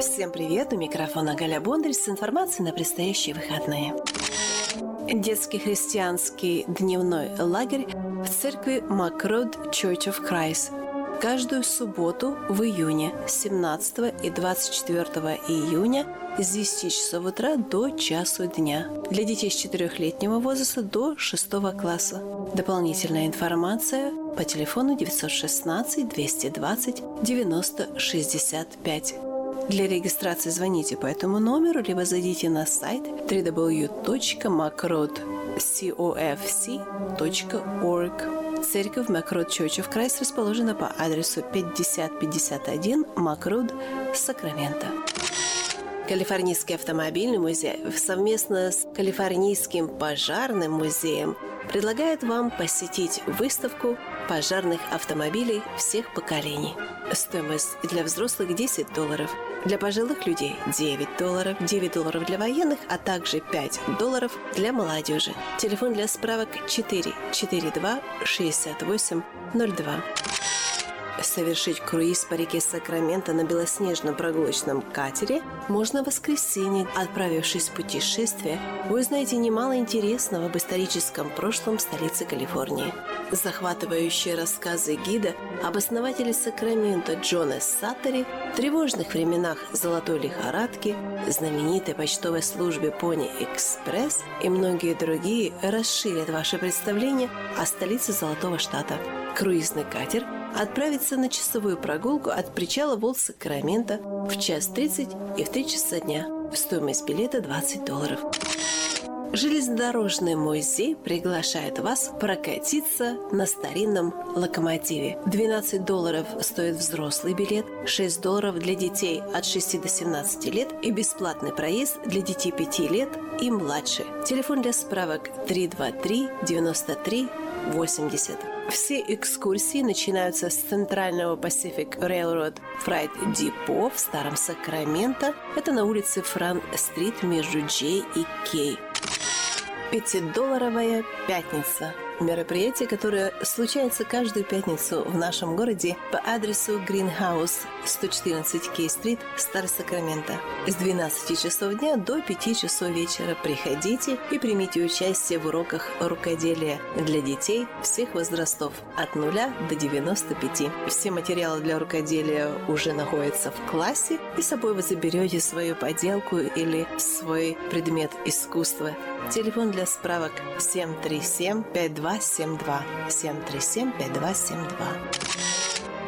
Всем привет! У микрофона Галя Бондарь с информацией на предстоящие выходные. Детский христианский дневной лагерь в церкви Макрод Church of Christ каждую субботу в июне 17 и 24 июня с 10 часов утра до часу дня. Для детей с 4-летнего возраста до 6 класса. Дополнительная информация по телефону 916 220 90 65. Для регистрации звоните по этому номеру, либо зайдите на сайт www.macrodcofc.org. Церковь Макрод Church of Christ расположена по адресу 5051 Макрод, Сакраменто. Калифорнийский автомобильный музей совместно с Калифорнийским пожарным музеем предлагает вам посетить выставку пожарных автомобилей всех поколений. Стоимость для взрослых 10 долларов, для пожилых людей 9 долларов, 9 долларов для военных, а также 5 долларов для молодежи. Телефон для справок 4 42 68 02 совершить круиз по реке Сакраменто на белоснежном прогулочном катере можно в воскресенье. Отправившись в путешествие, вы узнаете немало интересного об историческом прошлом столицы Калифорнии. Захватывающие рассказы гида об основателе Сакрамента Джона Саттери, тревожных временах золотой лихорадки, знаменитой почтовой службе Пони Экспресс и многие другие расширят ваше представление о столице Золотого Штата. Круизный катер – отправиться на часовую прогулку от причала Волс-Сакрамента в час 30 и в 3 часа дня. Стоимость билета 20 долларов. Железнодорожный музей приглашает вас прокатиться на старинном локомотиве. 12 долларов стоит взрослый билет, 6 долларов для детей от 6 до 17 лет и бесплатный проезд для детей 5 лет и младше. Телефон для справок 323 93 80. Все экскурсии начинаются с центрального Pacific Railroad Freight Depot в Старом Сакраменто. Это на улице Фран-стрит между Джей и Кей. Пятидолларовая пятница – мероприятие, которое случается каждую пятницу в нашем городе по адресу Greenhouse 114 Кей-стрит, Стар Сакраменто. С 12 часов дня до 5 часов вечера приходите и примите участие в уроках рукоделия для детей всех возрастов от 0 до 95. Все материалы для рукоделия уже находятся в классе, и с собой вы заберете свою поделку или свой предмет искусства. Телефон для справок 737 52 5272 737 5272.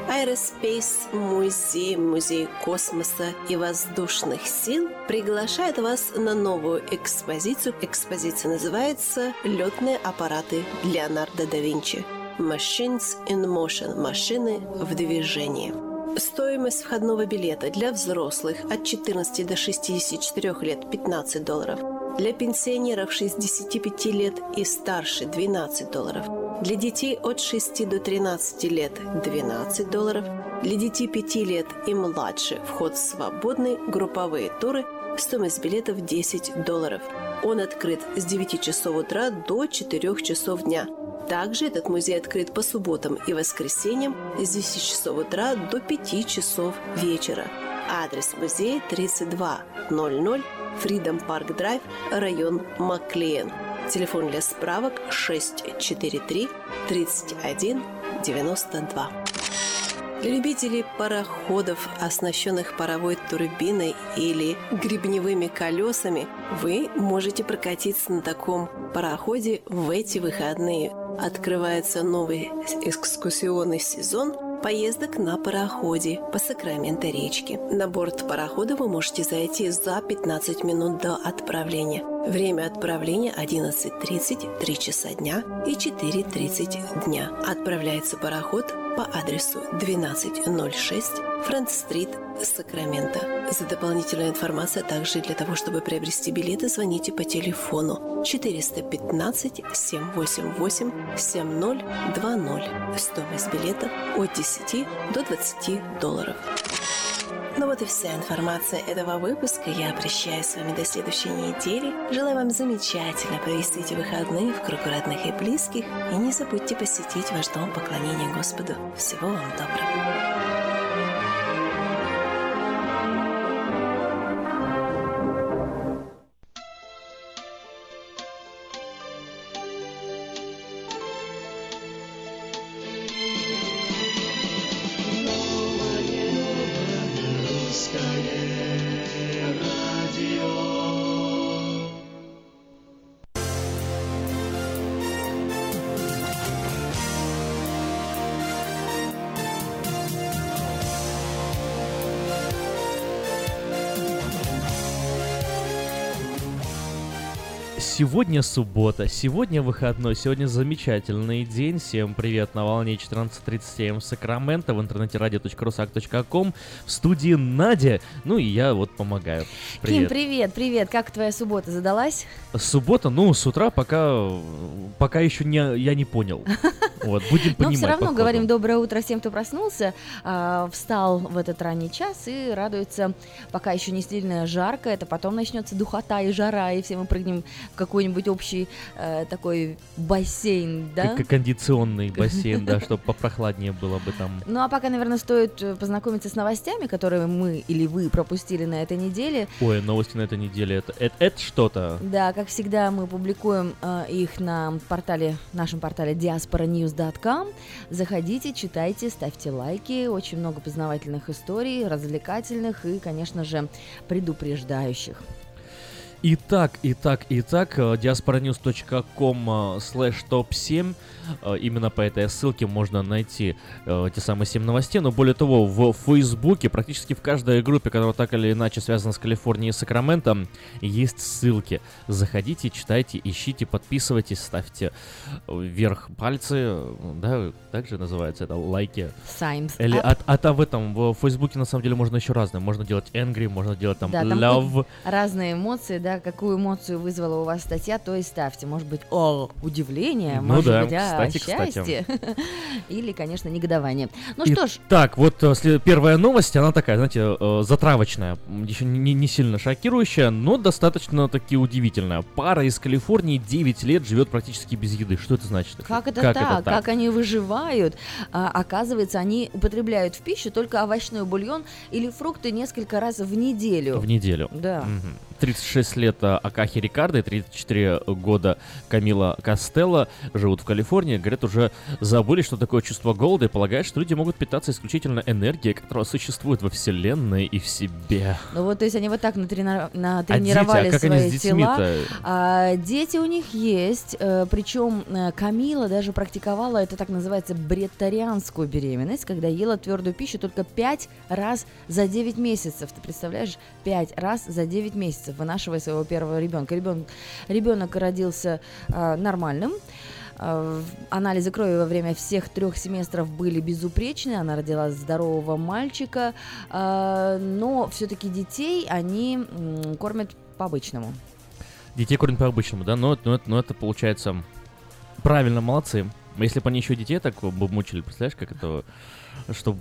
Aerospace музей, музей космоса и воздушных сил приглашает вас на новую экспозицию. Экспозиция называется «Летные аппараты Леонардо да Винчи». Machines in Motion – машины в движении. Стоимость входного билета для взрослых от 14 до 64 лет – 15 долларов – для пенсионеров 65 лет и старше 12 долларов. Для детей от 6 до 13 лет 12 долларов. Для детей 5 лет и младше вход свободный, групповые туры, стоимость билетов 10 долларов. Он открыт с 9 часов утра до 4 часов дня. Также этот музей открыт по субботам и воскресеньям с 10 часов утра до 5 часов вечера. Адрес музея 3200 Freedom Park Drive, район Маклиен. Телефон для справок 643 31 92. Для любителей пароходов, оснащенных паровой турбиной или гребневыми колесами, вы можете прокатиться на таком пароходе в эти выходные. Открывается новый экскурсионный сезон – поездок на пароходе по Сакраменто речке. На борт парохода вы можете зайти за 15 минут до отправления. Время отправления 11.30, 3 часа дня и 4.30 дня. Отправляется пароход по адресу 1206 Франц-стрит, Сакраменто. За дополнительную информацию, а также для того, чтобы приобрести билеты, звоните по телефону 415 788 7020. Стоимость билета от 10 до 20 долларов. Ну вот и вся информация этого выпуска. Я прощаюсь с вами до следующей недели. Желаю вам замечательно провести эти выходные в кругу родных и близких. И не забудьте посетить ваш дом поклонения Господу. Всего вам доброго. Сегодня суббота, сегодня выходной, сегодня замечательный день. Всем привет на волне 14.37 в Сакраменто, в интернете radio.rusak.com, в студии Надя. Ну и я вот помогаю. Привет. Ким, привет, привет. Как твоя суббота задалась? Суббота, ну, с утра пока, пока еще не, я не понял. Вот, будем понимать. Но все равно говорим доброе утро всем, кто проснулся, э, встал в этот ранний час и радуется, пока еще не сильно жарко, это потом начнется духота и жара, и все мы прыгнем в какой-нибудь общий э, такой бассейн, да? Как кондиционный бассейн, да, чтобы попрохладнее было бы там. Ну а пока, наверное, стоит э, познакомиться с новостями, которые мы или вы пропустили на этой неделе. Ой, новости на этой неделе, это, это, это что-то. Да, как всегда, мы публикуем э, их на портале, нашем портале Diaspora news.com. Заходите, читайте, ставьте лайки. Очень много познавательных историй, развлекательных и, конечно же, предупреждающих. Итак, итак, итак, diasporanews.com slash топ 7 именно по этой ссылке можно найти э, те самые 7 новостей, но более того, в Фейсбуке, практически в каждой группе, которая так или иначе связана с Калифорнией и Сакраментом, есть ссылки. Заходите, читайте, ищите, подписывайтесь, ставьте вверх пальцы, да, также называется это, лайки. Signs Или, а, а там в этом, в Фейсбуке на самом деле можно еще разное, можно делать angry, можно делать там да, love. Там разные эмоции, да, какую эмоцию вызвала у вас статья, то и ставьте. Может быть, о, удивление, ну может да, быть, а, кстати, счастье. Кстати. Или, конечно, негодование. Ну и, что ж. Так, вот э, первая новость, она такая, знаете, э, затравочная, еще не, не сильно шокирующая, но достаточно таки удивительная. Пара из Калифорнии 9 лет живет практически без еды. Что это значит? Как это, как так? это так? Как они выживают? А, оказывается, они употребляют в пищу только овощной бульон или фрукты несколько раз в неделю. В неделю. Да. Угу. 36 лет э, Акахи Рикардо и 34 года Камила Костелло живут в Калифорнии. Говорят, уже забыли, что такое чувство голода и полагают, что люди могут питаться исключительно энергией, которая существует во Вселенной и в себе. Ну вот, то есть они вот так натрени... натренировали а дети, а свои тела. А, дети у них есть, э, причем э, Камила даже практиковала, это так называется, бретарианскую беременность, когда ела твердую пищу только 5 раз за 9 месяцев. Ты представляешь? 5 раз за 9 месяцев месяцев, вынашивая своего первого ребенка. Ребенок, ребенок родился э, нормальным. Э, анализы крови во время всех трех семестров были безупречны. Она родила здорового мальчика. Э, но все-таки детей они кормят по-обычному. Детей кормят по-обычному, да? Но, но, но это получается правильно, молодцы. Если бы они еще детей так бы мучили, представляешь, как это чтобы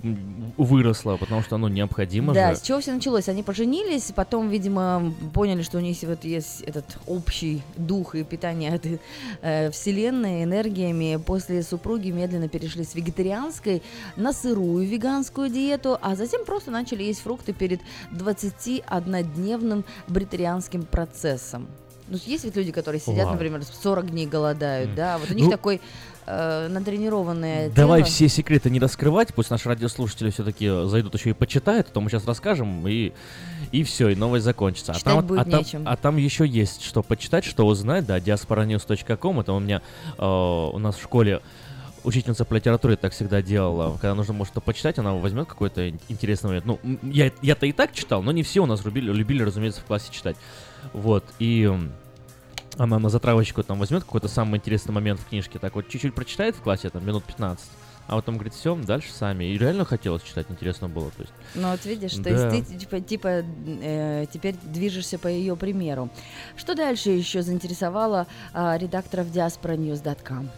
выросло, потому что оно необходимо Да, же. с чего все началось? Они поженились, потом, видимо, поняли, что у них вот есть этот общий дух и питание от э, вселенной энергиями. После супруги медленно перешли с вегетарианской на сырую веганскую диету, а затем просто начали есть фрукты перед 21-дневным бритарианским процессом. Ну, есть ведь люди, которые сидят, Вау. например, 40 дней голодают, mm. да, вот у них ну, такой э, натренированное Давай тело. все секреты не раскрывать, пусть наши радиослушатели все-таки зайдут еще и почитают, а то мы сейчас расскажем, и, и все, и новость закончится. А Читать а там, будет а. Там, а там еще есть что почитать, что узнать, да, diasporanews.com, это у меня, э, у нас в школе учительница по литературе так всегда делала. Когда нужно, может, что почитать, она возьмет какой-то интересный момент. Ну, я, я-то и так читал, но не все у нас любили, любили, разумеется, в классе читать. Вот, и она на затравочку там возьмет какой-то самый интересный момент в книжке, так вот чуть-чуть прочитает в классе, там, минут 15, а потом говорит, все, дальше сами. И реально хотелось читать, интересно было. То есть. Ну вот видишь, да. то есть ты типа, типа э, теперь движешься по ее примеру. Что дальше еще заинтересовало э, редакторов diasporanews.com?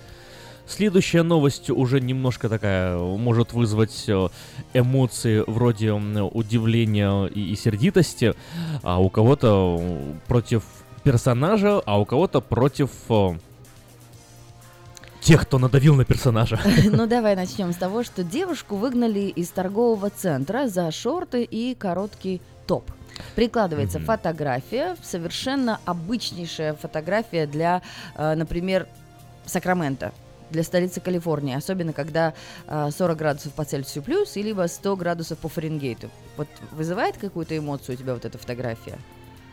Следующая новость уже немножко такая, может вызвать э, эмоции вроде удивления и, и сердитости, а у кого-то против персонажа, а у кого-то против э, тех, кто надавил на персонажа. Ну давай начнем с того, что девушку выгнали из торгового центра за шорты и короткий топ. Прикладывается mm-hmm. фотография, совершенно обычнейшая фотография для, э, например, Сакрамента для столицы Калифорнии, особенно когда э, 40 градусов по Цельсию плюс, и либо 100 градусов по Фаренгейту. Вот вызывает какую-то эмоцию у тебя вот эта фотография?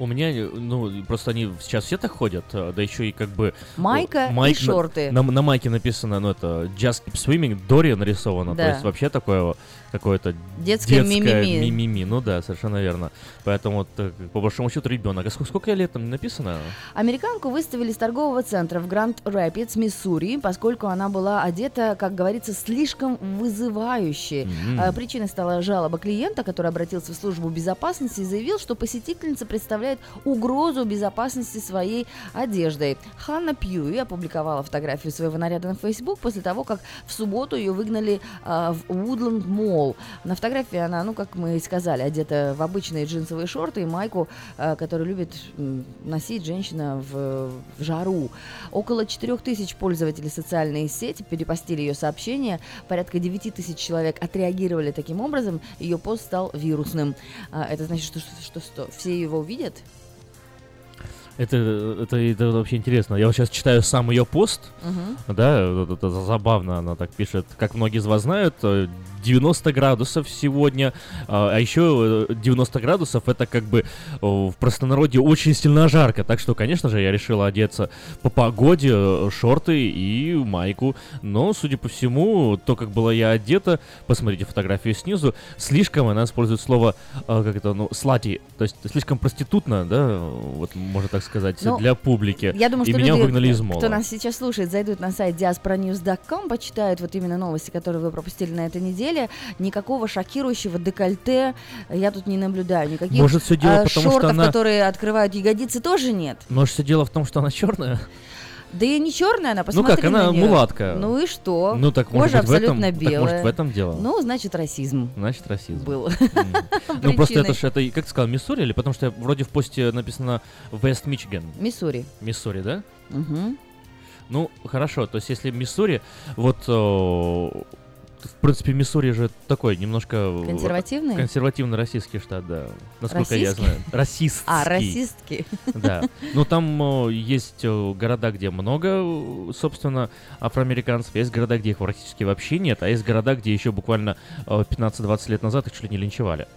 У меня, ну, просто они сейчас все так ходят, а, да еще и как бы... Майка майк, и шорты. На, на, на майке написано, ну, это Just Keep Swimming, Дори нарисовано, да. то есть вообще такое какое-то детское, детское мимими. мимими. Ну да, совершенно верно. Поэтому, э, по большому счету, ребенок. А сколько, сколько лет там написано? Американку выставили с торгового центра в Гранд Рэпидс, Миссури, поскольку она была одета, как говорится, слишком вызывающе. Mm-hmm. Причиной стала жалоба клиента, который обратился в службу безопасности и заявил, что посетительница представляет угрозу безопасности своей одеждой. Ханна Пьюи опубликовала фотографию своего наряда на Facebook после того, как в субботу ее выгнали э, в Woodland Mall. На фотографии она, ну, как мы и сказали, одета в обычные джинсовые шорты и майку, э, которую любит носить женщина в, в жару. Около 4000 пользователей социальной сети перепостили ее сообщения. Порядка 9 тысяч человек отреагировали таким образом. Ее пост стал вирусным. А, это значит, что, что, что все его увидят? Это, это, это вообще интересно. Я вот сейчас читаю сам ее пост, uh-huh. да, это, это забавно, она так пишет. Как многие из вас знают, 90 градусов сегодня, а, а еще 90 э, градусов это как бы в простонародье очень сильно жарко, так что, конечно же, я решила одеться по погоде, э, шорты и майку, но, судя по всему, то, как была я одета, посмотрите фотографию снизу, слишком она использует слово, как это, ну, слати, то есть слишком проститутно, да, вот можно так сказать, ну, для публики. Я думаю, и что меня люди, выгнали из мола. кто нас сейчас слушает, зайдут на сайт diasporanews.com, почитают вот именно новости, которые вы пропустили на этой неделе, деле никакого шокирующего декольте я тут не наблюдаю. Никаких Может, все дело а, потому, шортов, что она... которые открывают ягодицы, тоже нет. Может, все дело в том, что она черная? Да и не черная она, посмотри Ну как, она мулатка. Ну и что? Ну так Кожа может быть абсолютно в этом, белая. Так, может в этом дело. Ну, значит, расизм. Значит, расизм. Был. Ну просто это же, это, как ты сказал, Миссури или потому что вроде в посте написано Вест Мичиган. Миссури. Миссури, да? Угу. Ну, хорошо, то есть если Миссури, вот в принципе, Миссури же такой немножко... Консервативный? Консервативный российский штат, да. Насколько Российский? я знаю. Расистский. А, расистский. Да. Ну, там есть города, где много, собственно, афроамериканцев. Есть города, где их практически вообще нет. А есть города, где еще буквально 15-20 лет назад их чуть ли не линчевали.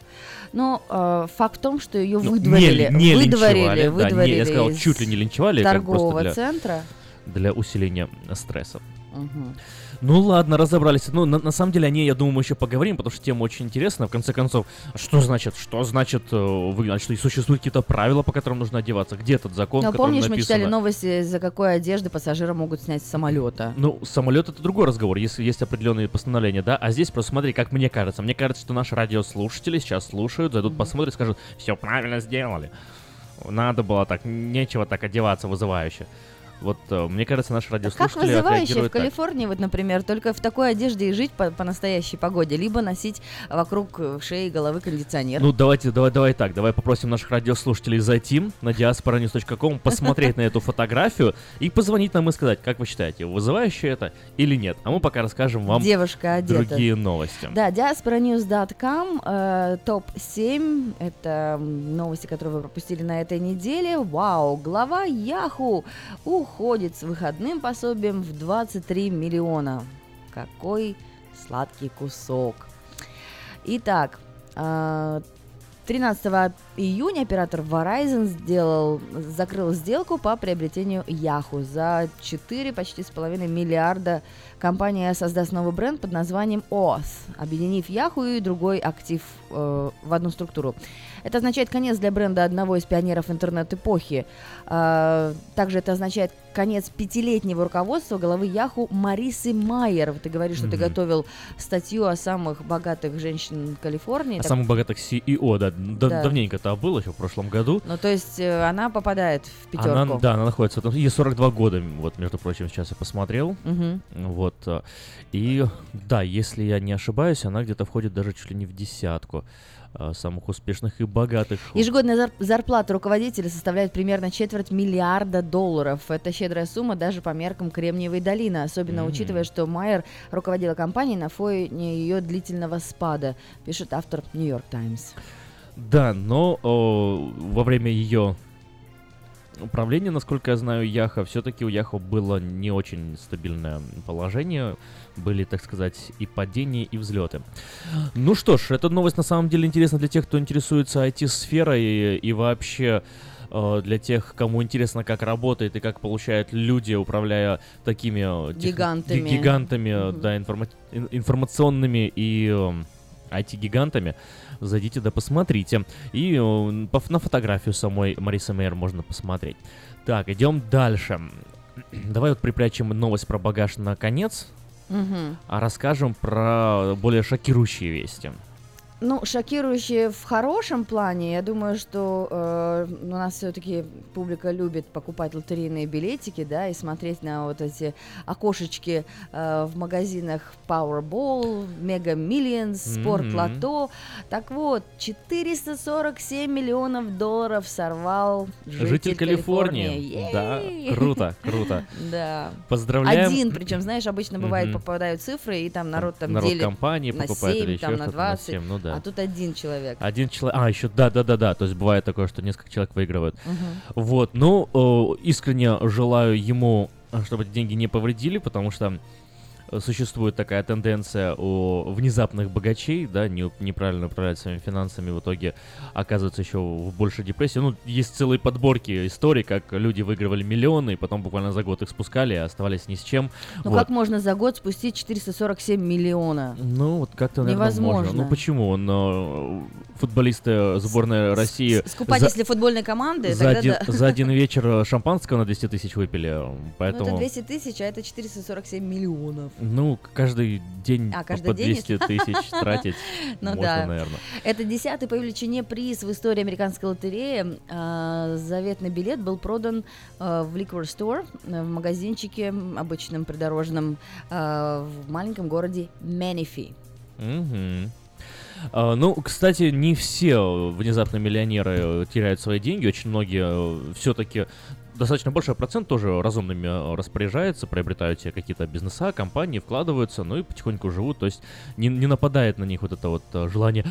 Но э, факт в том, что ее ну, выдворили. Не, не выдворили, линчевали, выдворили да, не, я сказал, чуть ли не линчевали. Торгового для, центра. Для усиления стресса. Угу. Ну ладно, разобрались. Ну, на, на самом деле, о ней, я думаю, мы еще поговорим, потому что тема очень интересна. В конце концов, что значит, что значит э, выгнать? Что существуют какие-то правила, по которым нужно одеваться? Где этот закон, Ну, помнишь, написано? мы читали новости, за какой одежды пассажира могут снять с самолета? Ну, самолет это другой разговор, если есть определенные постановления, да? А здесь просто смотри, как мне кажется. Мне кажется, что наши радиослушатели сейчас слушают, зайдут, mm-hmm. посмотрят, скажут, все правильно сделали. Надо было так, нечего так одеваться вызывающе. Вот э, мне кажется, наши радиослушатели Как вызывающе в Калифорнии, вот, например, только в такой одежде и жить по, по настоящей погоде, либо носить вокруг э, шеи и головы кондиционер. Ну, давайте, давай, давай так, давай попросим наших радиослушателей зайти на diasporanews.com, посмотреть на эту фотографию и позвонить нам и сказать, как вы считаете, вызывающе это или нет. А мы пока расскажем вам Девушка другие новости. Да, diasporanews.com, э, топ-7, это новости, которые вы пропустили на этой неделе. Вау, глава Яху, ух, уходит с выходным пособием в 23 миллиона. Какой сладкий кусок. Итак, 13 а, июня оператор Verizon сделал, закрыл сделку по приобретению Yahoo за 4 почти с половиной миллиарда. Компания создаст новый бренд под названием OAS, объединив Yahoo и другой актив э, в одну структуру. Это означает конец для бренда одного из пионеров интернет-эпохи. А, также это означает конец пятилетнего руководства главы Яху Марисы Майер. Ты говоришь, что mm-hmm. ты готовил статью о самых богатых женщин Калифорнии. О так... самых богатых CEO, да. да. Давненько это было, еще в прошлом году. Ну, то есть э, она попадает в пятерку. Она, да, она находится там. Ей 42 года, вот, между прочим, сейчас я посмотрел. Mm-hmm. Вот. Э, и да, если я не ошибаюсь, она где-то входит даже чуть ли не в десятку. А, самых успешных и богатых. Ежегодная зарплата руководителя составляет примерно четверть миллиарда долларов. Это щедрая сумма даже по меркам Кремниевой долины, особенно mm-hmm. учитывая, что Майер руководила компанией на фоне ее длительного спада, пишет автор Нью-Йорк Таймс. Да, но о, во время ее управления, насколько я знаю, Яха, все-таки у Яха было не очень стабильное положение были, так сказать, и падения, и взлеты. Ну что ж, эта новость на самом деле интересна для тех, кто интересуется IT-сферой и, вообще э, для тех, кому интересно, как работает и как получают люди, управляя такими тех, гигантами, гигантами mm-hmm. да, информа- информационными и IT-гигантами. Зайдите да посмотрите. И э, на фотографию самой Марисы Мейер можно посмотреть. Так, идем дальше. Давай вот припрячем новость про багаж на конец, угу. а расскажем про более шокирующие вести. Ну, шокирующие в хорошем плане. Я думаю, что э, у нас все-таки публика любит покупать лотерейные билетики, да, и смотреть на вот эти окошечки э, в магазинах Powerball, Mega Millions, Sport mm-hmm. Lotto. Так вот, 447 миллионов долларов сорвал житель, житель Калифорнии. Калифорнии. Да, круто, круто. Да. Поздравляем. Один, причем, знаешь, обычно бывает, попадают цифры, и там народ там народ делит компании на 7, там на 20. ну да. А тут один человек. Один человек. А, еще да, да, да, да. То есть бывает такое, что несколько человек выигрывают. Угу. Вот. Ну, э, искренне желаю ему, чтобы эти деньги не повредили, потому что существует такая тенденция у внезапных богачей, да, не, неправильно управлять своими финансами, в итоге оказывается еще в большей депрессии. Ну, есть целые подборки историй, как люди выигрывали миллионы, и потом буквально за год их спускали, и оставались ни с чем. Ну, вот. как можно за год спустить 447 миллиона? Ну, вот как-то, наверное, Невозможно. можно. Ну, почему? Но футболисты сборной России... Скупать, за... если футбольной команды, за один, да. за один вечер шампанского на 200 тысяч выпили, поэтому... Ну, это 200 тысяч, а это 447 миллионов. Ну, каждый день а, каждый по день 200 тысяч тратить ну, можно, да. наверное. Это десятый по величине приз в истории американской лотереи. А, заветный билет был продан а, в Liquor Store, э, в магазинчике обычном придорожном а, в маленьком городе Менифи. Угу. Ну, кстати, не все внезапно миллионеры теряют свои деньги. Очень многие э, все-таки достаточно большой процент тоже разумными э, распоряжается, приобретают себе какие-то бизнеса, компании, вкладываются, ну и потихоньку живут, то есть не, не нападает на них вот это вот э, желание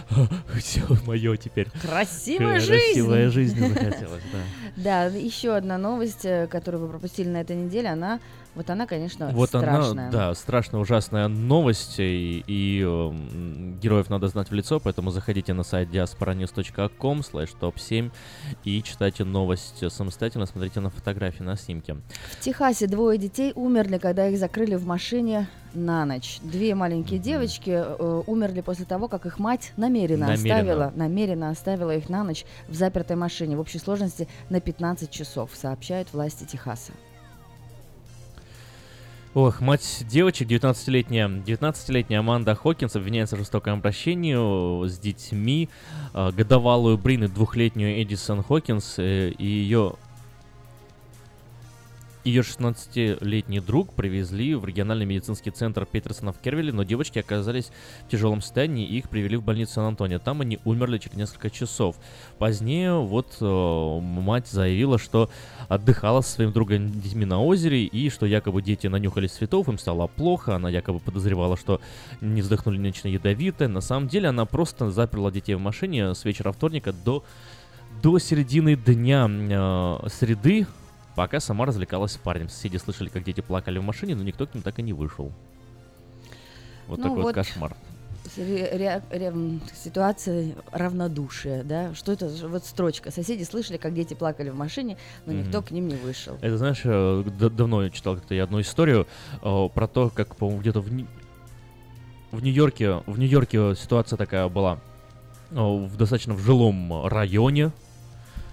все мое теперь. Красивая жизнь! Красивая жизнь захотелось, да. Да, еще одна новость, э, которую вы пропустили на этой неделе, она вот она, конечно, вот страшная. она, да, страшная, ужасная новость, и, и э, героев надо знать в лицо, поэтому заходите на сайт diasporanews.com slash top7 и читайте новость самостоятельно, смотрите на фотографии, на снимке. В Техасе двое детей умерли, когда их закрыли в машине на ночь. Две маленькие mm-hmm. девочки э, умерли после того, как их мать намеренно, намеренно оставила, намеренно оставила их на ночь в запертой машине в общей сложности на 15 часов, сообщают власти Техаса. Ох, мать девочек, 19-летняя, 19-летняя Аманда Хокинс обвиняется в жестоком обращении с детьми. Э, годовалую Брин и двухлетнюю Эдисон Хокинс э, и ее ее 16-летний друг привезли в региональный медицинский центр Петерсона в Кервиле, но девочки оказались в тяжелом состоянии и их привели в больницу Сан-Антонио. Там они умерли через несколько часов. Позднее вот э, мать заявила, что отдыхала со своим другом детьми на озере и что якобы дети нанюхались цветов, им стало плохо. Она якобы подозревала, что не вздохнули нечто ядовитое. На самом деле она просто заперла детей в машине с вечера вторника до до середины дня э, среды Пока сама развлекалась с парнем. Соседи слышали, как дети плакали в машине, но никто к ним так и не вышел. Вот ну такой вот, вот кошмар. Ре- ре- ситуация равнодушия, да? Что это? Вот строчка. Соседи слышали, как дети плакали в машине, но никто mm-hmm. к ним не вышел. Это, знаешь, э, давно я читал как-то я одну историю э, про то, как, по-моему, где-то в, в Нью-Йорке, в Нью-Йорке ситуация такая была. Э, в достаточно в жилом районе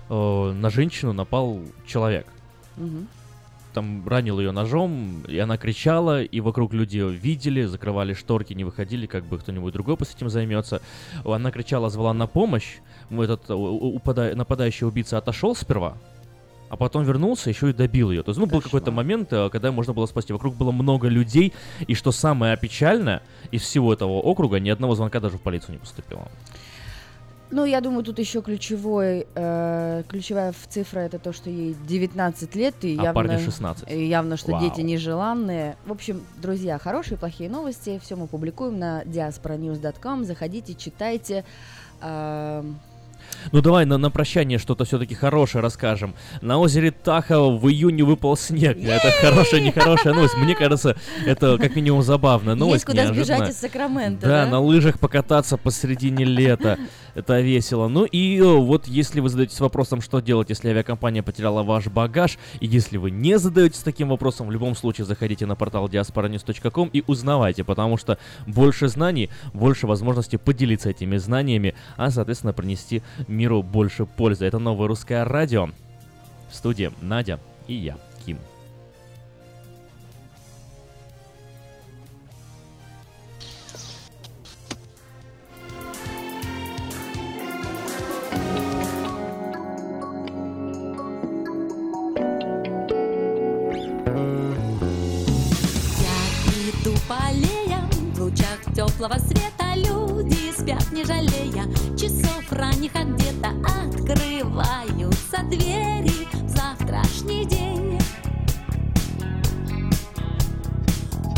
на женщину напал человек. Угу. Там ранил ее ножом, и она кричала, и вокруг люди видели, закрывали шторки, не выходили, как бы кто-нибудь другой пусть этим займется. Она кричала, звала на помощь. Этот упада... нападающий убийца отошел сперва, а потом вернулся, еще и добил ее. То есть, ну, был какой-то момент, э, когда можно было спасти. Вокруг было много людей, и что самое печальное, из всего этого округа ни одного звонка даже в полицию не поступило. Ну, я думаю, тут еще ключевой, э, ключевая цифра это то, что ей 19 лет, и а явно, парню 16. И явно, что Вау. дети нежеланные. В общем, друзья, хорошие, плохие новости, все мы публикуем на diasporanews.com. Заходите, читайте. Э, Ну давай на, на прощание что-то все-таки хорошее расскажем. На озере Тахо в июне выпал снег. Это хорошая, нехорошая новость. Мне кажется, это как минимум забавная новость. Есть куда сбежать из Сакрамента. Да, на лыжах покататься посередине лета. Это весело. Ну и э, вот если вы задаетесь вопросом, что делать, если авиакомпания потеряла ваш багаж, и если вы не задаетесь таким вопросом, в любом случае заходите на портал diasporanews.com и узнавайте, потому что больше знаний, больше возможностей поделиться этими знаниями, а, соответственно, принести миру больше пользы. Это новое русское радио. В студии Надя и я, Ким. теплого света люди спят, не жалея часов ранних, а где-то открываются двери в завтрашний день.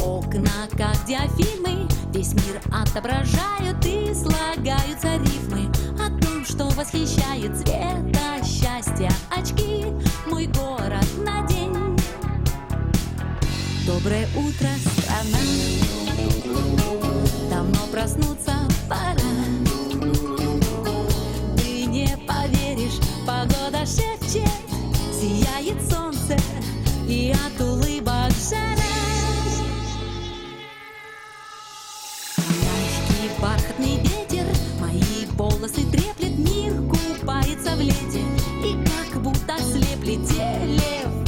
Окна, как диафильмы, весь мир отображают и слагаются рифмы о том, что восхищает цвета счастья очки мой город на день. Доброе утро, страна! давно проснуться пора. Ты не поверишь, погода шепчет Сияет солнце и от улыбок жара. Мягкий бархатный ветер Мои волосы треплет Мир купается в лете. И как будто слеплет телефонные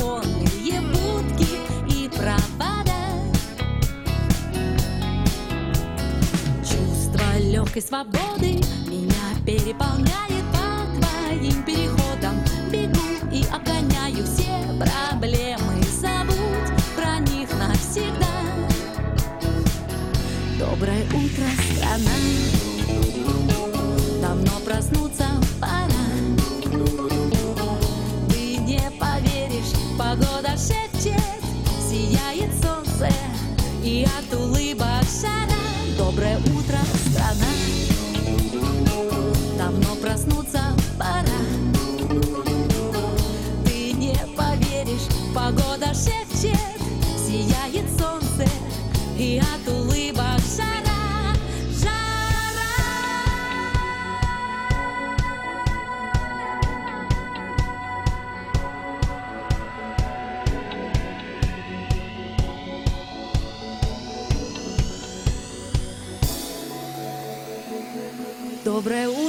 легкой свободы. Меня переполняет по твоим переходам. Бегу и обгоняю все проблемы. Забудь про них навсегда. Доброе утро, страна. Давно проснуться пора. Ты не поверишь, погода шепчет Сияет солнце и от улыбок шара Доброе утро, Доброе утро,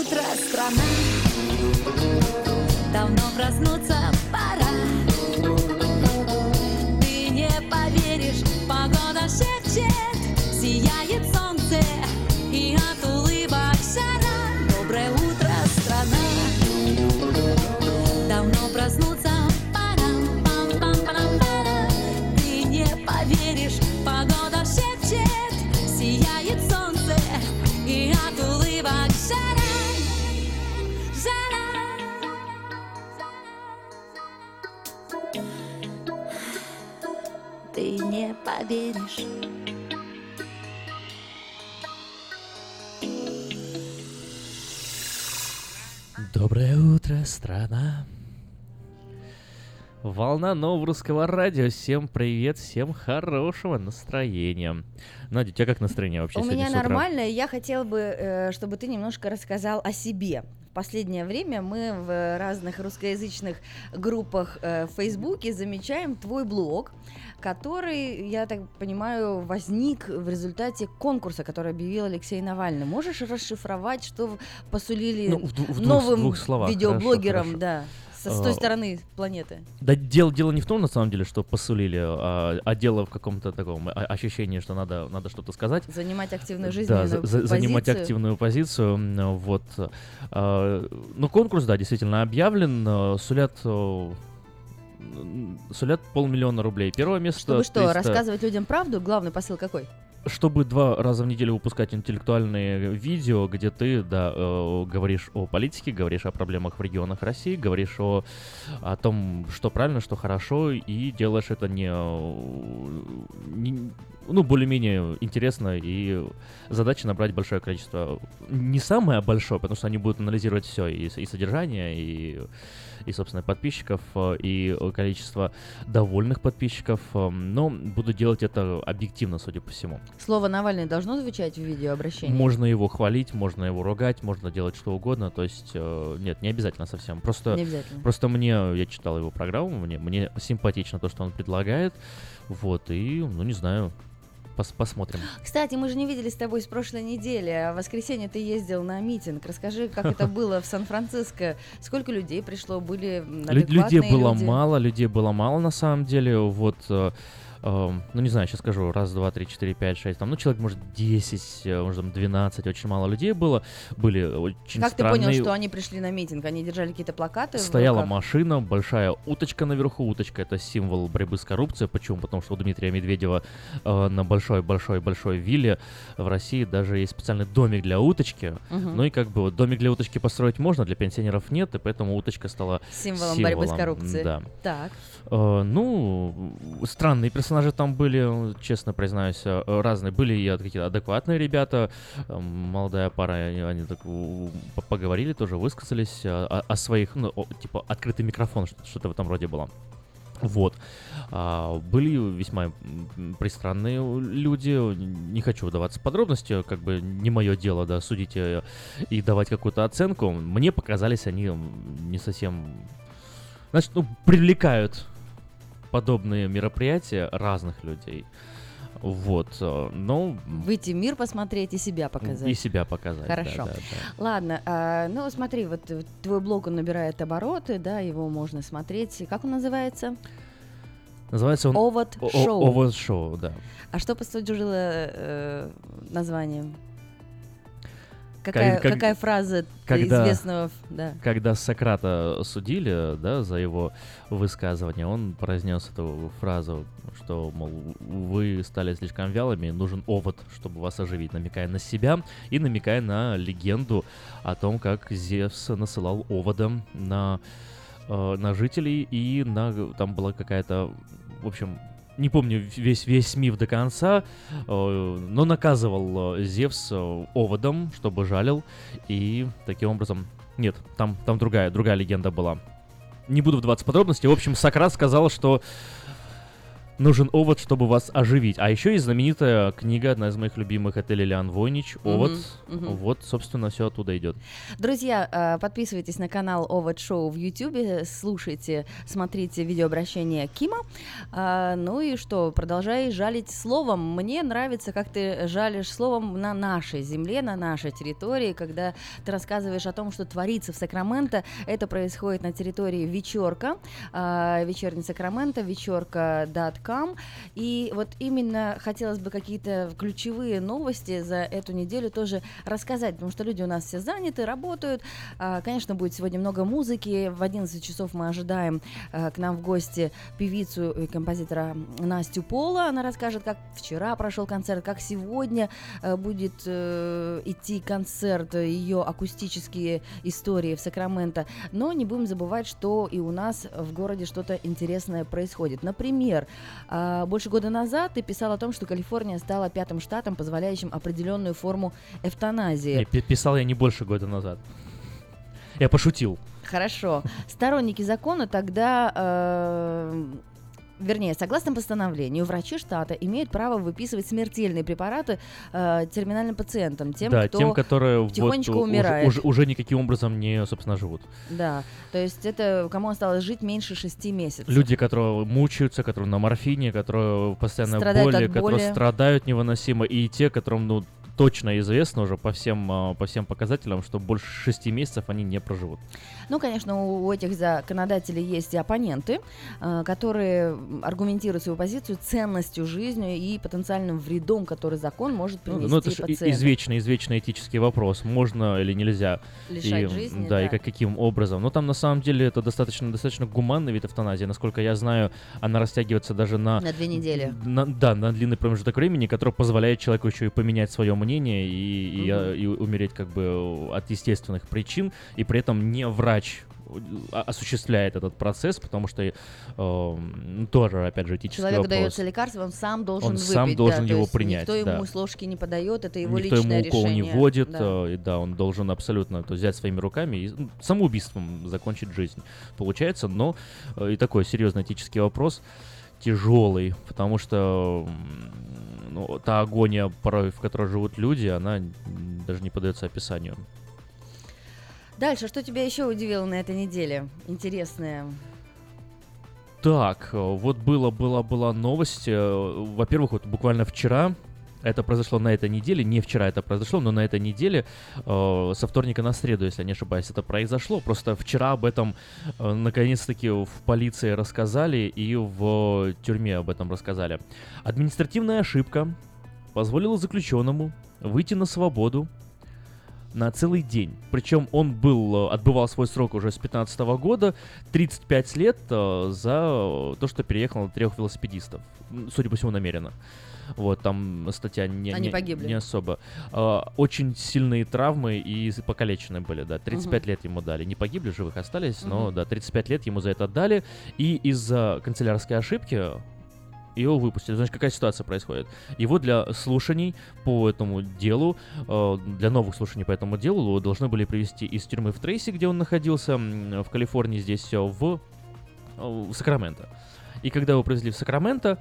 поверишь Доброе утро, страна. Волна нового русского радио. Всем привет, всем хорошего настроения. Надя, у тебя как настроение вообще У сегодня меня с утра? нормально, и я хотела бы, э, чтобы ты немножко рассказал о себе. В последнее время мы в разных русскоязычных группах э, в Фейсбуке замечаем твой блог, который, я так понимаю, возник в результате конкурса, который объявил Алексей Навальный. Можешь расшифровать, что посулили Ну, в в двух- новым двух словах, видеоблогерам, хорошо, да, со- с той стороны планеты? Да дело, дело не в том, на самом деле, что посулили, а, а дело в каком-то таком ощущении, что надо, надо что-то сказать. Занимать активную жизнь. Да, за- за- занимать активную позицию. Вот. А, Ну, конкурс, да, действительно объявлен. а, Сулят м, сулят полмиллиона рублей. Первое место... Чтобы что, 300 рассказывать людям правду, главный посыл какой? чтобы два раза в неделю выпускать интеллектуальные видео, где ты, да, э, говоришь о политике, говоришь о проблемах в регионах России, говоришь о, о том, что правильно, что хорошо, и делаешь это не, не ну, более-менее интересно, и задача набрать большое количество, не самое большое, потому что они будут анализировать все, и, и содержание, и и, собственно, подписчиков, э, и количество довольных подписчиков, э, но буду делать это объективно, судя по всему. Слово Навальный должно звучать в видеообращении? Можно его хвалить, можно его ругать, можно делать что угодно, то есть, э, нет, не обязательно совсем. Просто, не обязательно. просто мне, я читал его программу, мне, мне симпатично то, что он предлагает, вот, и, ну, не знаю, Пос посмотрим. Кстати, мы же не виделись с тобой с прошлой недели. А в воскресенье ты ездил на митинг. Расскажи, как это было в Сан-Франциско. Сколько людей пришло? Были Людей было мало, людей было мало на самом деле. Вот э, ну, не знаю, сейчас скажу, раз, два, три, четыре, пять, шесть, там, ну, человек, может, 10, э, может, там, 12, очень мало людей было, были очень Как странные... ты понял, что они пришли на митинг? Они держали какие-то плакаты Стояла машина, большая уточка наверху, уточка — это символ борьбы с коррупцией, почему? Потому что у Дмитрия Медведева э, на большой-большой-большой вилле в России даже есть специальный домик для уточки, угу. ну, и как бы вот домик для уточки построить можно, для пенсионеров нет, и поэтому уточка стала символом, символом борьбы с коррупцией. Да. Так. Э, ну, странные персонажи там были, честно признаюсь, э, разные. Были и какие-то адекватные ребята, э, молодая пара, они так поговорили тоже, высказались о, о своих, ну, о, типа, открытый микрофон, что-то в этом роде было. Вот. А, были весьма пристранные люди. Не хочу вдаваться в как бы не мое дело, да, судить и давать какую-то оценку. Мне показались они не совсем... Значит, ну, привлекают подобные мероприятия разных людей. Вот, э, но... Выйти в мир посмотреть и себя показать. И себя показать, Хорошо. Да, да, да. Ладно, а, ну смотри, вот твой блог, он набирает обороты, да, его можно смотреть. Как он называется? Называется он... Овод Шоу. Овод Шоу, да. А что послужило э, названием? Какая, как, какая фраза когда, известного... Да. Когда Сократа судили да, за его высказывание, он произнес эту фразу, что, мол, вы стали слишком вялыми, нужен овод, чтобы вас оживить, намекая на себя и намекая на легенду о том, как Зевс насылал оводом на, э, на жителей, и на, там была какая-то, в общем, не помню весь, весь миф до конца, э, но наказывал э, Зевс э, оводом, чтобы жалил, и таким образом... Нет, там, там другая, другая легенда была. Не буду вдаваться в подробности. В общем, Сократ сказал, что нужен овод, чтобы вас оживить. А еще есть знаменитая книга, одна из моих любимых, это Лилиан Войнич, «Овод». Угу, угу. Вот, собственно, все оттуда идет. Друзья, э, подписывайтесь на канал Овод Шоу в YouTube, слушайте, смотрите видеообращение Кима. А, ну и что, продолжай жалить словом. Мне нравится, как ты жалишь словом на нашей земле, на нашей территории, когда ты рассказываешь о том, что творится в Сакраменто. Это происходит на территории Вечерка, а, вечерний Сакраменто, вечерка Кам. И вот именно хотелось бы какие-то ключевые новости за эту неделю тоже рассказать, потому что люди у нас все заняты, работают. А, конечно, будет сегодня много музыки. В 11 часов мы ожидаем а, к нам в гости певицу и композитора Настю Пола. Она расскажет, как вчера прошел концерт, как сегодня а, будет э, идти концерт, ее акустические истории в Сакраменто. Но не будем забывать, что и у нас в городе что-то интересное происходит. Например, больше года назад ты писал о том, что Калифорния стала пятым штатом, позволяющим определенную форму эвтаназии. Не, писал я не больше года назад. Я пошутил. Хорошо. Сторонники закона тогда э, вернее, согласно постановлению, врачи штата имеют право выписывать смертельные препараты э, терминальным пациентам, тем, да, кто тем, которые тихонечко вот, умирает. Уже, уже, уже никаким образом не, собственно, живут. Да, то есть это кому осталось жить меньше шести месяцев. Люди, которые мучаются, которые на морфине, которые постоянно боли, боли, которые страдают невыносимо, и те, которым, ну, точно известно уже по всем, а, по всем показателям, что больше шести месяцев они не проживут. Ну, конечно, у этих законодателей есть и оппоненты, а, которые аргументируют свою позицию ценностью жизни и потенциальным вредом, который закон может принести ну, ну, это пациенту. извечный, извечный этический вопрос, можно или нельзя. Лишать и, жизни, да, да, и как, каким образом. Но там на самом деле это достаточно, достаточно гуманный вид эвтаназии. Насколько я знаю, она растягивается даже на... На две недели. На, да, на длинный промежуток времени, который позволяет человеку еще и поменять свое мнение и, угу. и, и умереть как бы от естественных причин, и при этом не врач осуществляет этот процесс, потому что э, тоже, опять же, этический Человек вопрос. дается лекарство, он сам должен он выпить. сам должен да, его принять. Никто да. ему с ложки не подает, это его никто личное ему укол решение. не вводит, да. Э, и да, он должен абсолютно то взять своими руками и самоубийством закончить жизнь. Получается, но э, и такой серьезный этический вопрос тяжелый, потому что ну, та агония, порой, в которой живут люди, она даже не подается описанию. Дальше, что тебя еще удивило на этой неделе? Интересное. Так, вот было, была, была новость. Э, во-первых, вот буквально вчера это произошло на этой неделе, не вчера это произошло, но на этой неделе, э, со вторника на среду, если я не ошибаюсь, это произошло. Просто вчера об этом э, наконец-таки в полиции рассказали и в тюрьме об этом рассказали. Административная ошибка позволила заключенному выйти на свободу на целый день. Причем он был, э, отбывал свой срок уже с 15 года, 35 лет э, за то, что переехал на трех велосипедистов. Судя по всему, намеренно. Вот, там статья не, Они не, погибли. не особо. А, очень сильные травмы и покалеченные были, да. 35 угу. лет ему дали. Не погибли, живых остались, угу. но, да, 35 лет ему за это дали. И из-за канцелярской ошибки его выпустили. Значит, какая ситуация происходит? Его для слушаний по этому делу, э, для новых слушаний по этому делу должны были привести из тюрьмы в Трейси, где он находился, в Калифорнии, здесь в, в Сакраменто. И когда его привезли в Сакраменто,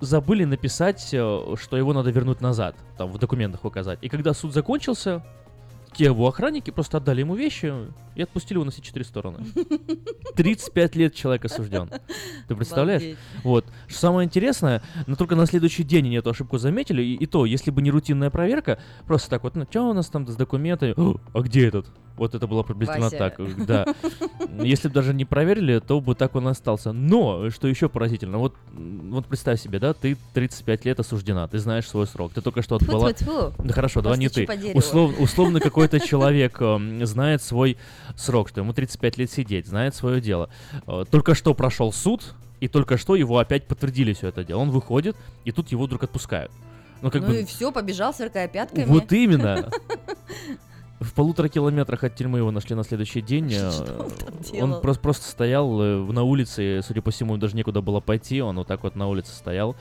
забыли написать, э, что его надо вернуть назад, там в документах указать. И когда суд закончился, те его охранники просто отдали ему вещи и отпустили его на все четыре стороны. 35 лет человек осужден. Ты представляешь? Обалдеть. Вот. Что самое интересное, но только на следующий день они эту ошибку заметили, и, и то, если бы не рутинная проверка, просто так вот, ну, что у нас там с документами? а где этот? Вот это было приблизительно Вася. так, да. Если бы даже не проверили, то бы так он остался. Но, что еще поразительно, вот, вот представь себе, да, ты 35 лет осуждена, ты знаешь свой срок, ты только что отбыла... Да хорошо, давай не ты. Услов, условно какой-то человек э, знает свой срок, что ему 35 лет сидеть, знает свое дело. Э, только что прошел суд, и только что его опять подтвердили все это дело. Он выходит, и тут его вдруг отпускают. Ну, как ну бы... и все, побежал, сверкая пятками. Вот именно. В полутора километрах от тюрьмы его нашли на следующий день. он, он просто, просто стоял э, на улице, судя по всему, даже некуда было пойти. Он вот так вот на улице стоял.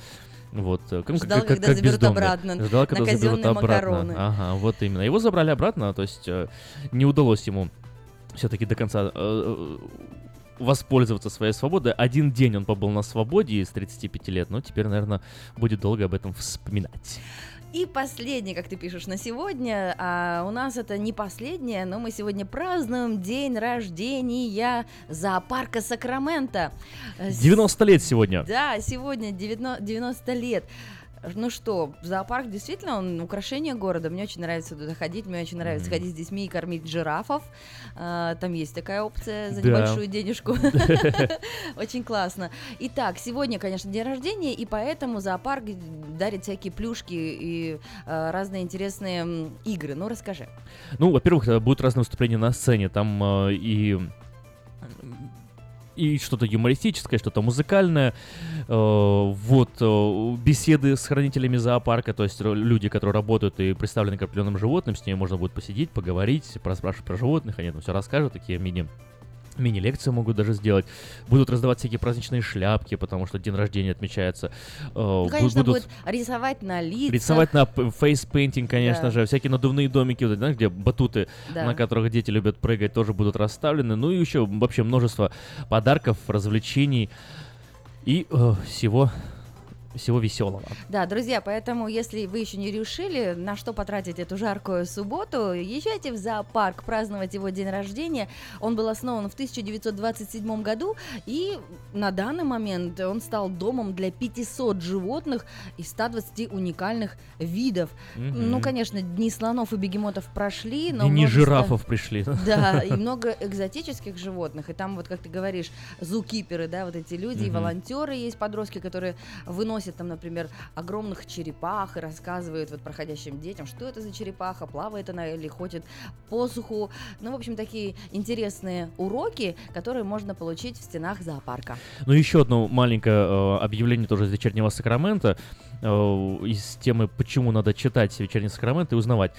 Вот, э, как, Ждал, как, когда как заберут бездомный. обратно. Ждал, когда заберут обратно. Макароны. Ага, вот именно. Его забрали обратно, то есть э, не удалось ему все-таки до конца э, воспользоваться своей свободой. Один день он побыл на свободе из 35 лет, но теперь, наверное, будет долго об этом вспоминать. И последнее, как ты пишешь, на сегодня. А у нас это не последнее, но мы сегодня празднуем день рождения зоопарка Сакрамента. 90 лет сегодня. Да, сегодня 90 лет. Ну что, зоопарк действительно, он украшение города. Мне очень нравится туда ходить, мне очень нравится mm-hmm. ходить с детьми и кормить жирафов. А, там есть такая опция за да. небольшую денежку. Очень классно. Итак, сегодня, конечно, день рождения, и поэтому зоопарк дарит всякие плюшки и а, разные интересные игры. Ну, расскажи. Ну, во-первых, э, будут разные выступления на сцене. Там э, и и что-то юмористическое, что-то музыкальное. Э, вот э, беседы с хранителями зоопарка, то есть люди, которые работают и представлены к определенным животным, с ними можно будет посидеть, поговорить, проспрашивать про животных, они там все расскажут, такие мини Мини-лекции могут даже сделать. Будут раздавать всякие праздничные шляпки, потому что день рождения отмечается. Э, ну, конечно, будут рисовать на лицах. Рисовать на face painting, конечно да. же. Всякие надувные домики, вот, знаешь, где батуты, да. на которых дети любят прыгать, тоже будут расставлены. Ну и еще вообще множество подарков, развлечений и э, всего всего веселого. Да, друзья, поэтому, если вы еще не решили, на что потратить эту жаркую субботу, езжайте в зоопарк праздновать его день рождения. Он был основан в 1927 году, и на данный момент он стал домом для 500 животных и 120 уникальных видов. Угу. Ну, конечно, дни слонов и бегемотов прошли, но... Дни множество... жирафов пришли. Да, и много экзотических животных. И там, вот как ты говоришь, зукиперы, да, вот эти люди, угу. и волонтеры есть, подростки, которые выносят там, например, огромных черепах и рассказывают вот проходящим детям, что это за черепаха, плавает она или ходит по суху. Ну, в общем, такие интересные уроки, которые можно получить в стенах зоопарка. Ну, еще одно маленькое э, объявление тоже из вечернего Сакрамента э, из темы, почему надо читать вечерний Сакраменто и узнавать.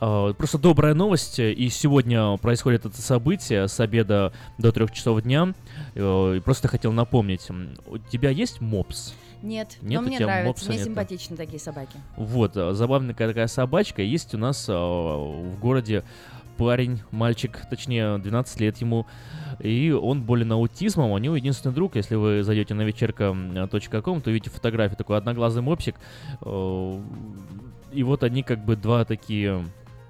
Э, просто добрая новость, и сегодня происходит это событие с обеда до трех часов дня. Э, просто хотел напомнить, у тебя есть мопс? Нет, Нет но мне нравится, мне симпатичны такие собаки. Вот, э, забавная такая собачка. Есть у нас э, в городе парень, мальчик, точнее 12 лет ему, и он болен аутизмом, у него единственный друг, если вы зайдете на вечерка.ком, то увидите фотографию, такой одноглазый мопсик, э, и вот они как бы два такие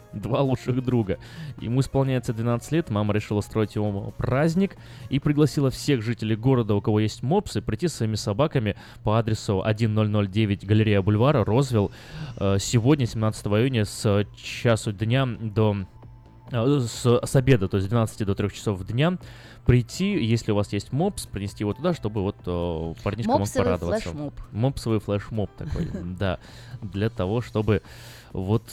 два лучших друга. Ему исполняется 12 лет, мама решила устроить ему праздник и пригласила всех жителей города, у кого есть мопсы, прийти с своими собаками по адресу 1009 Galleria Boulevard, Розвилл, э, сегодня, 17 июня, с часу дня до э, с, с обеда, то есть с 12 до 3 часов дня, прийти, если у вас есть мопс, принести его туда, чтобы вот о, э, парнишкам Мопсовый порадоваться. Флешмоб. Мопсовый флешмоб такой, да, для того, чтобы вот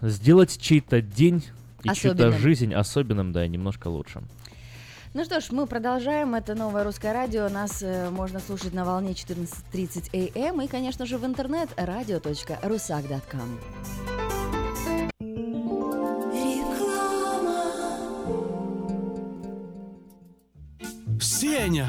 сделать чей-то день и чью-то жизнь особенным, да, немножко лучше. Ну что ж, мы продолжаем. Это новое русское радио. Нас э, можно слушать на волне 14.30 АМ и, конечно же, в интернет radio.rusak.com. Сеня,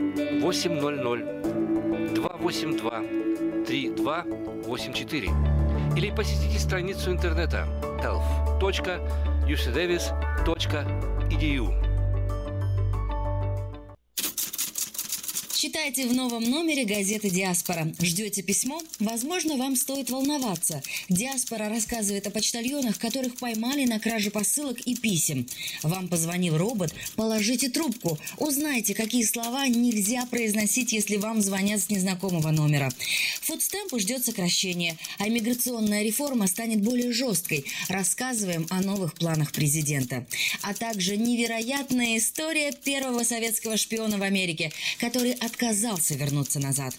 800 282 3284 или посетите страницу интернета health.ucdavis.edu. Читайте в новом номере газеты «Диаспора». Ждете письмо? Возможно, вам стоит волноваться. «Диаспора» рассказывает о почтальонах, которых поймали на краже посылок и писем. Вам позвонил робот? Положите трубку. Узнайте, какие слова нельзя произносить, если вам звонят с незнакомого номера. Фудстемпу ждет сокращение, а миграционная реформа станет более жесткой. Рассказываем о новых планах президента. А также невероятная история первого советского шпиона в Америке, который от отказался вернуться назад.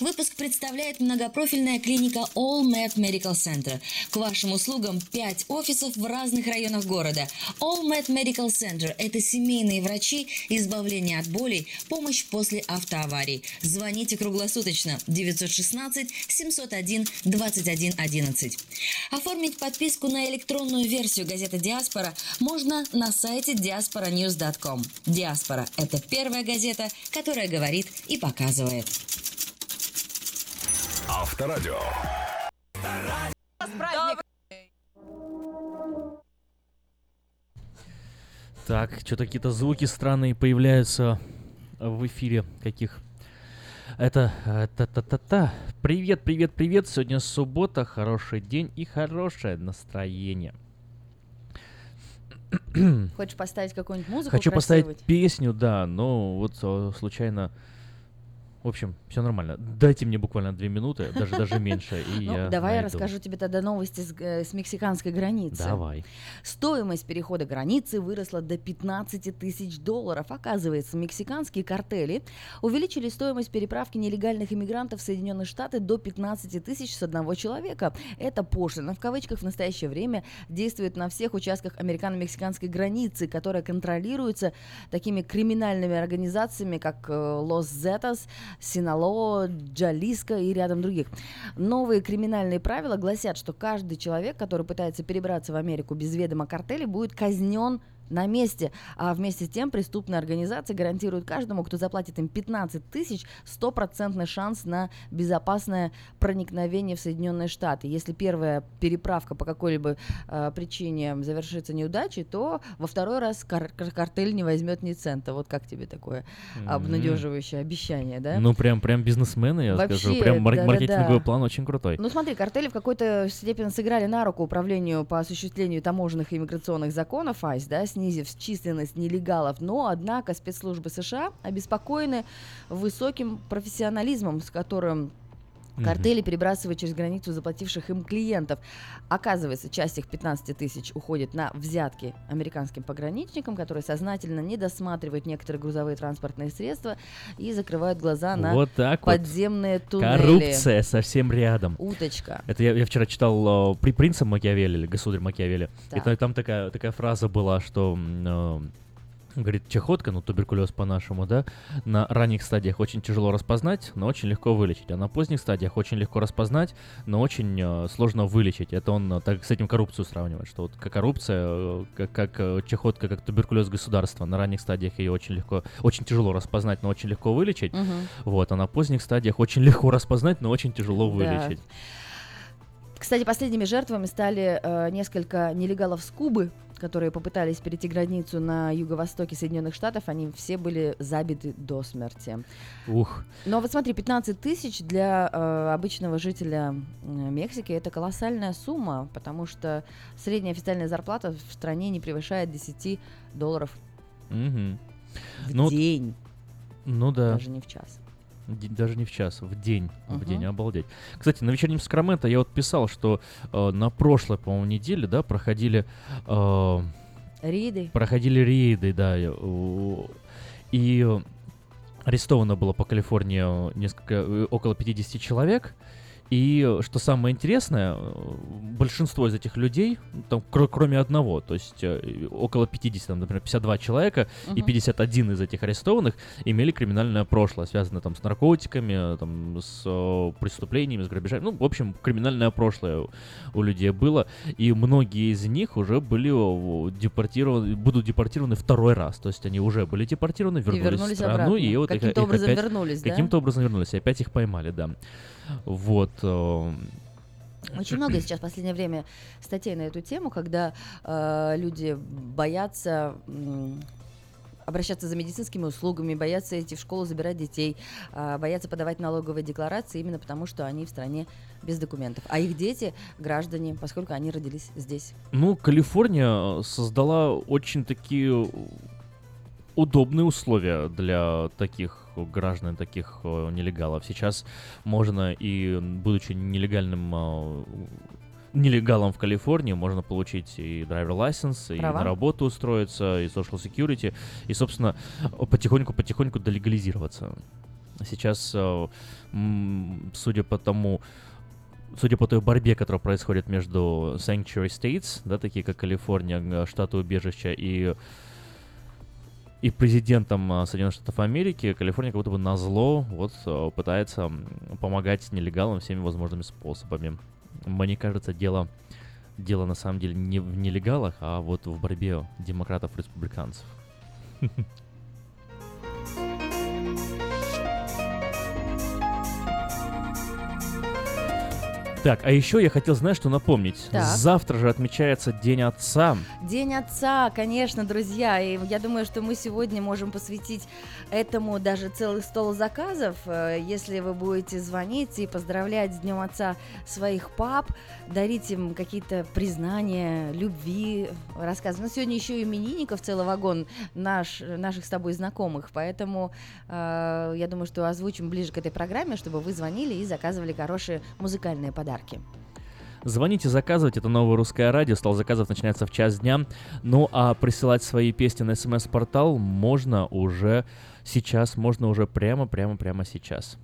Выпуск представляет многопрофильная клиника All Med Medical Center. К вашим услугам 5 офисов в разных районах города. All Med Medical Center – это семейные врачи, избавление от болей, помощь после автоаварий. Звоните круглосуточно 916 701 21 11. Оформить подписку на электронную версию газеты «Диаспора» можно на сайте diasporanews.com. «Диаспора» – это первая газета, которая говорит и показывает. Авторадио. Так, что-то какие-то звуки странные появляются в эфире. Каких? Это та-та-та-та. Привет, привет, привет. Сегодня суббота, хороший день и хорошее настроение. Хочешь поставить какую-нибудь музыку? Хочу поставить песню, да, но вот случайно в общем, все нормально. Дайте мне буквально две минуты, даже даже меньше, и ну, я Давай найду. я расскажу тебе тогда новости с, э, с мексиканской границы. Давай. Стоимость перехода границы выросла до 15 тысяч долларов. Оказывается, мексиканские картели увеличили стоимость переправки нелегальных иммигрантов в Соединенные Штаты до 15 тысяч с одного человека. Это пошлина в кавычках в настоящее время действует на всех участках американо-мексиканской границы, которая контролируется такими криминальными организациями, как Лос э, Зетас, Синалоо, Джалиска и рядом других. Новые криминальные правила гласят, что каждый человек, который пытается перебраться в Америку без ведома картеля, будет казнен на месте. А вместе с тем преступная организация гарантирует каждому, кто заплатит им 15 тысяч, стопроцентный шанс на безопасное проникновение в Соединенные Штаты. Если первая переправка по какой-либо э, причине завершится неудачей, то во второй раз кар- картель не возьмет ни цента. Вот как тебе такое обнадеживающее обещание, да? Ну, прям, прям бизнесмены, я Вообще, скажу. Прям мар- да, маркетинговый да. план очень крутой. Ну, смотри, картели в какой-то степени сыграли на руку управлению по осуществлению таможенных и иммиграционных законов АЙС, да, с снизив численность нелегалов, но, однако, спецслужбы США обеспокоены высоким профессионализмом, с которым Картели mm-hmm. перебрасывают через границу заплативших им клиентов. Оказывается, часть их 15 тысяч уходит на взятки американским пограничникам, которые сознательно не досматривают некоторые грузовые транспортные средства и закрывают глаза на вот так подземные вот. туннели. Коррупция совсем рядом. Уточка. Это я, я вчера читал э, при принце Макиавелли или государь Макиавелли. Так. И там такая, такая фраза была, что э, Говорит, чехотка, ну туберкулез по-нашему, да, на ранних стадиях очень тяжело распознать, но очень легко вылечить. А на поздних стадиях очень легко распознать, но очень э, сложно вылечить. Это он э, так с этим коррупцию сравнивает, что вот как коррупция, э, как, как э, чехотка, как туберкулез государства. На ранних стадиях ее очень легко, очень тяжело распознать, но очень легко вылечить. Угу. Вот, а на поздних стадиях очень легко распознать, но очень тяжело вылечить. Да. Кстати, последними жертвами стали э, несколько нелегалов с Кубы, которые попытались перейти границу на юго-востоке Соединенных Штатов, они все были забиты до смерти. Ух. Но вот смотри, 15 тысяч для э, обычного жителя Мексики это колоссальная сумма, потому что средняя официальная зарплата в стране не превышает 10 долларов угу. в ну, день. Ну да. Даже не в час. Даже не в час, в день. Uh-huh. В день, обалдеть. Кстати, на вечернем Сакраменто я вот писал, что э, на прошлой, по-моему, неделе, да, проходили... Э, рейды. Проходили рейды, да. И арестовано было по Калифорнии несколько, э, около 50 человек. И что самое интересное, большинство из этих людей, там, кр- кроме одного, то есть э, около 50, там, например, 52 человека, uh-huh. и 51 из этих арестованных имели криминальное прошлое, связанное там с наркотиками, там, с э, преступлениями, с грабежами. Ну, в общем, криминальное прошлое у людей было, и многие из них уже были депортированы, будут депортированы второй раз, то есть они уже были депортированы, вернулись, и вернулись в страну, обратно. и вот каким-то их, образом их опять, вернулись, да? Каким-то образом вернулись, и опять их поймали, да. Вот. Э, Очень много сейчас в последнее время статей на эту тему, когда э, люди боятся э, обращаться за медицинскими услугами, боятся идти в школу, забирать детей, э, боятся подавать налоговые декларации именно потому, что они в стране без документов. А их дети граждане, поскольку они родились здесь. Ну, Калифорния создала очень такие удобные условия для таких граждан, таких э, нелегалов. Сейчас можно и, будучи нелегальным э, нелегалом в Калифорнии можно получить и драйвер license, и на работу устроиться, и social security, и, собственно, потихоньку-потихоньку долегализироваться. Сейчас, э, судя по тому, судя по той борьбе, которая происходит между Sanctuary States, да, такие как Калифорния, штаты убежища, и и президентом Соединенных Штатов Америки Калифорния как будто бы на зло вот пытается помогать нелегалам всеми возможными способами. Мне кажется, дело, дело на самом деле не в нелегалах, а вот в борьбе демократов-республиканцев. Так, а еще я хотел, знать, что напомнить. Так. Завтра же отмечается День Отца. День Отца, конечно, друзья. И я думаю, что мы сегодня можем посвятить этому даже целый стол заказов. Э, если вы будете звонить и поздравлять с Днем Отца своих пап, дарить им какие-то признания, любви, рассказы. Но сегодня еще и именинников целый вагон наш, наших с тобой знакомых. Поэтому э, я думаю, что озвучим ближе к этой программе, чтобы вы звонили и заказывали хорошие музыкальные подарки подарки. Звоните, заказывайте, это новое русское радио, стол заказов начинается в час дня. Ну а присылать свои песни на смс-портал можно уже сейчас, можно уже прямо-прямо-прямо сейчас. Всем привет!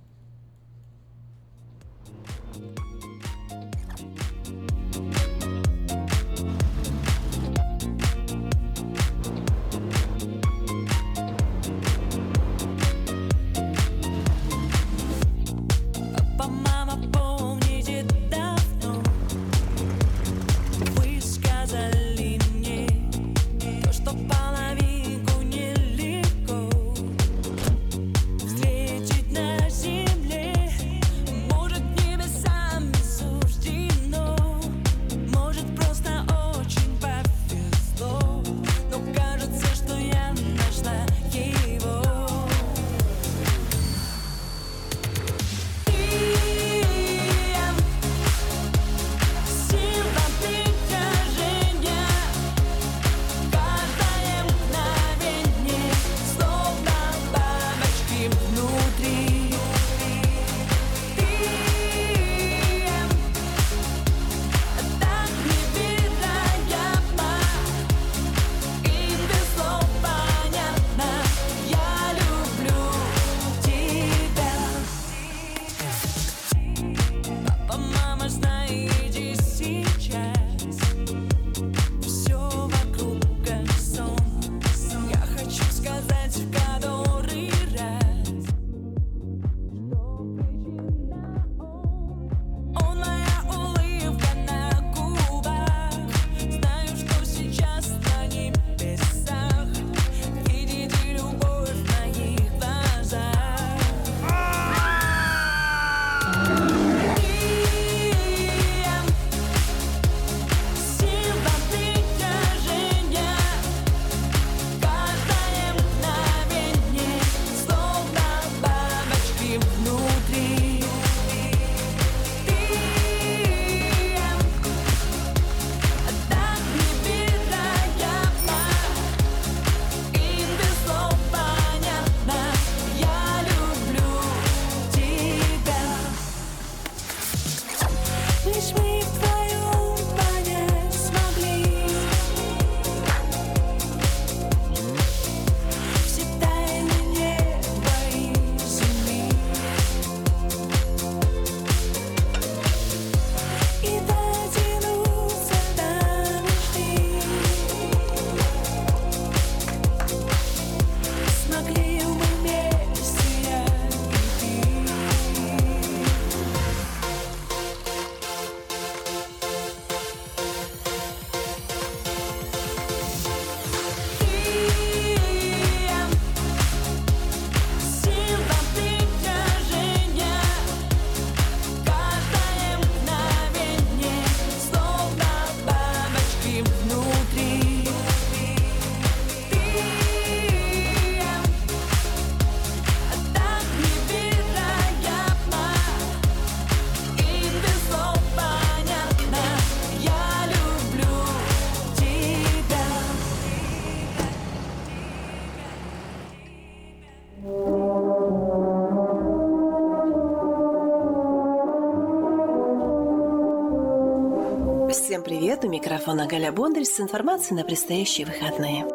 Микрофона Галя Бондарь с информацией на предстоящие выходные.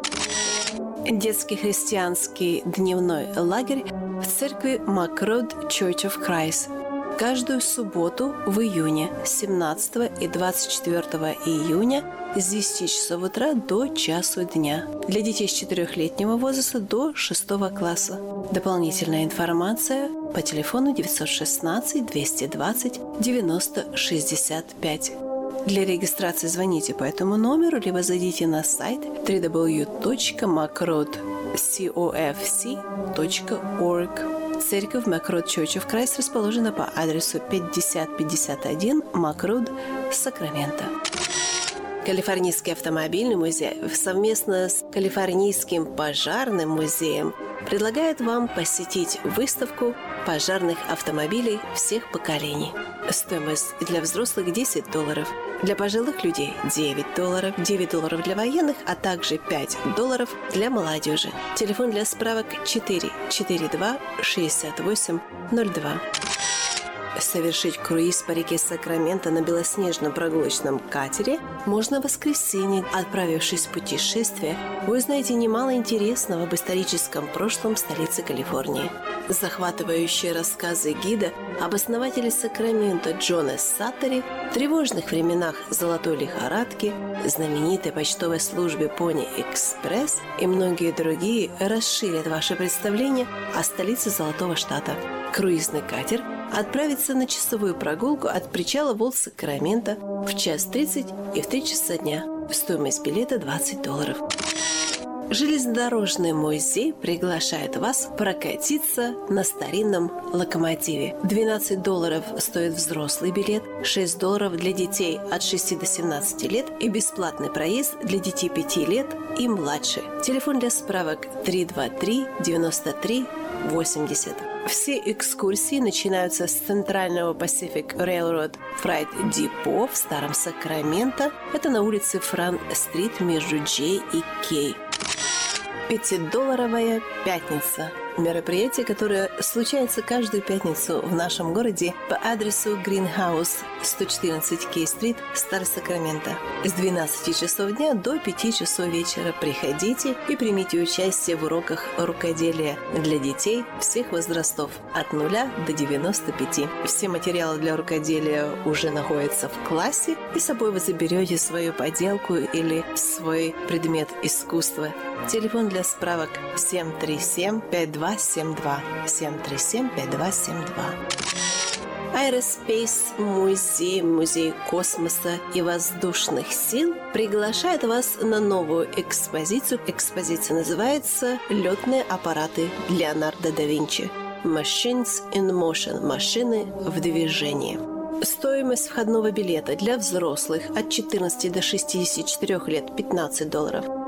детский христианский дневной лагерь в церкви Макрод Church of Christ каждую субботу в июне 17 и 24 июня с 10 часов утра до часу дня. Для детей с 4-летнего возраста до 6 класса. Дополнительная информация по телефону 916 220 90 65. Для регистрации звоните по этому номеру, либо зайдите на сайт www.macrodcofc.org. Церковь Макрод Church of Christ расположена по адресу 5051 Макрод, Сакраменто. Калифорнийский автомобильный музей совместно с Калифорнийским пожарным музеем предлагает вам посетить выставку пожарных автомобилей всех поколений. Стоимость для взрослых 10 долларов, для пожилых людей 9 долларов, 9 долларов для военных, а также 5 долларов для молодежи. Телефон для справок 4 42 68 02 совершить круиз по реке Сакраменто на белоснежном прогулочном катере можно в воскресенье. Отправившись в путешествие, вы узнаете немало интересного об историческом прошлом столицы Калифорнии. Захватывающие рассказы гида об основателе Сакрамента Джона Саттери, тревожных временах золотой лихорадки, знаменитой почтовой службе Пони Экспресс и многие другие расширят ваше представление о столице Золотого Штата. Круизный катер – отправиться на часовую прогулку от причала Волт-Сакрамента в час 30 и в 3 часа дня. Стоимость билета 20 долларов. Железнодорожный музей приглашает вас прокатиться на старинном локомотиве. 12 долларов стоит взрослый билет, 6 долларов для детей от 6 до 17 лет и бесплатный проезд для детей 5 лет и младше. Телефон для справок 323 93 80. Все экскурсии начинаются с центрального Pacific Railroad Freight Depot в Старом Сакраменто. Это на улице Фран-стрит между Джей и Кей. Пятидолларовая пятница – мероприятие, которое случается каждую пятницу в нашем городе по адресу Greenhouse 114 Кей-стрит, Старый Сакраменто. С 12 часов дня до 5 часов вечера приходите и примите участие в уроках рукоделия для детей всех возрастов от 0 до 95. Все материалы для рукоделия уже находятся в классе, и с собой вы заберете свою поделку или свой предмет искусства. Телефон для справок 737 52 5272 737 5272. Aerospace Музей, Музей космоса и воздушных сил приглашает вас на новую экспозицию. Экспозиция называется «Летные аппараты Леонардо да Винчи». Machines in Motion – машины в движении. Стоимость входного билета для взрослых от 14 до 64 лет – 15 долларов –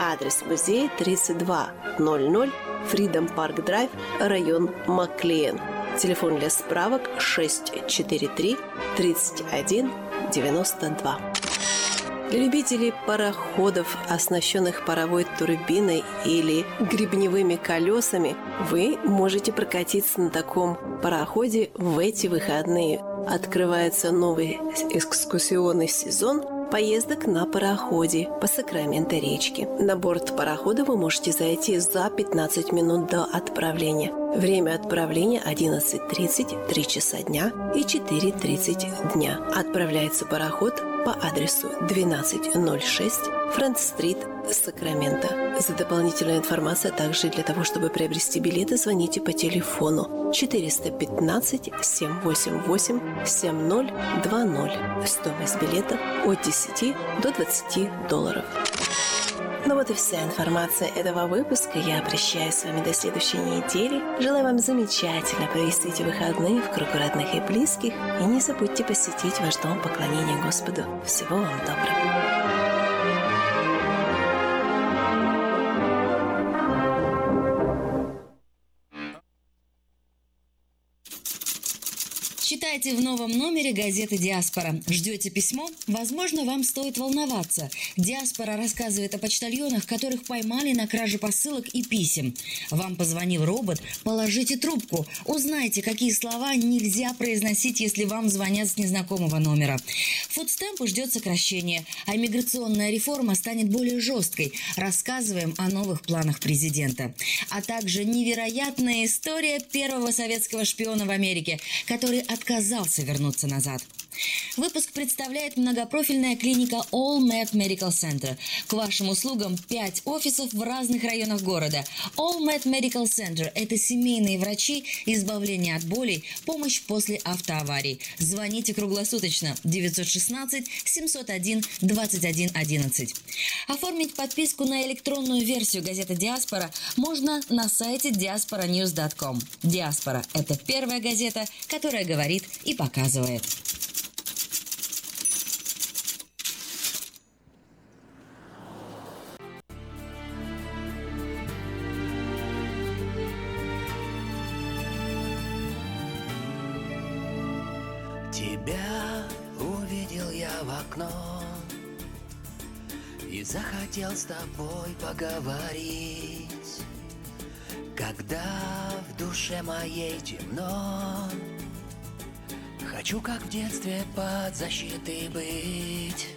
Адрес музея 3200 Freedom Park Drive, район Маклеен. Телефон для справок 643 31 92. Для любителей пароходов, оснащенных паровой турбиной или гребневыми колесами, вы можете прокатиться на таком пароходе в эти выходные. Открывается новый экскурсионный сезон – поездок на пароходе по Сакраменто речке. На борт парохода вы можете зайти за 15 минут до отправления. Время отправления 11.30, 3 часа дня и 4.30 дня. Отправляется пароход по адресу 1206 Франц-стрит, Сакраменто. За дополнительную информацию, а также для того, чтобы приобрести билеты, звоните по телефону 415 788 7020. Стоимость билета от 10 до 20 долларов. Ну вот и вся информация этого выпуска. Я прощаюсь с вами до следующей недели. Желаю вам замечательно провести эти выходные в кругу родных и близких. И не забудьте посетить ваш дом поклонения Господу. Всего вам доброго. Читайте в новом номере газеты «Диаспора». Ждете письмо? Возможно, вам стоит волноваться. «Диаспора» рассказывает о почтальонах, которых поймали на краже посылок и писем. Вам позвонил робот? Положите трубку. Узнайте, какие слова нельзя произносить, если вам звонят с незнакомого номера. Фудстемпу ждет сокращение, а миграционная реформа станет более жесткой. Рассказываем о новых планах президента. А также невероятная история первого советского шпиона в Америке, который отказался вернуться назад. Выпуск представляет многопрофильная клиника All Med Medical Center. К вашим услугам 5 офисов в разных районах города. All Med Medical Center – это семейные врачи, избавление от болей, помощь после автоаварий. Звоните круглосуточно 916 701 21 11. Оформить подписку на электронную версию газеты «Диаспора» можно на сайте diasporanews.com. «Диаспора» – это первая газета, которая говорит и показывает. хотел с тобой поговорить Когда в душе моей темно Хочу, как в детстве, под защитой быть.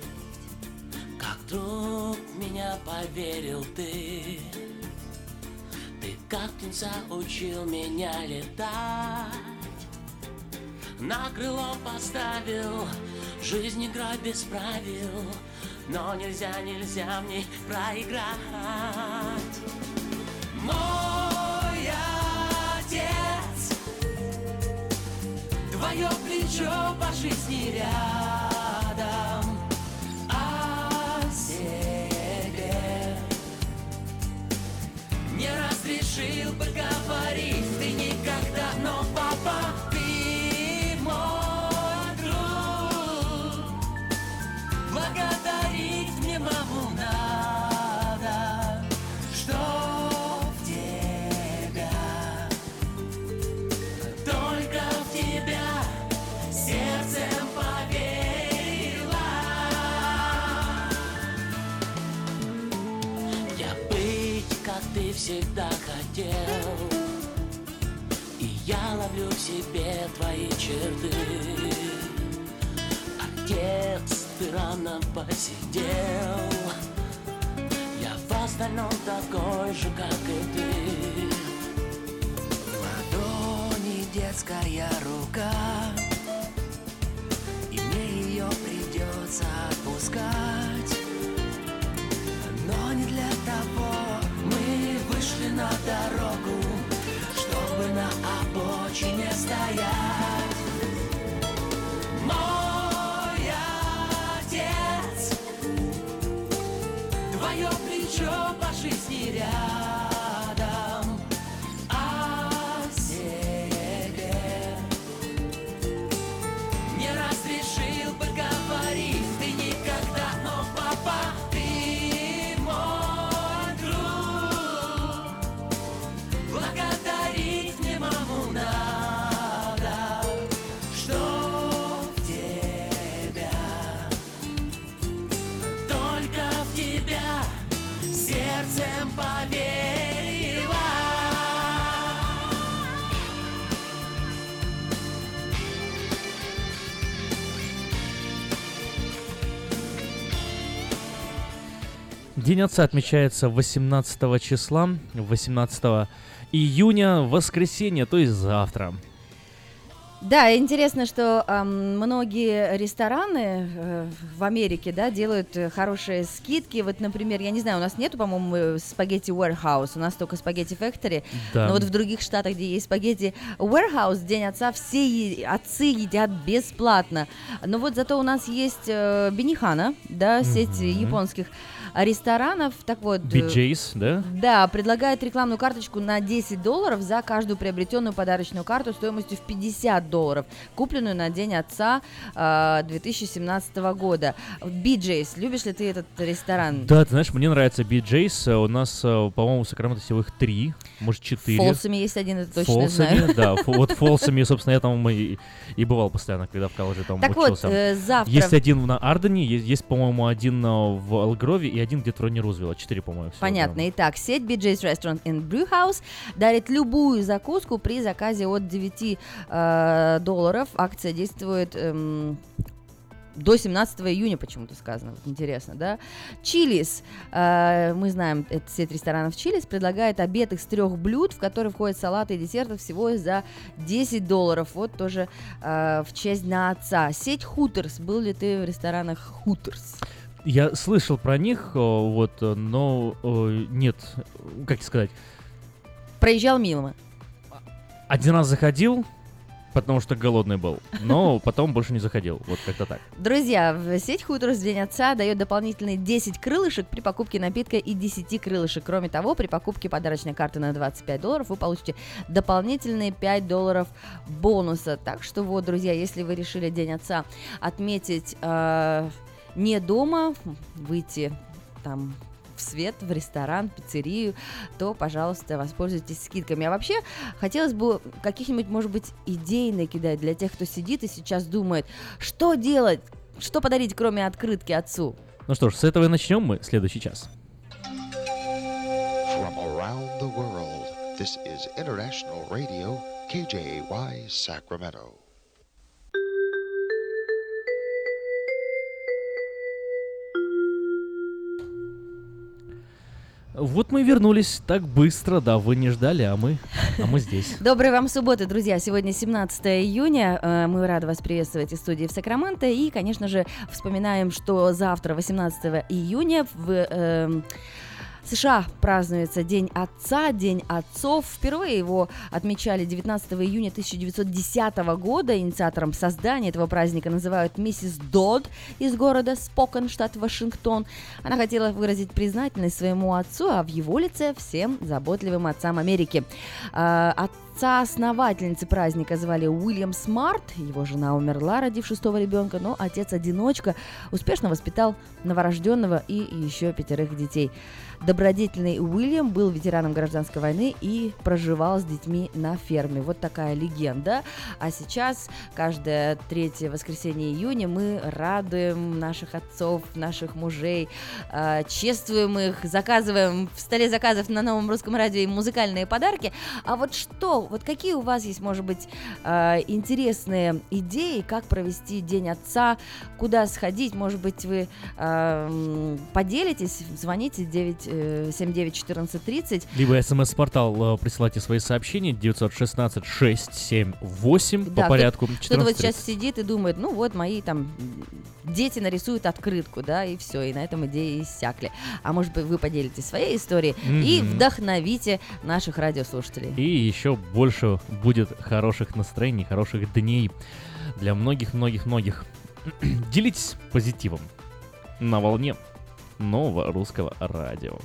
Как друг меня поверил ты. Ты как птенца учил меня летать. На крыло поставил, жизнь игра без правил. Но нельзя, нельзя мне проиграть. Мой твое плечо по жизни рядом, о себе не разрешил поговорить, ты никогда, но папа всегда хотел. И я ловлю в себе твои черты. Отец, ты рано посидел. Я в остальном такой же, как и ты. В ладони детская рука. И мне ее придется отпускать. Но не для того на дорогу, чтобы на обочине стоять. Мой отец, твое плечо по жизни рядом. День отца отмечается 18 числа, 18 июня, воскресенье, то есть завтра. Да, интересно, что э, многие рестораны э, в Америке, да, делают э, хорошие скидки. Вот, например, я не знаю, у нас нету, по-моему, э, спагетти Warehouse, у нас только спагетти Factory. Да. Но вот в других штатах, где есть спагетти Warehouse, День отца, все е- отцы едят бесплатно. Но вот зато у нас есть э, Бенихана, да, сеть mm-hmm. японских ресторанов. Так вот... BJ's, да? Да, предлагает рекламную карточку на 10 долларов за каждую приобретенную подарочную карту стоимостью в 50 долларов, купленную на День Отца э, 2017 года. BJ's, любишь ли ты этот ресторан? Да, ты знаешь, мне нравится BJ's. У нас, по-моему, в Сакраменто всего их три, может, четыре. Фолсами есть один, это точно Фолсами, знаю. да. Вот Фолсами, собственно, я там и, и бывал постоянно, когда в колледже там так учился. Вот, э, завтра... Есть один на Ардене, есть, есть по-моему, один в Элк-Гроуве и один где-то в районе Розвилла. Четыре, по-моему, Понятно. Да. Итак, сеть BJ's Restaurant and Brewhouse дарит любую закуску при заказе от 9 э, долларов. Акция действует... Эм, до 17 июня почему-то сказано. Вот интересно, да? Chili's. Э, мы знаем, это сеть ресторанов Chili's предлагает обед из трех блюд, в которые входят салаты и десерты всего за 10 долларов. Вот тоже э, в честь на отца. Сеть Хутерс. Был ли ты в ресторанах Хутерс? Я слышал про них, вот, но нет, как сказать. Проезжал мимо. Один раз заходил, потому что голодный был. Но потом больше не заходил. Вот как-то так. Друзья, в сеть Хуторс День Отца дает дополнительные 10 крылышек при покупке напитка и 10 крылышек. Кроме того, при покупке подарочной карты на 25 долларов вы получите дополнительные 5 долларов бонуса. Так что вот, друзья, если вы решили День Отца отметить э, не дома, выйти там в свет, в ресторан, пиццерию, то, пожалуйста, воспользуйтесь скидками. А вообще, хотелось бы каких-нибудь, может быть, идей накидать для тех, кто сидит и сейчас думает, что делать, что подарить, кроме открытки отцу. Ну что ж, с этого и начнем мы следующий час. From around the world, this is International Radio, KJY, Sacramento. Вот мы вернулись так быстро, да, вы не ждали, а мы, а мы здесь. Доброй вам субботы, друзья. Сегодня 17 июня. Э, мы рады вас приветствовать из студии в Сакраменто. И, конечно же, вспоминаем, что завтра, 18 июня, в... Э, США празднуется День Отца, День Отцов. Впервые его отмечали 19 июня 1910 года. Инициатором создания этого праздника называют миссис Дод из города Спокон, штат Вашингтон. Она хотела выразить признательность своему отцу, а в его лице всем заботливым отцам Америки. А, Отца-основательницы праздника звали Уильям Смарт. Его жена умерла, родив шестого ребенка, но отец-одиночка успешно воспитал новорожденного и еще пятерых детей. Добродетельный Уильям был ветераном гражданской войны и проживал с детьми на ферме. Вот такая легенда. А сейчас, каждое третье воскресенье июня, мы радуем наших отцов, наших мужей, э, чествуем их, заказываем в столе заказов на новом русском радио им музыкальные подарки. А вот что, вот какие у вас есть, может быть, э, интересные идеи, как провести День Отца, куда сходить, может быть, вы э, поделитесь, звоните 9 791430. Либо смс-портал э, присылайте свои сообщения 916 678 да, по порядку. Кто-то вот сейчас сидит и думает, ну вот мои там дети нарисуют открытку, да, и все, и на этом идеи иссякли. А может быть вы поделитесь своей историей mm-hmm. и вдохновите наших радиослушателей. И еще больше будет хороших настроений, хороших дней для многих-многих-многих. Делитесь позитивом на волне нового русского радио.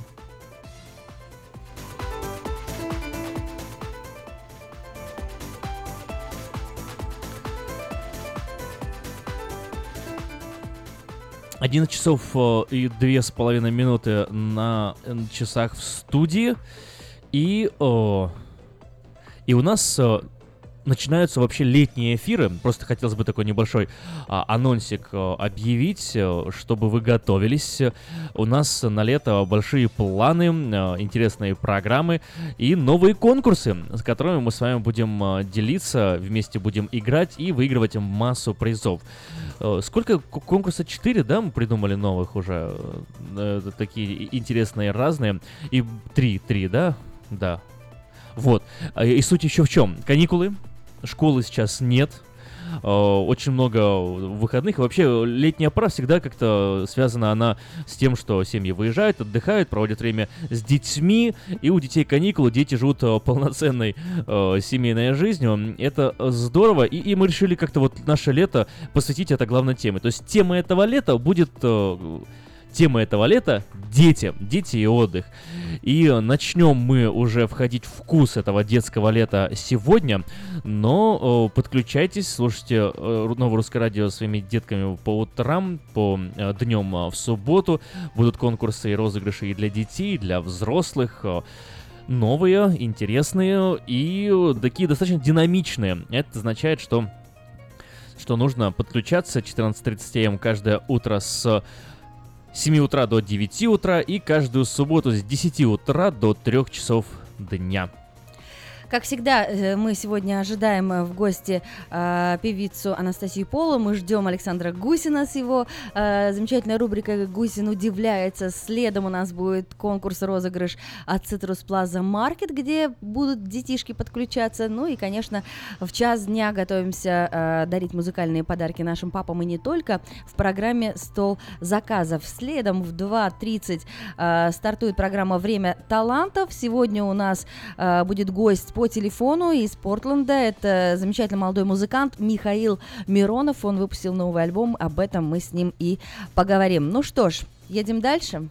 Один часов э, и две с половиной минуты на часах в студии. И, о, и у нас начинаются вообще летние эфиры. Просто хотелось бы такой небольшой а, анонсик а, объявить, а, чтобы вы готовились. У нас на лето большие планы, а, интересные программы и новые конкурсы, с которыми мы с вами будем а, делиться, вместе будем играть и выигрывать массу призов. А, сколько конкурса? Четыре, да, мы придумали новых уже? А, такие интересные, разные. И три, три, да? Да, вот. И суть еще в чем? Каникулы, школы сейчас нет, очень много выходных. Вообще летняя пора всегда как-то связана она с тем, что семьи выезжают, отдыхают, проводят время с детьми, и у детей каникулы, дети живут полноценной э, семейной жизнью. Это здорово, и, и мы решили как-то вот наше лето посвятить это главной теме. То есть тема этого лета будет... Э, тема этого лета — дети, дети и отдых. И начнем мы уже входить в вкус этого детского лета сегодня, но подключайтесь, слушайте Новое Русское Радио своими детками по утрам, по днем в субботу. Будут конкурсы и розыгрыши и для детей, и для взрослых новые, интересные и такие достаточно динамичные. Это означает, что что нужно подключаться 14.30 м каждое утро с 7 утра до 9 утра и каждую субботу с 10 утра до 3 часов дня. Как всегда, э, мы сегодня ожидаем э, в гости э, певицу Анастасию Полу. Мы ждем Александра Гусина с его э, замечательной рубрикой «Гусин удивляется». Следом у нас будет конкурс-розыгрыш от Citrus Plaza Market, где будут детишки подключаться. Ну и, конечно, в час дня готовимся э, дарить музыкальные подарки нашим папам и не только в программе «Стол заказов». Следом в 2.30 э, стартует программа «Время талантов». Сегодня у нас э, будет гость по телефону из Портленда. Это замечательный молодой музыкант Михаил Миронов. Он выпустил новый альбом. Об этом мы с ним и поговорим. Ну что ж, едем дальше.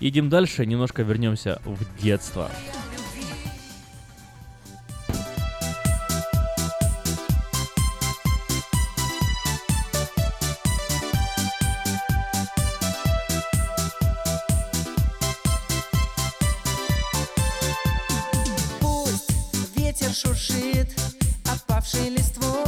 Едем дальше, немножко вернемся в детство. Шуршит опавшей листвой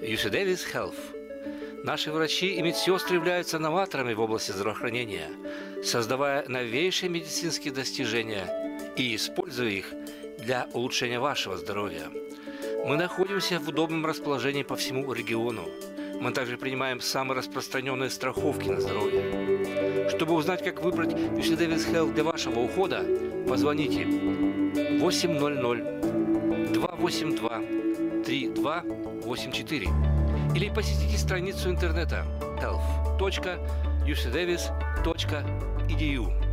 UC Health. Наши врачи и медсестры являются новаторами в области здравоохранения, создавая новейшие медицинские достижения и используя их для улучшения вашего здоровья. Мы находимся в удобном расположении по всему региону. Мы также принимаем самые распространенные страховки на здоровье. Чтобы узнать, как выбрать UC Davis Health для вашего ухода, позвоните 800 282 3284 или посетите страницу интернета health.ucdavis.edu.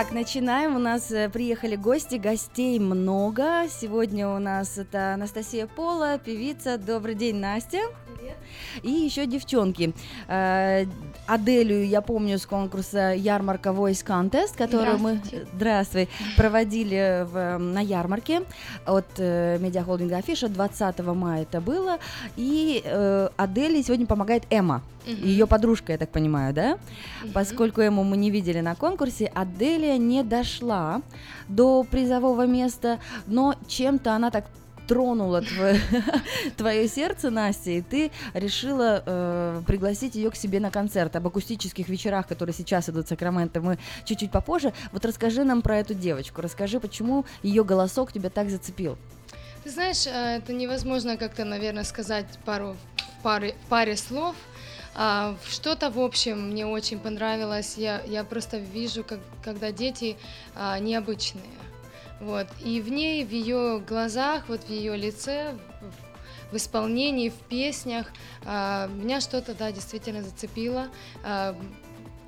Итак, начинаем. У нас э, приехали гости, гостей много. Сегодня у нас это Анастасия Пола, певица. Добрый день, Настя. Привет. И еще девчонки. Э, Аделю я помню с конкурса Ярмарка Voice Contest, который мы здравствуй, проводили в, на ярмарке от э, медиахолдинга Афиша 20 мая это было. И э, Аделе сегодня помогает Эмма. Угу. Ее подружка, я так понимаю, да? Угу. Поскольку ему мы не видели на конкурсе, Аделия не дошла до призового места, но чем-то она так тронула твое, твое сердце, Настя, и ты решила э, пригласить ее к себе на концерт. Об акустических вечерах, которые сейчас идут в Сакраменто, мы чуть-чуть попозже. Вот расскажи нам про эту девочку, расскажи, почему ее голосок тебя так зацепил. Ты знаешь, э, это невозможно как-то, наверное, сказать пару, паре, паре слов. А, что-то, в общем, мне очень понравилось. Я, я просто вижу, как, когда дети а, необычные. Вот. И в ней, в ее глазах, вот в ее лице, в исполнении, в песнях, а, меня что-то, да, действительно зацепило.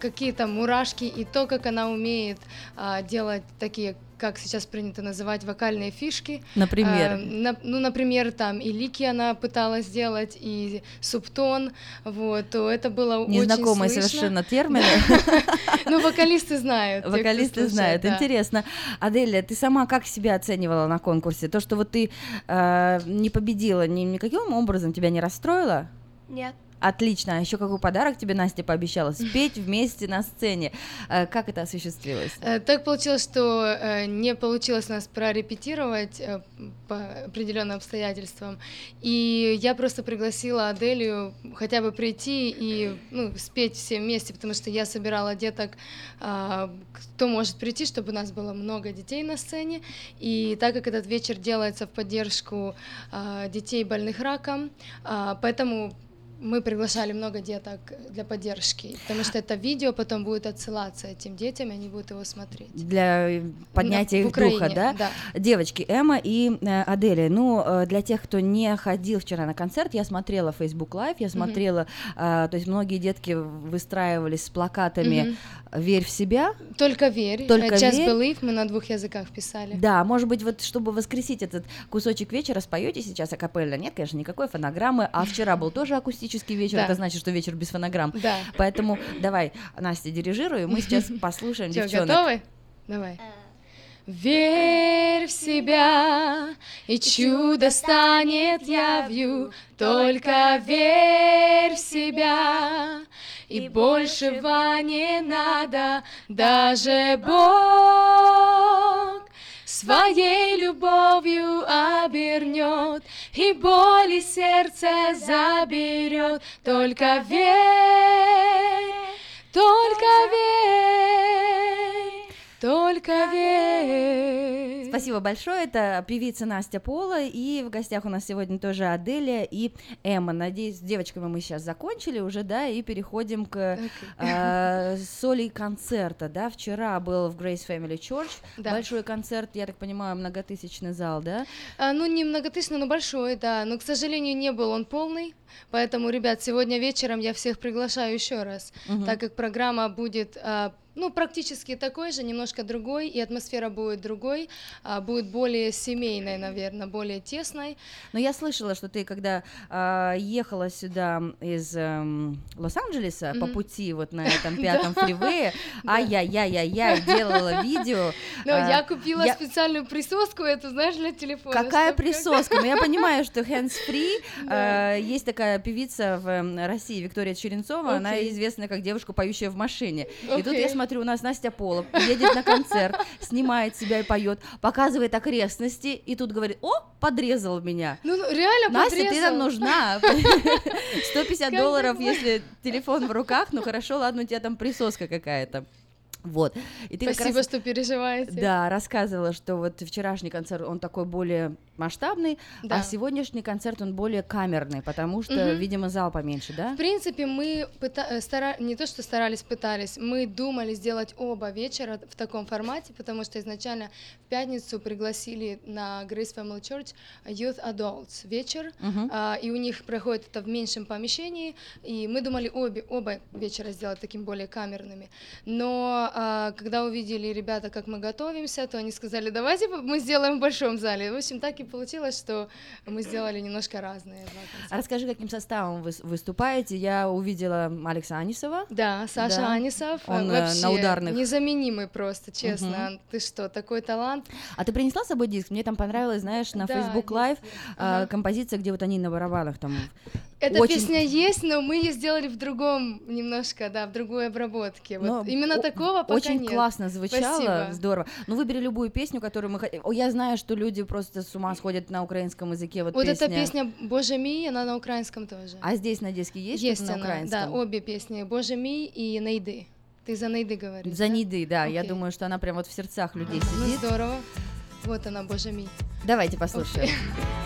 А, какие-то мурашки и то, как она умеет а, делать такие как сейчас принято называть, вокальные фишки. Например? Э, на, ну, например, там и лики она пыталась сделать, и субтон, вот, то это было Незнакомые очень слышно. совершенно термины. Ну, вокалисты знают. Вокалисты знают, интересно. Аделия, ты сама как себя оценивала на конкурсе? То, что вот ты э, не победила, никаким образом тебя не расстроило? Нет. Отлично. А еще какой подарок тебе Настя пообещала? Спеть вместе на сцене. Э, как это осуществилось? Э, так получилось, что э, не получилось нас прорепетировать по определенным обстоятельствам. И я просто пригласила Аделию хотя бы прийти и ну, спеть все вместе, потому что я собирала деток, а, кто может прийти, чтобы у нас было много детей на сцене. И так как этот вечер делается в поддержку а, детей больных раком, а, поэтому мы приглашали много деток для поддержки, потому что это видео потом будет отсылаться этим детям, и они будут его смотреть. Для поднятия их духа, да? да? Девочки, Эмма и э, Аделия, ну, э, для тех, кто не ходил вчера на концерт, я смотрела Facebook Live, я смотрела, mm-hmm. э, то есть многие детки выстраивались с плакатами mm-hmm. «Верь в себя». Только верь. Только Just верь. believe мы на двух языках писали. Да, может быть, вот чтобы воскресить этот кусочек вечера, споете сейчас акапелла? Нет, конечно, никакой фонограммы, а вчера был тоже акустический акустический вечер, да. это значит, что вечер без фонограмм. Да. Поэтому давай, Настя, дирижируй, мы сейчас послушаем Чё, девчонок. готовы? Давай. Верь в себя, и чудо станет явью. Только верь в себя, и большего не надо, даже Бог своей любовью обернет и боли сердце заберет. Только верь, только верь, только верь. Спасибо большое. Это певица Настя Пола, и в гостях у нас сегодня тоже Аделия и Эмма. Надеюсь, с девочками мы сейчас закончили уже, да, и переходим к okay. э, соли концерта, да. Вчера был в Grace Family Church да. большой концерт, я так понимаю, многотысячный зал, да? А, ну, не многотысячный, но большой, да. Но, к сожалению, не был он полный. Поэтому, ребят, сегодня вечером я всех приглашаю еще раз, угу. так как программа будет а, ну, практически такой же, немножко другой, и атмосфера будет другой, а, будет более семейной, наверное, более тесной. Но я слышала, что ты, когда а, ехала сюда из а, Лос-Анджелеса mm-hmm. по пути вот на этом пятом фривее, ай-яй-яй-яй-яй, делала видео. Ну, я купила специальную присоску, это, знаешь, для телефона. Какая присоска? Ну, я понимаю, что hands-free, есть такая певица в России, Виктория Черенцова, она известна как девушка, поющая в машине. И тут я смотрю, у нас Настя Пола едет на концерт, снимает себя и поет, показывает окрестности, и тут говорит, о, подрезал меня. Ну, ну реально Настя, подрезал. ты нам нужна. 150 долларов, если телефон в руках, ну хорошо, ладно, у тебя там присоска какая-то. Вот. И ты Спасибо, раз, что переживаете. Да, рассказывала, что вот вчерашний концерт, он такой более масштабный, а да. а сегодняшний концерт, он более камерный, потому что, угу. видимо, зал поменьше, да? В принципе, мы пыта- э, стара... не то, что старались, пытались, мы думали сделать оба вечера в таком формате, потому что изначально в пятницу пригласили на Grace Family Church Youth Adults вечер, угу. а, и у них проходит это в меньшем помещении, и мы думали обе, оба вечера сделать таким более камерными, но а, когда увидели ребята, как мы готовимся, то они сказали, давайте мы сделаем в большом зале. В общем, так и получилось, что мы сделали немножко разные. А расскажи, каким составом вы выступаете? Я увидела Алекса Анисова. Да, Саша да. Анисов. Он э, вообще на ударных. Незаменимый просто, честно. Угу. Ты что, такой талант. А ты принесла с собой диск? Мне там понравилось, знаешь, на да, Facebook Live ага. композиция, где вот они на барабанах там эта очень... песня есть, но мы ее сделали в другом немножко, да, в другой обработке. Вот но именно такого пока Очень нет. классно звучало, Спасибо. здорово. Ну выбери любую песню, которую мы хотим. Я знаю, что люди просто с ума сходят на украинском языке. Вот, вот песня... эта песня «Боже ми», она на украинском тоже. А здесь на диске есть? Есть на она, украинском? да, обе песни «Боже ми» и «Нейды». Ты за Нейды говоришь, За да? Нейды, да. Okay. Я думаю, что она прям вот в сердцах людей ну, сидит. Ну здорово. Вот она, Боже ми. Давайте послушаем. Okay.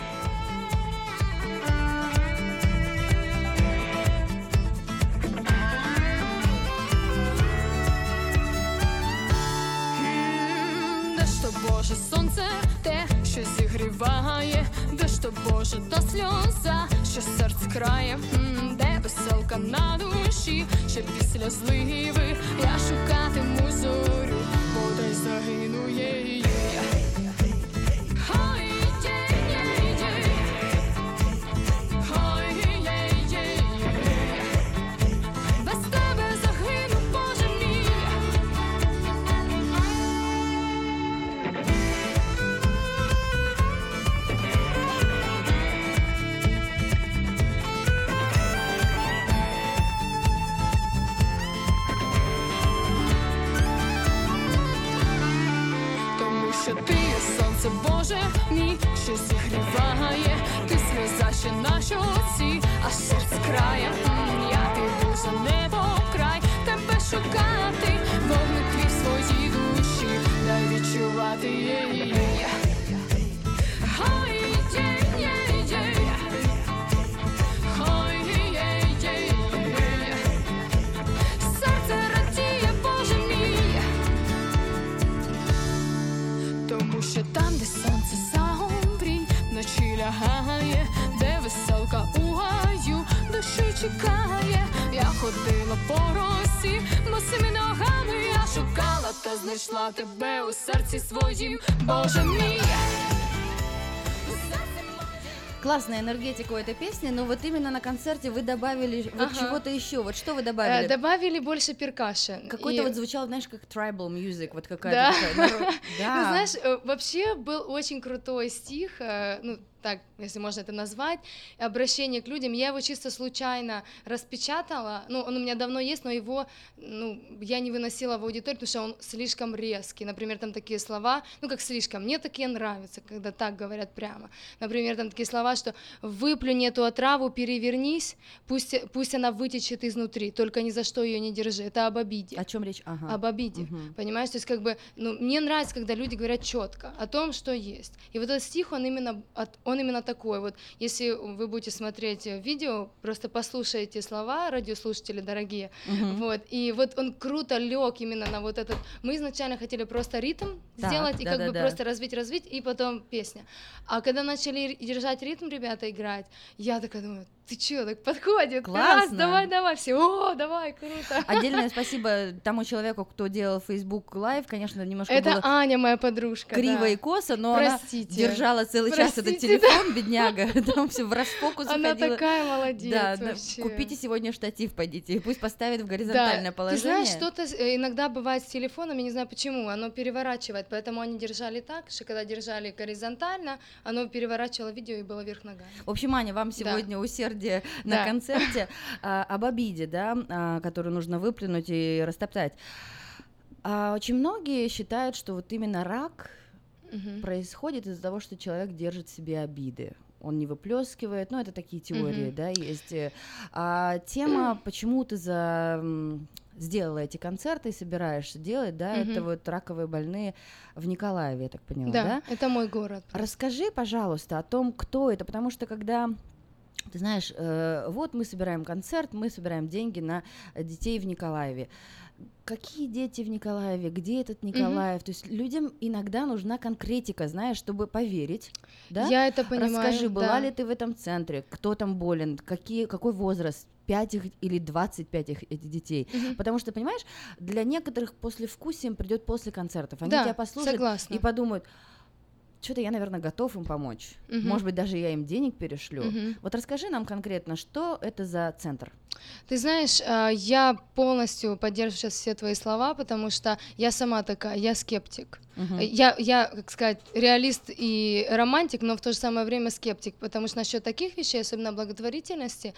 Боже та сльоза, що серце крає, де веселка на душі, ще після зливи я шукатиму зорю, бо десь загину її. Сльоза ходила по росі, босими ногами я шукала, та знайшла тебе у серці своїм, Боже мій. классная энергетика у этой песни, но вот именно на концерте вы добавили вот ага. чего-то еще. Вот что вы добавили? Э, добавили больше перкашен. Какой-то и... вот звучал, знаешь, как tribal music, вот какая-то. Да. да. Ну, знаешь, э, вообще был очень крутой стих, э, ну, так, если можно это назвать, обращение к людям. Я его чисто случайно распечатала, ну, он у меня давно есть, но его, ну, я не выносила в аудиторию, потому что он слишком резкий. Например, там такие слова, ну, как слишком, мне такие нравятся, когда так говорят прямо. Например, там такие слова, что выплюнь эту отраву, перевернись, пусть, пусть она вытечет изнутри, только ни за что ее не держи. Это об обиде. О чем речь? Ага. Об обиде, угу. понимаешь? То есть, как бы, ну, мне нравится, когда люди говорят четко о том, что есть. И вот этот стих, он именно, он именно такой. Вот, если вы будете смотреть видео, просто послушайте слова, радиослушатели дорогие, угу. вот, и вот он круто лег именно на вот этот. Мы изначально хотели просто ритм так, сделать и да, как да, бы да. просто развить, развить, и потом песня. А когда начали держать ритм ребята играть, я такая думаю, ты чё, так подходит, Классно. Раз, давай, давай, все, о, давай, круто. Отдельное спасибо тому человеку, кто делал Facebook Live, конечно, немножко Это было Аня, моя подружка, Криво да. и косо, но Простите. она держала целый Простите, час этот телефон, да. бедняга, там все в расфокус Она заходила. такая молодец да, вообще. Купите сегодня штатив, пойдите, и пусть поставит в горизонтальное да. положение. Ты знаешь, что-то э, иногда бывает с телефоном, я не знаю почему, оно переворачивает, поэтому они держали так, что когда держали горизонтально, оно переворачивало видео и было вверх ногами. В общем, Аня, вам сегодня да. усердие на Да. концерте а, об обиде, да, а, которую нужно выплюнуть и растоптать. А, очень многие считают, что вот именно рак происходит из-за того, что человек держит в себе обиды. Он не выплескивает, ну это такие теории, Мгм. да, есть. А тема, почему ты за сделала эти концерты и собираешься делать, да, это Мгм. вот раковые больные в Николаеве, я так поняла, да? Да, это мой город. Расскажи, пожалуйста, о том, кто это, потому что когда ты знаешь, э, вот мы собираем концерт, мы собираем деньги на детей в Николаеве. Какие дети в Николаеве? Где этот Николаев? То есть людям иногда нужна конкретика, знаешь, чтобы поверить. Да? Я это понимаю, Расскажи, была да. ли ты в этом центре? Кто там болен? Какие, какой возраст? 5 их или 25 их, этих детей. Мгм. Потому что, понимаешь, для некоторых после им придет после концертов. Они Да, тебя послушают согласна. и подумают, что-то я, наверное, готов им помочь. Мгм. Может быть, даже я им денег перешлю. Мгм. Вот расскажи нам конкретно, что это за центр? Ты знаешь, а, я полностью поддерживаю сейчас все твои слова, потому что я сама такая, я скептик. Мгм. Я, я, как сказать, реалист и романтик, но в то же самое время скептик, потому что насчет таких вещей, особенно благотворительности,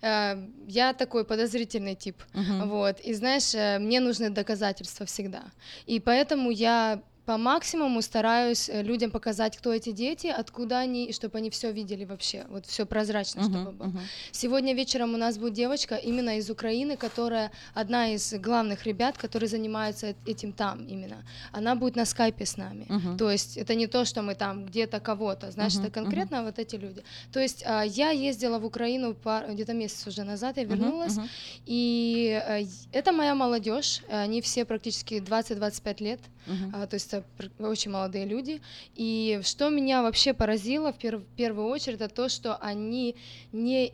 э, я такой подозрительный тип. Мгм. Вот. И знаешь, э, мне нужны доказательства всегда. И поэтому я по максимуму стараюсь э, людям показать, кто эти дети, откуда они, и чтобы они все видели вообще, вот все прозрачно, Мгм, чтобы было. мгм. Сегодня вечером у нас будет девочка именно из Украины, которая одна из главных ребят, которые занимаются э- этим там именно. Она будет на скайпе с нами. Мгм. То есть это не то, что мы там где-то кого-то, знаешь, Мгм, это конкретно вот эти люди. То есть а, я ездила в Украину где-то месяц уже назад, я вернулась, мгм. и э, это моя молодежь, они все практически 20-25 лет, Мгм. а, то есть это очень молодые люди. И что меня вообще поразило в, пер- в первую очередь, это то, что они не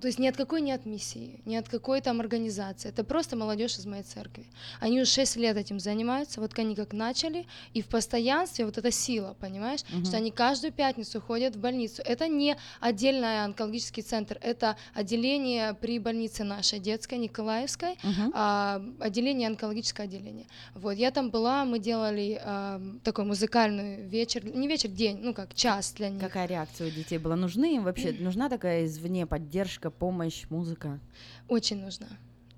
то есть ни от какой не от миссии, ни от какой там организации. Это просто молодежь из моей церкви. Они уже 6 лет этим занимаются, вот они как начали, и в постоянстве вот эта сила, понимаешь, Мгм. что они каждую пятницу ходят в больницу. Это не отдельный онкологический центр, это отделение при больнице нашей детской, Николаевской, Мгм. а, отделение, онкологическое отделение. Вот, я там была, мы делали а, такой музыкальный вечер, не вечер, день, ну как, час для них. Какая реакция у детей была? Нужны им вообще? Нужна такая извне поддержка, помощь, музыка? Очень нужна.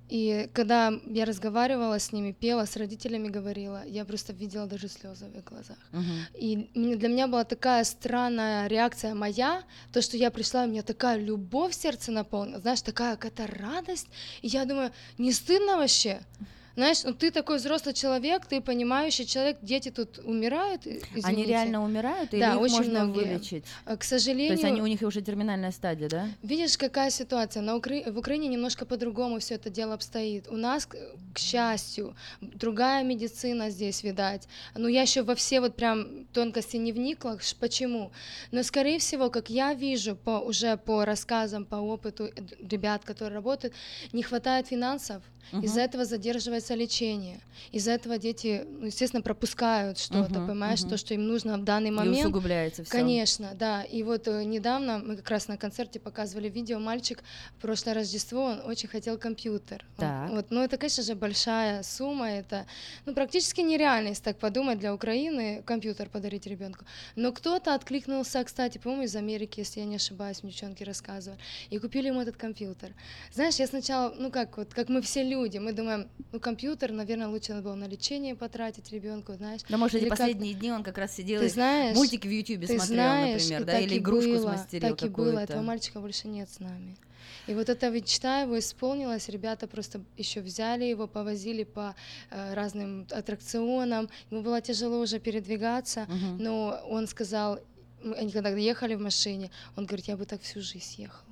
И когда я разговаривала с ними, пела, с родителями говорила, я просто видела даже слезы в их глазах. Мгм. И для меня была такая странная реакция моя, то, что я пришла, у меня такая любовь в сердце наполнена, знаешь, такая какая-то радость. И я думаю, не стыдно вообще? Знаешь, ну ты такой взрослый человек, ты понимающий человек, дети тут умирают. и- Они извините. реально умирают или Да, их очень можно многие. вылечить? А, К То сожалению... есть они, у них уже терминальная стадия, да? Видишь, какая ситуация? На Укра- В Украине немножко по-другому все это дело обстоит. У нас, к счастью, другая медицина здесь, видать. Ну, я еще во все вот прям тонкости не вникла. Почему? Но, скорее всего, как я вижу по, уже по рассказам, по опыту э, ребят, которые работают, не хватает финансов. Угу. Из-за этого задерживается лечение. Из-за этого дети, ну, естественно, пропускают что-то, угу, понимаешь, угу. то, что им нужно в данный момент. И усугубляется все. Конечно, да. И вот э, недавно мы как раз на концерте показывали видео, мальчик в прошлое Рождество, он очень хотел компьютер. Так. Он, вот, ну, это, конечно же, большая сумма, это ну, практически нереально, если так подумать, для Украины компьютер подарить ребенку. Но кто-то откликнулся, кстати, по-моему, из Америки, если я не ошибаюсь, девчонки рассказывали, и купили ему этот компьютер. Знаешь, я сначала, ну как, вот, как мы все люди, мы думаем, ну компьютер, наверное, лучше надо было на лечение потратить ребенку, знаешь. Да, может, эти последние дни он как раз сидел и знаешь, мультики в Ютубе смотрел, знаешь, например, да, или игрушку было, смастерил Так и было, этого мальчика больше нет с нами. И вот эта мечта его исполнилась, ребята просто еще взяли его, повозили по э, разным аттракционам, ему было тяжело уже передвигаться, uh-huh. но он сказал, они когда ехали в машине, он говорит, я бы так всю жизнь ехал.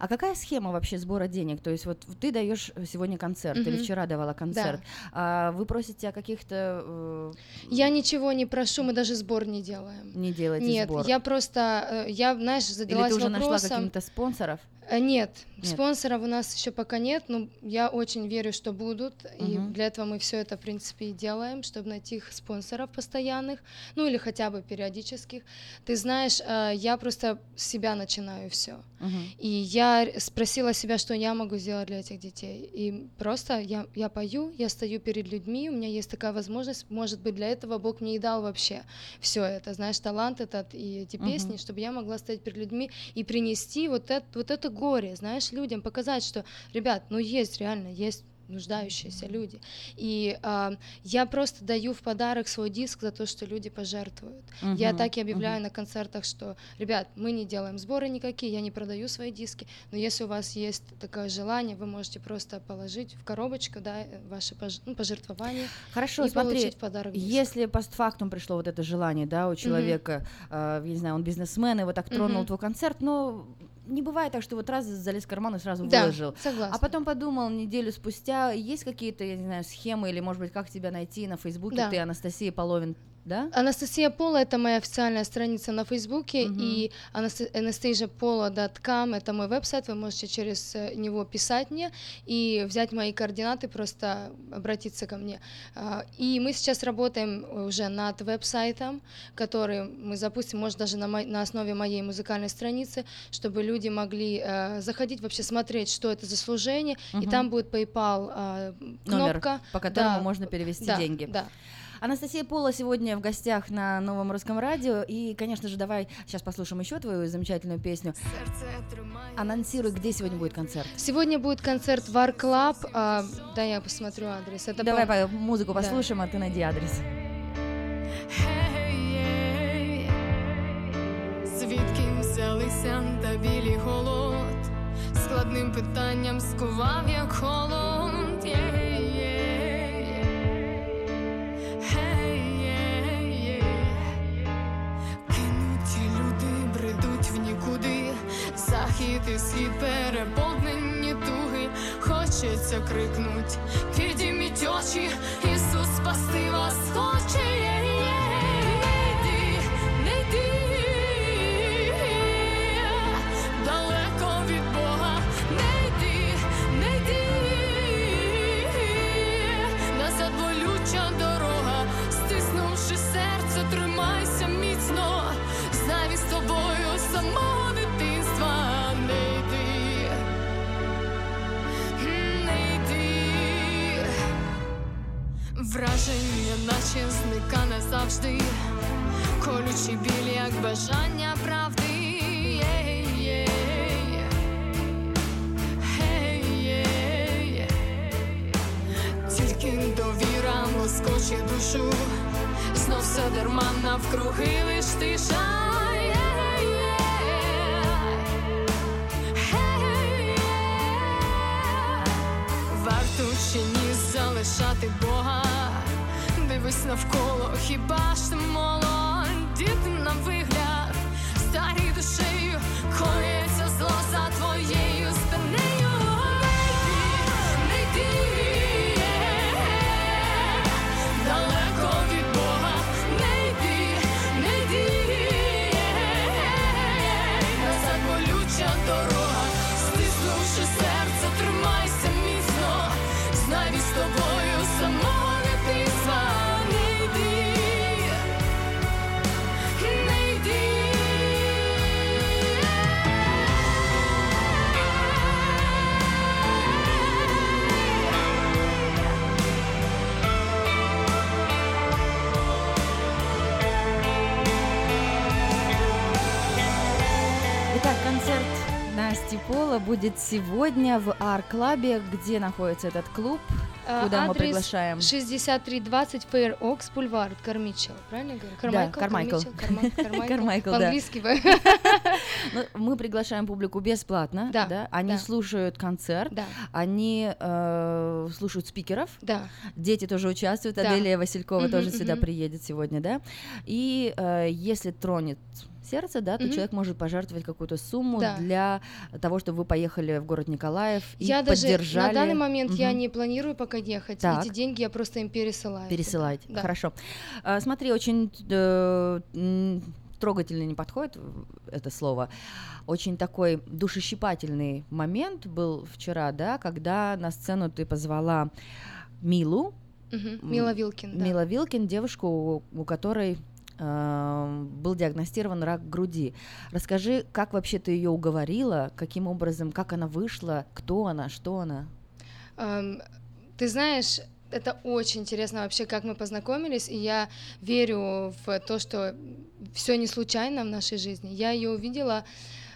А какая схема вообще сбора денег? То есть вот ты даешь сегодня концерт mm-hmm. или вчера давала концерт, да. а вы просите о каких-то... Э... Я ничего не прошу, мы даже сбор не делаем. Не делаете Нет, сбор? Нет, я просто, э, я, знаешь, задалась Или ты уже вопросом... нашла каких-то спонсоров? Э, нет, нет, спонсоров у нас еще пока нет, но я очень верю, что будут, угу. и для этого мы все это, в принципе, и делаем, чтобы найти их спонсоров постоянных, ну или хотя бы периодических. Ты знаешь, э, я просто с себя начинаю все. Угу. И я спросила себя, что я могу сделать для этих детей. И просто я, я пою, я стою перед людьми, у меня есть такая возможность, может быть, для этого Бог мне и дал вообще все это, знаешь, талант этот и эти песни, угу. чтобы я могла стоять перед людьми и принести вот это, вот это горе, знаешь, людям показать, что, ребят, ну есть реально, есть нуждающиеся люди. И э, я просто даю в подарок свой диск за то, что люди пожертвуют. Uh-huh, я так и объявляю uh-huh. на концертах, что, ребят, мы не делаем сборы никакие, я не продаю свои диски, но если у вас есть такое желание, вы можете просто положить в коробочку, да, ваши пож- ну, пожертвования. Хорошо, и смотри, получить подарок. Диск. Если постфактум пришло вот это желание, да, у человека, uh-huh. э, я не знаю, он бизнесмен, его так тронул uh-huh. твой концерт, но не бывает так, что вот раз залез в карман и сразу да, выложил. Согласна. А потом подумал неделю спустя, есть какие-то, я не знаю, схемы или, может быть, как тебя найти на Фейсбуке, да. ты Анастасия Половин да? Анастасия Пола это моя официальная страница на Фейсбуке, угу. и anastasiapola.com это мой веб-сайт, вы можете через э, него писать мне и взять мои координаты, просто обратиться ко мне. А, и мы сейчас работаем уже над веб-сайтом, который мы запустим, может, даже на, мо- на основе моей музыкальной страницы, чтобы люди могли э, заходить, вообще смотреть, что это за служение, угу. и там будет PayPal э, кнопка. Номер, по которому да, можно перевести да, деньги. Да. Анастасия Пола сегодня в гостях на Новом Русском Радио. И, конечно же, давай сейчас послушаем еще твою замечательную песню. Анонсируй, где сегодня будет концерт. Сегодня будет концерт в Ар Клаб. А, да, я посмотрю адрес. Это давай по... музыку послушаем, да. а ты найди адрес. Звідки взялися та білі голод, складним питанням скував, як холод. Yeah. Захід і схід переповнені туги, хочеться крикнуть, підійміть очі, Ісус спасти вас хоче. Враження, наче зника назавжди, колючі білі, як бажання правди. Тільки довіра лоскоче душу, знов все дарма навкруги лиш тиша. Варто чи ні залишати Бога дивись навколо, хіба ж ти молодь, діти на вигляд, старі душею, коїться зло за твоєю Пола будет сегодня в Ар-клабе, где находится этот клуб. А, Куда мы приглашаем? 6320 Fair Oaks Бульвар, Кармичел, правильно говорю? Да, Кармайкл, Кармайкл. Кармайкл. По-английски. Ну, мы приглашаем публику бесплатно, Да, они слушают концерт, Да. они э, слушают спикеров, Да. дети тоже участвуют. Аделия Василькова тоже сюда приедет сегодня, да, и э, если тронет сердце, да, то Мгм. человек может пожертвовать какую-то сумму Да. для того, чтобы вы поехали в город Николаев и Я даже поддержали. на данный момент я Мгм. не планирую пока ехать. Так. Эти деньги я просто им пересылаю. Пересылать. Да. Хорошо. А, смотри, очень э, м, трогательно не подходит это слово. Очень такой душещипательный момент был вчера, да, когда на сцену ты позвала Милу. М, Мила Вилкин, да. Мила Вилкин, девушку, у, которой был диагностирован рак груди. Расскажи, как вообще ты ее уговорила, каким образом, как она вышла, кто она, что она? Эм, Ты знаешь, это очень интересно вообще, как мы познакомились, и я верю в то, что все не случайно в нашей жизни. Я ее увидела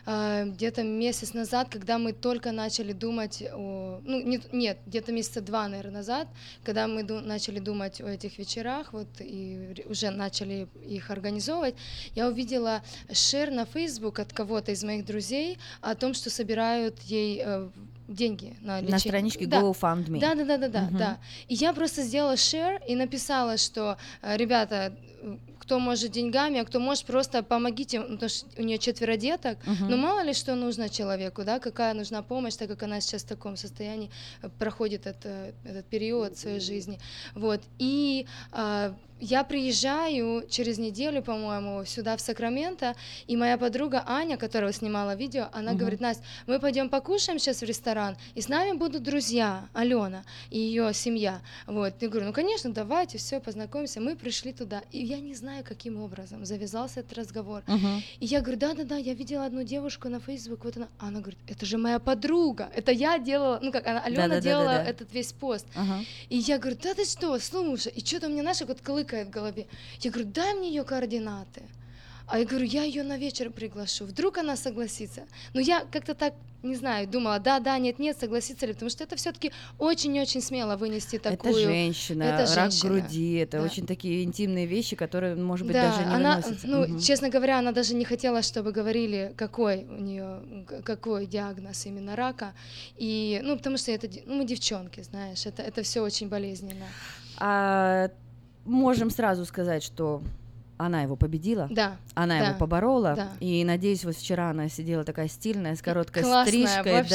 где-то месяц назад, когда мы только начали думать о... Ну, нет, нет где-то месяца два, наверное, назад, когда мы ду- начали думать о этих вечерах, вот, и уже начали их организовывать, я увидела шер на Facebook от кого-то из моих друзей о том, что собирают ей э, деньги на лечение. На страничке Да. GoFundMe. Да, да, да, да, да, Мгм. да. И я просто сделала share и написала, что э, ребята, э, кто может деньгами, а кто может, просто помогите, ну, потому что у нее четверо деток, Мгм. но мало ли что нужно человеку, да, какая нужна помощь, так как она сейчас в таком состоянии э, проходит это, этот период своей жизни. Вот. И а, я приезжаю через неделю, по-моему, сюда в Сакраменто, и моя подруга Аня, которая снимала видео, она Мгм. говорит, Настя, мы пойдем покушаем сейчас в ресторан, и с нами будут друзья, Алена и ее семья. Вот. Я говорю, ну, конечно, давайте, все, познакомимся. Мы пришли туда, и я не знаю, каким образом завязался этот разговор. Мгм. И я говорю, да-да-да, я видела одну девушку на Facebook, вот она. Она говорит, это же моя подруга, это я делала, ну как, она, Алена Да-да-да-да-да. делала этот весь пост. Ага. И я говорю, да ты что, слушай, и что-то мне наше вот клыкает в голове. Я говорю, дай мне ее координаты. А я говорю, я ее на вечер приглашу, вдруг она согласится. Но я как-то так, не знаю, думала, да, да, нет, нет, согласится ли, потому что это все-таки очень-очень смело вынести такую... Это женщина, Это рак женщина. груди, это Да. очень такие интимные вещи, которые, может быть, да, даже не она, выносятся. ну, Мгм. честно говоря, она даже не хотела, чтобы говорили, какой у нее, какой диагноз именно рака. И, ну, потому что это, ну, мы девчонки, знаешь, это, это все очень болезненно. А, можем сразу сказать, что она его победила. Да, Она да, его поборола. да. И надеюсь, вот вчера она сидела такая стильная, с короткой классная, стрижкой, вообще.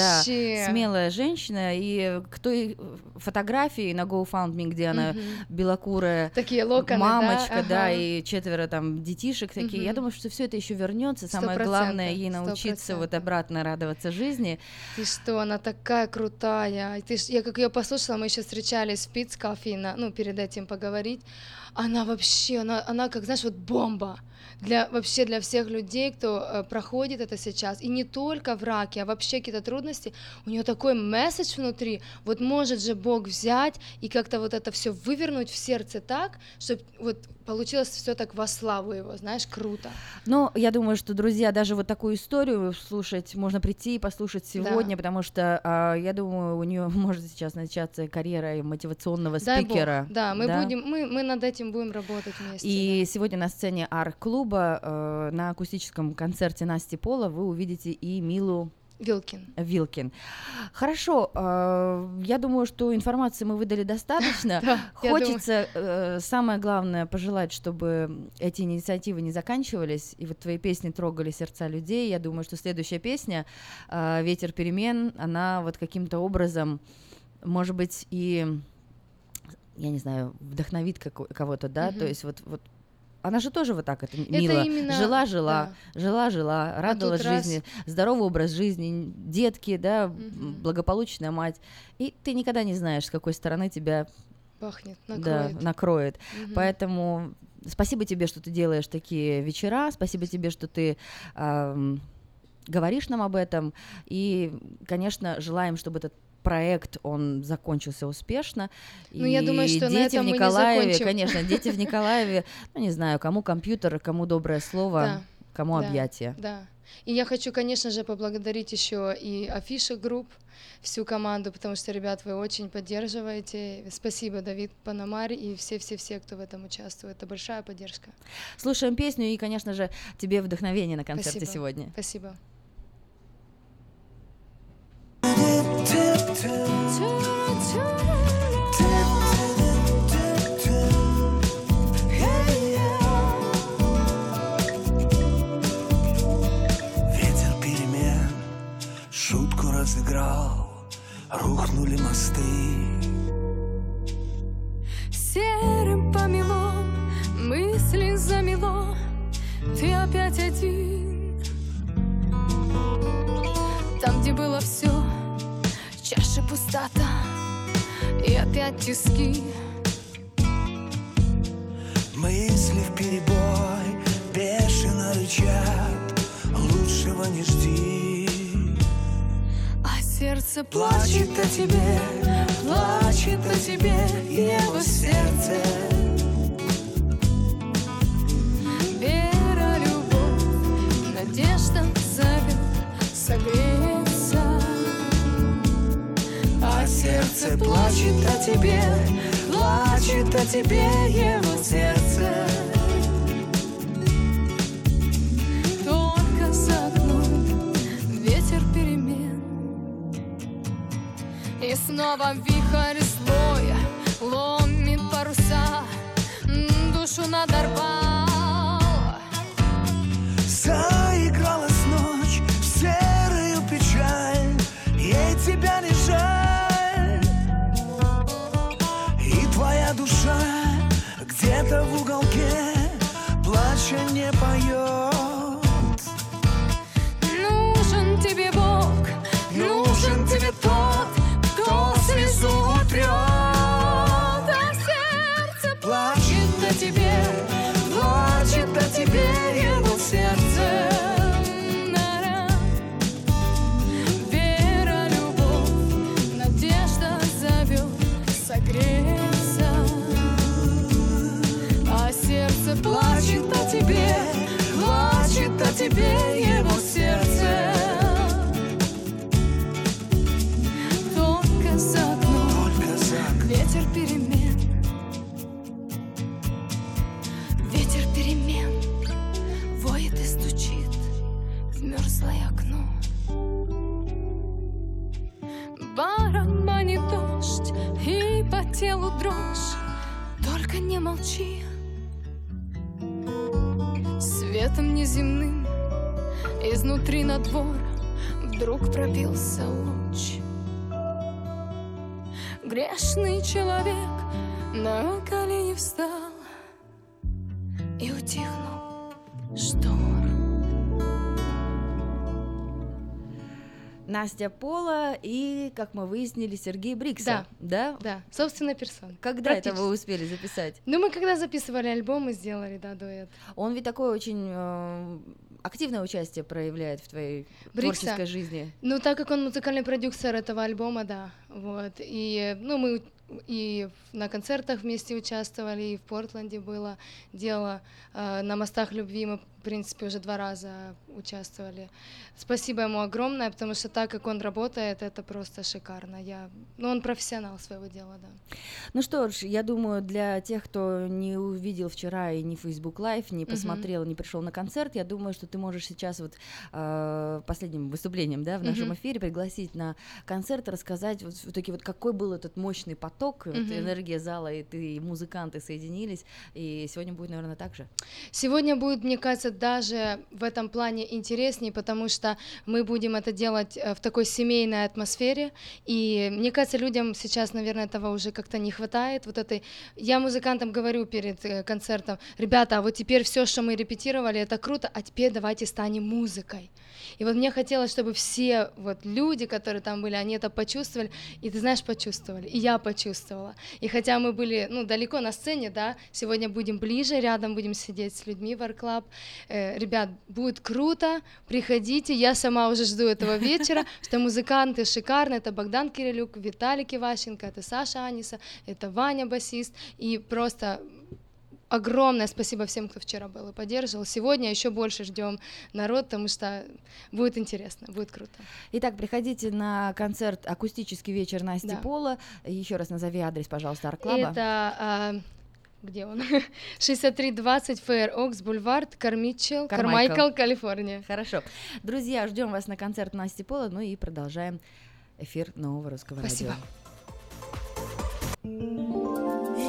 да, смелая женщина. И кто и фотографии на GoFundMe, где она Мгм. белокурая Такие локоны, да, мамочка, да, ага. и четверо там детишек такие. Я Мгм. думаю, что все это еще вернется. Самое главное ей научиться вот процентов. обратно радоваться жизни. Ты что, она такая крутая. Ты, ж- я как ее послушала, мы еще встречались в Пиц Кофе, на, ну, перед этим поговорить. Она вообще, она, она как, знаешь, вот бомба. Для, вообще для всех людей, кто э, проходит это сейчас, и не только в раке, а вообще какие-то трудности, у нее такой месседж внутри, вот может же Бог взять и как-то вот это все вывернуть в сердце так, чтобы вот получилось все так во славу его, знаешь, круто. Но я думаю, что, друзья, даже вот такую историю слушать можно прийти и послушать сегодня, потому что а, я думаю, у нее может сейчас начаться карьера мотивационного Дай Бог. спикера. Да, мы будем, мы, мы над этим будем работать вместе. И сегодня на сцене Ар-клуба э, на акустическом концерте Насти Пола вы увидите и Милу Вилкин. Вилкин. Хорошо, э, я думаю, что информации мы выдали достаточно. Да, Хочется э, самое главное пожелать, чтобы эти инициативы не заканчивались, и вот твои песни трогали сердца людей. Я думаю, что следующая песня э, «Ветер перемен», она вот каким-то образом, может быть, и, я не знаю, вдохновит кого-то, да, то есть вот, вот она же тоже вот так это мило. именно- жила, жила, жила, жила, радовалась тут раз- жизни, здоровый образ жизни, детки, да, Мгм. благополучная мать. И ты никогда не знаешь, с какой стороны тебя Пахнет, да, накроет. накроет. Мгм. Поэтому спасибо тебе, что ты делаешь такие вечера, спасибо тебе, что ты ам, говоришь нам об этом. И, конечно, желаем, чтобы этот проект, он закончился успешно. Ну, я думаю, И что на дети этом в мы не Николаеве, закончим. конечно, дети в Николаеве, ну, не знаю, кому компьютер, кому доброе слово. кому да, объятия. Да. И я хочу, конечно же, поблагодарить еще и Афиша Group, всю команду, потому что, ребят, вы очень поддерживаете. Спасибо, Давид Панамарь и все-все-все, кто в этом участвует. Это большая поддержка. Слушаем песню и, конечно же, тебе вдохновение на концерте Спасибо. сегодня. Спасибо. Разыграл, рухнули мосты. Серым помело, мысли замело, ты опять один. Там, где было все, чаша пустота и опять тиски. Мысли в перебой бешено рычат, лучшего не жди. А сердце плачет о тебе, плачет о тебе, его сердце. Вера, любовь, надежда зовет согреться. Сердце плачет о тебе, плачет о тебе его сердце. Только за окном ветер перемен И снова вихрь злой ломит паруса Душу надорвал изнутри на двор Вдруг пробился луч Грешный человек на колени встал И утихнул штор Настя Пола и, как мы выяснили, Сергей Брикса. Да. Да? Да, собственно, персона. Когда это вы успели записать? Ну, мы когда записывали альбом, мы сделали, да, дуэт. Он ведь такой очень э, активное участие проявляет в твоей Брикса? творческой жизни. Ну, так как он музыкальный продюсер этого альбома, да, вот. И, ну, мы и на концертах вместе участвовали, и в Портленде было дело. э, На мостах любви мы, в принципе, уже два раза участвовали. Спасибо ему огромное, потому что так как он работает, это просто шикарно. Я... Ну, он профессионал своего дела, да. Ну что ж, я думаю, для тех, кто не увидел вчера и ни Facebook Live, не посмотрел, не пришел на концерт, я думаю, что ты можешь сейчас вот э, последним выступлением, да, в нашем Мгм. эфире пригласить на концерт, рассказать вот все-таки вот какой был этот мощный поток, вот Мгм. энергия зала, и ты, и музыканты соединились, и сегодня будет, наверное, так же. Сегодня будет, мне кажется, даже в этом плане интереснее, потому что мы будем это делать э, в такой семейной атмосфере, и мне кажется, людям сейчас, наверное, этого уже как-то не хватает. Вот этой, я музыкантам говорю перед э, концертом, ребята, а вот теперь все, что мы репетировали, это круто, а теперь давайте станем музыкой. И вот мне хотелось, чтобы все вот люди, которые там были, они это почувствовали, и ты знаешь, почувствовали, и я почувствовала. И хотя мы были, ну, далеко на сцене, да, сегодня будем ближе, рядом будем сидеть с людьми в Э, ребят, будет круто, приходите, я сама уже жду этого вечера, что музыканты шикарные, это Богдан Кирилюк, Виталий Киващенко, это Саша Аниса, это Ваня басист, и просто огромное спасибо всем, кто вчера был и поддерживал. Сегодня еще больше ждем народ, потому что будет интересно, будет круто. Итак, приходите на концерт «Акустический вечер Насти да. Пола». Еще раз назови адрес, пожалуйста, Арклаба. Это а, где он? 6320 Фэйр Окс, Бульвар, Кармичел, Кармайкл, Калифорния. Хорошо. Друзья, ждем вас на концерт Насти Пола, ну и продолжаем эфир нового русского Спасибо. радио.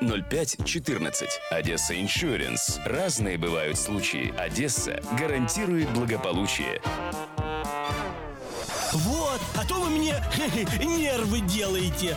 05 14. Одесса Иншуренс. Разные бывают случаи. Одесса гарантирует благополучие. Вот, а то вы мне нервы делаете.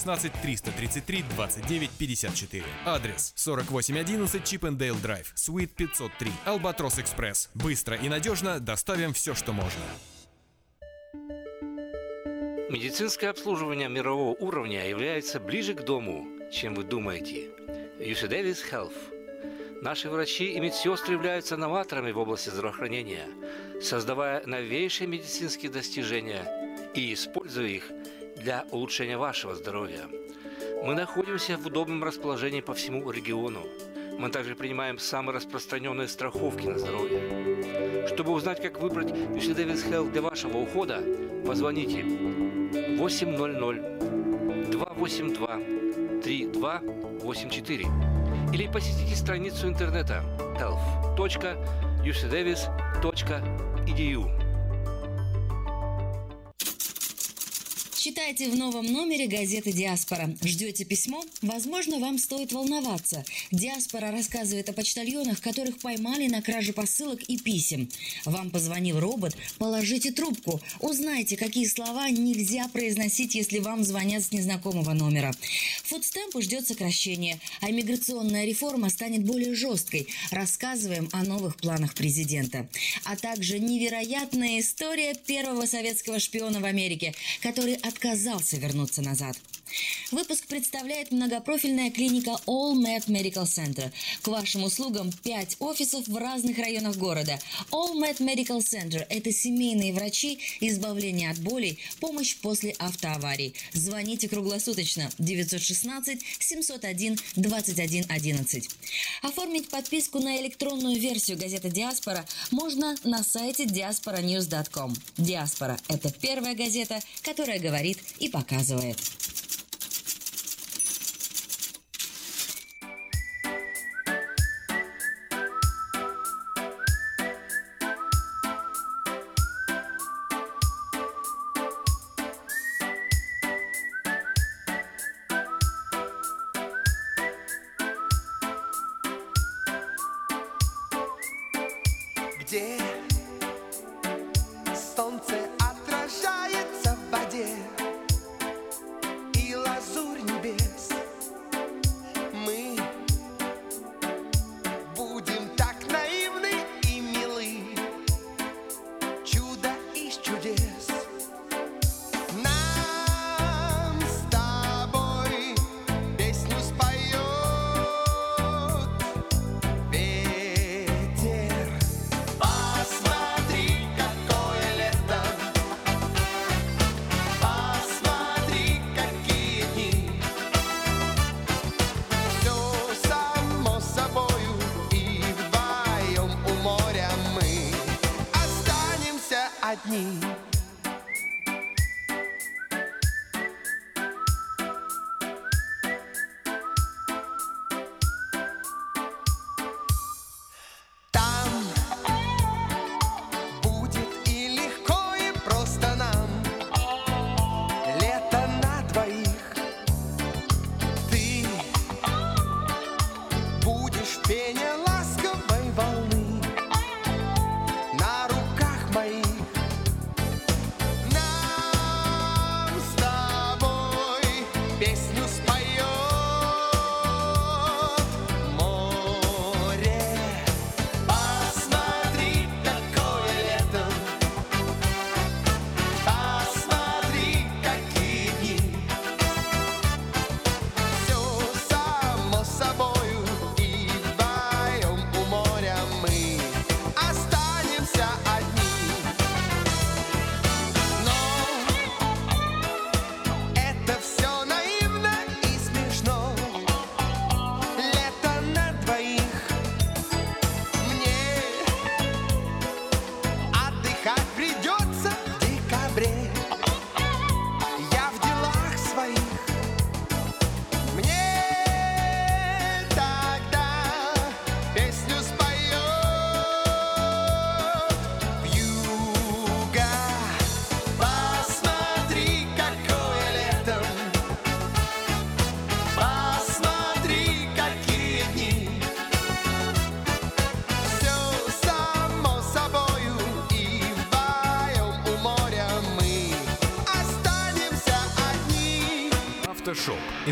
16 333 29 54. Адрес 4811 Chippendale Drive, Suite 503, Albatross Express. Быстро и надежно доставим все, что можно. Медицинское обслуживание мирового уровня является ближе к дому, чем вы думаете. UC Davis Health. Наши врачи и медсестры являются новаторами в области здравоохранения, создавая новейшие медицинские достижения и используя их для улучшения вашего здоровья. Мы находимся в удобном расположении по всему региону. Мы также принимаем самые распространенные страховки на здоровье. Чтобы узнать, как выбрать UC Davis Health для вашего ухода, позвоните 800 282 3284 или посетите страницу интернета health.ucdavis.edu. Читайте в новом номере газеты «Диаспора». Ждете письмо? Возможно, вам стоит волноваться. «Диаспора» рассказывает о почтальонах, которых поймали на краже посылок и писем. Вам позвонил робот? Положите трубку. Узнайте, какие слова нельзя произносить, если вам звонят с незнакомого номера. Фудстемпу ждет сокращение, а миграционная реформа станет более жесткой. Рассказываем о новых планах президента. А также невероятная история первого советского шпиона в Америке, который отказался вернуться назад. Выпуск представляет многопрофильная клиника All Med Medical Center. К вашим услугам 5 офисов в разных районах города. All Med Medical Center – это семейные врачи, избавление от болей, помощь после автоаварий. Звоните круглосуточно 916 701 21 11. Оформить подписку на электронную версию газеты «Диаспора» можно на сайте diasporanews.com. «Диаспора» – это первая газета, которая говорит и показывает.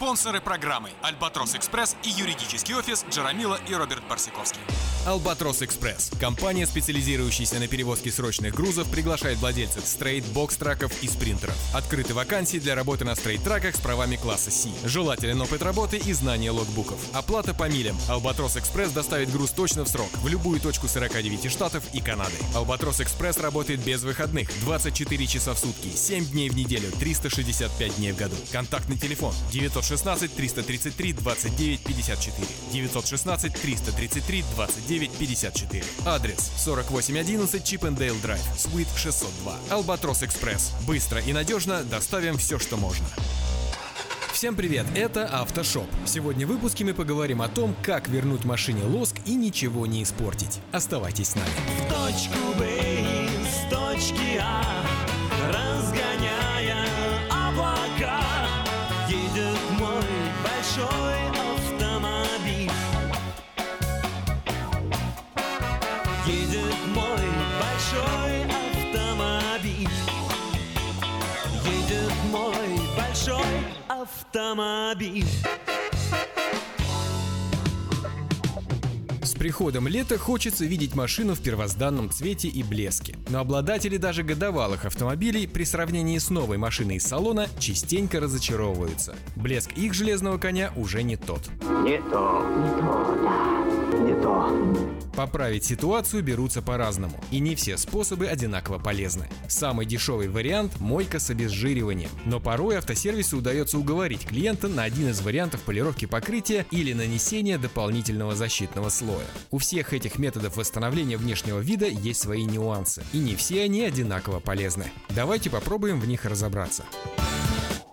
Спонсоры программы «Альбатрос Экспресс» и юридический офис Джарамила и Роберт Барсиковский. Албатрос Экспресс. Компания, специализирующаяся на перевозке срочных грузов, приглашает владельцев стрейт, бокс-траков и спринтеров. Открыты вакансии для работы на стрейт-траках с правами класса C. Желателен опыт работы и знание логбуков. Оплата по милям. Албатрос Экспресс доставит груз точно в срок, в любую точку 49 штатов и Канады. Албатрос Экспресс работает без выходных, 24 часа в сутки, 7 дней в неделю, 365 дней в году. Контактный телефон 916 333 29 54. 916 333 29 54. Адрес 4811 Чипендейл Драйв, Суит 602. Албатрос Экспресс. Быстро и надежно доставим все, что можно. Всем привет, это Автошоп. Сегодня в выпуске мы поговорим о том, как вернуть машине лоск и ничего не испортить. Оставайтесь с нами. точку Б с точки А автомобиль приходом лета хочется видеть машину в первозданном цвете и блеске. Но обладатели даже годовалых автомобилей при сравнении с новой машиной из салона частенько разочаровываются. Блеск их железного коня уже не тот. Не то, не то, да, не то. Поправить ситуацию берутся по-разному, и не все способы одинаково полезны. Самый дешевый вариант – мойка с обезжириванием, но порой автосервису удается уговорить клиента на один из вариантов полировки покрытия или нанесения дополнительного защитного слоя. У всех этих методов восстановления внешнего вида есть свои нюансы, и не все они одинаково полезны. Давайте попробуем в них разобраться.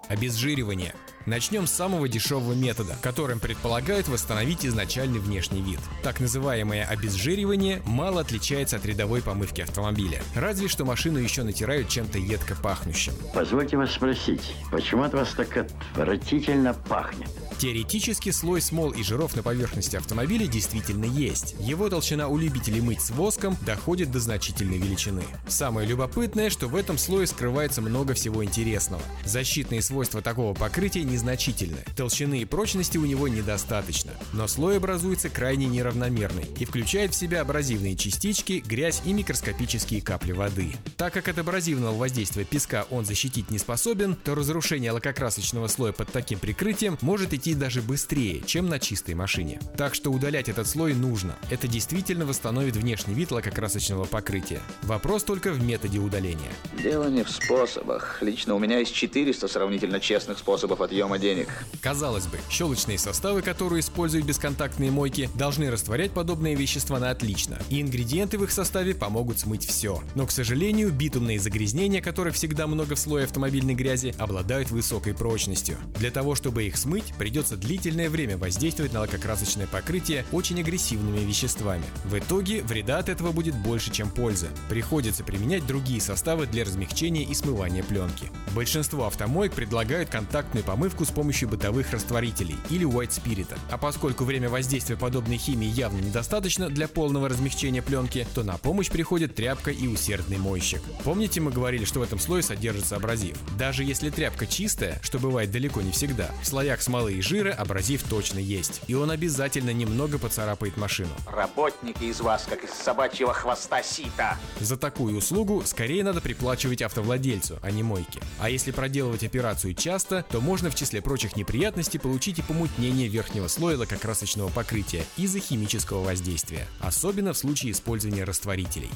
Обезжиривание. Начнем с самого дешевого метода, которым предполагают восстановить изначальный внешний вид. Так называемое обезжиривание мало отличается от рядовой помывки автомобиля. Разве что машину еще натирают чем-то едко пахнущим. Позвольте вас спросить, почему от вас так отвратительно пахнет? Теоретически слой смол и жиров на поверхности автомобиля действительно есть. Его толщина у любителей мыть с воском доходит до значительной величины. Самое любопытное, что в этом слое скрывается много всего интересного. Защитные свойства такого покрытия незначительны. Толщины и прочности у него недостаточно. Но слой образуется крайне неравномерный и включает в себя абразивные частички, грязь и микроскопические капли воды. Так как от абразивного воздействия песка он защитить не способен, то разрушение лакокрасочного слоя под таким прикрытием может идти даже быстрее, чем на чистой машине. Так что удалять этот слой нужно. Это действительно восстановит внешний вид лакокрасочного покрытия. Вопрос только в методе удаления. Дело не в способах. Лично у меня есть 400 сравнительно честных способов отъема денег. Казалось бы, щелочные составы, которые используют бесконтактные мойки, должны растворять подобные вещества на отлично, и ингредиенты в их составе помогут смыть все. Но, к сожалению, битумные загрязнения, которых всегда много в слое автомобильной грязи, обладают высокой прочностью. Для того, чтобы их смыть, придется длительное время воздействовать на лакокрасочное покрытие очень агрессивными веществами. В итоге вреда от этого будет больше, чем пользы. Приходится применять другие составы для размягчения и смывания пленки. Большинство автомоек предлагают контактную помывку с помощью бытовых растворителей или white spirit. А поскольку время воздействия подобной химии явно недостаточно для полного размягчения пленки, то на помощь приходит тряпка и усердный мойщик. Помните, мы говорили, что в этом слое содержится абразив? Даже если тряпка чистая, что бывает далеко не всегда, в слоях смолы и жира абразив точно есть. И он обязательно немного поцарапает машину. Работники из вас, как из собачьего хвоста сита. За такую услугу скорее надо приплачивать автовладельцу, а не мойке. А если проделывать операцию часто, то можно в числе прочих неприятностей получить и помутнение верхнего слоя лакокрасочного покрытия из-за химического воздействия, особенно в случае использования растворителей.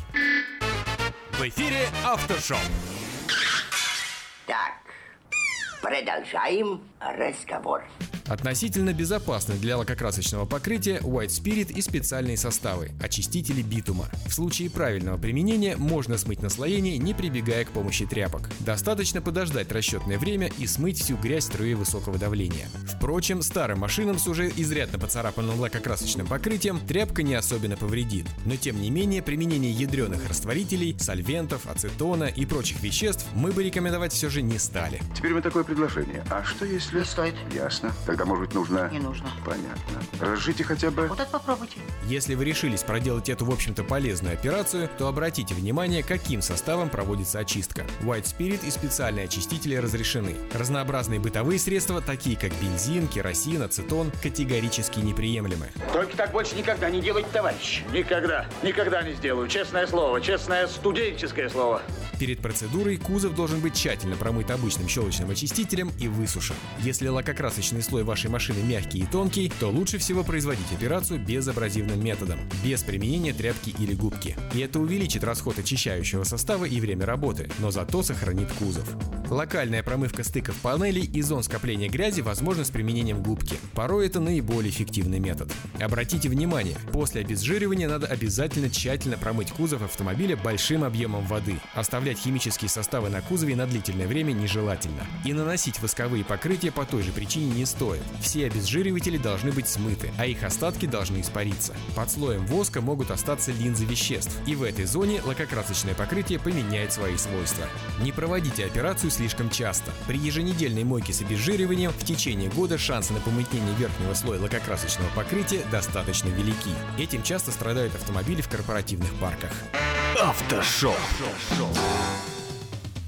В эфире Автошоп. Так, продолжаем разговор. Относительно безопасны для лакокрасочного покрытия White Spirit и специальные составы – очистители битума. В случае правильного применения можно смыть наслоение, не прибегая к помощи тряпок. Достаточно подождать расчетное время и смыть всю грязь струей высокого давления. Впрочем, старым машинам с уже изрядно поцарапанным лакокрасочным покрытием тряпка не особенно повредит. Но тем не менее, применение ядреных растворителей, сольвентов, ацетона и прочих веществ мы бы рекомендовать все же не стали. Теперь мы такое предложение. А что если... Не стоит. Ясно. Тогда, может быть, нужно... Не нужно. Понятно. Разжите хотя бы... Вот это попробуйте. Если вы решились проделать эту, в общем-то, полезную операцию, то обратите внимание, каким составом проводится очистка. White Spirit и специальные очистители разрешены. Разнообразные бытовые средства, такие как бензин, керосин, ацетон, категорически неприемлемы. Только так больше никогда не делайте, товарищ. Никогда. Никогда не сделаю. Честное слово. Честное студенческое слово. Перед процедурой кузов должен быть тщательно промыт обычным щелочным очистителем и высушен. Если лакокрасочный слой вашей машины мягкий и тонкий, то лучше всего производить операцию безабразивным методом, без применения тряпки или губки. И это увеличит расход очищающего состава и время работы, но зато сохранит кузов. Локальная промывка стыков панелей и зон скопления грязи возможна с применением губки. Порой это наиболее эффективный метод. Обратите внимание, после обезжиривания надо обязательно тщательно промыть кузов автомобиля большим объемом воды. Оставлять химические составы на кузове на длительное время нежелательно. И наносить восковые покрытия по той же причине не стоит. Все обезжириватели должны быть смыты, а их остатки должны испариться. Под слоем воска могут остаться линзы веществ, и в этой зоне лакокрасочное покрытие поменяет свои свойства. Не проводите операцию слишком часто. При еженедельной мойке с обезжириванием в течение года шансы на помутнение верхнего слоя лакокрасочного покрытия достаточно велики. Этим часто страдают автомобили в корпоративных парках. Автошоп.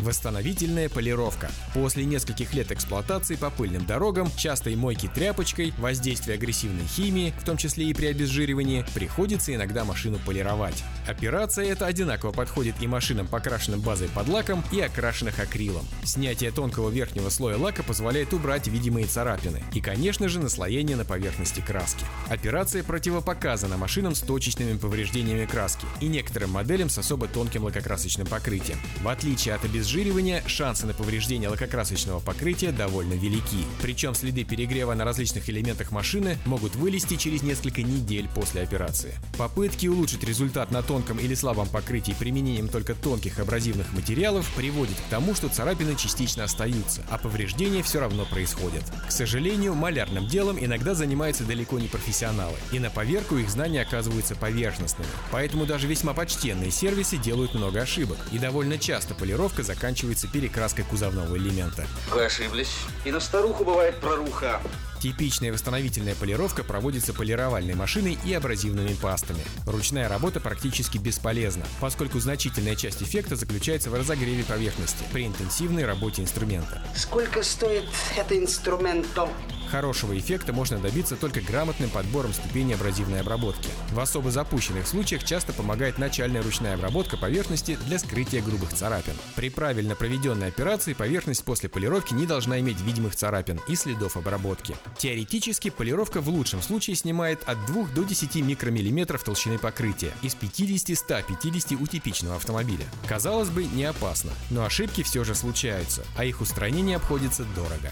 Восстановительная полировка. После нескольких лет эксплуатации по пыльным дорогам, частой мойки тряпочкой, воздействия агрессивной химии, в том числе и при обезжиривании, приходится иногда машину полировать. Операция эта одинаково подходит и машинам, покрашенным базой под лаком, и окрашенных акрилом. Снятие тонкого верхнего слоя лака позволяет убрать видимые царапины и, конечно же, наслоение на поверхности краски. Операция противопоказана машинам с точечными повреждениями краски и некоторым моделям с особо тонким лакокрасочным покрытием. В отличие от обезжиривания обезжиривания, шансы на повреждение лакокрасочного покрытия довольно велики. Причем следы перегрева на различных элементах машины могут вылезти через несколько недель после операции. Попытки улучшить результат на тонком или слабом покрытии применением только тонких абразивных материалов приводят к тому, что царапины частично остаются, а повреждения все равно происходят. К сожалению, малярным делом иногда занимаются далеко не профессионалы, и на поверку их знания оказываются поверхностными. Поэтому даже весьма почтенные сервисы делают много ошибок, и довольно часто полировка заканчивается перекраской кузовного элемента. Вы ошиблись. И на старуху бывает проруха. Типичная восстановительная полировка проводится полировальной машиной и абразивными пастами. Ручная работа практически бесполезна, поскольку значительная часть эффекта заключается в разогреве поверхности при интенсивной работе инструмента. Сколько стоит это инструментом? Хорошего эффекта можно добиться только грамотным подбором ступени абразивной обработки. В особо запущенных случаях часто помогает начальная ручная обработка поверхности для скрытия грубых царапин. При правильно проведенной операции поверхность после полировки не должна иметь видимых царапин и следов обработки. Теоретически полировка в лучшем случае снимает от 2 до 10 микромиллиметров толщины покрытия из 50-150 у типичного автомобиля. Казалось бы, не опасно, но ошибки все же случаются, а их устранение обходится дорого.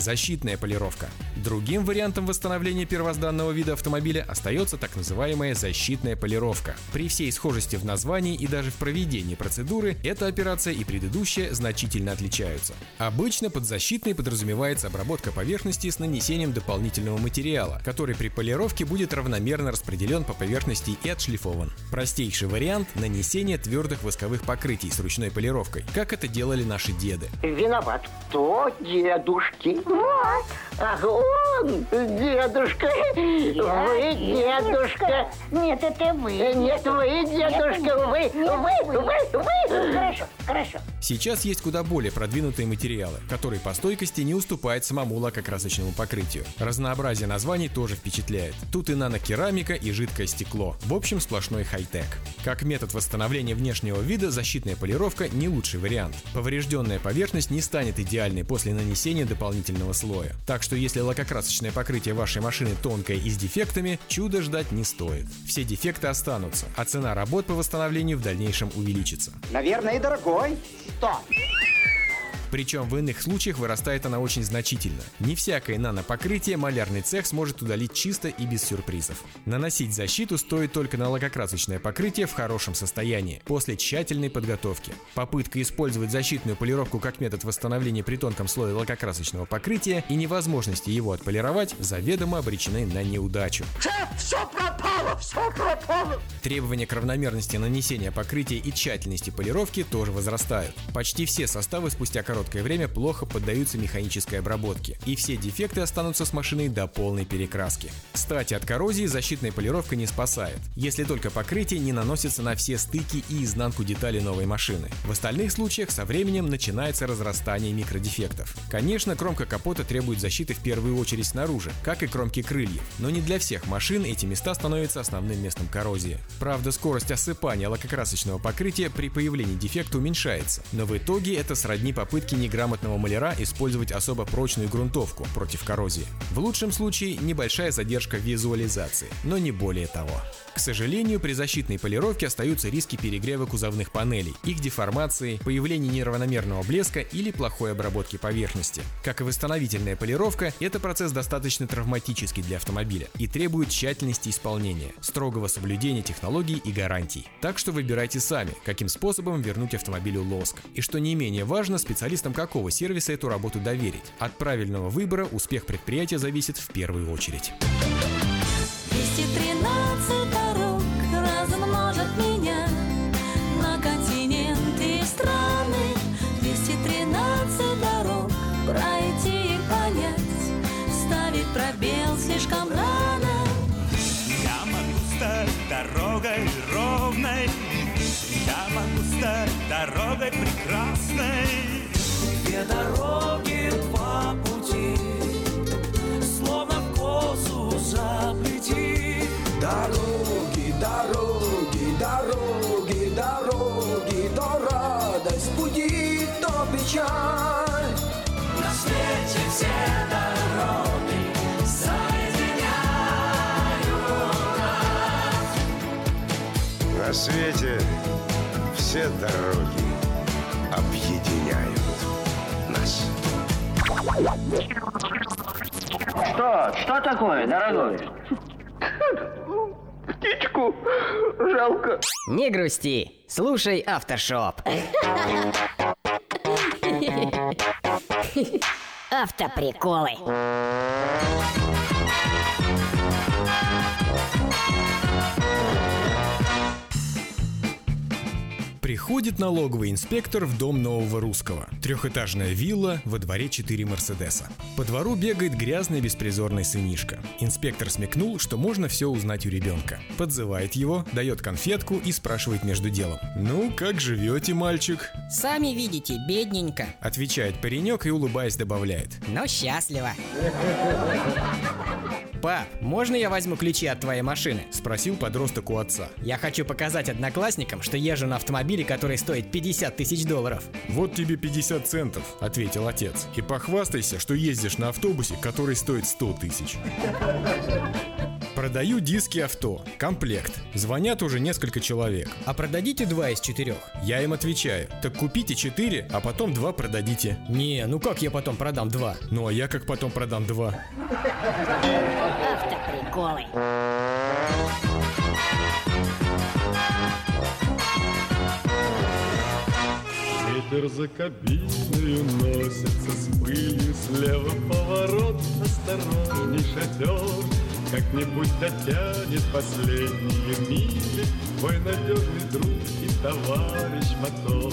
Защитная полировка. Другим вариантом восстановления первозданного вида автомобиля остается так называемая защитная полировка. При всей схожести в названии и даже в проведении процедуры, эта операция и предыдущая значительно отличаются. Обычно под защитной подразумевается обработка поверхности с нанесением дополнительного материала, который при полировке будет равномерно распределен по поверхности и отшлифован. Простейший вариант – нанесение твердых восковых покрытий с ручной полировкой, как это делали наши деды. Виноват кто? Дедушки. Вот. Ах, он, дедушка. Вы, дедушка. Нет, это вы. Нет, вы, дедушка. Вы, вы, вы, вы. Хорошо, хорошо. Сейчас есть куда более продвинутые материалы, которые по стойкости не уступают самому лакокрасочному покрытию. Разнообразие названий тоже впечатляет. Тут и нанокерамика, и жидкое стекло. В общем, сплошной хай-тек. Как метод восстановления внешнего вида, защитная полировка не лучший вариант. Поврежденная поверхность не станет идеальной после нанесения дополнительного слоя. Так что если лакокрасочное покрытие вашей машины тонкое и с дефектами, чудо ждать не стоит. Все дефекты останутся, а цена работ по восстановлению в дальнейшем увеличится. Наверное, дорогой. Что? Причем в иных случаях вырастает она очень значительно. Не всякое нанопокрытие малярный цех сможет удалить чисто и без сюрпризов. Наносить защиту стоит только на лакокрасочное покрытие в хорошем состоянии, после тщательной подготовки. Попытка использовать защитную полировку как метод восстановления при тонком слое лакокрасочного покрытия и невозможности его отполировать заведомо обречены на неудачу. Все пропало, все пропало. Требования к равномерности нанесения покрытия и тщательности полировки тоже возрастают. Почти все составы спустя короткое время плохо поддаются механической обработке, и все дефекты останутся с машиной до полной перекраски. Кстати, от коррозии защитная полировка не спасает, если только покрытие не наносится на все стыки и изнанку деталей новой машины. В остальных случаях со временем начинается разрастание микродефектов. Конечно, кромка капота требует защиты в первую очередь снаружи, как и кромки крыльев, но не для всех машин эти места становятся основным местом коррозии. Правда, скорость осыпания лакокрасочного покрытия при появлении дефекта уменьшается, но в итоге это сродни попытке неграмотного маляра использовать особо прочную грунтовку против коррозии. В лучшем случае небольшая задержка визуализации, но не более того. К сожалению, при защитной полировке остаются риски перегрева кузовных панелей, их деформации, появления неравномерного блеска или плохой обработки поверхности. Как и восстановительная полировка, это процесс достаточно травматический для автомобиля и требует тщательности исполнения, строгого соблюдения технологий и гарантий. Так что выбирайте сами, каким способом вернуть автомобилю лоск. И что не менее важно, специалистам какого сервиса эту работу доверить. От правильного выбора успех предприятия зависит в первую очередь. 213 дорог размножат меня на континенты и страны. 213 дорог пройти и понять, ставить пробел слишком рано. Я могу стать дорогой ровной, я могу стать дорогой прекрасной дороги по пути, словно в косу заплети. Дороги, дороги, дороги, дороги, то радость буди, то. На свете все дороги соединяют. На свете все дороги Что? Что такое, дорогой? Птичку жалко. Не грусти, слушай Автошоп. Автоприколы. Приходит налоговый инспектор в дом нового русского. Трехэтажная вилла, во дворе четыре Мерседеса. По двору бегает грязный беспризорный сынишка. Инспектор смекнул, что можно все узнать у ребенка. Подзывает его, дает конфетку и спрашивает между делом. «Ну, как живете, мальчик?» Сами видите, бедненько. Отвечает паренек и улыбаясь добавляет. Но счастливо. Пап, можно я возьму ключи от твоей машины? Спросил подросток у отца. Я хочу показать одноклассникам, что езжу на автомобиле, который стоит 50 тысяч долларов. Вот тебе 50 центов, ответил отец. И похвастайся, что ездишь на автобусе, который стоит 100 тысяч. Продаю диски авто. Комплект. Звонят уже несколько человек. А продадите два из четырех? Я им отвечаю. Так купите четыре, а потом два продадите. Не, ну как я потом продам два? Ну а я как потом продам два? Автоприколы. Ветер за кабиной уносится с пылью Слева поворот, осторожней шатер. Как-нибудь дотянет последние мили Твой надежный друг и товарищ мотор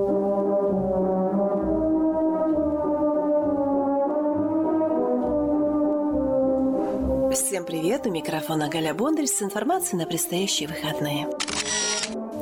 Всем привет! У микрофона Галя Бондарь с информацией на предстоящие выходные.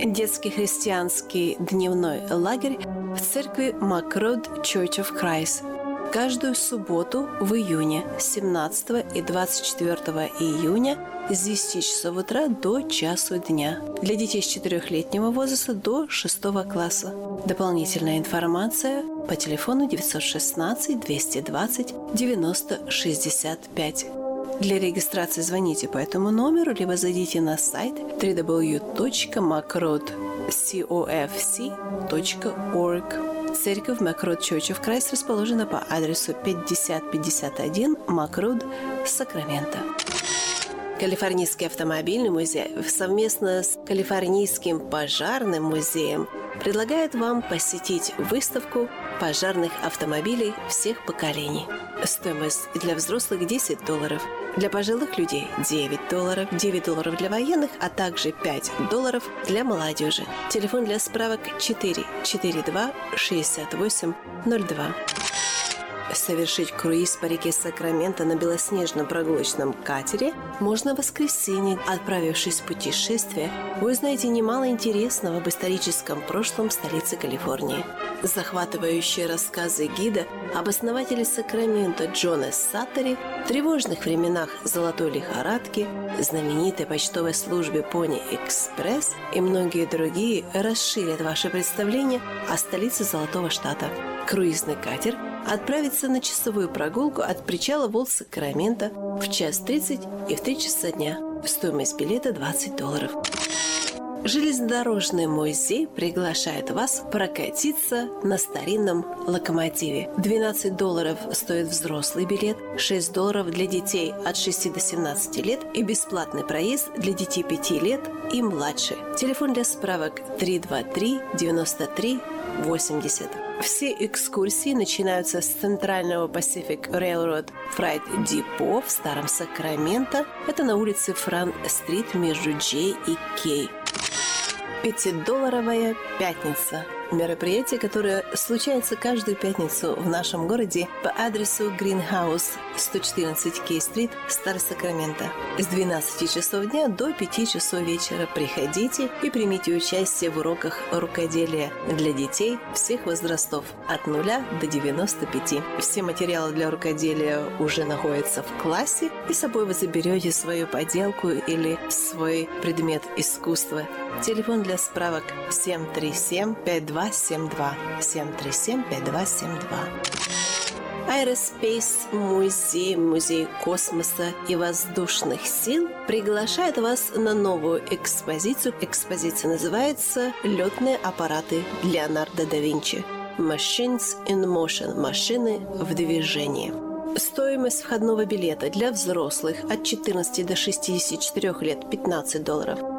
Детский христианский дневной лагерь в церкви Макрод Church of Christ каждую субботу в июне 17 и 24 июня с 10 часов утра до часу дня. Для детей с 4-летнего возраста до 6 класса. Дополнительная информация по телефону 916 220 90 65. Для регистрации звоните по этому номеру, либо зайдите на сайт www.macrodcofc.org. Церковь Макрод Church of Christ расположена по адресу 5051 Макрод, Сакраменто. Калифорнийский автомобильный музей совместно с Калифорнийским пожарным музеем предлагает вам посетить выставку пожарных автомобилей всех поколений. Стоимость для взрослых 10 долларов, для пожилых людей 9 долларов, 9 долларов для военных, а также 5 долларов для молодежи. Телефон для справок 442 68 02 совершить круиз по реке Сакраменто на белоснежном прогулочном катере можно в воскресенье. Отправившись в путешествие, вы узнаете немало интересного об историческом прошлом столицы Калифорнии. Захватывающие рассказы гида об основателе Сакрамента Джона Саттери, тревожных временах золотой лихорадки, знаменитой почтовой службе Пони Экспресс и многие другие расширят ваше представление о столице Золотого Штата. Круизный катер отправится на часовую прогулку от причала Волт Сакрамента в час 30 и в 3 часа дня. Стоимость билета 20 долларов. Железнодорожный музей приглашает вас прокатиться на старинном локомотиве. 12 долларов стоит взрослый билет, 6 долларов для детей от 6 до 17 лет и бесплатный проезд для детей 5 лет и младше. Телефон для справок 323 93 80. Все экскурсии начинаются с центрального Pacific Railroad Freight Depot в Старом Сакраменто. Это на улице Фран-стрит между Джей и Кей. Пятидолларовая пятница. Мероприятие, которое случается каждую пятницу в нашем городе по адресу Greenhouse 114 Кей-стрит, Старый Сакраменто. С 12 часов дня до 5 часов вечера приходите и примите участие в уроках рукоделия для детей всех возрастов от 0 до 95. Все материалы для рукоделия уже находятся в классе, и с собой вы заберете свою поделку или свой предмет искусства. Телефон для справок 737 52 5272 737 5272. Aerospace музей, музей космоса и воздушных сил приглашает вас на новую экспозицию. Экспозиция называется «Летные аппараты Леонардо да Винчи». Machines in Motion – машины в движении. Стоимость входного билета для взрослых от 14 до 64 лет – 15 долларов –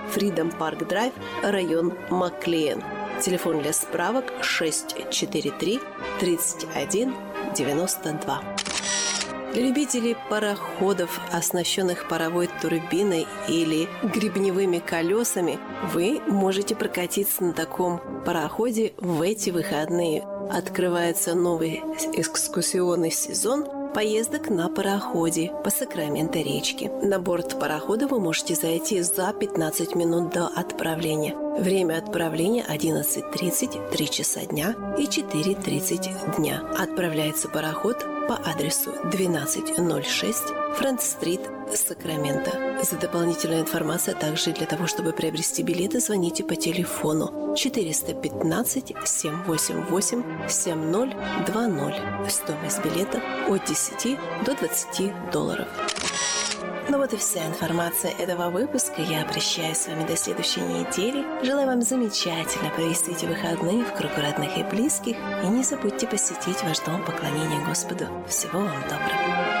Freedom Park Drive, район Маклеен. Телефон для справок 643 31 92. Для любителей пароходов, оснащенных паровой турбиной или гребневыми колесами, вы можете прокатиться на таком пароходе в эти выходные. Открывается новый экскурсионный сезон – поездок на пароходе по Сакраменто речке. На борт парохода вы можете зайти за 15 минут до отправления. Время отправления 11.30, 3 часа дня и 4.30 дня. Отправляется пароход по адресу 1206 Франц-стрит, Сакраменто. За дополнительную информацию, а также для того, чтобы приобрести билеты, звоните по телефону 415 788 7020. Стоимость билета от 10 до 20 долларов. Ну вот и вся информация этого выпуска. Я прощаюсь с вами до следующей недели. Желаю вам замечательно провести эти выходные в кругу родных и близких. И не забудьте посетить ваш дом поклонения Господу. Всего вам доброго.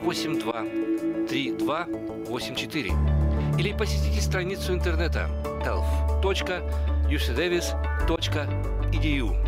282 3284 или посетите страницу интернета health.ucdavis.edu.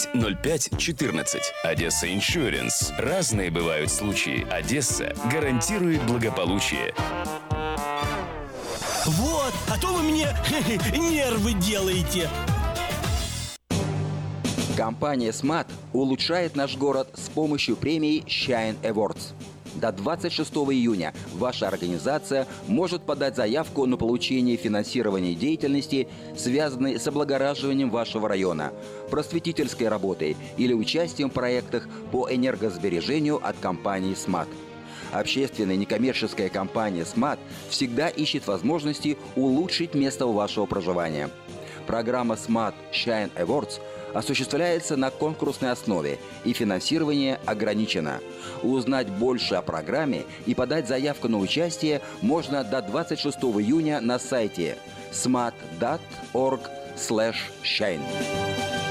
05 14. «Одесса Иншуренс». Разные бывают случаи. «Одесса» гарантирует благополучие. Вот, а то вы мне нервы делаете. Компания Smart улучшает наш город с помощью премии Shine Awards. До 26 июня ваша организация может подать заявку на получение финансирования деятельности, связанной с облагораживанием вашего района, просветительской работой или участием в проектах по энергосбережению от компании Smart. Общественная некоммерческая компания «СМАТ» всегда ищет возможности улучшить место вашего проживания. Программа «СМАТ Shine Awards» осуществляется на конкурсной основе и финансирование ограничено. Узнать больше о программе и подать заявку на участие можно до 26 июня на сайте smart.org/shine.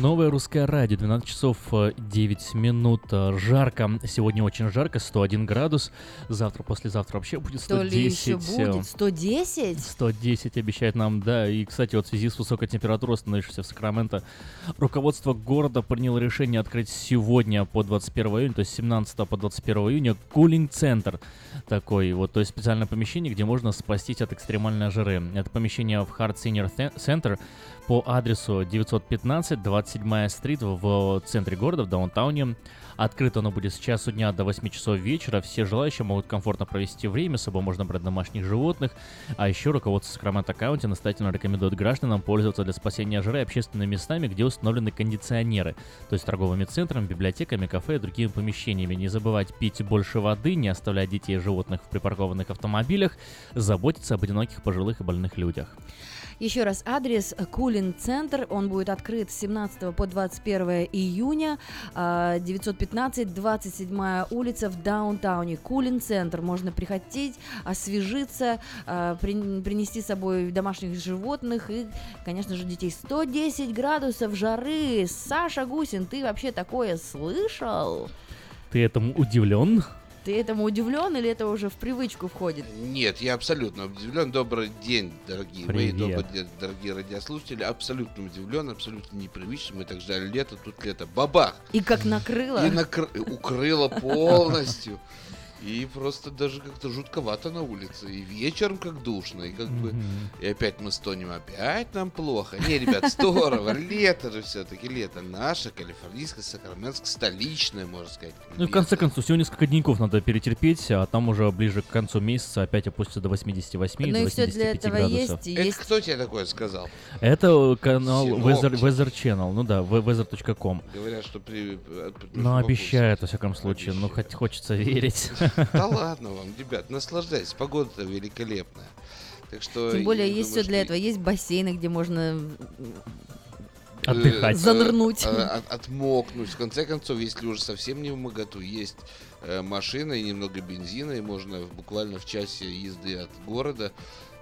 Новое русское радио, 12 часов 9 минут. Жарко. Сегодня очень жарко, 101 градус. Завтра, послезавтра вообще будет 110. То ли еще будет? 110? 110 обещает нам, да. И, кстати, вот в связи с высокой температурой, становившейся в Сакраменто, руководство города приняло решение открыть сегодня по 21 июня, то есть 17 по 21 июня, кулинг-центр такой. Вот, то есть специальное помещение, где можно спастись от экстремальной жары. Это помещение в Hard Senior Center по адресу 915 27 стрит в центре города, в даунтауне. Открыто оно будет с часу дня до 8 часов вечера. Все желающие могут комфортно провести время, с собой можно брать домашних животных. А еще руководство Сакраменто Каунти настоятельно рекомендует гражданам пользоваться для спасения жары общественными местами, где установлены кондиционеры, то есть торговыми центрами, библиотеками, кафе и другими помещениями. Не забывать пить больше воды, не оставлять детей и животных в припаркованных автомобилях, заботиться об одиноких пожилых и больных людях. Еще раз, адрес Кулин Центр, он будет открыт с 17 по 21 июня, 915 27 улица в даунтауне. Кулин Центр, можно приходить, освежиться, принести с собой домашних животных и, конечно же, детей. 110 градусов жары. Саша Гусин, ты вообще такое слышал? Ты этому удивлен? Ты этому удивлен или это уже в привычку входит? Нет, я абсолютно удивлен. Добрый день, дорогие Привет. мои, добрый день, дорогие радиослушатели. Абсолютно удивлен, абсолютно непривычно. Мы так ждали лето, тут лето. Бабах! И как накрыло. И накр... укрыло полностью. И просто даже как-то жутковато на улице. И вечером как душно. И как бы... И опять мы стонем. Опять нам плохо. Не, ребят, здорово. Лето же все-таки. Лето наше, калифорнийское, сакраментское, столичное, можно сказать. Ну и в конце концов, всего несколько деньков надо перетерпеть, а там уже ближе к концу месяца опять опустится до 88 Ну до и все для 85 этого градусов. есть. Это кто тебе такое сказал? Это канал Weather, Channel, ну да, we- weather.com. Говорят, что при... Ну, обещают, во всяком случае, ну, хоть хочется верить. Да ладно вам, ребят, наслаждайтесь. Погода-то великолепная. Так что Тем более есть думаю, все для что этого. Есть бассейны, где можно Отдыхать. Занырнуть. э, от- отмокнуть. В конце концов, если уже совсем не в моготу, есть э, машина и немного бензина, и можно буквально в часе езды от города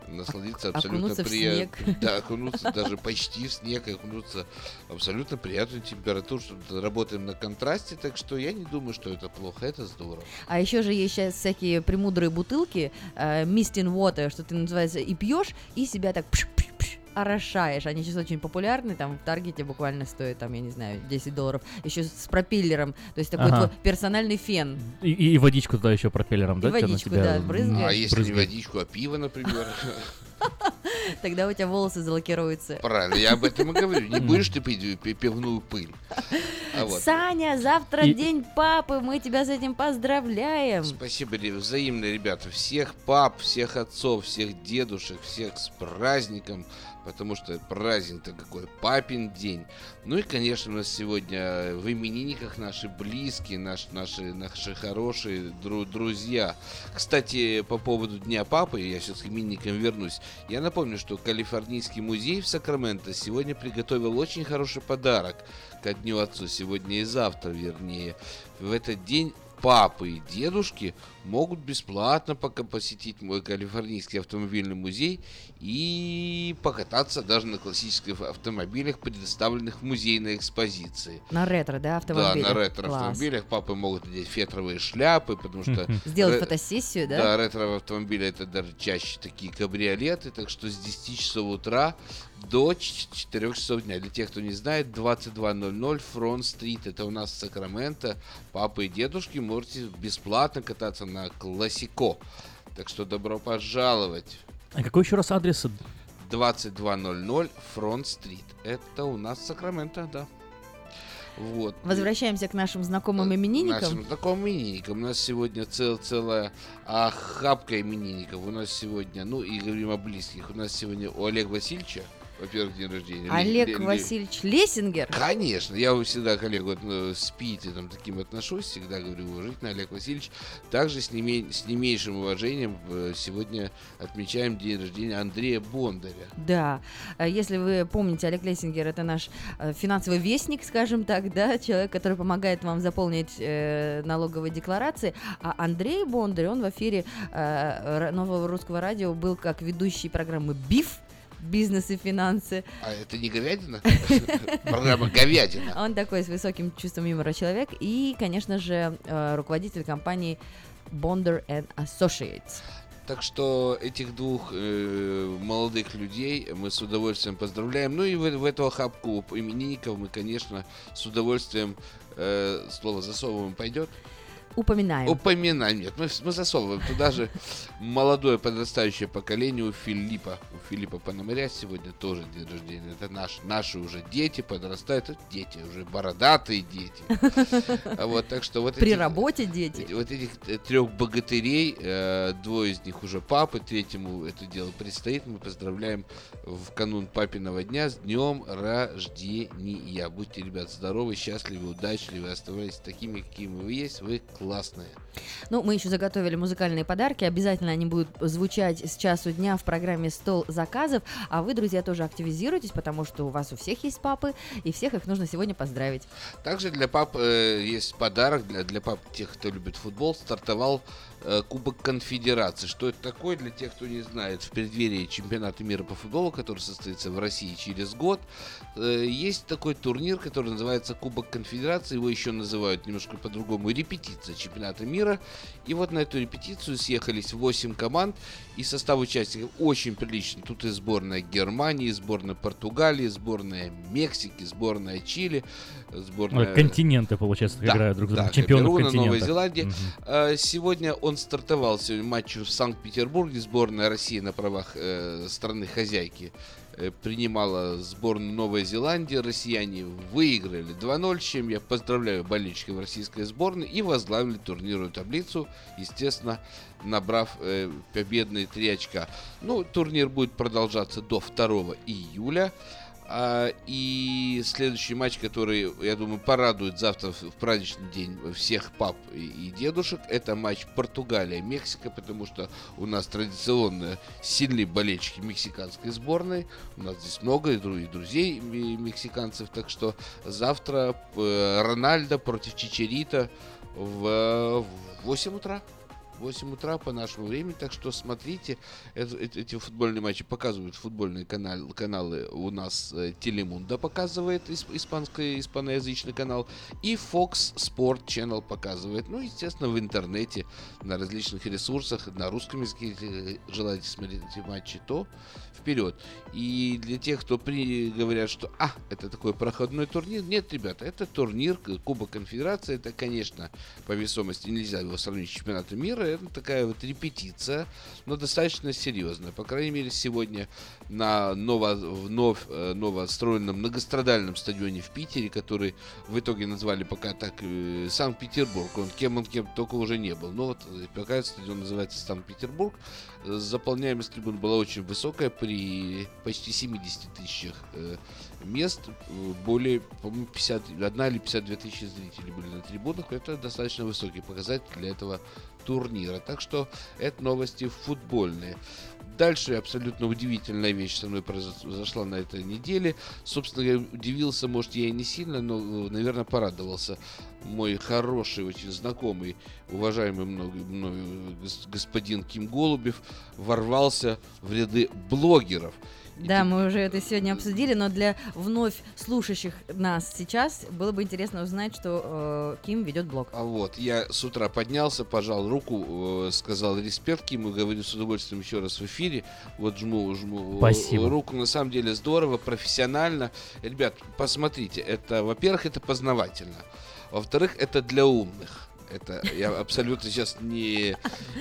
насладиться абсолютно окунуться приятно. Да, окунуться даже почти в снег, окунуться абсолютно приятную температуру. Что работаем на контрасте, так что я не думаю, что это плохо, это здорово. А еще же есть сейчас всякие премудрые бутылки, э, mist in water, что ты называется, и пьешь, и себя так пш-пш-пш орошаешь. Они сейчас очень популярны, там в Таргете буквально стоит, там, я не знаю, 10 долларов. Еще с пропеллером, то есть такой Ага. твой персональный фен. И, и- и водичку туда еще пропеллером, И да? водичку, тебя да, брызгаешь. А если не брызгает? водичку, а пиво, например? Тогда у тебя волосы залакируются. Правильно, я об этом и говорю. Не будешь ты пить пи- пивную пыль. А вот. Саня, завтра И- день папы, мы тебя с этим поздравляем. Спасибо, взаимно, ребята. Всех пап, всех отцов, всех дедушек, всех с праздником. Потому что праздник-то какой, папин день. Ну и, конечно, у нас сегодня в именинниках наши близкие, наш, наши, наши хорошие дру- друзья. Кстати, по поводу Дня Папы, я сейчас к именинникам вернусь. Я напомню, что Калифорнийский музей в Сакраменто сегодня приготовил очень хороший подарок ко Дню Отцу. Сегодня и завтра, вернее. В этот день папы и дедушки могут бесплатно пока посетить мой Калифорнийский автомобильный музей и покататься даже на классических автомобилях, предоставленных в музейной экспозиции. На ретро, да, автомобиле? Да, на ретро Класс. автомобилях папы могут надеть фетровые шляпы, потому что... Сделать фотосессию, да? Да, ретро автомобили это даже чаще такие кабриолеты, так что с 10 часов утра до 4 часов дня. Для тех, кто не знает, 22.00 Фронт Стрит, это у нас Сакраменто. Папы и дедушки можете бесплатно кататься на Классико. Так что добро пожаловать. А какой еще раз адрес? 22.00 Фронт Стрит. Это у нас Сакраменто, да. Вот. Возвращаемся к нашим знакомым именинникам. Нашим знакомым именинникам. У нас сегодня цел, целая охапка именинников. У нас сегодня, ну и говорим о близких. У нас сегодня у Олега Васильевича, во-первых, день рождения. Олег Ле- Васильевич Лессингер. Конечно, я всегда к Олегу э, с пиететом таким отношусь, всегда говорю уважительно, Олег Васильевич. Также с, не ме- с не меньшим уважением э, сегодня отмечаем день рождения Андрея Бондаря. Да, Э, если вы помните, Олег Лессингер это наш финансовый вестник, скажем так, да, человек, который помогает вам заполнить э, налоговые декларации. А Андрей Бондарь, он в эфире э, нового русского радио был как ведущий программы «Биф», бизнес и финансы. А это не говядина? Программа «Говядина». Он такой с высоким чувством юмора человек и, конечно же, э, руководитель компании Bonder and Associates. Так что этих двух э, молодых людей мы с удовольствием поздравляем. Ну и в, в эту охапку именинников мы, конечно, с удовольствием э, слово засовываем пойдет. Упоминаем. Упоминаем. Нет, мы, мы засовываем туда же молодое подрастающее поколение у Филиппа. У Филиппа Пономаря сегодня тоже день рождения. Это наш, наши уже дети подрастают. Это дети, уже бородатые дети. А Вот, так что вот При этих- работе дети. вот этих трех богатырей, э, двое из них уже папы, третьему это дело предстоит. Мы поздравляем в канун папиного дня с днем рождения. Будьте, ребят, здоровы, счастливы, удачливы, оставайтесь такими, какими вы есть. Вы классные. Ну, мы еще заготовили музыкальные подарки. Обязательно они будут звучать с часу дня в программе «Стол заказов». А вы, друзья, тоже активизируйтесь, потому что у вас у всех есть папы, и всех их нужно сегодня поздравить. Также для пап э, есть подарок для, для пап, тех, кто любит футбол, стартовал Кубок Конфедерации. Что это такое, для тех, кто не знает, в преддверии чемпионата мира по футболу, который состоится в России через год, э, есть такой турнир, который называется Кубок Конфедерации, его еще называют немножко по-другому репетиция чемпионата мира. И вот на эту репетицию съехались 8 команд, и состав участников очень приличный. Тут и сборная Германии, и сборная Португалии, сборная Мексики, сборная Чили, сборная... Э, Континенты, получается, Да, играют друг с другом. да, Чемпионов Камеруна, Новой. Зеландии. Мгм. А, Сегодня он стартовал сегодня матч в Санкт-Петербурге. Сборная России на правах э, страны-хозяйки э, принимала сборную Новой Зеландии. Россияне выиграли 2-0, с чем я поздравляю болельщиков российской сборной и возглавили турнирную таблицу, естественно, набрав э, победные 3 очка. Ну, турнир будет продолжаться до 2 июля. А, и следующий матч, который, я думаю, порадует завтра в праздничный день всех пап и, дедушек, это матч Португалия-Мексика, потому что у нас традиционно сильные болельщики мексиканской сборной. У нас здесь много и дру- и друзей ме- мексиканцев, так что завтра э, Рональдо против Чичерита в 8 утра. 8 утра по нашему времени, так что смотрите, это- эти, футбольные матчи показывают футбольные канал, каналы, у нас э, Телемунда показывает, исп- испанский, испаноязычный канал, и Fox Sport Channel показывает, ну, естественно, в интернете, на различных ресурсах, на русском языке, если желаете смотреть эти матчи, то вперед. И для тех, кто при... говорят, что, а, это такой проходной турнир, нет, ребята, это турнир, Кубок Конфедерации, это, конечно, по весомости нельзя его сравнить с чемпионатом мира, это такая вот репетиция, но достаточно серьезная. По крайней мере, сегодня на ново, вновь э, новостроенном многострадальном стадионе в Питере, который в итоге назвали пока так э, Санкт-Петербург. Он кем он кем только уже не был. Но вот э, пока стадион называется Санкт-Петербург. Заполняемость трибун была очень высокая при почти 70 тысячах э, мест. Более, по-моему, 51 или 52 тысячи зрителей были на трибунах. Это достаточно высокий показатель для этого турнира. Так что это новости футбольные. Дальше абсолютно удивительная вещь со мной произошла на этой неделе. Собственно, я удивился, может, я и не сильно, но, э, наверное, порадовался. Мой хороший, очень знакомый, уважаемый много, мною гос- господин Ким Голубев ворвался в ряды блогеров. Да, мы уже это сегодня обсудили, но для вновь слушающих нас сейчас было бы интересно узнать, что э, Ким ведет блог. А вот, я с утра поднялся, пожал руку, э, сказал респект Киму, говорю с удовольствием еще раз в эфире. Вот жму, жму э, Спасибо. руку, на самом деле здорово, профессионально. Ребят, посмотрите, это, во-первых, это познавательно. Во-вторых, это для умных. Это я абсолютно сейчас не,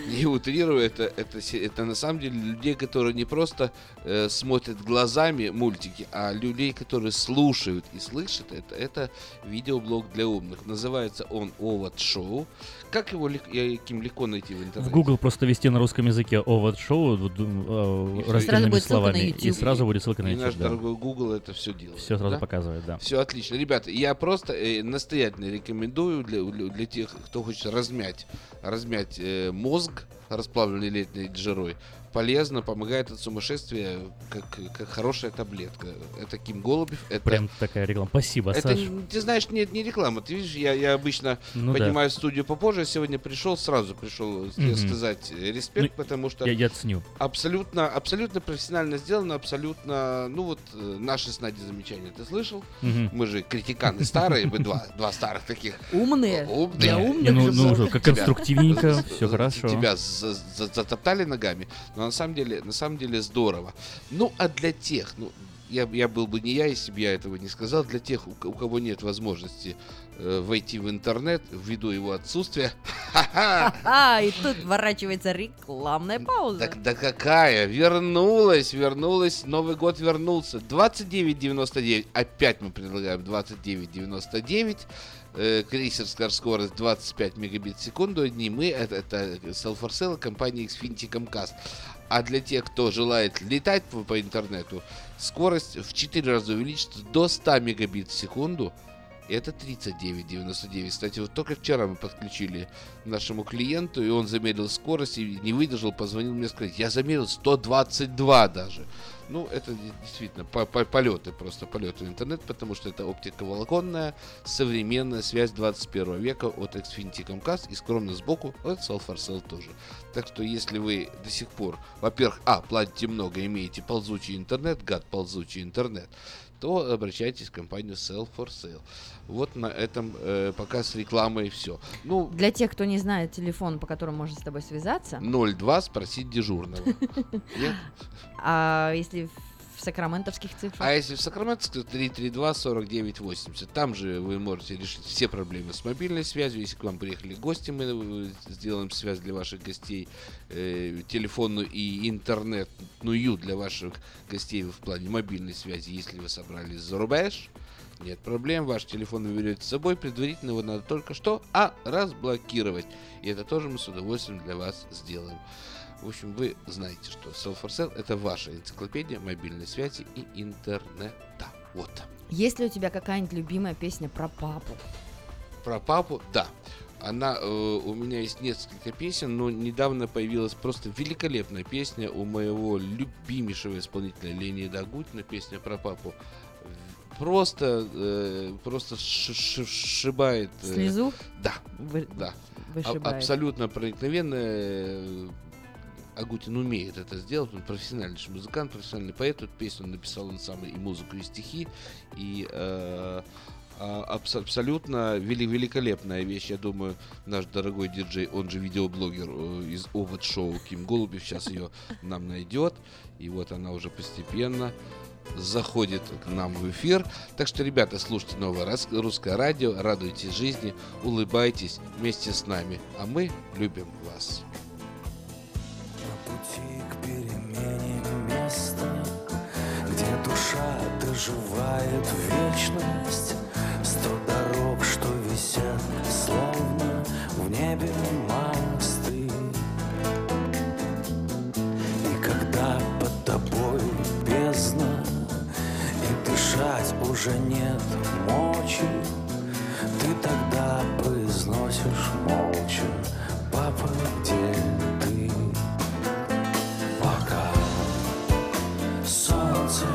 не утрирую, это, это, это на самом деле людей, которые не просто э, смотрят глазами мультики, а людей, которые слушают и слышат, это, это видеоблог для умных. Называется он Овод Шоу. Как его лег- я- Ким легко найти в интернете? В Google просто вести на русском языке овод шоу И раздельными будет ссылка на словами. И YouTube. сразу будет ссылка на И YouTube. наш да. дорогой Google это все делает. Все сразу да? показывает, да. Все отлично. Ребята, я просто э, настоятельно рекомендую для, для, тех, кто хочет размять, размять э, мозг, расплавленный летней жирой. Полезно, помогает от сумасшествия, как, как хорошая таблетка. Это Ким Голубев. Это, Прям такая реклама. Спасибо, это, Саш. н- ты знаешь, нет, не реклама. Ты видишь, я, я обычно Ну да. поднимаю студию попозже. Я сегодня пришел, сразу пришел тебе Мгм. сказать э, респект, Ну, потому что я- я ценю. абсолютно, абсолютно профессионально сделано, абсолютно, ну вот э, наши с Надей замечания ты слышал? Мгм. Мы же критиканы старые, мы два, два старых таких. Умные. Умные. Для умных Не, ну- ну, как конструктивненько, всё хорошо. Тебя за- за- затоптали ногами, но на самом деле, на самом деле здорово. Ну, а для тех, ну, я, я был бы не я, если бы я этого не сказал, для тех, у, у кого нет возможности э, войти в интернет ввиду его отсутствия, А, и тут ворачивается рекламная пауза. Так да какая? Вернулась, вернулась, Новый год вернулся. 29.99. Опять мы предлагаем 29.99. Э, крейсерская скорость 25 мегабит в секунду. Не мы, это, это Self-for-Sale компании Xfinity Comcast. А для тех, кто желает летать по, по интернету, скорость в 4 раза увеличится до 100 мегабит в секунду. Это 39.99. Кстати, вот только вчера мы подключили нашему клиенту, и он замерил скорость и не выдержал, позвонил мне сказать, я замерил 122 даже. Ну, это де- действительно по- по- полеты, просто полеты в интернет, потому что это оптиковолоконная современная связь 21 века от Xfinity Comcast и скромно сбоку от Cell4Cell тоже. Так что если вы до сих пор, во-первых, а, платите много, имеете ползучий интернет, гад ползучий интернет, то обращайтесь в компанию Sell for Sale. Вот на этом э, пока с рекламой все. Ну, Для тех, кто не знает телефон, по которому можно с тобой связаться, 02 спросить дежурного. А если в сакраментовских цифрах? А если в Сакраменто, то 332-4980. Там же вы можете решить все проблемы с мобильной связью. Если к вам приехали гости, мы э, сделаем связь для ваших гостей, э, телефонную и интернетную для ваших гостей в плане мобильной связи. Если вы собрались за рубеж, нет проблем, ваш телефон вы берете с собой, предварительно его надо только что, а разблокировать. И это тоже мы с удовольствием для вас сделаем. В общем, вы знаете, что Sell for Sale это ваша энциклопедия мобильной связи и интернета. Вот. Есть ли у тебя какая-нибудь любимая песня про папу? Про папу, да. Она, э, у меня есть несколько песен, но недавно появилась просто великолепная песня у моего любимейшего исполнителя Леонида Агутина, песня про папу. Просто, э, просто сшибает... э, Слезу? Да, Вы- да. вышибает. А- абсолютно проникновенная. Агутин умеет это сделать, он профессиональный музыкант, профессиональный поэт. Эту песню написал он сам и музыку, и стихи. И э, а, абс- абсолютно вели- великолепная вещь. Я думаю, наш дорогой диджей, он же видеоблогер э, из Овод Шоу Ким Голубев, сейчас ее нам найдет. И вот она уже постепенно заходит к нам в эфир. Так что, ребята, слушайте новое русское радио, радуйтесь жизни, улыбайтесь вместе с нами. А мы любим вас. Душа доживает вечность. Сто дорог, что висят, словно в небе мосты. И когда под тобой бездна, и дышать уже нет мочи, ты тогда произносишь молча, папа, где ты? Пока солнце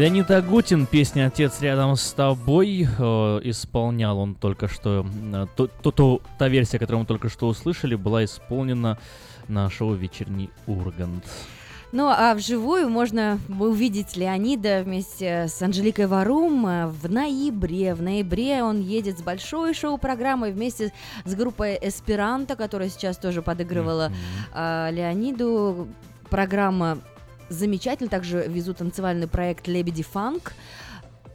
Леонид Агутин, песня «Отец рядом с тобой» э, исполнял он только что. э, то, то- то- та версия, которую мы только что услышали, была исполнена на шоу «Вечерний Ургант». Ну, а вживую можно увидеть Леонида вместе с Анжеликой Варум э, в ноябре. В ноябре он едет с большой шоу-программой вместе с группой Эсперанто, которая сейчас тоже подыгрывала а, Леониду. Программа замечательная. Также везут танцевальный проект «Лебеди Фанк».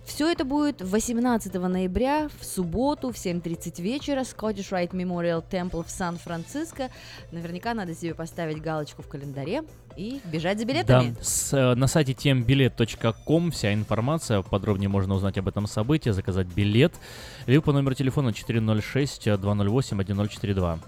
Все это будет 18 ноября в субботу в 7.30 вечера Scottish Rite Memorial Temple в Сан-Франциско. Наверняка надо себе поставить галочку в календаре и бежать за билетами. Да, с, э, на сайте tembilet.com вся информация, подробнее можно узнать об этом событии, заказать билет, либо по номеру телефона 406-208-1042.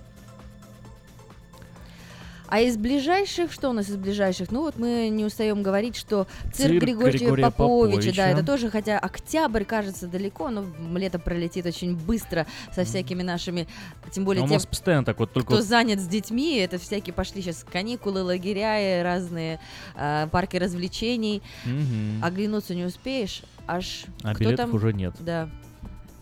А из ближайших, что у нас из ближайших? Ну вот мы не устаем говорить, что цирк, Цирк Григория, Григория Поповича, да, Поповича. это тоже, хотя октябрь кажется далеко, но лето пролетит очень быстро со всякими нашими, тем более А у тем, нас постоянно так вот только кто занят с детьми, это всякие пошли сейчас каникулы, лагеря и разные а, парки развлечений. Мгм. Оглянуться не успеешь, аж А кто билетов там... уже нет. Да.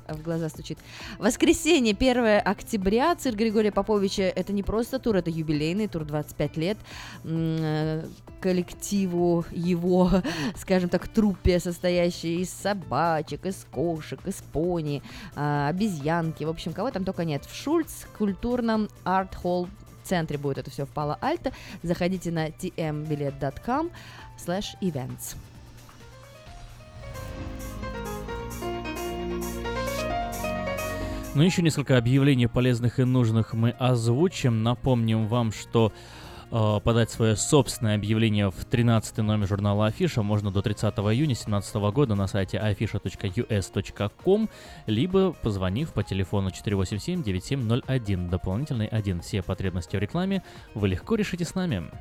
В глаза стучит. Воскресенье, 1 октября, цирк Григория Поповича. Это не просто тур, это юбилейный тур 25 лет. Э, коллективу его, скажем так, труппе, состоящей из собачек, из кошек, из пони, а, обезьянки, в общем, кого там только нет. В Шульц культурном арт-холл центре будет это все в Пало-Альто. Заходите на tmbilet.com slash events. Ну, еще несколько объявлений полезных и нужных мы озвучим. Напомним вам, что э, подать свое собственное объявление в 13 номер журнала Афиша можно до 30 июня 2017 года на сайте afisha.us.com, либо позвонив по телефону 487-9701, дополнительный 1. Все потребности в рекламе вы легко решите с нами.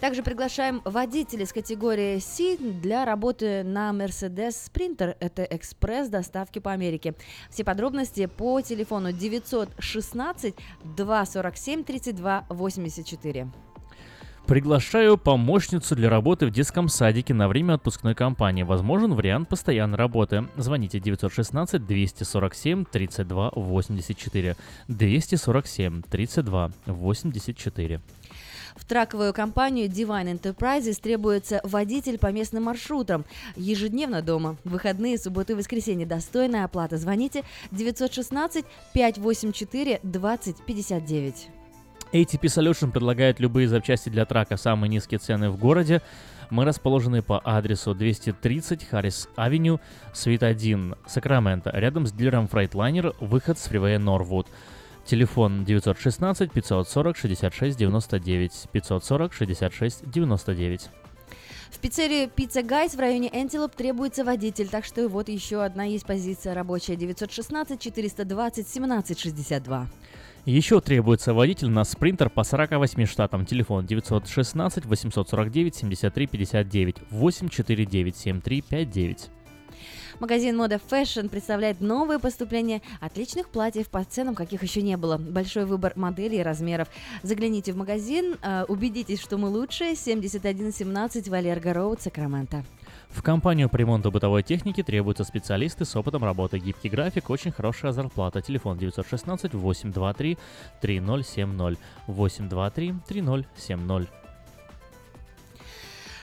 Также приглашаем водителей с категории C для работы на Mercedes Sprinter. Это экспресс доставки по Америке. Все подробности по телефону 916 247 32 84. Приглашаю помощницу для работы в детском садике на время отпускной кампании. Возможен вариант постоянной работы. Звоните 916 247 32 84. 247 32 84. В траковую компанию Divine Enterprises требуется водитель по местным маршрутам. Ежедневно дома. Выходные, субботы и воскресенье. Достойная оплата. Звоните 916 584 2059. ATP Solution предлагает любые запчасти для трака. Самые низкие цены в городе. Мы расположены по адресу 230 Харрис Авеню, Свит 1, Сакраменто, рядом с дилером Freightliner, выход с фривея Норвуд. Телефон 916 540 66 99 540 66 99. В пиццерию Pizza Guys в районе Энтилоп требуется водитель, так что вот еще одна есть позиция рабочая 916 420 17 62. Еще требуется водитель на спринтер по 48 штатам. Телефон 916 849 73 59 849 73 59. Магазин Мода Fashion представляет новые поступления отличных платьев по ценам, каких еще не было. Большой выбор моделей и размеров. Загляните в магазин, э, убедитесь, что мы лучшие. 7117 Валерго Роуд, Сакраменто. В компанию по ремонту бытовой техники требуются специалисты с опытом работы. Гибкий график, очень хорошая зарплата. Телефон 916 823 3070 823 3070.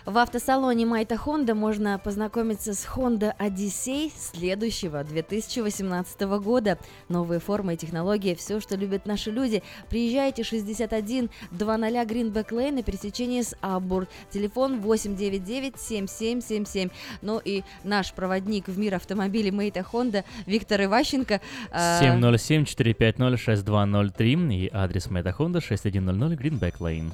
В автосалоне Майта Honda можно познакомиться с Honda Odyssey следующего 2018 года. Новые формы и технологии, все, что любят наши люди. Приезжайте 61 00 Greenback Lane на пересечении с Абур. Телефон 899 7777. Ну и наш проводник в мир автомобилей Майта Honda Виктор Иващенко. э, 707-450-6203 и адрес Мэта Honda 6100 Greenback Lane.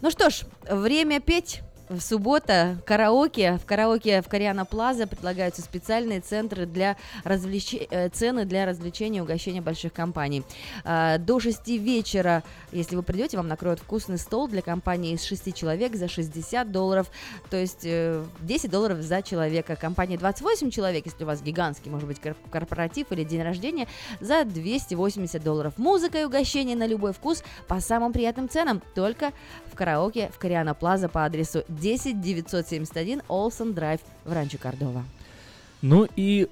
Ну что ж, время петь. В суббота караоке. В караоке в Кориана Плаза предлагаются специальные центры для развлеч... э, цены для развлечения и угощения больших компаний. А, До 6 вечера, если вы придете, вам накроют вкусный стол для компании из 6 человек за 60 долларов, то есть э, 10 долларов за человека. Компания 28 человек, если у вас гигантский, может быть, кор- корпоратив или день рождения, за 280 долларов. Музыка и угощение на любой вкус по самым приятным ценам. Только в караоке в Кориана Плаза по адресу 10 971 Олсен Драйв в Ранчо Кордова. Ну и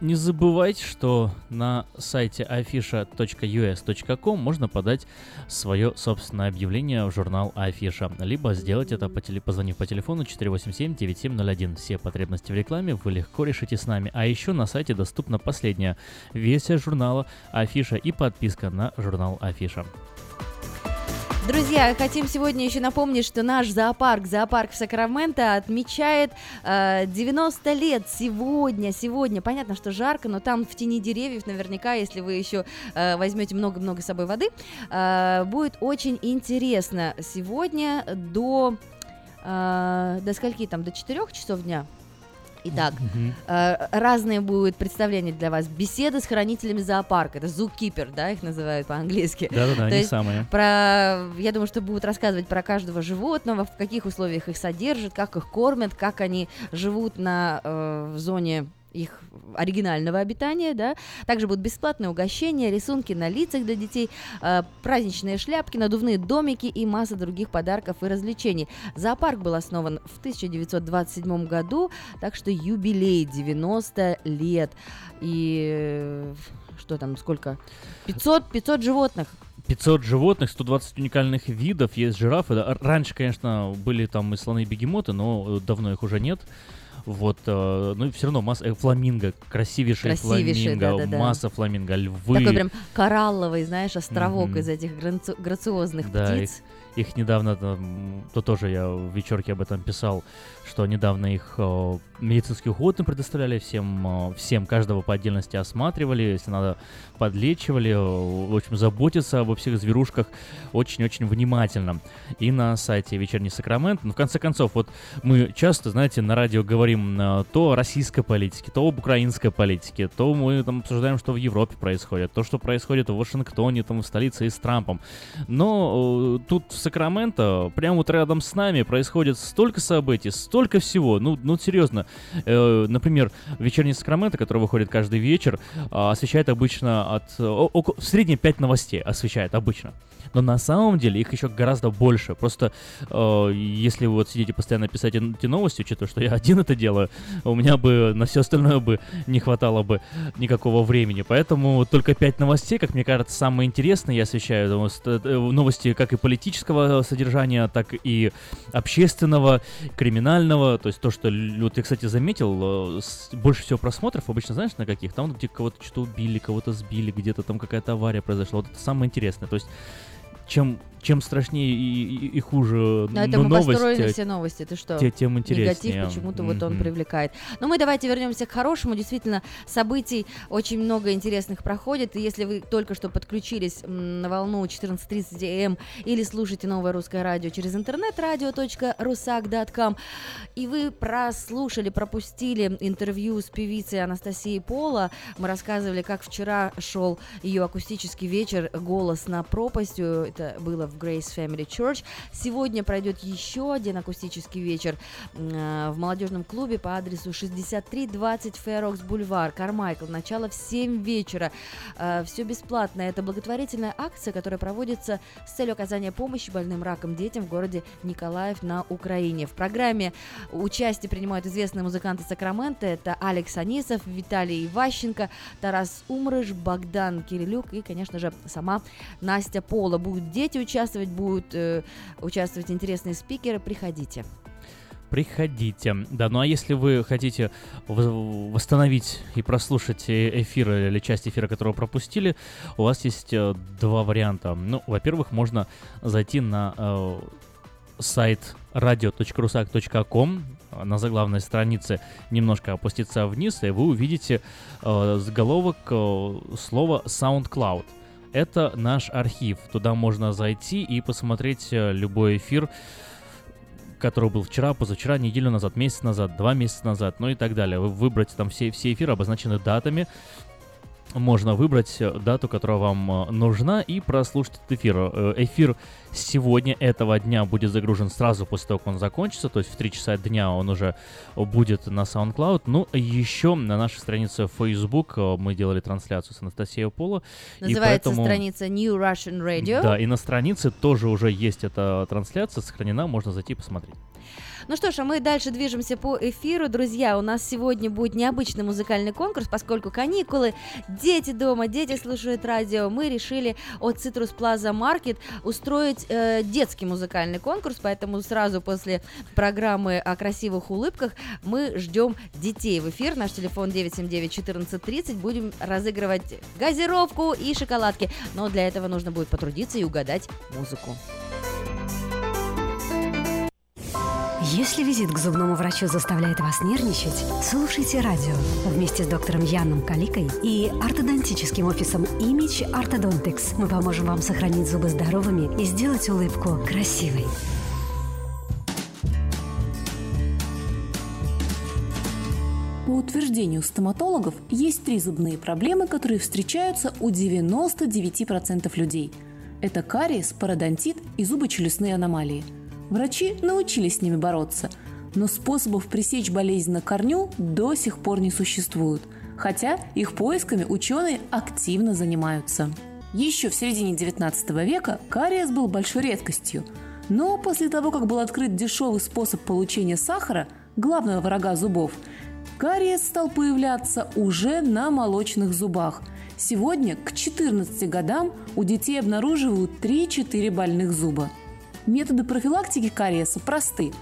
не забывайте, что на сайте afisha.us.com можно подать свое собственное объявление в журнал Афиша, либо сделать это по теле... позвонив по телефону 487-9701. Все потребности в рекламе вы легко решите с нами. А еще на сайте доступна последняя версия журнала Афиша и подписка на журнал Афиша. Друзья, хотим сегодня еще напомнить, что наш зоопарк, зоопарк в Сакраменто отмечает э, 90 лет сегодня, сегодня. Понятно, что жарко, но там в тени деревьев наверняка, если вы еще э, возьмете много-много с собой воды, э, будет очень интересно. Сегодня до, э, до скольки там, до 4 часов дня? Итак, э, разные будут представления для вас. Беседы с хранителями зоопарка. Это zookeeper, да, их называют по-английски. Да-да-да, они есть самые. Про, я думаю, что будут рассказывать про каждого животного, в каких условиях их содержат, как их кормят, как они живут на, э, в зоне их оригинального обитания, да. Также будут бесплатные угощения, рисунки на лицах для детей, э, праздничные шляпки, надувные домики и масса других подарков и развлечений. Зоопарк был основан в 1927 году, так что юбилей 90 лет. И э, что там, сколько? 500, 500 животных. 500 животных, 120 уникальных видов, есть жирафы. Раньше, конечно, были там и слоны, и бегемоты, но э, давно их уже нет. Вот, э, ну и все равно масса э, фламинго, красивейшие, Красивейшие, фламинго, да-да-да. масса фламинго, львы. Такой прям коралловый, знаешь, островок Мгм. из этих граци- грациозных Да, их, птиц. их недавно, там, то тоже я в вечерке об этом писал, что недавно их э, медицинский уход им предоставляли всем, э, всем каждого по отдельности осматривали, если надо, подлечивали, э, в общем, заботиться обо всех зверушках очень-очень внимательно. И на сайте Вечерний Сакрамент, ну, в конце концов, вот мы часто, знаете, на радио говорим э, то о российской политике, то об украинской политике, то мы там обсуждаем, что в Европе происходит, то, что происходит в Вашингтоне, там, в столице и с Трампом. Но тут в Сакраменто, прямо вот рядом с нами, происходит столько событий, столько всего. Ну, ну серьезно. Э, например, вечерний Сакраменто, который выходит каждый вечер, а, освещает обычно от... э, о- око- в среднем 5 новостей освещает обычно. Но на самом деле их еще гораздо больше. Просто э, если вы вот сидите постоянно писать эти новости, учитывая, что я один это делаю, у меня бы на все остальное бы не хватало бы никакого времени. Поэтому только пять новостей, как мне кажется, самые интересные я освещаю. Э, Новости как и политического содержания, так и общественного, криминального. То есть то, что... Вот я, кстати, заметил, э, больше всего просмотров обычно, знаешь, на каких? Там, где кого-то что-то убили, кого-то сбили, где-то там какая-то авария произошла. Вот это самое интересное. То есть чем, чем страшнее и, и- и хуже На ну, этом и новость, построены э, все новости. Ты что? те- тем интереснее. Негатив почему-то вот он привлекает. Но мы давайте вернемся к хорошему. Действительно, событий очень много интересных проходит. И если вы только что подключились на волну 14.30 м или слушаете новое русское радио через интернет radio.rusak.com и вы прослушали, пропустили интервью с певицей Анастасией Пола, мы рассказывали, как вчера шел ее акустический вечер «Голос на пропастью». Это было в Grace Family Church. Сегодня пройдет еще один акустический вечер э, в молодежном клубе по адресу 6320 Фэрокс Бульвар, Кармайкл. Начало в 7 вечера. Все бесплатно. Это благотворительная акция, которая проводится с целью оказания помощи больным раком детям в городе Николаев на Украине. В программе участие принимают известные музыканты Сакрамента. Это Алекс Анисов, Виталий Иващенко, Тарас Умрыш, Богдан Кирилюк и, конечно же, сама Настя Пола. Будут дети участвовать, будут э, участвовать интересные спикеры. Приходите. Приходите. Да, ну а если вы хотите восстановить и прослушать э- эфир или часть эфира, которого пропустили, у вас есть э, два варианта. Ну, во-первых, можно зайти на э, сайт radio.rusak.com на заглавной странице немножко опуститься вниз, и вы увидите э, заголовок э, слова SoundCloud. Это наш архив. Туда можно зайти и посмотреть э, любой эфир, который был вчера, позавчера, неделю назад, месяц назад, два месяца назад, ну и так далее. Вы выбрать там все, все эфиры, обозначены датами. Можно выбрать э, дату, которая вам э, нужна, и прослушать этот эфир. Э, Эфир сегодня, этого дня, будет загружен сразу после того, как он закончится, то есть в 3 часа дня он уже будет на SoundCloud. Ну, еще на нашей странице Facebook мы делали трансляцию с Анастасией Пола. и Называется поэтому- страница New Russian Radio. Да, и на странице тоже уже есть эта трансляция, сохранена, можно зайти и посмотреть. Ну что ж, а мы дальше движемся по эфиру. Друзья, у нас сегодня будет необычный музыкальный конкурс, поскольку каникулы, дети дома, дети слушают радио. Мы решили от Citrus Plaza Market устроить э, детский музыкальный конкурс, поэтому сразу после программы о красивых улыбках мы ждем детей в эфир. Наш телефон 979-1430. Будем разыгрывать газировку и шоколадки. Но для этого нужно будет потрудиться и угадать музыку. Если визит к зубному врачу заставляет вас нервничать, слушайте радио вместе с доктором Яном Каликой и ортодонтическим офисом Image Orthodontics. Мы поможем вам сохранить зубы здоровыми и сделать улыбку красивой. По утверждению стоматологов, есть три зубные проблемы, которые встречаются у 99% людей. Это кариес, пародонтит и зубочелюстные аномалии. Врачи научились с ними бороться, Но способов пресечь болезнь на корню до сих пор не существует, хотя их поисками ученые активно занимаются. Еще в середине 19 века кариес был большой редкостью, но после того, как был открыт дешевый способ получения сахара, главного врага зубов, кариес стал появляться уже на молочных зубах. Сегодня к 14 годам у детей обнаруживают 3-4 больных зуба. Методы профилактики кариеса просты.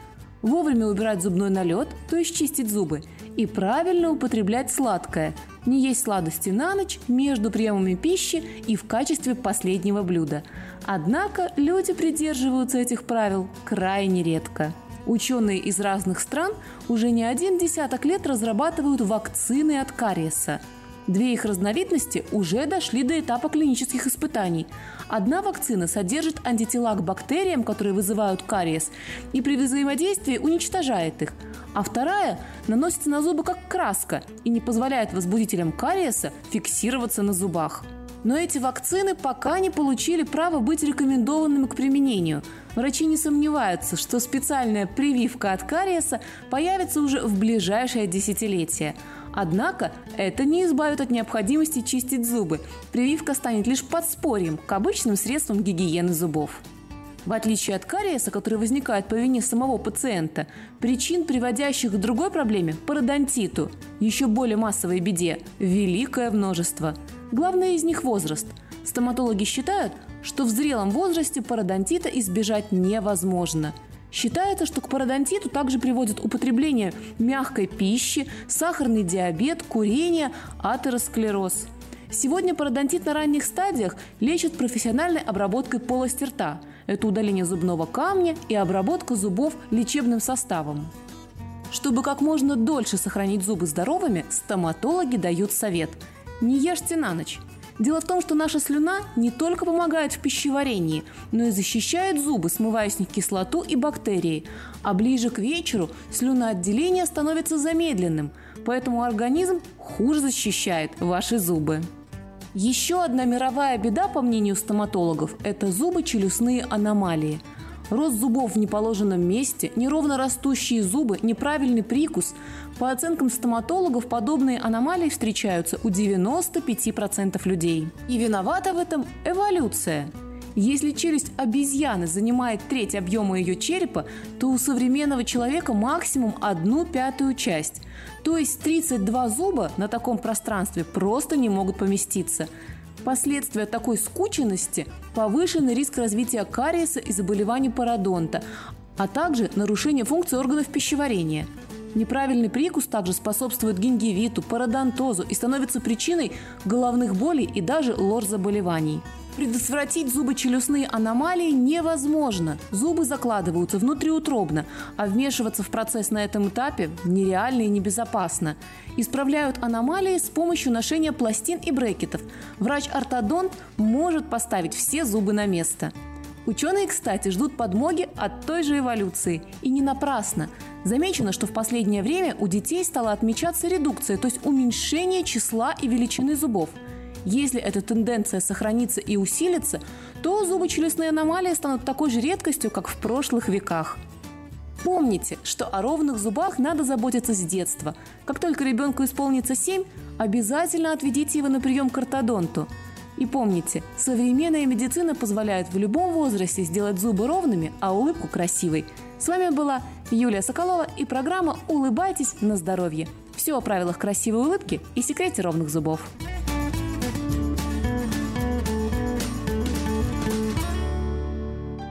Вовремя убирать зубной налет, то есть чистить зубы, и правильно употреблять сладкое, не есть сладости на ночь между приемами пищи и в качестве последнего блюда. Однако люди придерживаются этих правил крайне редко. Ученые из разных стран уже не один десяток лет разрабатывают вакцины от кариеса. Две их разновидности уже дошли до этапа клинических испытаний. Одна вакцина содержит антитела к бактериям, которые вызывают кариес, и при взаимодействии уничтожает их, а вторая наносится на зубы как краска и не позволяет возбудителям кариеса фиксироваться на зубах. Но эти вакцины пока не получили право быть рекомендованными к применению. Врачи не сомневаются, что специальная прививка от кариеса появится уже в ближайшее десятилетие. Однако это не избавит от необходимости чистить зубы. Прививка станет лишь подспорьем к обычным средствам гигиены зубов. В отличие от кариеса, который возникает по вине самого пациента, причин, приводящих к другой проблеме – пародонтиту, еще более массовой беде – великое множество. Главное из них – возраст. Стоматологи считают, что в зрелом возрасте пародонтита избежать невозможно – Считается, что к пародонтиту также приводит употребление мягкой пищи, сахарный диабет, курение, атеросклероз. Сегодня пародонтит на ранних стадиях лечат профессиональной обработкой полости рта. Это удаление зубного камня и обработка зубов лечебным составом. Чтобы как можно дольше сохранить зубы здоровыми, стоматологи дают совет – не ешьте на ночь. Дело в том, что наша слюна не только помогает в пищеварении, но и защищает зубы, смывая с них кислоту и бактерии. А ближе к вечеру слюноотделение становится замедленным, поэтому организм хуже защищает ваши зубы. Еще одна мировая беда, по мнению стоматологов, это зубы-челюстные аномалии – Рост зубов в неположенном месте, неровно растущие зубы, неправильный прикус. По оценкам стоматологов, подобные аномалии встречаются у 95% людей. И виновата в этом эволюция. Если челюсть обезьяны занимает треть объема ее черепа, то у современного человека максимум одну пятую часть. То есть 32 зуба на таком пространстве просто не могут поместиться. Последствия такой скученности – повышенный риск развития кариеса и заболеваний пародонта, а также нарушение функции органов пищеварения. Неправильный прикус также способствует гингивиту, пародонтозу и становится причиной головных болей и даже лор-заболеваний. Предотвратить зубочелюстные аномалии невозможно. Зубы закладываются внутриутробно, а вмешиваться в процесс на этом этапе нереально и небезопасно. Исправляют аномалии с помощью ношения пластин и брекетов. Врач-ортодонт может поставить все зубы на место. Ученые, кстати, ждут подмоги от той же эволюции. И не напрасно. Замечено, что в последнее время у детей стала отмечаться редукция, то есть уменьшение числа и величины зубов – если эта тенденция сохранится и усилится, то зубочелюстные аномалии станут такой же редкостью, как в прошлых веках. Помните, что о ровных зубах надо заботиться с детства. Как только ребенку исполнится 7, обязательно отведите его на прием к ортодонту. И помните, современная медицина позволяет в любом возрасте сделать зубы ровными, а улыбку красивой. С вами была Юлия Соколова и программа «Улыбайтесь на здоровье». Все о правилах красивой улыбки и секрете ровных зубов.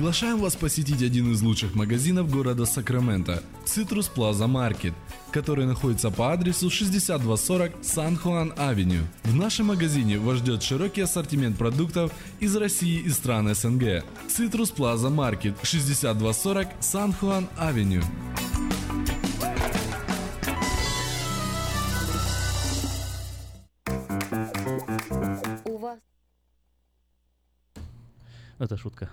Приглашаем вас посетить один из лучших магазинов города Сакраменто – Citrus Plaza Market, который находится по адресу 6240 San Juan Avenue. В нашем магазине вас ждет широкий ассортимент продуктов из России и стран СНГ. Citrus Plaza Market 6240 San Juan Avenue. У вас Это шутка.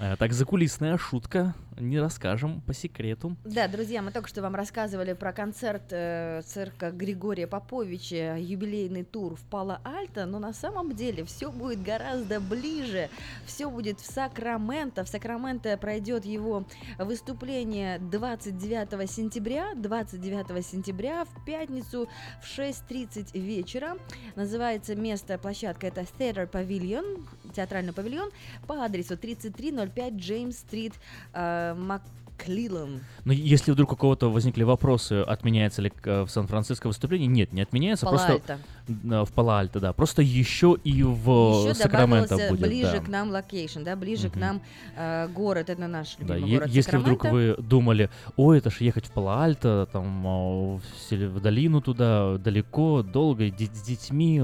Э, Так, закулисная шутка, не расскажем по секрету. Да, друзья, мы только что вам рассказывали про концерт э, цирка Григория Поповича, юбилейный тур в Пало-Альто, но на самом деле все будет гораздо ближе. Все будет в Сакраменто. В Сакраменто пройдет его выступление 29 сентября. 29 сентября в пятницу в 6.30 вечера. Называется место, площадка это Theater Pavilion, театральный павильон, по адресу 3305 James Street, э, McClellan. Но если вдруг у кого-то возникли вопросы, отменяется ли э, в Сан-Франциско выступление, нет, не отменяется, просто Пало-Альто. Да, в Пало-Альто, да, просто еще и в Еще Сакраменто добавился будет. ближе да. к нам location, да, ближе к нам э, город, это наш Да, любимый е- город если вдруг Сакраменто. вы думали, ой, это ж ехать в Пало-Альто, там а, в, в долину туда, далеко, долго, де- с детьми,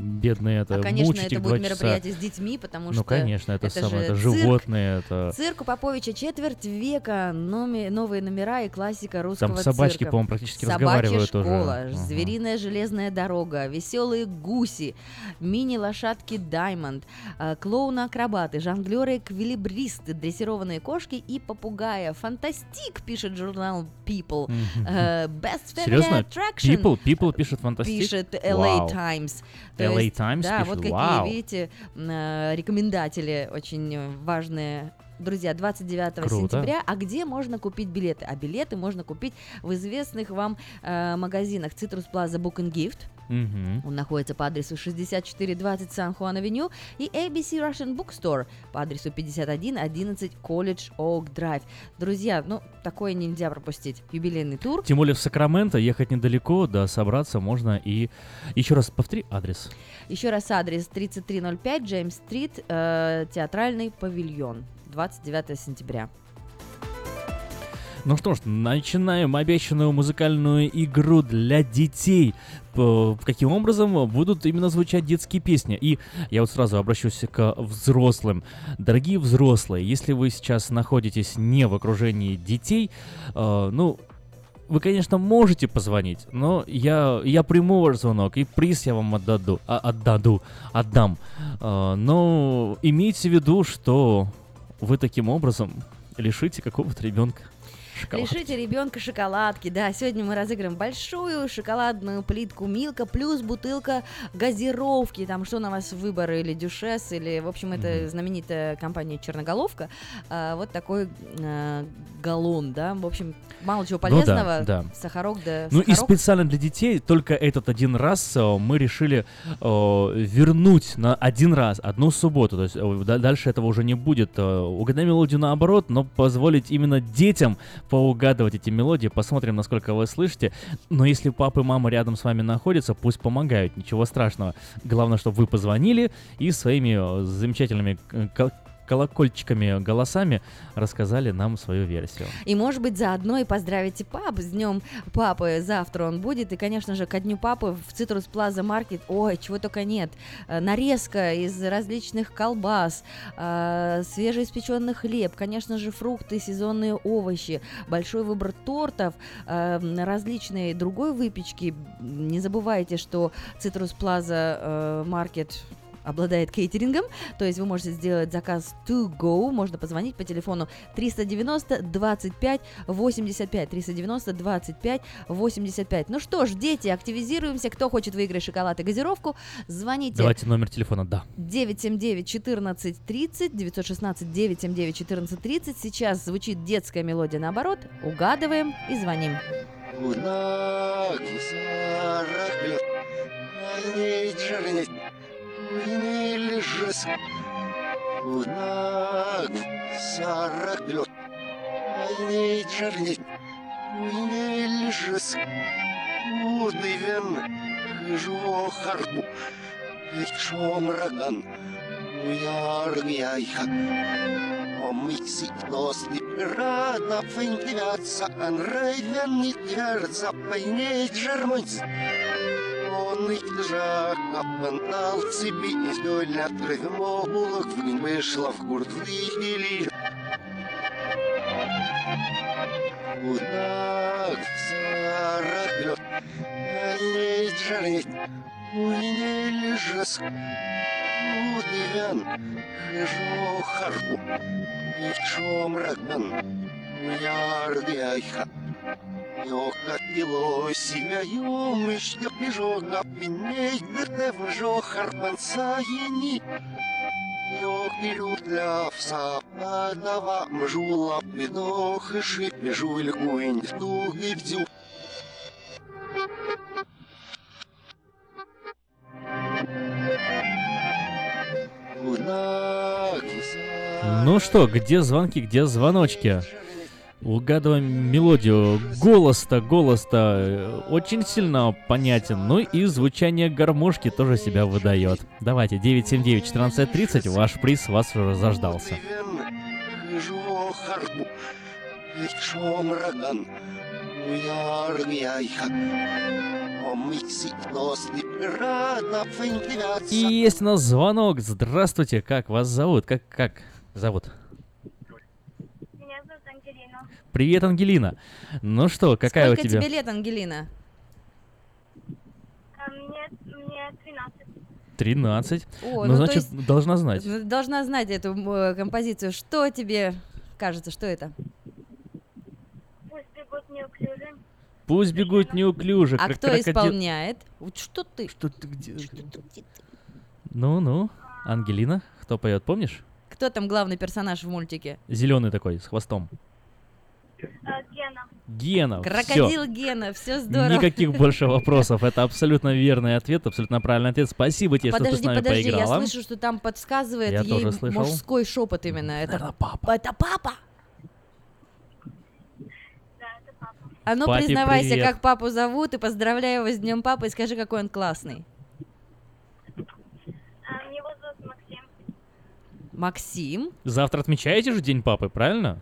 бедные это, А, конечно, мучить это будет два часа. мероприятие с детьми, потому ну, что конечно, это, это самое, же это цирк. животные, это... Цирк у Поповича четверть века, номи- новые номера и классика русского собачки, цирка. по-моему, практически Собачья разговаривают тоже. школа, звериная железная дорога, веселые гуси, мини-лошадки Даймонд, э, клоуны-акробаты, жонглеры эквилибристы, дрессированные кошки и попугая. Fantastic, пишет журнал People. Э, Best Family? Attraction. People, People пишет фантастик? Пишет LA Вау. Times. LA есть, Times Да, вот какие, видите, э, рекомендатели очень важные. Друзья, 29 Круто. сентября. А где можно купить билеты? А билеты можно купить в известных вам э, магазинах Citrus Plaza Book and Gift. Мгм. Он находится по адресу 6420 Сан-Хуан-Авеню и ABC Russian Bookstore по адресу 5111 College Oak Drive. Друзья, ну, такое нельзя пропустить. Юбилейный тур. Тем более в Сакраменто ехать недалеко, да, собраться можно и... Еще раз повтори адрес. Еще раз адрес 3305 Джеймс Стрит, э, театральный павильон. 29 сентября. Ну что ж, начинаем обещанную музыкальную игру для детей. Каким образом будут именно звучать детские песни? И я вот сразу обращусь к взрослым. Дорогие взрослые, если вы сейчас находитесь не в окружении детей, э, ну, вы, конечно, можете позвонить, но я, я приму ваш звонок, и приз я вам отдаду, а- отдаду, отдам. Э, но имейте в виду, что вы таким образом лишите какого-то ребенка шоколадки. Лишите ребенка шоколадки. Да, сегодня мы разыграем большую шоколадную плитку Милка плюс бутылка газировки. Там что на вас выбор или дюшес, или, в общем, это знаменитая компания Черноголовка. А, вот такой а, галлон, да. В общем, мало чего Ну да, полезного. да. Сахарок да Ну и сахарок. специально для детей только этот один раз э, мы решили э, вернуть на один раз, одну субботу. То есть э, да- дальше этого уже не будет. Э, Угадай мелодию наоборот, но позволить именно детям поугадывать эти мелодии. Посмотрим, насколько вы слышите. Но если папа и мама рядом с вами находятся, пусть помогают, ничего страшного. Главное, чтобы вы позвонили и своими э, замечательными э, колокольчиками, голосами рассказали нам свою версию. И, может быть, заодно и поздравите пап с днем папы. Завтра он будет. И, конечно же, ко дню папы в Citrus Plaza Market, ой, чего только нет. Э, Нарезка из различных колбас, э, свежеиспеченный хлеб, конечно же, фрукты, сезонные овощи, большой выбор тортов, э, различные другой выпечки. Не забывайте, что Plaza э, Market обладает кейтерингом, то есть вы можете сделать заказ to go, можно позвонить по телефону 390 25 85, 390 25 85. Ну что ж, дети, активизируемся, кто хочет выиграть шоколад и газировку, звоните. Давайте номер телефона, да. 979 14 30 916 979 14 30 Сейчас звучит детская мелодия наоборот. Угадываем и звоним. Унак сарак Ай, джернет Не лежес Унак сарак Ай, джернет Не лежес Удивен Хижу харбу Ичом раган Уяргяйха Омикси нос не рада Фэнтивятся Ан рейвен не твердza Пайней джермунц Он их жак Апантал цепи Издольно тревмогулок В вышла в гурт Вихили Удак Сараклёт Пайней джернет Уйне лежес Удивен Хижу харбу Ичом раган Уяргяйха Йока пило себя юмыш Йопижога пиней Дырте вжо харпанца ени Йок илютля вса Падава мжула Пидох и шип Жуль куинь Туги бдю Ну что, где звонки, где звоночки? Угадываем мелодию. Голос-то, голос-то э, очень сильно понятен. Ну и звучание гармошки тоже себя выдает. Давайте, 979-1430, ваш приз вас уже заждался. И есть у нас звонок. Здравствуйте, как вас зовут? Как, как зовут? Привет, Ангелина. Ну что, какая Сколько у тебя? тебе лет, Ангелина? А Мне, мне 13. 13. О, ну, ну, значит, есть- должна знать. Должна знать эту э, композицию. Что тебе кажется, что это? Пусть бегут неуклюже. Пусть бегут неуклюже, А кто крокодил. исполняет? Вот Что ты? Что ты где? Ну-ну, Ангелина, кто поет, помнишь? Кто там главный персонаж в мультике? Зеленый такой, с хвостом. Гена. Гена. Крокодил всё. Гена, все здорово. Никаких больше вопросов. Это абсолютно верный ответ, абсолютно правильный ответ. Спасибо тебе, что ты с Подожди, нами подожди, я поиграла. слышу, что там подсказывает Я ей тоже слышал. мужской шепот именно. Это папа. Это папа. А ну Папе признавайся, привет. как папу зовут, и поздравляю его с Днем Папы, и скажи, какой он классный. А, Его зовут Максим. Максим. Завтра отмечаете же День папы, правильно?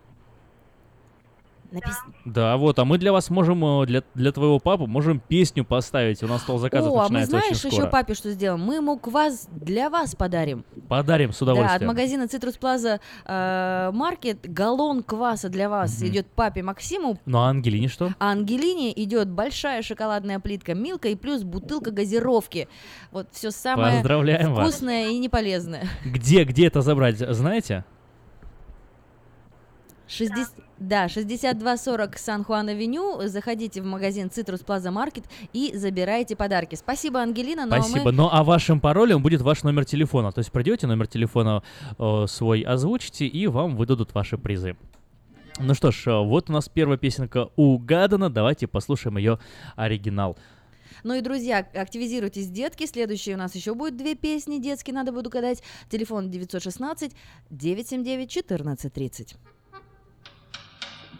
Написано. Да, вот, а мы для вас можем, э, для, для твоего папы, можем песню поставить. У нас стол заказов О, а мы начинается знаешь еще папе что сделаем? Мы ему квас для вас подарим. Подарим с Да, от удовольствием. магазина Citrus Plaza э, Market галлон кваса для вас Мгм. идет папе Максиму, Ну а Ангелине что? а Ангелине идет большая шоколадная плитка Милка и плюс бутылка газировки. Вот все самое Поздравляем вас. вкусное и неполезное. Где, где это забрать, знаете? 60... Да, 6240 Сан-Хуан-Авеню. Заходите в магазин Citrus Plaza Market и забирайте подарки. Спасибо, Ангелина. А Спасибо. мы- Ну а вашим паролем будет ваш номер телефона. То есть придете, номер телефона э, свой озвучите, и вам выдадут ваши призы. Ну что ж, э, вот у нас первая песенка угадана. Давайте послушаем ее оригинал. Ну и, друзья, активизируйтесь, детки. Следующие у нас еще будет две песни детские, надо будет угадать. Телефон 916 979 1430.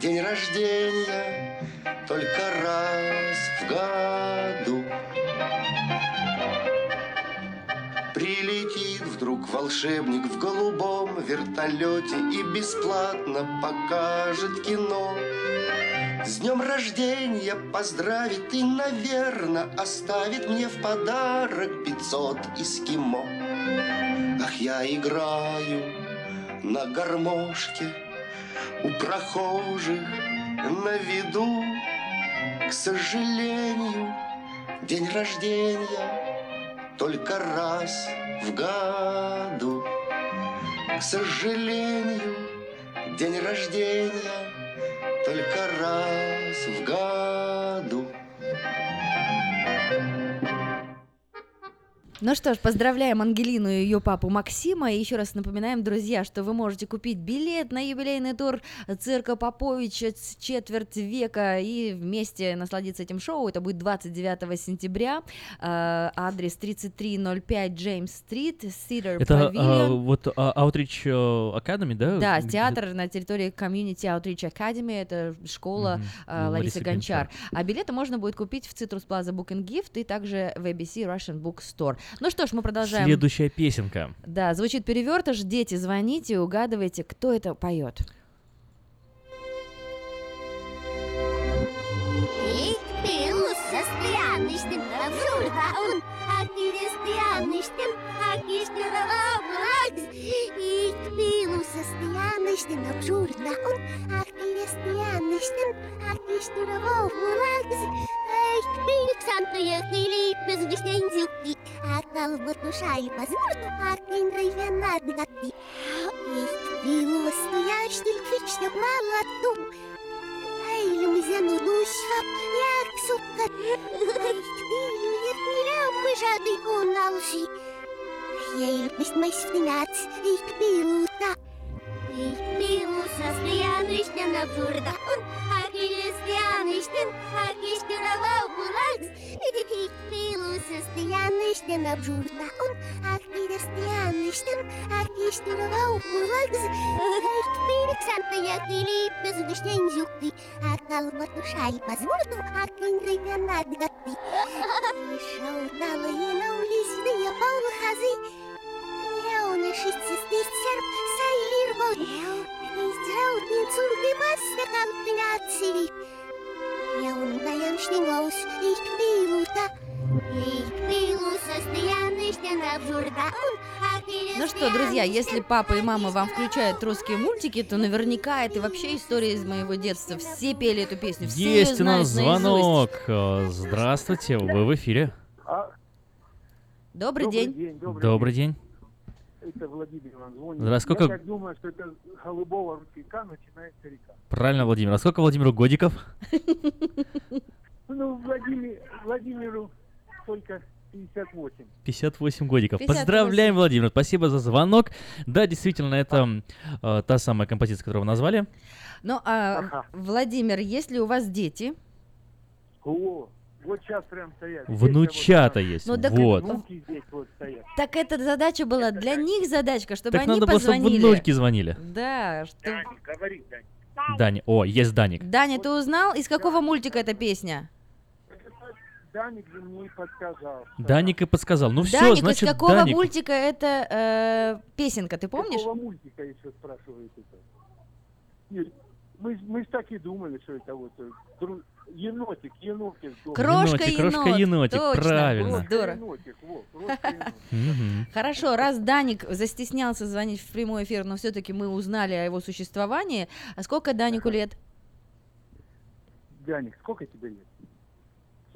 день рождения только раз в году. Прилетит вдруг волшебник в голубом вертолете и бесплатно покажет кино. С днем рождения поздравит и, наверное, оставит мне в подарок 500 эскимо. Ах, я играю на гармошке у прохожих на виду. К сожалению, день рождения только раз в году. К сожалению, день рождения только раз в году. Ну что ж, поздравляем Ангелину и ее папу Максима. И еще раз напоминаем, друзья, что вы можете купить билет на юбилейный тур цирка Поповича с четверть века и вместе насладиться этим шоу. Это будет 29 сентября. Э, адрес 3305 Джеймс Стрит, Cedar Это а, вот а, Outreach э, Academy, да? Да, театр на территории Community Outreach Academy, это школа Ну, Ларисы Ларисы Гончар. А билеты можно будет купить в Citrus Plaza Book and Gift и также в ABC Russian Book Store. Ну что ж, мы продолжаем. Следующая песенка. Да, звучит перевертыш. Дети, звоните, угадывайте, кто это поет. Aktivistianischen, Ich bin Xantrия, Филиппес, Гестензюки, Акалбатушай, Пазмурт, Акиндрайвенадгати. Ich bin lustig, Фичня, Малату, Eylüm zenu duşvap yak sukkat Eykdil yetmirem bıжады он алжи Ейліп бістмайс втынац Эйк пилута Эйк пилу состоянышнен абжурда Он акилестианыштен Акиштыравау булагс Эйк пилу состоянышнен абжурда Он акилестианыштен Акиштыравау булагс Эйк пилик санта Jij bist mein Spinat, ich bin da. Ich bin со стоянищен на фурда. Хаки лесбиянищен, хаки штурава булакс. Ich bin со стоянищен на фурда. Хаки лесбиянищен, хаки штурава булакс. Ich bin santo yakili bezgüşten yukti. Akalma tuşay bazvurdu, akin reyden adgatti. Şaurdalı yine ulisini yapalı hazı. Пилута Ich пилу состоянный абжурда Ну что, друзья, если папа и мама вам включают русские мультики, то наверняка это вообще история из моего детства. Все пели эту песню, все Есть у нас звонок. Здравствуйте, вы в эфире. Добрый, Добрый день. день, добрый Добрый день. Это Владимир вам звонит. Здравствуйте, сколько- Я так думаю, что это голубого ручейка начинается река. Правильно, Владимир. А сколько Владимиру годиков? Ну, Владимир, Владимиру только 58. 58 годиков. 58. Поздравляем, Владимир. Спасибо за звонок. Да, действительно, это э, та самая композиция, которую вы назвали. Ну, а, Владимир, есть ли у вас дети? О, вот сейчас прям стоят. Внучата есть. Ну, так вот. Внуки здесь вот стоят. Так эта задача была для них задачка, чтобы Так они надо было, чтобы позвонили. внучки звонили. Да, что... Говори, Дань. Дани. О, есть Даник. Даня, ты узнал, из какого мультика эта песня? Даник же мне и подсказал. Даник и подсказал. Ну все, Даник, значит, из какого Даник. мультика эта э, песенка, ты помнишь? Какого мультика еще спрашивает это? Нет, мы, мы ж так и думали, что это вот э, енотик, енотик. Крошка Енотик, крошка енот, енотик, точно. правильно. Здорово. Енотик, енотик. Хорошо, раз Даник застеснялся звонить в прямой эфир, но все-таки мы узнали о его существовании. А сколько Данику лет? Даник, сколько тебе лет?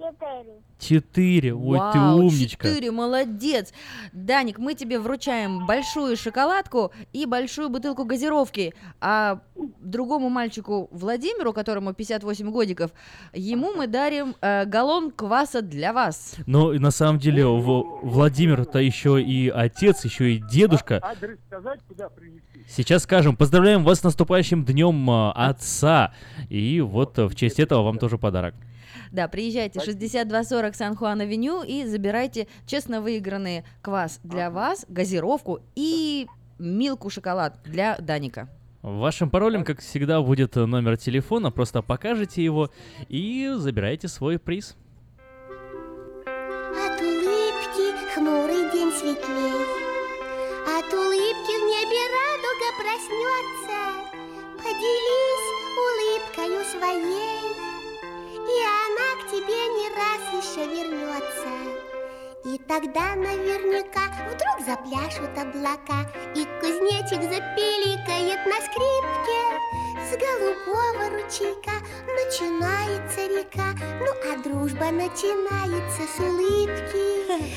Четыре. Четыре. Ой, ты Вау, умничка. Четыре, молодец. Даник, мы тебе вручаем большую шоколадку и большую бутылку газировки. А другому мальчику Владимиру, которому 58 годиков, ему мы дарим э, галлон кваса для вас. Но и на самом деле в- Владимир-то еще и отец, еще и дедушка. Адрес сказать, куда привезти? Сейчас скажем, поздравляем вас с наступающим днем э, отца. И вот э, в честь этого вам тоже подарок. Да, приезжайте 6240 Сан-Хуан-Авеню и забирайте честно выигранный квас для вас, газировку и милку шоколад для Даника. Вашим паролем, как всегда, будет э, номер телефона. Просто покажете его и забирайте свой приз. От улыбки хмурый день светлей, От улыбки в небе радуга проснется. Поделись улыбкою своей, И она к тебе не раз еще вернется. И тогда наверняка вдруг запляшут облака, И кузнечик запиликает на скрипке С голубого ручейка, начинается река, ну а дружба начинается с улыбки.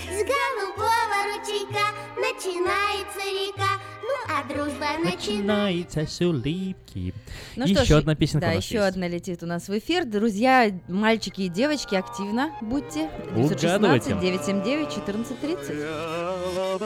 С голубого ручейка начинается река, ну а дружба начинается... Начинается с улыбки. Ну еще что ж, одна песенка Да, у нас еще есть. одна летит у нас в эфир. Друзья, мальчики и девочки, активно будьте. 916 Угадывайте. 979 1430.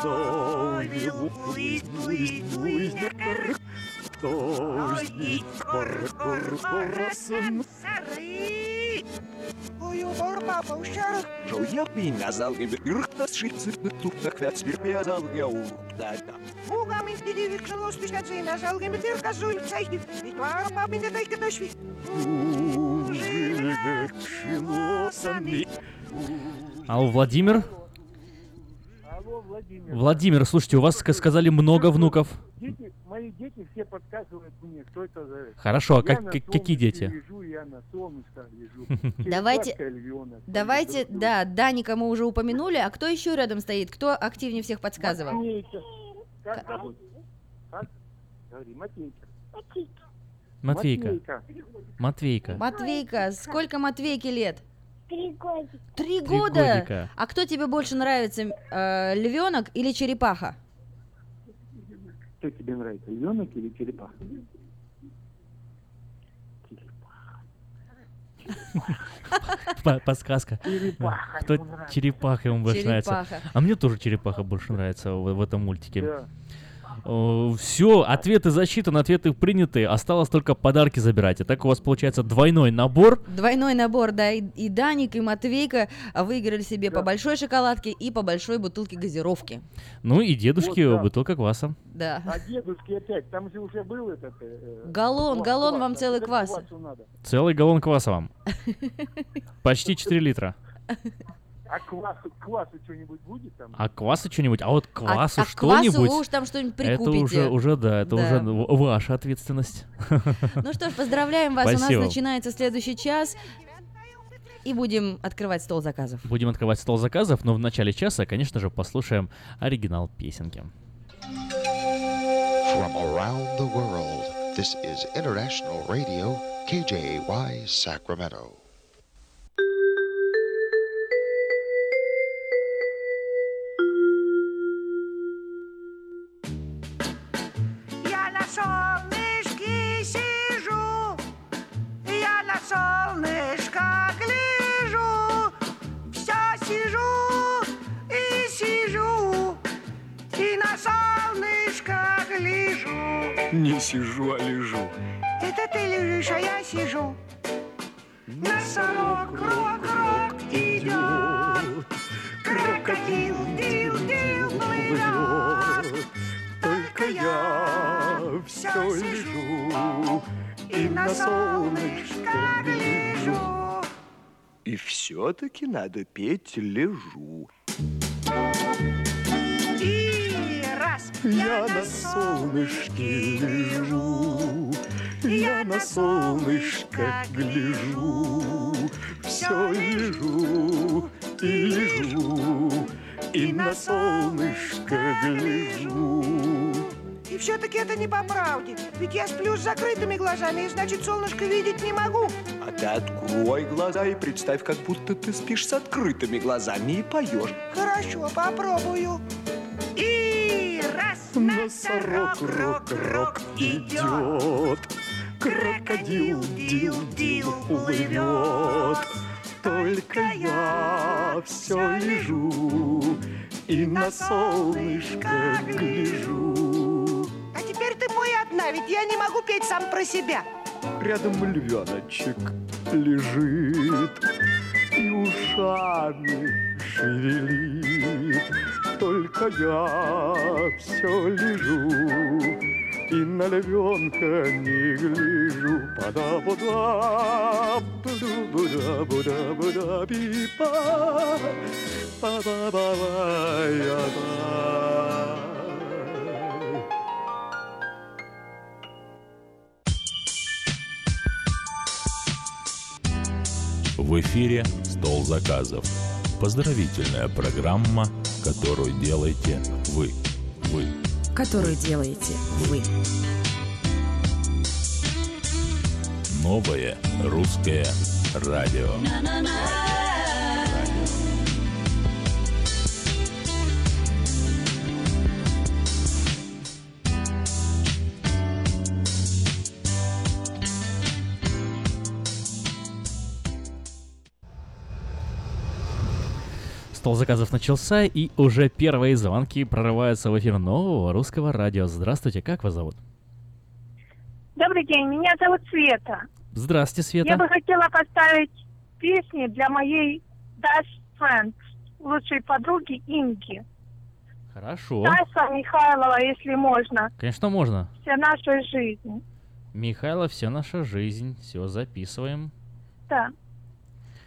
девятая употребите. Ой, убор, папа, ушарах. Угам из деревьев жило стучат и нажал гембетер козу в цайки. И твара папа не дай кадашви. Алло, Владимир? Алло, Владимир. Владимир, слушайте, у вас ска- сказали много внуков. Дети, мои дети все подсказывают мне, что это за... Хорошо, а Я как- какие дети? Лежу, я на солнышко лежу. Давайте, давайте, да, Даника мы уже упомянули, а кто еще рядом стоит? Кто активнее всех подсказывал? Матвейка. Как зовут? Как? Говори, Матвейка. Матвейка. Матвейка. Матвейка, сколько Матвейке лет? Три годика. Три Три года. годика. А кто тебе больше нравится, э, львенок или черепаха? Что тебе нравится, львенок или черепаха? По- Подсказка. Черепаха Кто черепаха ему больше нравится. А мне тоже черепаха больше нравится в, в этом мультике. Да. Все, ответы засчитаны, ответы приняты. Осталось только подарки забирать. И так у вас получается двойной набор. Двойной набор, да, и, и Даник, и Матвейка выиграли себе по большой шоколадке и по большой бутылке газировки. Ну и дедушки Вот, да. бутылка кваса. Да. А дедушки опять, там же уже был этот... э, Галлон, квас, галлон квас, вам а целый квас. Целый галлон кваса вам. Почти 4 литра. А квасу, квасу что-нибудь будет там? А кваса что-нибудь? А вот квасу а квасу что-нибудь? вы уж там что-нибудь Это прикупите. уже, уже да, это Да. уже ваша ответственность. Ну что ж, поздравляем вас, Спасибо. у нас начинается следующий час. И будем открывать стол заказов. Будем открывать стол заказов, но в начале часа, конечно же, послушаем оригинал песенки. From around the world, this is International Radio, KJY Sacramento. Не сижу, а лежу. Это ты лежишь, а я сижу. Носорог, крок, крок идет, крокодил, дил, дил плывет. Только я все лежу и на солнышко гляжу. И все-таки надо петь лежу. И Я на солнышке лежу, я на солнышко гляжу, все лежу и лежу, и на солнышко гляжу. И все-таки это не по правде. Ведь я сплю с закрытыми глазами, и значит солнышко видеть не могу. А ты открой глаза и представь, как будто ты спишь с открытыми глазами и поешь. Хорошо, попробую. И раз Носорог, рок, рок идет, крокодил, дил, дил плывет. Только я все лежу и на солнышко гляжу. А теперь ты пой одна, ведь я не могу петь сам про себя. Рядом львеночек лежит и ушами шевелит. Только я все лежу и на львенка не гляжу. Пада-буда, буда-буда-буда, пипа, па-ба-ба-ба-я-ба. В эфире «Стол заказов». Поздравительная программа, которую делаете вы. Вы. Который делаете вы. Новое русское радио. Стол заказов начался, и уже первые звонки прорываются в эфир нового русского радио. Здравствуйте, как вас зовут? Добрый день, меня зовут Света. Здравствуйте, Света. Я бы хотела поставить песни для моей best friend, лучшей подруги Инги. Хорошо. Тайса Михайлова, если можно. Конечно, можно. Вся наша жизнь. Михайло, все наша жизнь. Все записываем. Да.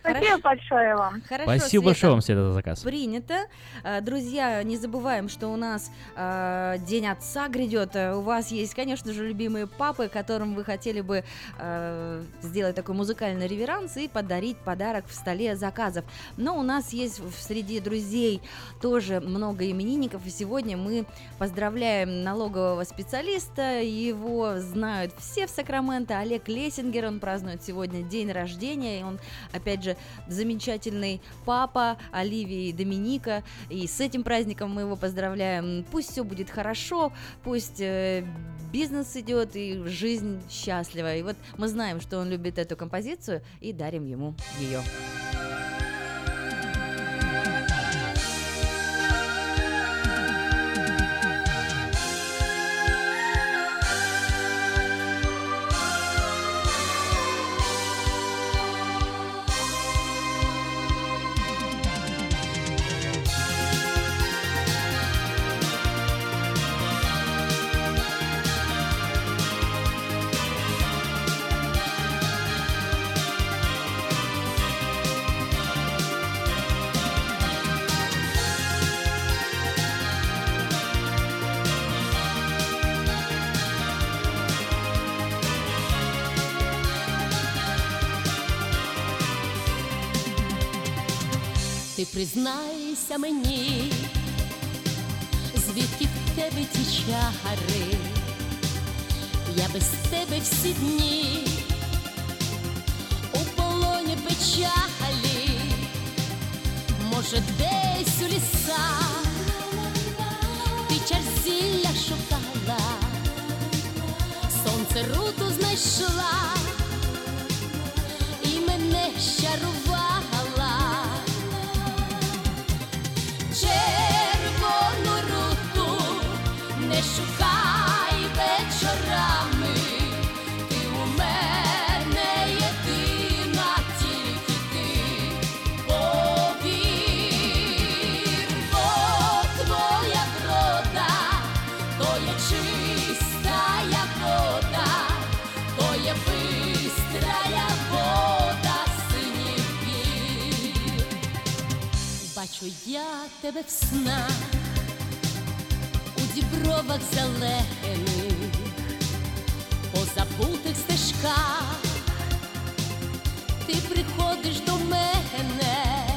Спасибо большое вам. Хорошо, Спасибо Света. большое вам, Света, за заказ. Принято. А, Друзья, не забываем, что у нас а, День Отца грядет. У вас есть, конечно же, любимые папы, которым вы хотели бы а, сделать такой музыкальный реверанс и подарить подарок в столе заказов. Но у нас есть в- среди друзей тоже много именинников, и сегодня мы поздравляем налогового специалиста. Его знают все в Сакраменто. Олег Лессингер, он празднует сегодня день рождения, и он, опять же, замечательный папа Оливии Доминика. И с этим праздником мы его поздравляем. Пусть все будет хорошо, пусть э, бизнес идет и жизнь счастлива. И вот мы знаем, что он любит эту композицию и дарим ему ее. Ти признайся мені, звідки в тебе ті чари, я без тебе всі дні у полоні печалі, може, десь у лісах ти чар зілля шукала, сонце руту знайшла і мене щарувала. Я тебе в снах у дібровах зелених, по забутих стежках, ти приходиш до мене,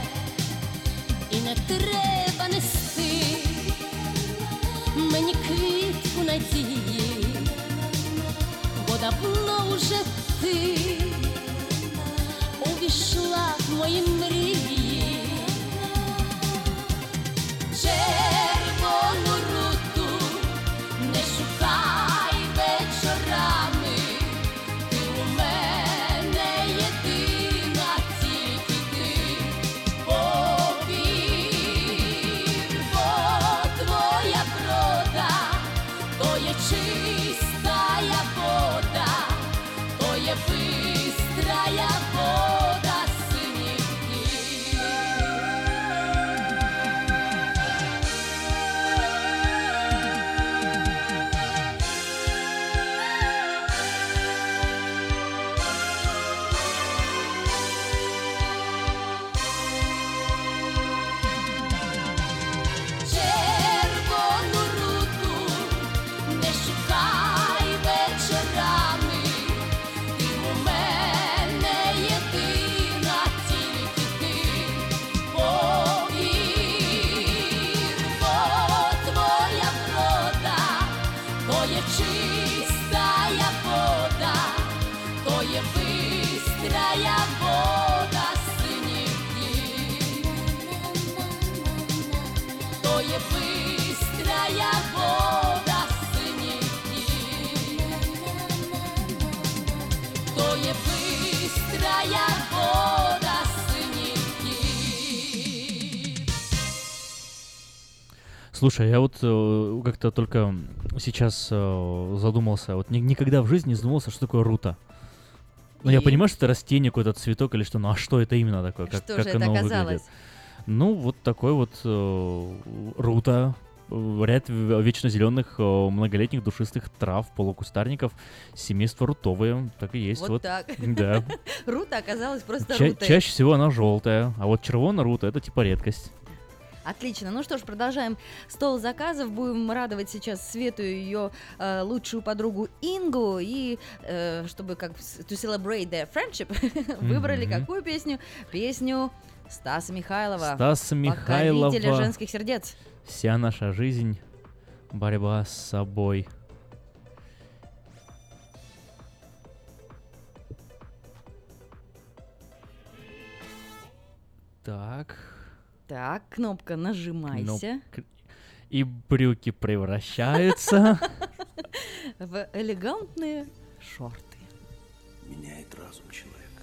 і не треба нести мені квітку надії, бо давно вже ти увійшла в мої мрії. J'ai Слушай, я вот э, как-то только сейчас э, задумался, вот ни- никогда в жизни не задумывался, что такое рута. Ну, я И? понимаю, что это растение, какой-то цветок или что, ну а что это именно такое? Как, Что как же это оно оказалось? выглядит? Ну, вот такой вот э, рута, э, ряд вечно зеленых многолетних душистых трав, полукустарников, семейство рутовые, так и есть. Вот так. Да. Рута оказалась просто Ча- рутой. чаще всего она желтая, а вот червона рута это типа редкость. Отлично. Ну что ж, продолжаем стол заказов. Будем радовать сейчас Свету ее э, лучшую подругу Ингу. И э, чтобы как to celebrate their friendship, выбрали Мгм. какую песню? Песню Стаса Михайлова. Стаса Михайлова. Покорителя женских сердец. Вся наша жизнь борьба с собой. Так. Так, кнопка нажимайся. И брюки превращаются. В элегантные шорты. меняет разум человека.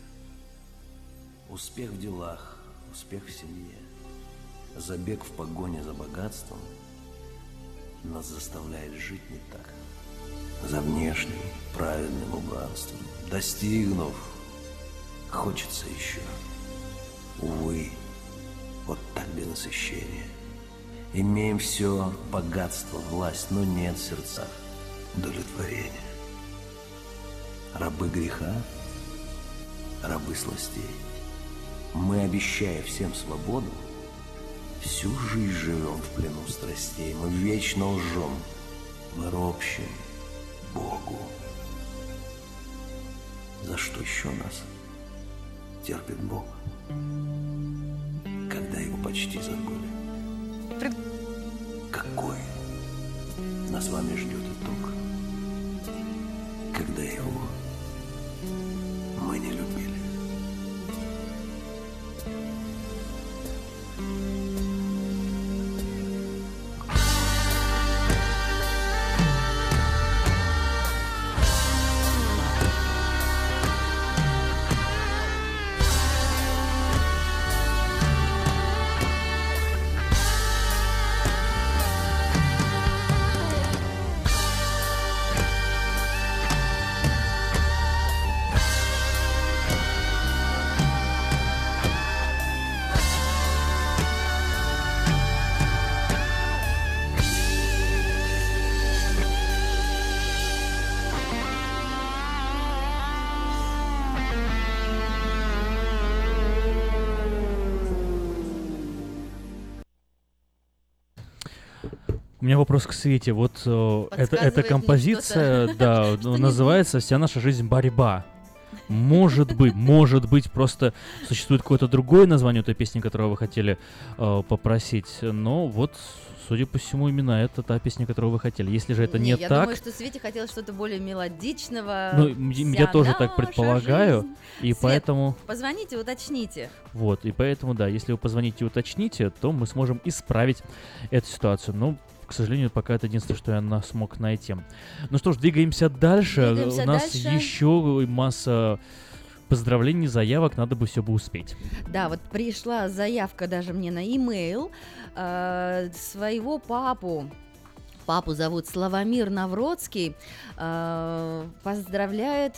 Успех в делах, успех в семье, забег в погоне за богатством нас заставляет жить не так. За внешним праведным убранством, достигнув, хочется еще. Увы, без насыщения. Имеем все богатство, власть, но нет в сердцах удовлетворения. Рабы греха, рабы сластей. Мы, обещая всем свободу, всю жизнь живем в плену страстей. Мы вечно лжем, мы ропщем Богу. За что еще нас терпит Бог, почти забыли? Какой нас с вами ждет итог, когда его У меня вопрос к Свете. Вот э, это, эта композиция, да, ну, не называется «Вся наша жизнь борьба». Может быть, может быть, просто существует какое-то другое название этой песни, которую вы хотели э, попросить. Но вот, судя по всему, именно это та песня, которую вы хотели. Если же это не, я так, думаю, что Свете хотелось что-то более мелодичного. ну, я тоже так предполагаю, жизнь. и Свет, поэтому... Позвоните, уточните. Вот, и поэтому, да, если вы позвоните и уточните, то мы сможем исправить эту ситуацию. Но, к сожалению, пока это единственное, что я на- смог найти. Ну что ж, двигаемся дальше. Двигаемся У нас дальше. еще масса поздравлений, заявок, надо бы все бы успеть. Да, вот пришла заявка даже мне на e-mail э, своего папу. Папу зовут Славомир Навродский. э, поздравляет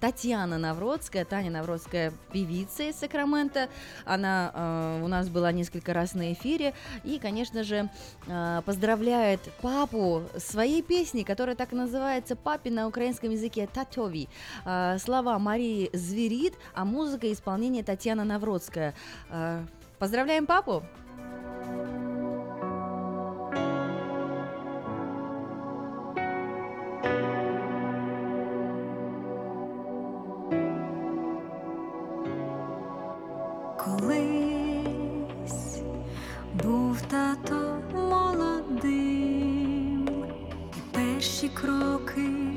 Татьяна Навродская, Таня Навродская певица из Сакрамента. Она э, у нас была несколько раз на эфире. И, конечно же, э, поздравляет папу своей песней, которая так и называется «Папе» на украинском языке «Татови». Э, слова Марии Зверит, а музыка и исполнение Татьяна Навродская. Э, поздравляем папу! Колись тато молодим, і перші кроки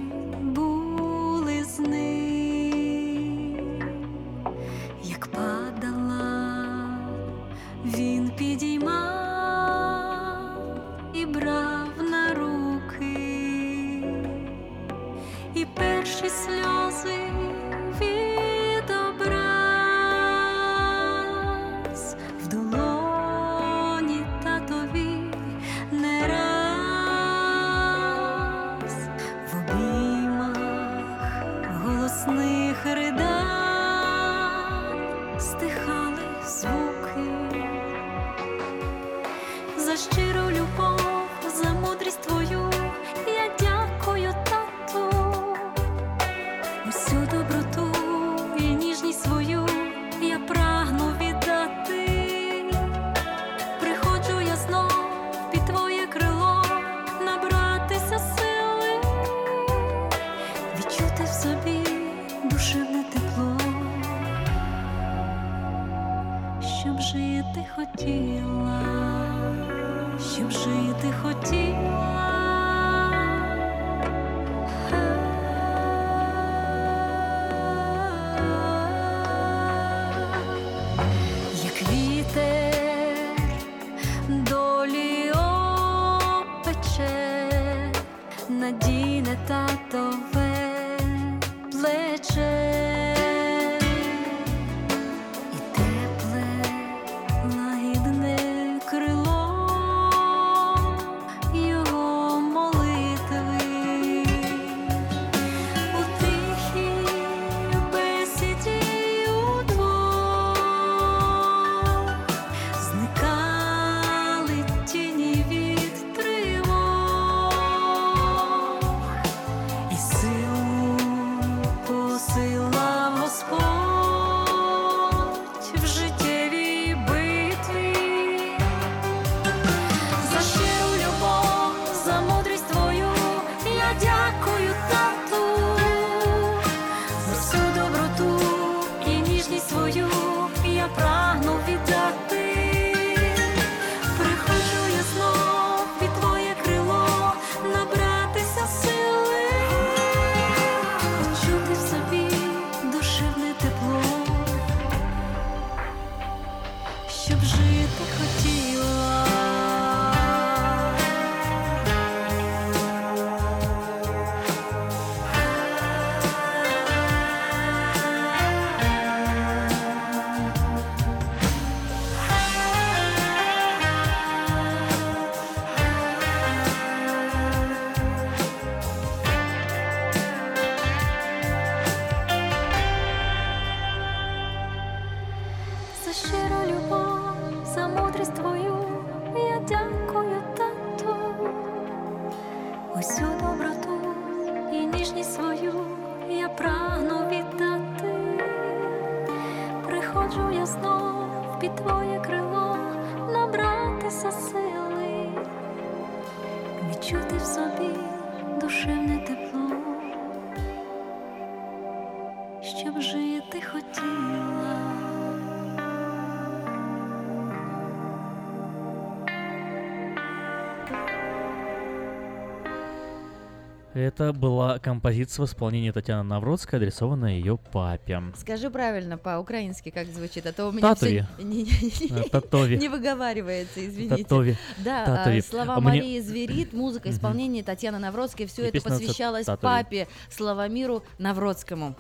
Это была композиция в исполнении Татьяны Навродской, адресованная ее папе. Скажи правильно по-украински, как звучит, а то у меня Татові. всё не, не- не- Э, татові. не выговаривается, извините. Татові. Да, а, Татові. слова А мені- Марии Зверит, музыка, исполнение Татьяны Навродской, все И это песня посвящалось Татові. папе Славомиру Навродскому,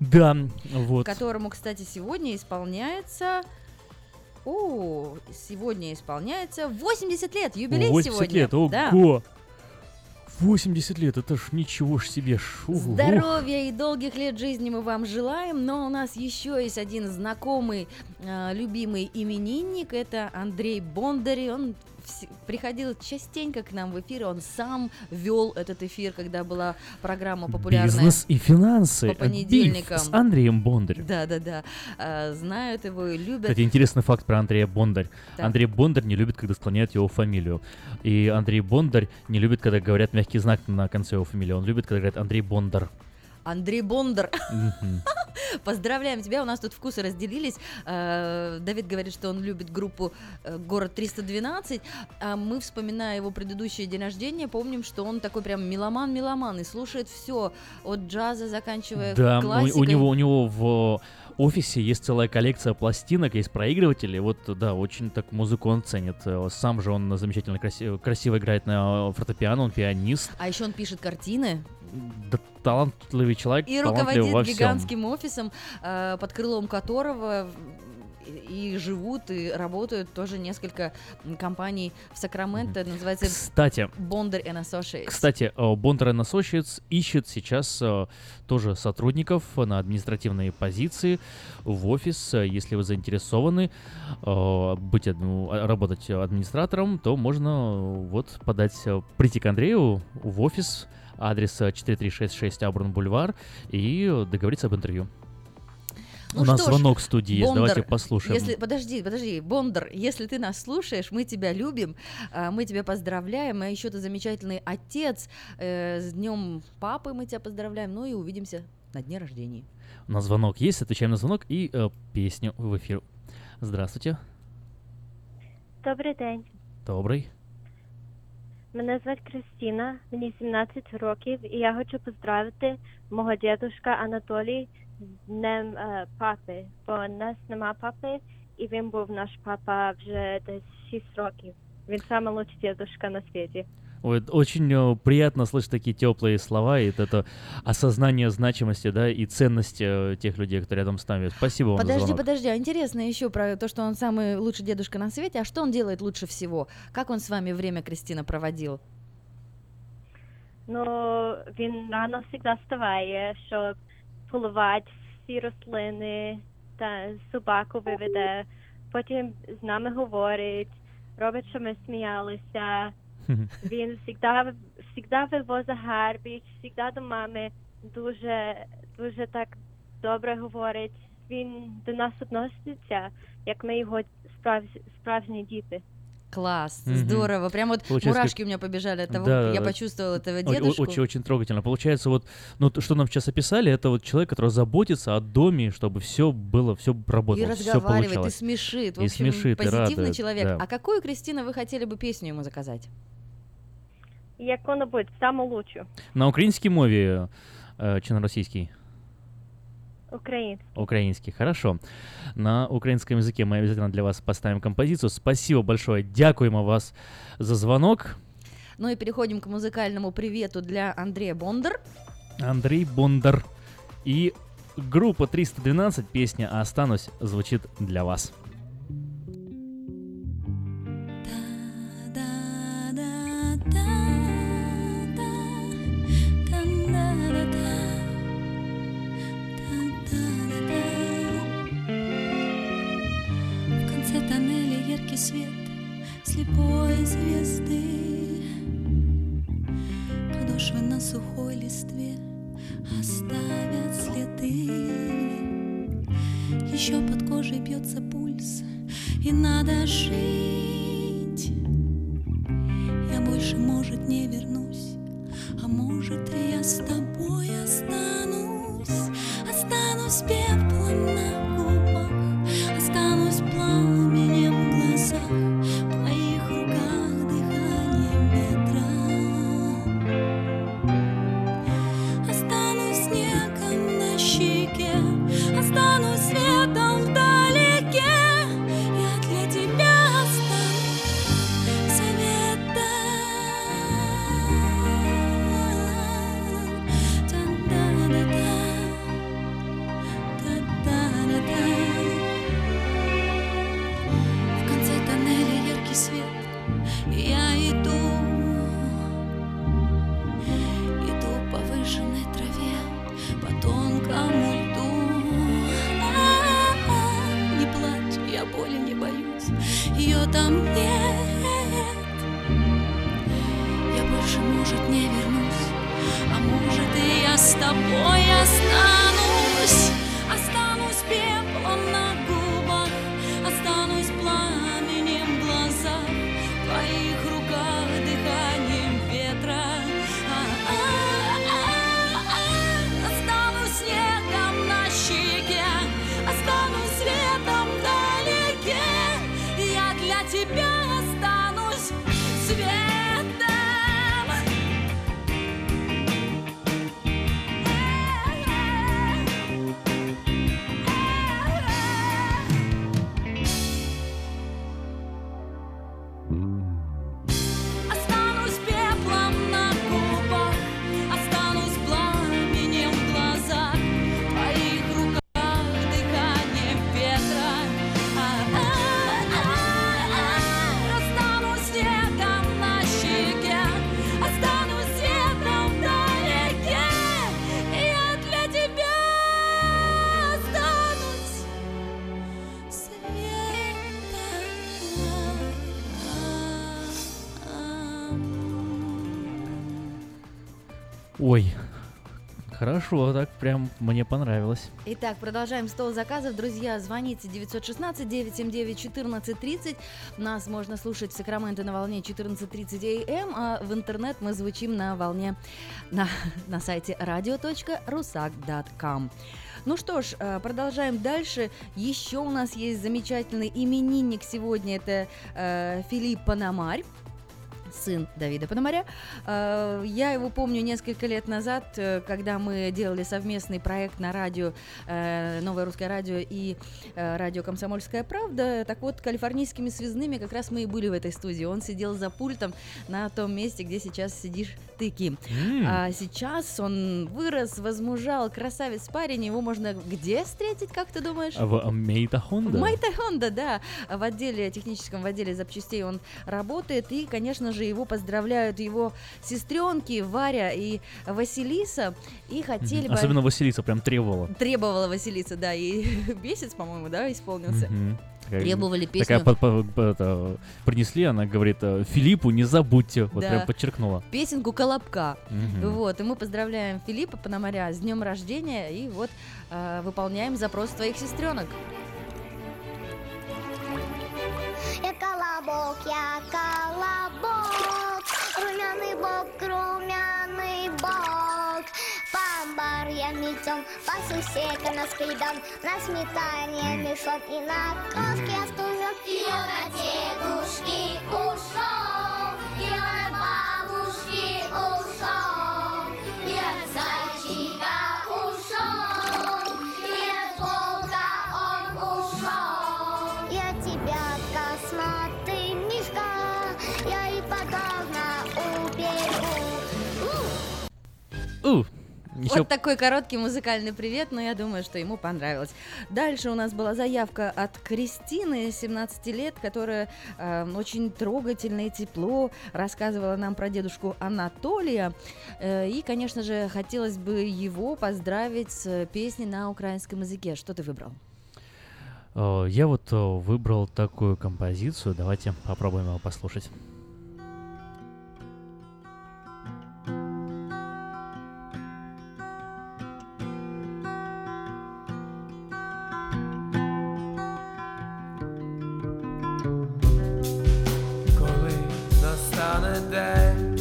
Да, вот. которому, кстати, сегодня исполняется... О, сегодня исполняется 80 лет, юбилей 80 сегодня. лет, Да. ого! 80 лет, это ж ничего ж себе. ого. Здоровья и долгих лет жизни мы вам желаем, но у нас еще есть один знакомый, э, любимый именинник, это Андрей Бондарь, он приходил частенько к нам в эфир, он сам вел этот эфир, когда была программа популярная. Бизнес и финансы. по понедельникам. Биф с Андреем Бондарем. Да, да, да. Э, знают его и любят. Кстати, интересный факт про Андрея Бондарь. Да. Андрей Бондарь не любит, когда склоняют его фамилию. И Андрей Бондарь не любит, когда говорят мягкий знак на конце его фамилии. Он любит, когда говорят Андрей Бондар. Андрей Бондар. Поздравляем тебя, у нас тут вкусы разделились. Э, Давид говорит, что он любит группу э, «Город 312», а мы, вспоминая его предыдущее день рождения, помним, что он такой прям меломан-меломан и слушает все от джаза, заканчивая Да, у, классикой. у него у него в офисе есть целая коллекция пластинок, есть проигрыватели. Вот, да, очень так музыку он ценит. Э, Сам же он замечательно краси- красиво играет на фортепиано, он пианист. А еще он пишет картины Да, талантливый человек, и руководит гигантским офисом, э, под крылом которого и живут, и работают тоже несколько компаний в Сакраменто. Называется Кстати, Bonder and Associates. Кстати, э, Bonder and Associates ищет сейчас э, тоже сотрудников на административные позиции в офис. Э, Если вы заинтересованы быть, а- работать администратором, то можно вот подать, прийти к Андрею в офис, адрес э, 4366 Аброн Бульвар и договориться об интервью. Ну У нас что ж, звонок в студии есть, давайте Бондар, послушаем. Если, подожди, подожди, Бондар, если ты нас слушаешь, мы тебя любим, а, мы тебя поздравляем, а еще ты замечательный отец, э, с днем папы мы тебя поздравляем, ну и увидимся на дне рождения. У нас звонок есть, отвечаем на звонок и э, песню в эфир. Здравствуйте, Добрий день. добрий. Мене звати Кристина, мені 17 років, і я хочу поздравити мого дідушка Анатолій з Днем е, папи, бо у нас нема папи, і він був наш папа вже десь 6 років. Він найкращий дідушка на світі. Ой, это очень э, приятно слышать такие теплые слова и вот это осознание значимости, да, и ценности э, тех людей, кто рядом с нами. Спасибо вам за Подожди, звонок. подожди, а интересно еще про то, что он самый лучший дедушка на свете, а что он делает лучше всего? Как он с вами время, Кристина, проводил? Ну, він рано завжди вставає, щоб поливати всі рослини та собаку виведе. Потім з нами говорить, робить, щоб ми сміялися. Він завжди, завжди вивозить гарбіч, завжди до мами дуже, дуже так добре говорить. Він до нас відноситься, як ми його справ... справжні діти. Класс, Мгм. здорово. Прям вот Получается, мурашки как- у меня побежали от того, Да, я да. почувствовала этого О- о- дедушку. Очень, очень трогательно. Получается, вот, ну, то, что нам сейчас описали, это вот человек, который заботится о доме, чтобы все было, все И работало, все разговаривает, и получалось. смешит. В И общем, смешит, и позитивный радует, человек. да. А какую, Кристина, вы хотели бы песню ему заказать? Яку-небудь, саму лучшу, На українській мові е, чи на російській? Українську. Украинский, хорошо. На украинском языке мы обязательно для вас поставим композицию. Спасибо большое, дякуємо вас за звонок. Ну и переходим к музыкальному привету для Андрея Бондар. Андрей Бондар и группа 312, песня «Останусь» звучит для вас. В яркий свет слепой звезды. Подошвы на сухой листве оставят следы. Еще под кожей бьется пульс И надо жить. Я больше, может, не вернусь А может, и я с тобой останусь. Останусь пеплом хорошо, так прям мне понравилось. Итак, продолжаем стол заказов. Друзья, звоните 916-979-1430. Нас можно слушать в Сакраменто на волне 14.30 АМ, а в интернет мы звучим на волне на, на сайте radio.rusak.com. Ну что ж, э, продолжаем дальше. Еще у нас есть замечательный именинник сегодня. Это э, Филипп Панамарь сын Давида Пономаря. Э, Я его помню несколько лет назад, э, когда мы делали совместный проект на радио, э, Новое русское радио и радио Комсомольская правда. Так вот, калифорнийскими связными как раз мы и были в этой студии. Он сидел за пультом на том месте, где сейчас сидишь ты, Ким. М. А сейчас он вырос, возмужал, красавец парень. Его можно где встретить, как ты думаешь? В Мейта Хонда? В Майта Хонда, да. В отделе техническом, в отделе запчастей он работает. И, конечно же, его поздравляют его сестренки Варя и Василиса. И хотели Мгм. бы... Особенно Василиса прям требовала. Требовала Василиса, да, и месяц, по-моему, да, исполнился. Мгм. Такая- Требовали Такая песню. по- по- по- это, принесли, она говорит, э, Филиппу не забудьте. Вот Да. прям подчеркнула. Песенку Колобка. Мгм. Вот, и мы поздравляем Филиппа Пономаря с днем рождения и вот э, выполняем запрос твоих сестренок. Я колобок, я колобок, румяный бок, румяный бок. По амбарьям идем, по сусекам на сметане мешок и на крошке остужем. Я на дедушки ушел, я на бабушки ушел, У, еще Вот такой короткий музыкальный привет, но я думаю, что ему понравилось. Дальше у нас была заявка от Кристины, 17 лет, которая э, очень трогательно и тепло рассказывала нам про дедушку Анатолия. Э, и, конечно же, хотелось бы его поздравить с песней на украинском языке. Что ты выбрал? Э, Я вот э, выбрал такую композицию. Давайте попробуем его послушать. настане день,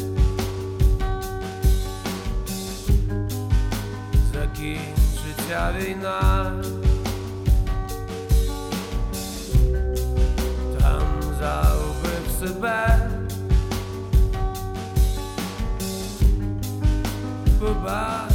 закінчиться війна, там загубив себе, побачив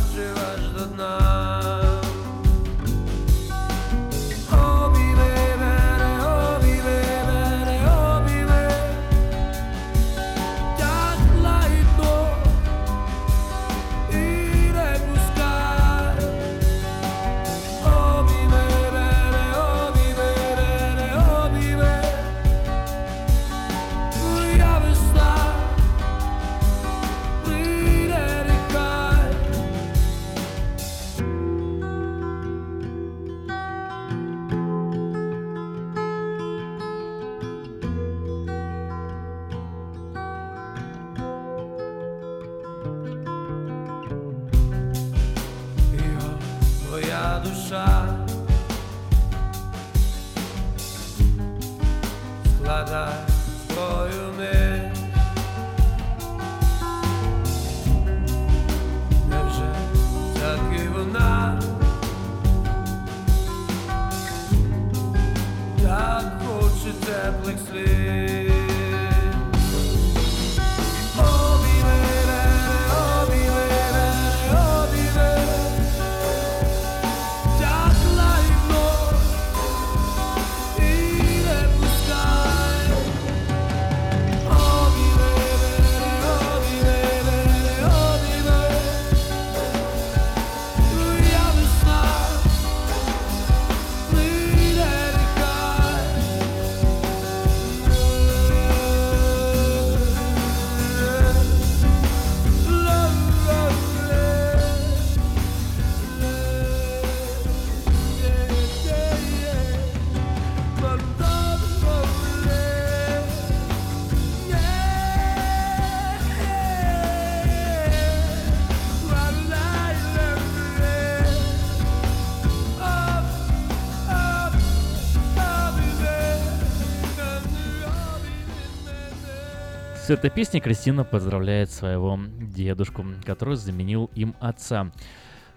После этой песни Кристина поздравляет своего дедушку, который заменил им отца.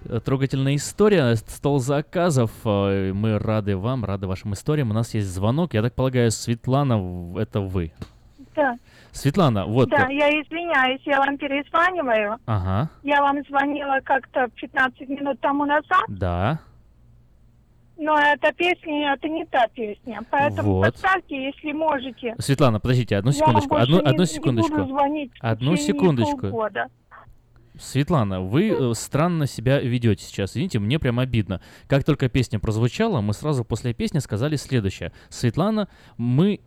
Э, Трогательная история, стол заказов. Э, Мы рады вам, рады вашим историям. У нас есть звонок. Я так полагаю, Светлана, это вы. Да. Светлана, вот. Да, э, я извиняюсь, я вам перезваниваю. Ага, Я вам звонила как-то 15 минут тому назад, да. Но эта песня, это не та песня. Поэтому Вот. поставьте, если можете. Светлана, подождите, одну секундочку, одну, не- одну не секундочку. буду звонить Одну секундочку. полгода. Светлана, вы э, странно себя ведете сейчас. Извините, мне прям обидно. Как только песня прозвучала, мы сразу после песни сказали следующее. Светлана, мы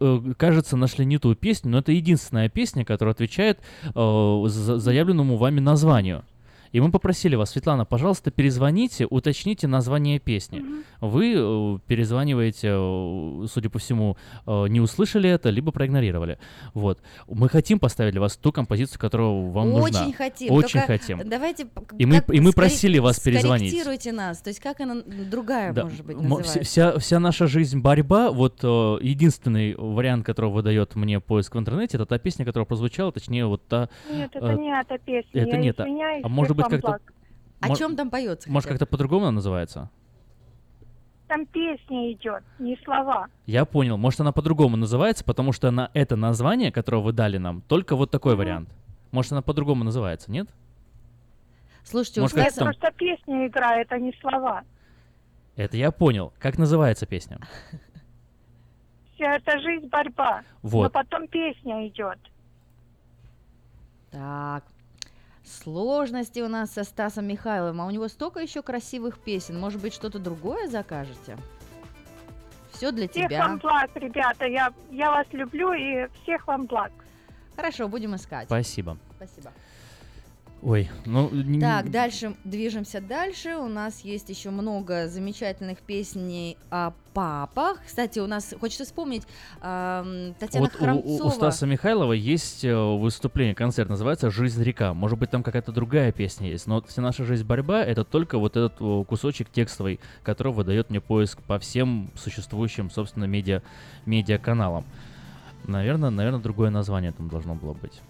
э, кажется, нашли не ту песню, но это единственная песня, которая отвечает э, за- заявленному вами названию. И мы попросили вас, Светлана, пожалуйста, перезвоните, уточните название песни. Вы э, перезваниваете, э, судя по всему, э, не услышали это, либо проигнорировали. Вот. Мы хотим поставить для вас ту композицию, которая вам нужна. Очень хотим. Очень хотим. Давайте И мы- как и мы просили вас перезвонить. Скорректируйте нас. То есть как она другая Да, может быть называется? вся, вся наша жизнь борьба, вот э, единственный вариант, который выдает мне поиск в интернете, это та песня, которая прозвучала, точнее вот та... Нет, это э, не эта песня. это я не та. А может быть как-то... О мо- чем там поется? Может как-то по-другому она называется? Там песня идет, не слова. Я понял. Может она по-другому называется, потому что на это название, которое вы дали нам, только вот такой вариант. Может она по-другому называется, нет? Слушайте, Может, у Нет, там- просто песня играет, а не слова. Это я понял. Как называется песня? Вся эта жизнь борьба. Вот. Но потом песня идет. Так. Сложности у нас со Стасом Михайловым, а у него столько еще красивых песен. Может быть, что-то другое закажете? Все для Всех тебя. вам благ, ребята. Я, я вас люблю и всех вам благ. Хорошо, будем искать. Спасибо. Спасибо. Ой, ну... Так, дальше движемся дальше. У нас есть еще много замечательных песней о папах. Кстати, у нас хочется вспомнить ам, Татьяна Вот у- у, Храмцова. у Стаса Михайлова есть э, выступление, концерт, называется «Жизнь река». Может быть, там какая-то другая песня есть, но «Вся наша жизнь борьба» — это только вот этот э, кусочек текстовый, который выдает мне поиск по всем существующим, собственно, медиа, медиаканалам. Наверное, наверное, другое название там должно было быть.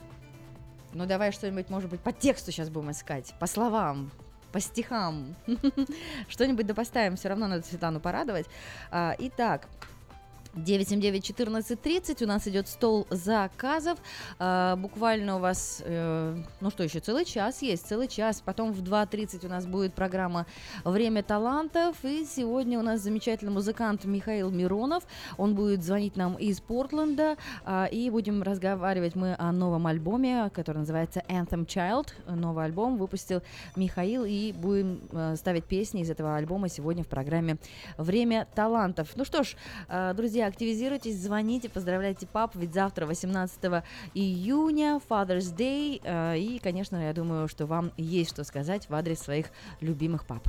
Ну давай что-нибудь, может быть, по тексту сейчас будем искать, по словам, по стихам. Что-нибудь да поставим, все равно надо Светлану порадовать. А, Итак, 979-1430, у нас идет стол заказов. А, буквально у вас, э, ну что еще, целый час есть, целый час. Потом в 2.30 у нас будет программа «Время талантов». И сегодня у нас замечательный музыкант Михаил Миронов. Он будет звонить нам из Портленда. а, и будем разговаривать мы о новом альбоме, который называется Anthem Child. Новый альбом выпустил Михаил. И будем э, ставить песни из этого альбома сегодня в программе «Время талантов». Ну что ж, э, друзья, активизируйтесь, звоните, поздравляйте пап, ведь завтра, 18 июня, Father's Day. э, И, конечно, я думаю, что вам есть что сказать в адрес своих любимых пап.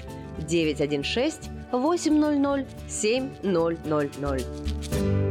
916 800 7000.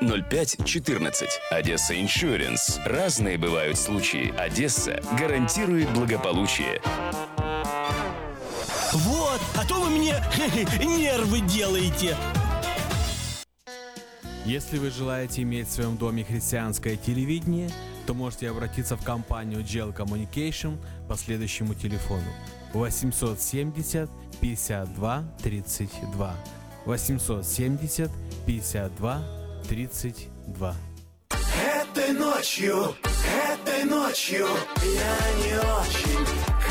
05 14. «Одесса Иншуренс». Разные бывают случаи. «Одесса» гарантирует благополучие. Вот, а то вы мне нервы делаете. Если вы желаете иметь в своем доме христианское телевидение, то можете обратиться в компанию Gel Communication по следующему телефону 870 52 32 870 52 32 Этой ночью, этой ночью я не очень.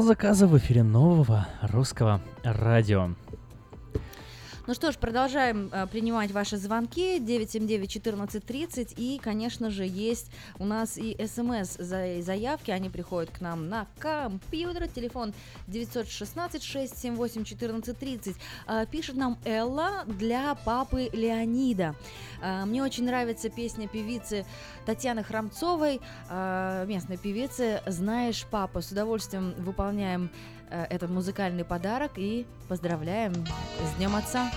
Стол заказов в эфире нового русского радио. Ну что ж, продолжаем э, принимать ваши звонки 979-1430 и, конечно же, есть у нас и смс за заявки, они приходят к нам на компьютер, телефон 916-678-1430. Э, пишет нам Элла для папы Леонида. Э, мне очень нравится песня певицы Татьяны Храмцовой, э, местной певицы «Знаешь, папа». С удовольствием выполняем этот музыкальный подарок и поздравляем с Днем Отца.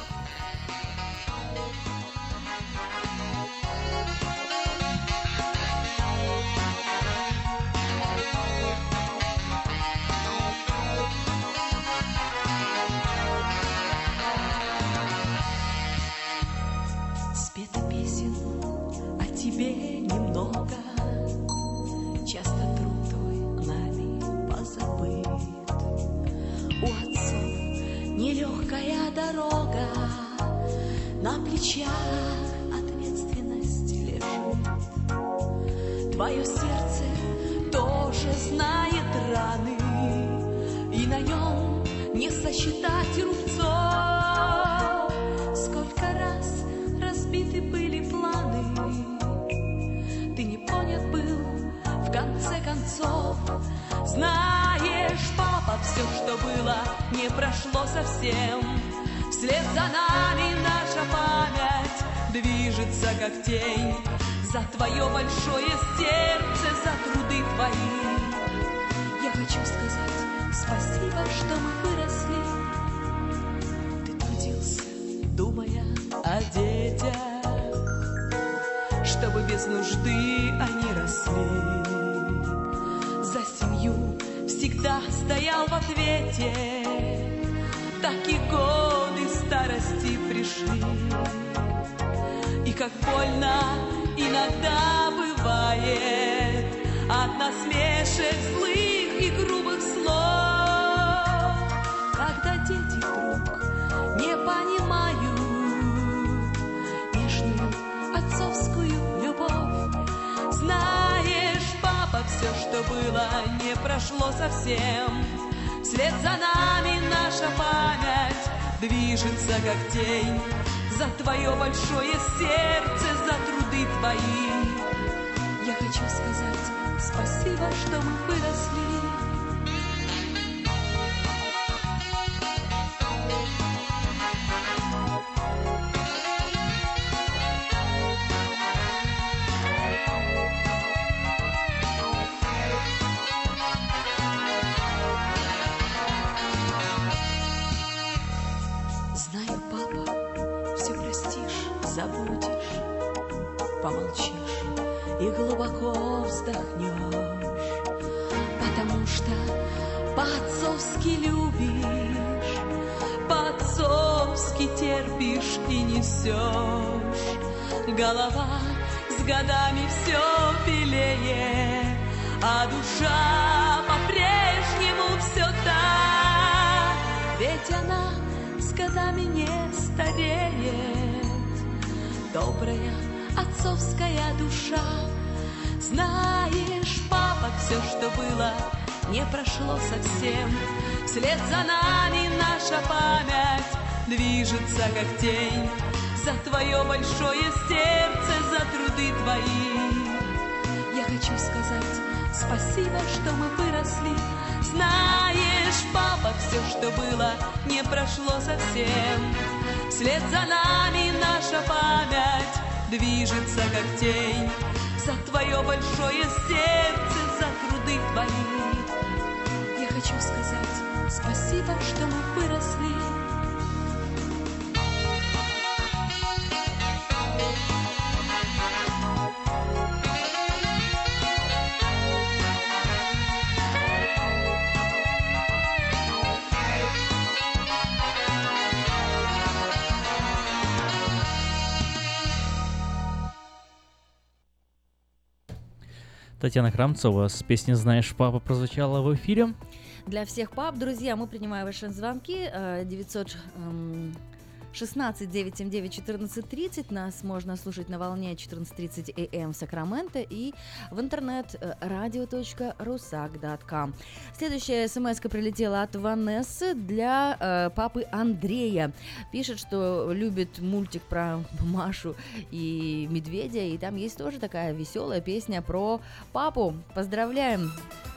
Дорога, на плечах ответственность лежит. Твое сердце тоже знает раны, и на нем не сосчитать рубцов. Сколько раз разбиты были планы, ты не понят был в конце концов. Знаешь, папа, все, что было, не прошло совсем. Вслед за нами наша память движется, как тень. За твое большое сердце, за труды твои. Я хочу сказать спасибо, что мы выросли. Ты трудился, думая о детях, чтобы без нужды они росли. За семью всегда стоял в ответе, так и годы старости пришли. И как больно иногда бывает от насмешек злых и грубых слов, когда дети вдруг не понимают нежную отцовскую любовь. Знаешь, папа, все, что было, не прошло совсем. Вслед за нами наша память движется, как тень. За твое большое сердце, за труды твои. Я хочу сказать спасибо, что мы выросли. Глубоко вздохнешь, потому что по-отцовски любишь, по-отцовски терпишь и несешь. Голова с годами все белее, а душа по-прежнему все та, ведь она с годами не стареет. Добрая отцовская душа, знаешь, папа, все, что было, не прошло совсем. Вслед за нами наша память движется, как тень. За твое большое сердце, за труды твои. Я хочу сказать спасибо, что мы выросли. Знаешь, папа, все, что было, не прошло совсем. Вслед за нами наша память движется, как тень. За твое большое сердце, за труды твои. Я хочу сказать спасибо, что мы выросли. Татьяна Храмцова с песней «Знаешь, папа» прозвучала в эфире. Для всех пап, друзья, мы принимаем ваши звонки. э, 900 эм, 16 979 14 30. Нас можно слушать на волне 14.30 АМ в Сакраменто и в интернет э, radio.rusak.com. Следующая смс прилетела от Ванессы для э, папы Андрея. Пишет, что любит мультик про Машу и медведя, и там есть тоже такая веселая песня про папу. Поздравляем! Я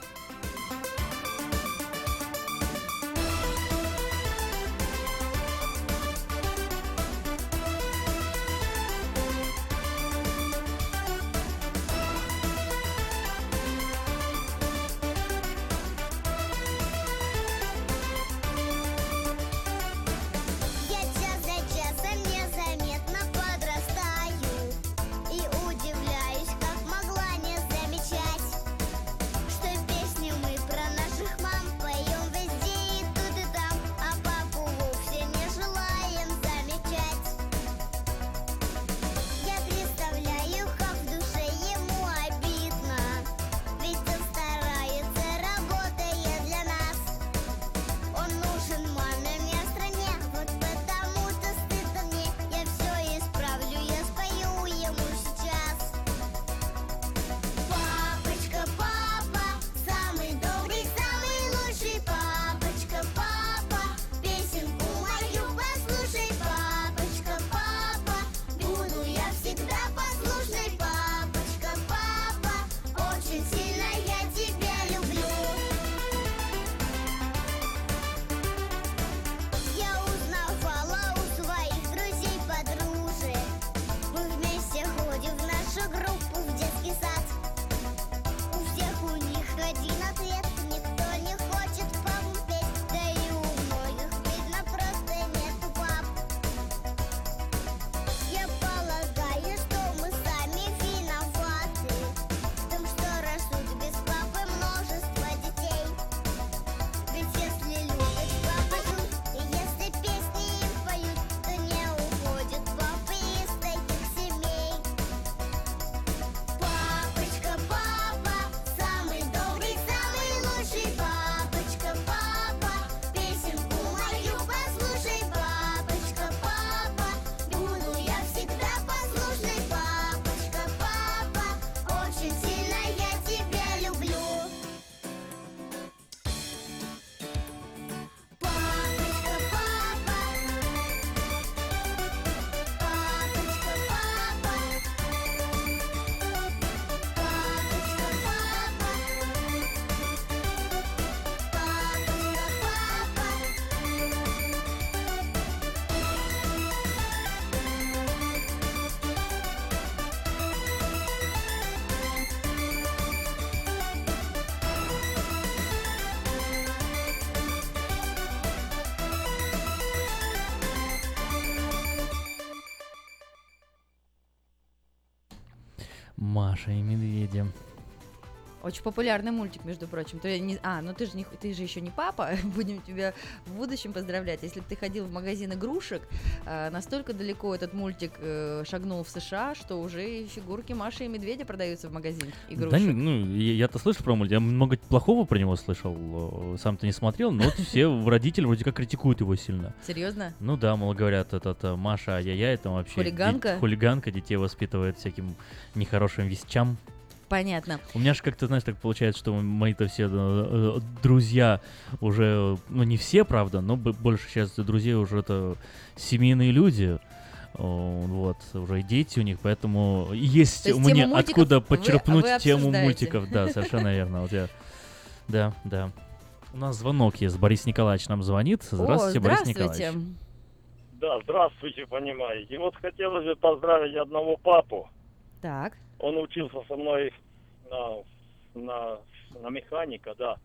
Маша и медведи. Очень популярный мультик, между прочим. Ты не... А, ну ты же, не... ты же еще не папа. Будем тебя в будущем поздравлять. Если бы ты ходил в магазин игрушек, настолько далеко этот мультик э, шагнул в США, что уже и фигурки Маши и Медведя продаются в магазине игрушек. Да, ну, я-то слышал про мультик, я много плохого про него слышал, э, сам-то не смотрел, но вот все родители вроде как критикуют его сильно. Серьезно? Ну да, мол, говорят, этот э, Маша ай-яй-яй, там вообще... Хулиганка? хулиганка, детей воспитывает всяким нехорошим вещам. Понятно. У меня же как-то, знаешь, так получается, что мои-то все э, э, друзья уже, ну не все, правда, но больше сейчас друзей уже это семейные люди. О, Вот, уже и дети у них, поэтому есть То есть мне тему мультиков откуда вы- подчерпнуть вы тему мультиков. Да, совершенно верно. Вот я, да, да. У нас звонок есть. Борис Николаевич нам звонит. Здравствуйте, О, Борис здравствуйте. Николаевич. Да, здравствуйте, понимаете. Вот хотелось бы поздравить одного папу. Так. Он учился со мной на, на, на механика, да.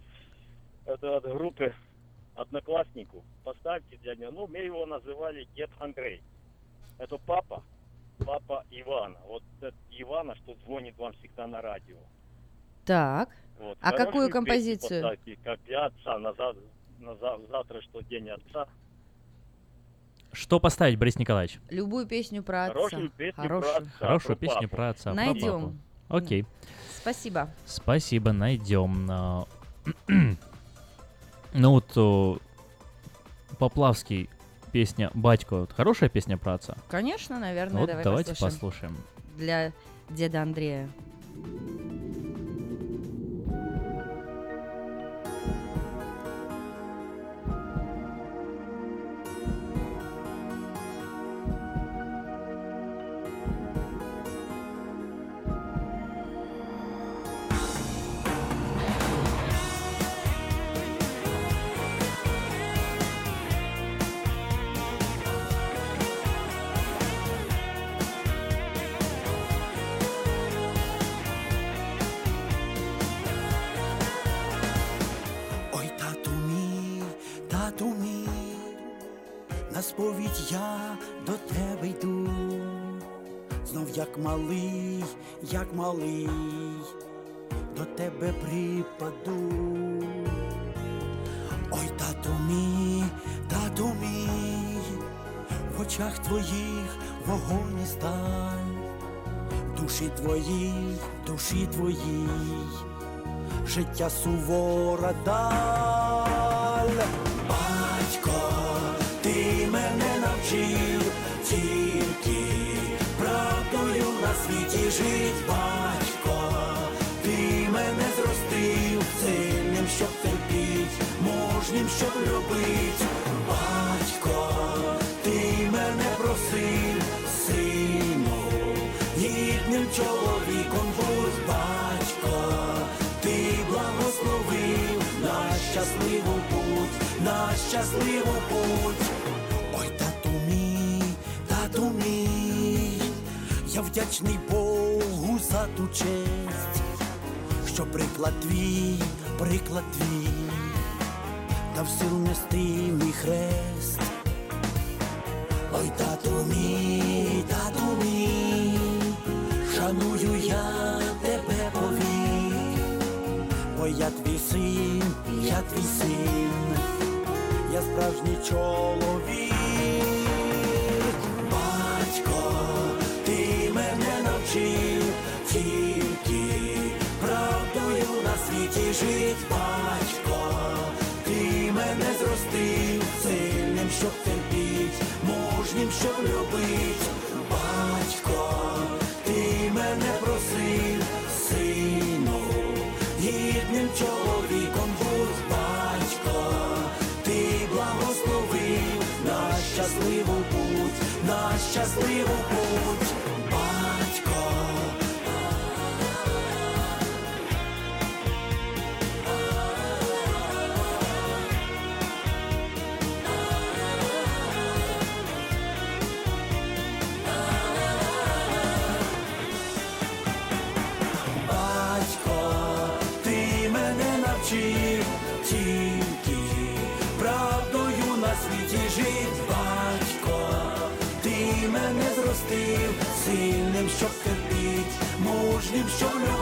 Это от группы однокласснику. Поставьте дядя, ну, мы его называли дед Андрей. Это папа, папа Ивана. Вот этот Ивана, что звонит вам всегда на радио. Так. Вот. А Хорошую какую композицию? Поставьте, как для отца, на, за- на за- завтра, что день отца. Что поставить, Борис Николаевич? Любую песню про отца. Хорошую песню про Хорошую. отца. Хорошую про песню папу. про отца. про Найдем. папу. Окей. Спасибо. Спасибо, найдем. А, Ну вот Поплавский песня «Батько». Вот Хорошая песня про отца? Конечно, наверное, Вот давай давайте послушаем. послушаем. Для деда Андрея. Сповідь я до тебе йду, знов як малий, як малий, до тебе припаду. Ой, тату мій, тату мій, в очах твоїх вогонь і сталь, душі твоїй, душі твоїй життя сувора даль. Батько, мене тільки правдою на світі жить, батько, ти мене зростив сильним, щоб терпіть, мужнім, щоб любить, батько, ти мене просив, сину, гідним чоловіком будь, батько, ти благословив на щасливу путь, на щасливу путь. Вдячний Богу за ту честь, що приклад твій, приклад твій, дав сил нести мій хрест. Ой, тату мій, тату мій, шаную я тебе повік, бо я твій син, я твій син, я справжній чоловік. Мене тільки правдою на світі жить, батько, ти мене зростив сильним, щоб терпіть, мужнім, щоб любить, батько, ти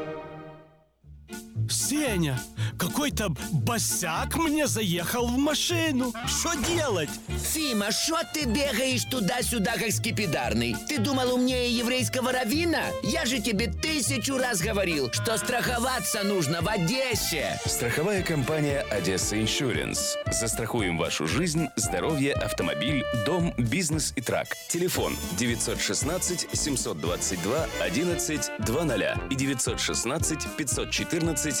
Сеня, какой-то босяк мне заехал в машину. Что делать? Фима, что ты бегаешь туда-сюда, как скипидарный? Ты думал умнее еврейского равина? Я же тебе тысячу раз говорил, что страховаться нужно в Одессе. Страховая компания «Одесса Иншуренс». Застрахуем вашу жизнь, здоровье, автомобиль, дом, бизнес и трак. Телефон 916 722 11 20 и 916 514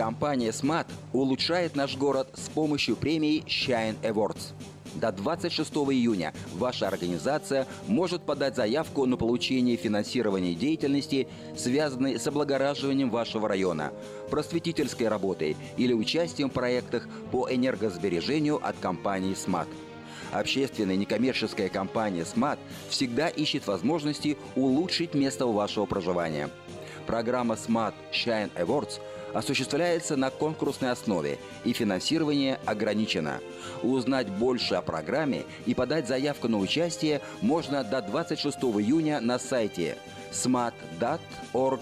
Компания Smart улучшает наш город с помощью премии Shine Awards. До 26 июня ваша организация может подать заявку на получение финансирования деятельности, связанной с облагораживанием вашего района, просветительской работой или участием в проектах по энергосбережению от компании Smart. Общественная некоммерческая компания Smart всегда ищет возможности улучшить место вашего проживания. Программа Smart Shine Awards осуществляется на конкурсной основе и финансирование ограничено. Узнать больше о программе и подать заявку на участие можно до 26 июня на сайте smart.org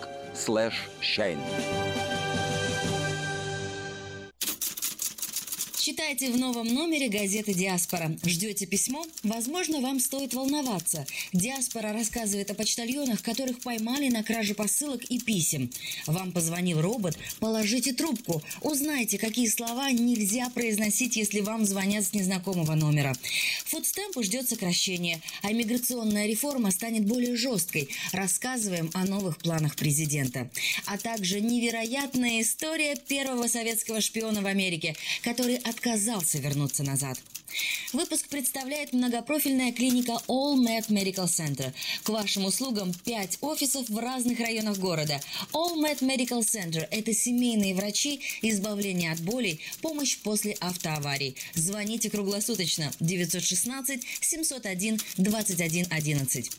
Читайте в новом номере газеты «Диаспора». Ждете письмо? Возможно, вам стоит волноваться. «Диаспора» рассказывает о почтальонах, которых поймали на краже посылок и писем. Вам позвонил робот? Положите трубку. Узнайте, какие слова нельзя произносить, если вам звонят с незнакомого номера. Фудстемпу ждет сокращение, а миграционная реформа станет более жесткой. Рассказываем о новых планах президента. А также невероятная история первого советского шпиона в Америке, который отказался вернуться назад. Выпуск представляет многопрофильная клиника All Med Medical Center. К вашим услугам 5 офисов в разных районах города. All Med Medical Center – это семейные врачи, избавление от болей, помощь после автоаварий. Звоните круглосуточно 916 701 21 11.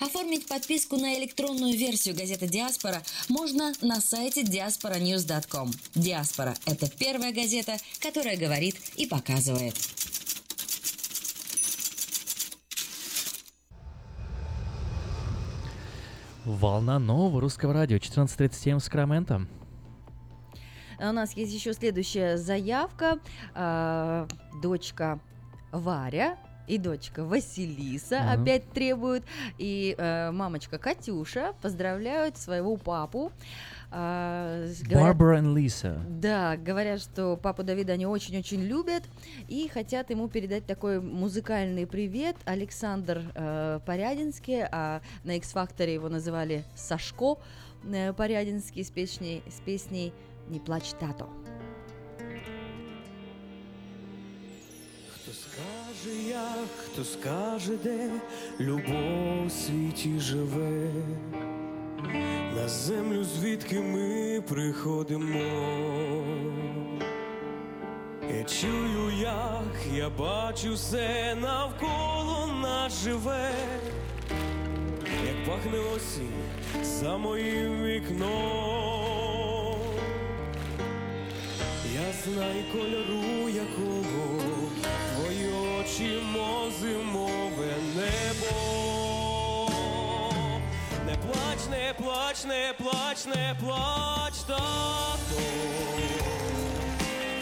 Оформить подписку на электронную версию газеты «Диаспора» можно на сайте diasporanews.com. «Диаспора» – это первая газета, которая говорит и показывает. Волна нового русского радио, 14.37 в Сакраменто. А У нас есть еще следующая заявка. А, дочка Варя и дочка Василиса Ага. опять требуют. И э, мамочка Катюша поздравляют своего папу. А, с- говорят- Барбара и Лиса. да, говорят, что папу Давида они очень-очень любят и хотят ему передать такой музыкальный привет. Александр э, Порядинский, а на X-Factor его называли Сашко э, Порядинский с песней, с песней «Не плачь, тато». Скаже як, хто скаже, де любов у світі живе, на землю, звідки ми приходимо. Я чую, як я бачу все навколо нас живе, як пахне осінь за моїм вікном. Я знаю кольору якого твої зимове небо. Не плач, не плач, не плач, не плач, тато.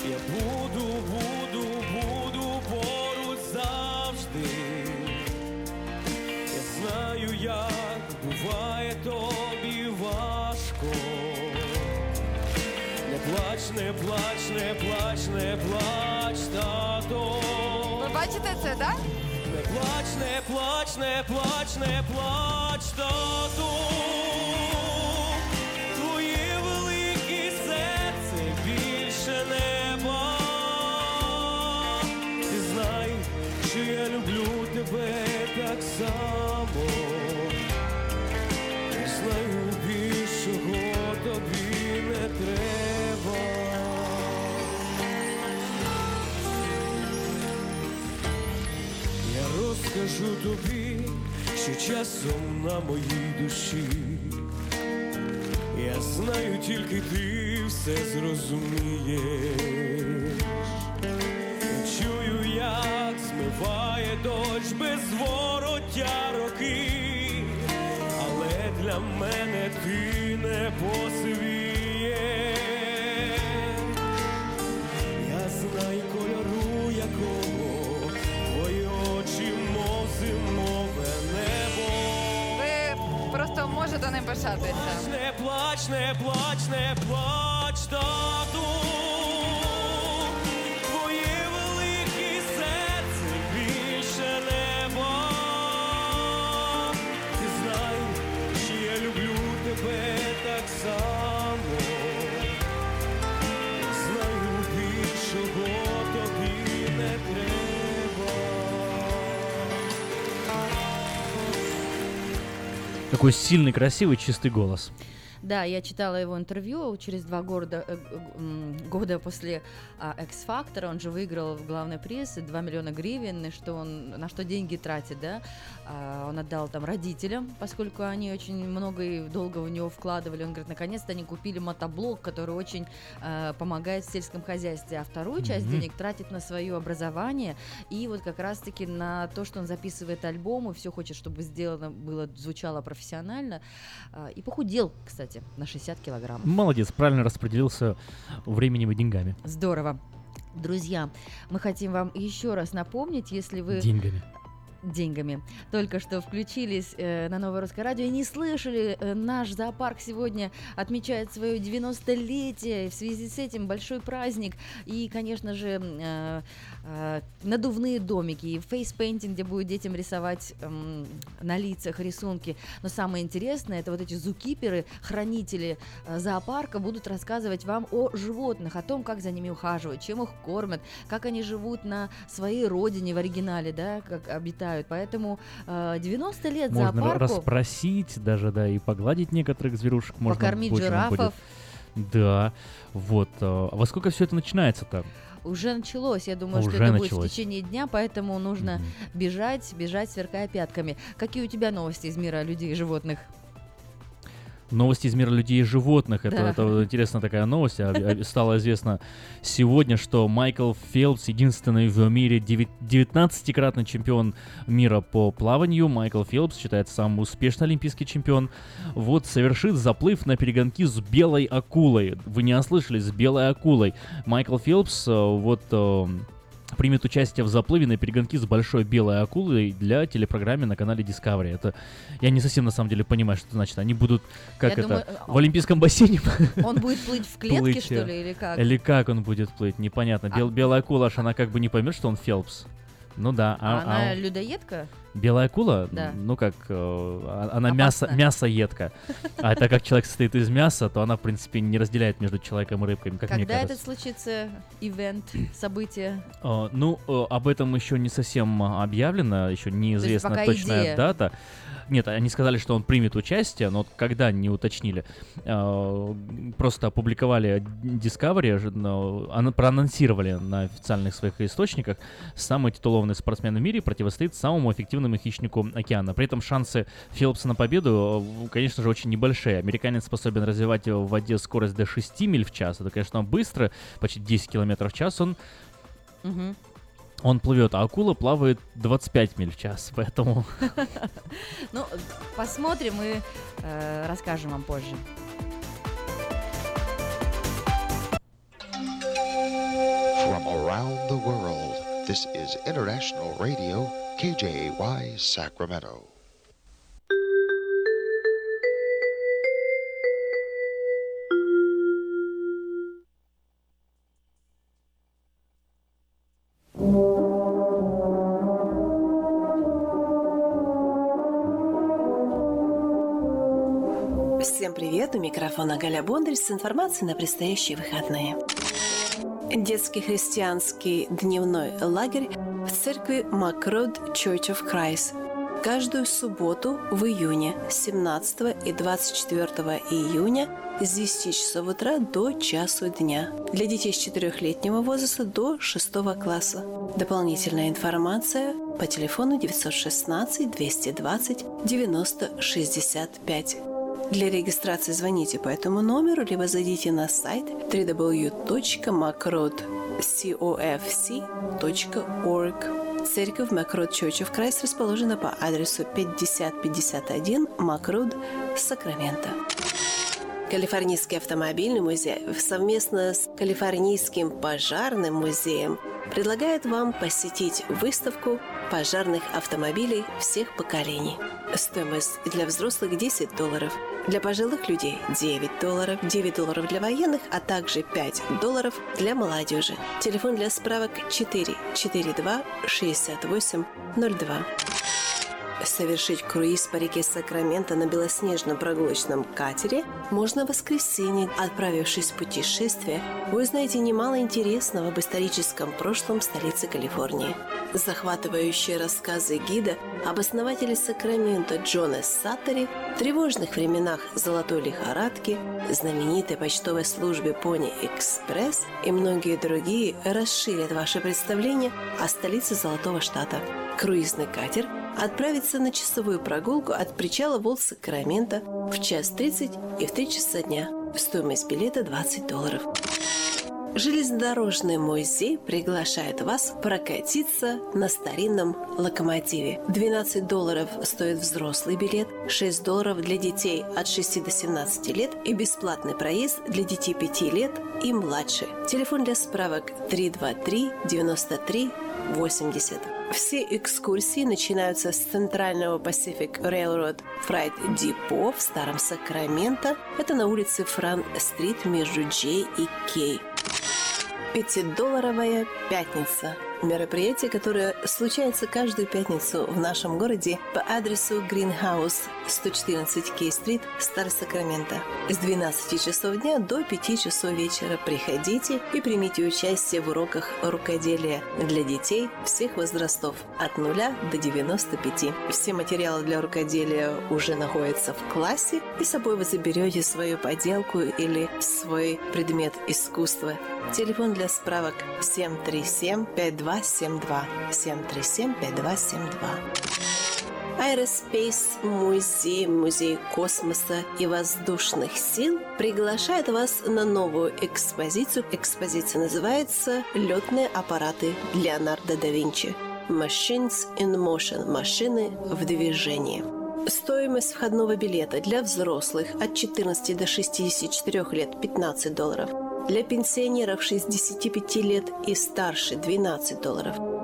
Я буду, буду, буду поруч завжди. Я знаю, як буває тобі важко. Не плач, не плач, не плач, не плач. Бачите це, так? Не плач, не плач, не плач, не плач, тату. Твоє велике серце більше неба. Ти знай, що я люблю тебе так само. Розкажу тобі, що часом на моїй душі. Я знаю, тільки ти все зрозумієш. Чую, як змиває дощ без вороття роки, але для мене ти не посивієш. Можете ним пишатися. Не плач, не плач, не плач, тату. Такой сильный, красивый, чистый голос. Да, я читала его интервью через два года, э, м, года после а, X-Factor. Он же выиграл главный приз, и 2 миллиона гривен, и что он, на что деньги тратит, да? А, он отдал там родителям, поскольку они очень много и долго в него вкладывали. Он говорит, наконец-то они купили мотоблок, который очень э, помогает в сельском хозяйстве, а вторую часть Мгм. денег тратит на свое образование и вот как раз-таки на то, что он записывает альбомы, все хочет, чтобы сделано было, звучало профессионально. А, И похудел, кстати, на 60 килограмм. Молодец, правильно распределился временем и деньгами. Здорово. Друзья, мы хотим вам еще раз напомнить, если вы Деньгами. деньгами. Только что включились э, на Новое Русское Радио и не слышали, э, наш зоопарк сегодня отмечает свое 90-летие. В связи с этим большой праздник. И, конечно же, э, надувные домики и face painting, где будет детям рисовать эм, на лицах рисунки. Но самое интересное, это вот эти зукиперы, хранители э, зоопарка, будут рассказывать вам о животных, о том, как за ними ухаживают, чем их кормят, как они живут на своей родине в оригинале, да, как обитают. Поэтому э, 90 лет Можно зоопарку. расспросить даже, да, и погладить некоторых зверушек. Можно Покормить вам будет. жирафов. Да, вот. а во сколько все это начинается-то? Уже началось, я думаю, что Уже это началось. будет в течение дня, поэтому нужно бежать, бежать, сверкая пятками. Какие у тебя новости из мира людей и животных? Новости из мира людей и животных. Это, Да. это интересная такая новость. А- а- Стало известно сегодня, что Майкл Фелпс, единственный в мире девят- 19-кратный чемпион мира по плаванию, Майкл Фелпс считается самым успешный олимпийский чемпион, вот совершит заплыв на перегонки с белой акулой. Вы не ослышались, с белой акулой. Майкл Фелпс э, вот э, примет участие в заплыве на перегонки с большой белой акулой для телепрограммы на канале Discovery. Это я не совсем на самом деле понимаю, что это значит. Они будут как Я это думаю, в олимпийском бассейне. Он будет плыть в клетке, плыть, что ли, или как? Или как он будет плыть, непонятно. Бел- белая акула, аж она как бы не поймет, что он Фелпс. Ну да, А а, она а- людоедка? Белая акула, Да. ну как, э, а- она мясо, мясоедка. А так как человек состоит из мяса, то она, в принципе, не разделяет между человеком и рыбками, как мне Когда кажется. это случится? Ивент, событие? Э, Ну, э, об этом еще не совсем объявлено, еще неизвестна точная идея. дата. Нет, они сказали, что он примет участие, но когда не уточнили. Э, Просто опубликовали Discovery, но ана- проанонсировали на официальных своих источниках. Самый титулованный спортсмен в мире противостоит самому эффективному хищнику океана. При этом шансы Филлипса на победу, э, конечно же, очень небольшие. Американец способен развивать в воде скорость до 6 миль в час. Это, конечно, быстро, почти 10 километров в час. Он Мгм. Он плывет, а акула плавает 25 миль в час, поэтому... Ну, посмотрим и э, расскажем вам позже. From around the world, this is International Radio, KJY Sacramento. Всем привет! У микрофона Галя Бондарь с информацией на предстоящие выходные. Детский христианский дневной лагерь в церкви Макрод Church of Christ каждую субботу в июне 17 и 24 июня с 10 часов утра до часу дня для детей с 4-летнего возраста до 6 класса. Дополнительная информация по телефону 916 220 90 65. Для регистрации звоните по этому номеру, либо зайдите на сайт www.macrodcofc.org. Церковь Макрод of Christ расположена по адресу 5051 Макрод, Сакраменто. Калифорнийский автомобильный музей совместно с Калифорнийским пожарным музеем предлагает вам посетить выставку пожарных автомобилей всех поколений. Стоимость для взрослых 10 долларов, для пожилых людей 9 долларов, 9 долларов для военных, а также 5 долларов для молодежи. Телефон для справок 4 42 68 02. Совершить круиз по реке Сакраменто на белоснежном прогулочном катере можно в воскресенье. Отправившись в путешествие, вы узнаете немало интересного об историческом прошлом столицы Калифорнии. Захватывающие рассказы гида об основателе Сакрамента Джона Саттери, тревожных временах золотой лихорадки, знаменитой почтовой службе Пони Экспресс и многие другие расширят ваше представление о столице Золотого Штата. Круизный катер отправится на часовую прогулку от причала Волт Сакрамента в час 30 и в 3 часа дня. Стоимость билета 20 долларов. Железнодорожный музей приглашает вас прокатиться на старинном локомотиве. 12 долларов стоит взрослый билет, 6 долларов для детей от 6 до 17 лет и бесплатный проезд для детей 5 лет и младше. Телефон для справок 323 93 80. Все экскурсии начинаются с центрального Pacific Railroad Freight Depot в Старом Сакраменто. Это на улице Фран-стрит между Джей и Кей. Пятидолларовая пятница. Мероприятие, которое случается каждую пятницу в нашем городе по адресу Greenhouse 114 Кей-стрит, Стар Сакраменто. С 12 часов дня до 5 часов вечера приходите и примите участие в уроках рукоделия для детей всех возрастов от 0 до 95. Все материалы для рукоделия уже находятся в классе, и с собой вы заберете свою поделку или свой предмет искусства. Телефон для справок 737-5272. 737-5272. Aerospace музей, музей космоса и воздушных сил приглашает вас на новую экспозицию. Экспозиция называется «Летные аппараты Леонардо да Винчи». Machines in Motion – машины в движении. Стоимость входного билета для взрослых от 14 до 64 лет – 15 долларов. Для пенсионеров 65 лет и старше – 12 долларов.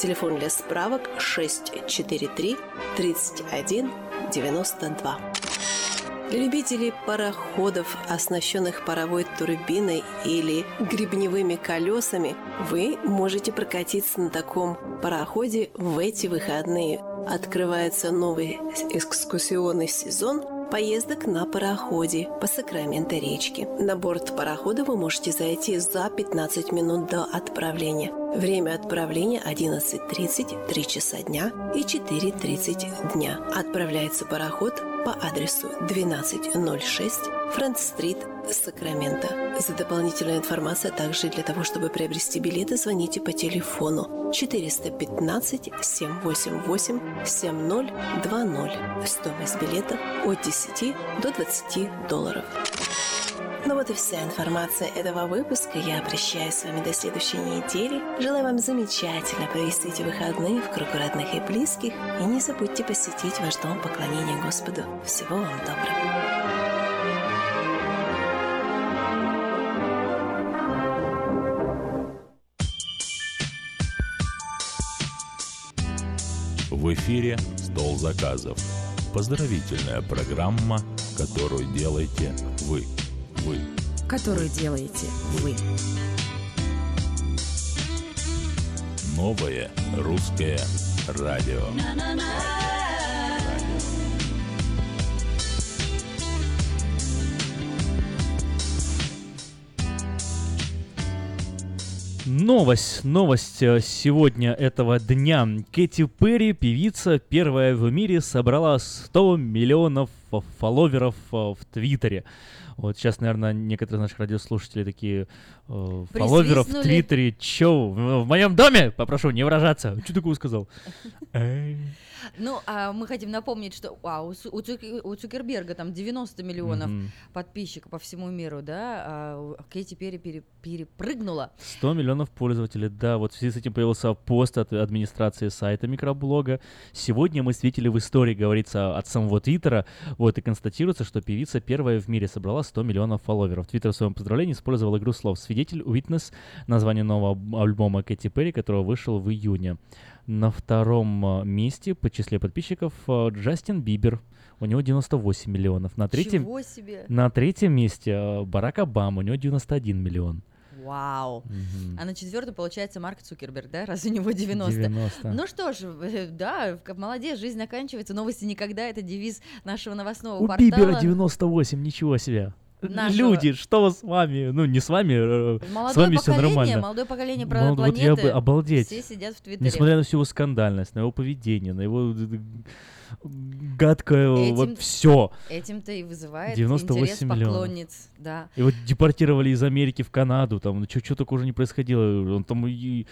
Телефон для справок 643 31 92. Для любителей пароходов, оснащенных паровой турбиной или гребневыми колесами, вы можете прокатиться на таком пароходе в эти выходные. Открывается новый экскурсионный сезон поездок на пароходе по Сакраменто речке. На борт парохода вы можете зайти за 15 минут до отправления. Время отправления 11.30, 3 часа дня и 4.30 дня. Отправляется пароход по адресу 1206 Франц-стрит, Сакраменто. За дополнительную информацию, а также для того, чтобы приобрести билеты, звоните по телефону 415 788 7020. Стоимость билета от 10 до 20 долларов. Ну вот и вся информация этого выпуска. Я прощаюсь с вами до следующей недели. Желаю вам замечательно провести эти выходные в кругу родных и близких. И не забудьте посетить ваш дом поклонения Господу. Всего вам доброго. В эфире «Стол заказов». Поздравительная программа, которую делаете вы. Вы. Которую делаете вы. Новое русское радио. Новость, новость э, сегодня этого дня. Кэти Перри, певица, первая в мире, собрала 100 миллионов фолловеров э, в Твиттере. Вот сейчас, наверное, некоторые наших радиослушателей такие фолловеров в Твиттере. Чё, в, моем доме? Попрошу не выражаться. Что такое сказал? Ну, а мы хотим напомнить, что а, у, у, у Цукерберга там 90 миллионов mm-hmm. подписчиков по всему миру, да, а Кэти Перри пере, перепрыгнула. 100 миллионов пользователей, да, вот в связи с этим появился пост от администрации сайта микроблога. Сегодня мы свидетели в истории, говорится, от самого Твиттера, вот, и констатируется, что певица первая в мире собрала 100 миллионов фолловеров. Твиттер в своем поздравлении использовал игру слов «Свидетель», «Witness», название нового альбома Кэти Перри, который вышел в июне. На втором а, месте по числе подписчиков а, Джастин Бибер. У него 98 миллионов. На третьем, Чего себе? На третьем месте а, Барак Обама. У него 91 миллион. Вау. Угу. А на четвертом получается Марк Цукерберг, да? Раз у него 90. 90. Ну что ж, э, да, молодец, жизнь заканчивается. Новости никогда. Это девиз нашего новостного у портала. У Бибера 98, ничего себе. Нашего... Люди, что с вами? Ну, не с вами, э, молодое с вами все нормально. Молодое поколение про вот я бы обалдеть. Все сидят в Твиттере. Несмотря на всю его скандальность, на его поведение, на его гадкое этим, все. Этим-то и вызывает 98 интерес поклонниц, да. Его депортировали из Америки в Канаду, там, ну, что только уже не происходило. Он там и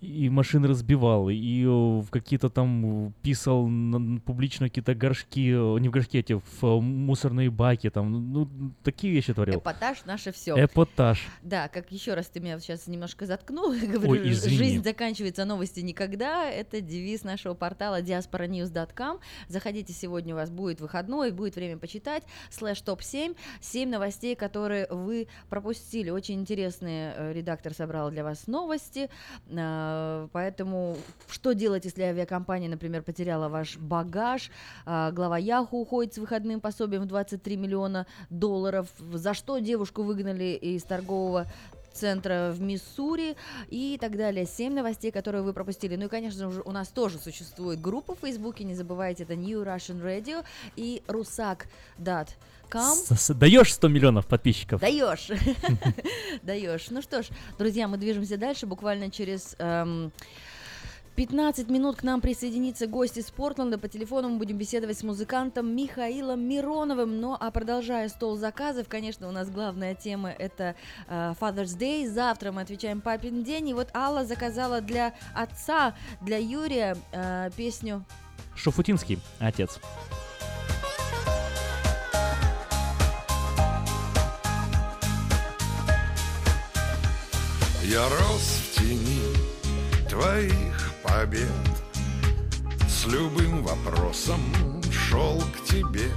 и машины разбивал, и э, в какие-то там писал на, публично какие-то горшки, э, не в горшки, эти в мусорные баки, там, ну, такие вещи творил. Эпатаж наше все. Эпатаж. Да, как еще раз ты меня сейчас немножко заткнул, говорю, Ой, жизнь заканчивается, новости никогда, это девиз нашего портала diasporanews.com, заходите, сегодня у вас будет выходной, будет время почитать, слэш топ-7, 7 новостей, которые вы пропустили, очень интересные э, редактор собрал для вас новости, Э, поэтому что делать, если авиакомпания, например, потеряла ваш багаж? Э, глава Яху уходит с выходным пособием в 23 миллиона долларов. За что девушку выгнали из торгового центра в Миссури и так далее. Семь новостей, которые вы пропустили. Ну и, конечно же, у нас тоже существует группа в Фейсбуке, не забывайте, это New Russian Radio и Русак Дат. Даешь 100 миллионов подписчиков? Даешь. Даешь. Ну что ж, друзья, мы движемся дальше. Буквально через... Эм, 15 минут к нам присоединится гость из Портленда. По телефону мы будем беседовать с музыкантом Михаилом Мироновым. Ну а продолжая стол заказов, конечно, у нас главная тема это э, Father's Day. Завтра мы отвечаем папин день. И вот Алла заказала для отца, для Юрия э, песню Шуфутинский, отец. Я рос в тени твоих побед. С любым вопросом шел к тебе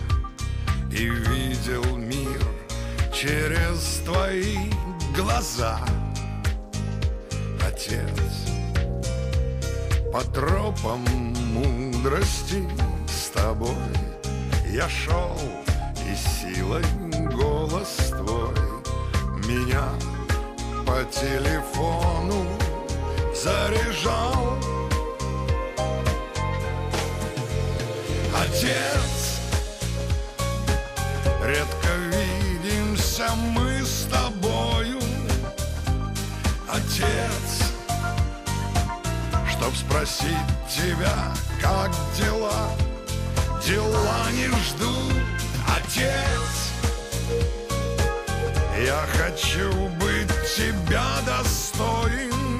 И видел мир через твои глаза. Отец, по тропам мудрости с тобой Я шел, и силой голос твой Меня по телефону заряжал. Отец, редко видимся мы с тобою. Отец, чтоб спросить тебя, как дела? Дела не ждут, отец Я хочу быть тебя достоин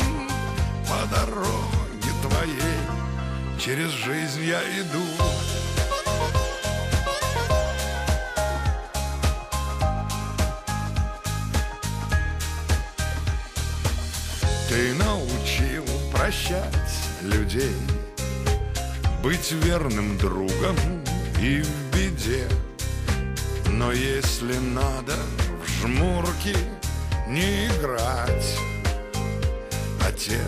По дороге твоей. Через жизнь я иду. Ты научил прощать людей Быть верным другом и в беде. Но если надо в жмурки не играть Отец.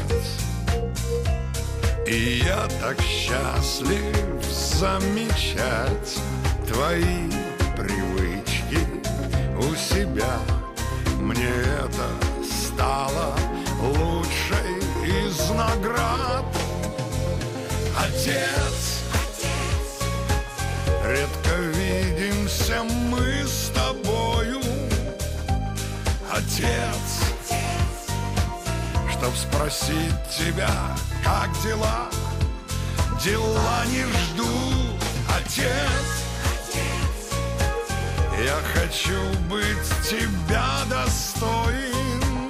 И я так счастлив замечать Твои привычки у себя. Мне это стало лучшей из наград. Отец, редко видимся мы Отец, чтоб спросить тебя, как дела? Дела не ждут, отец. Я хочу быть тебя достоин.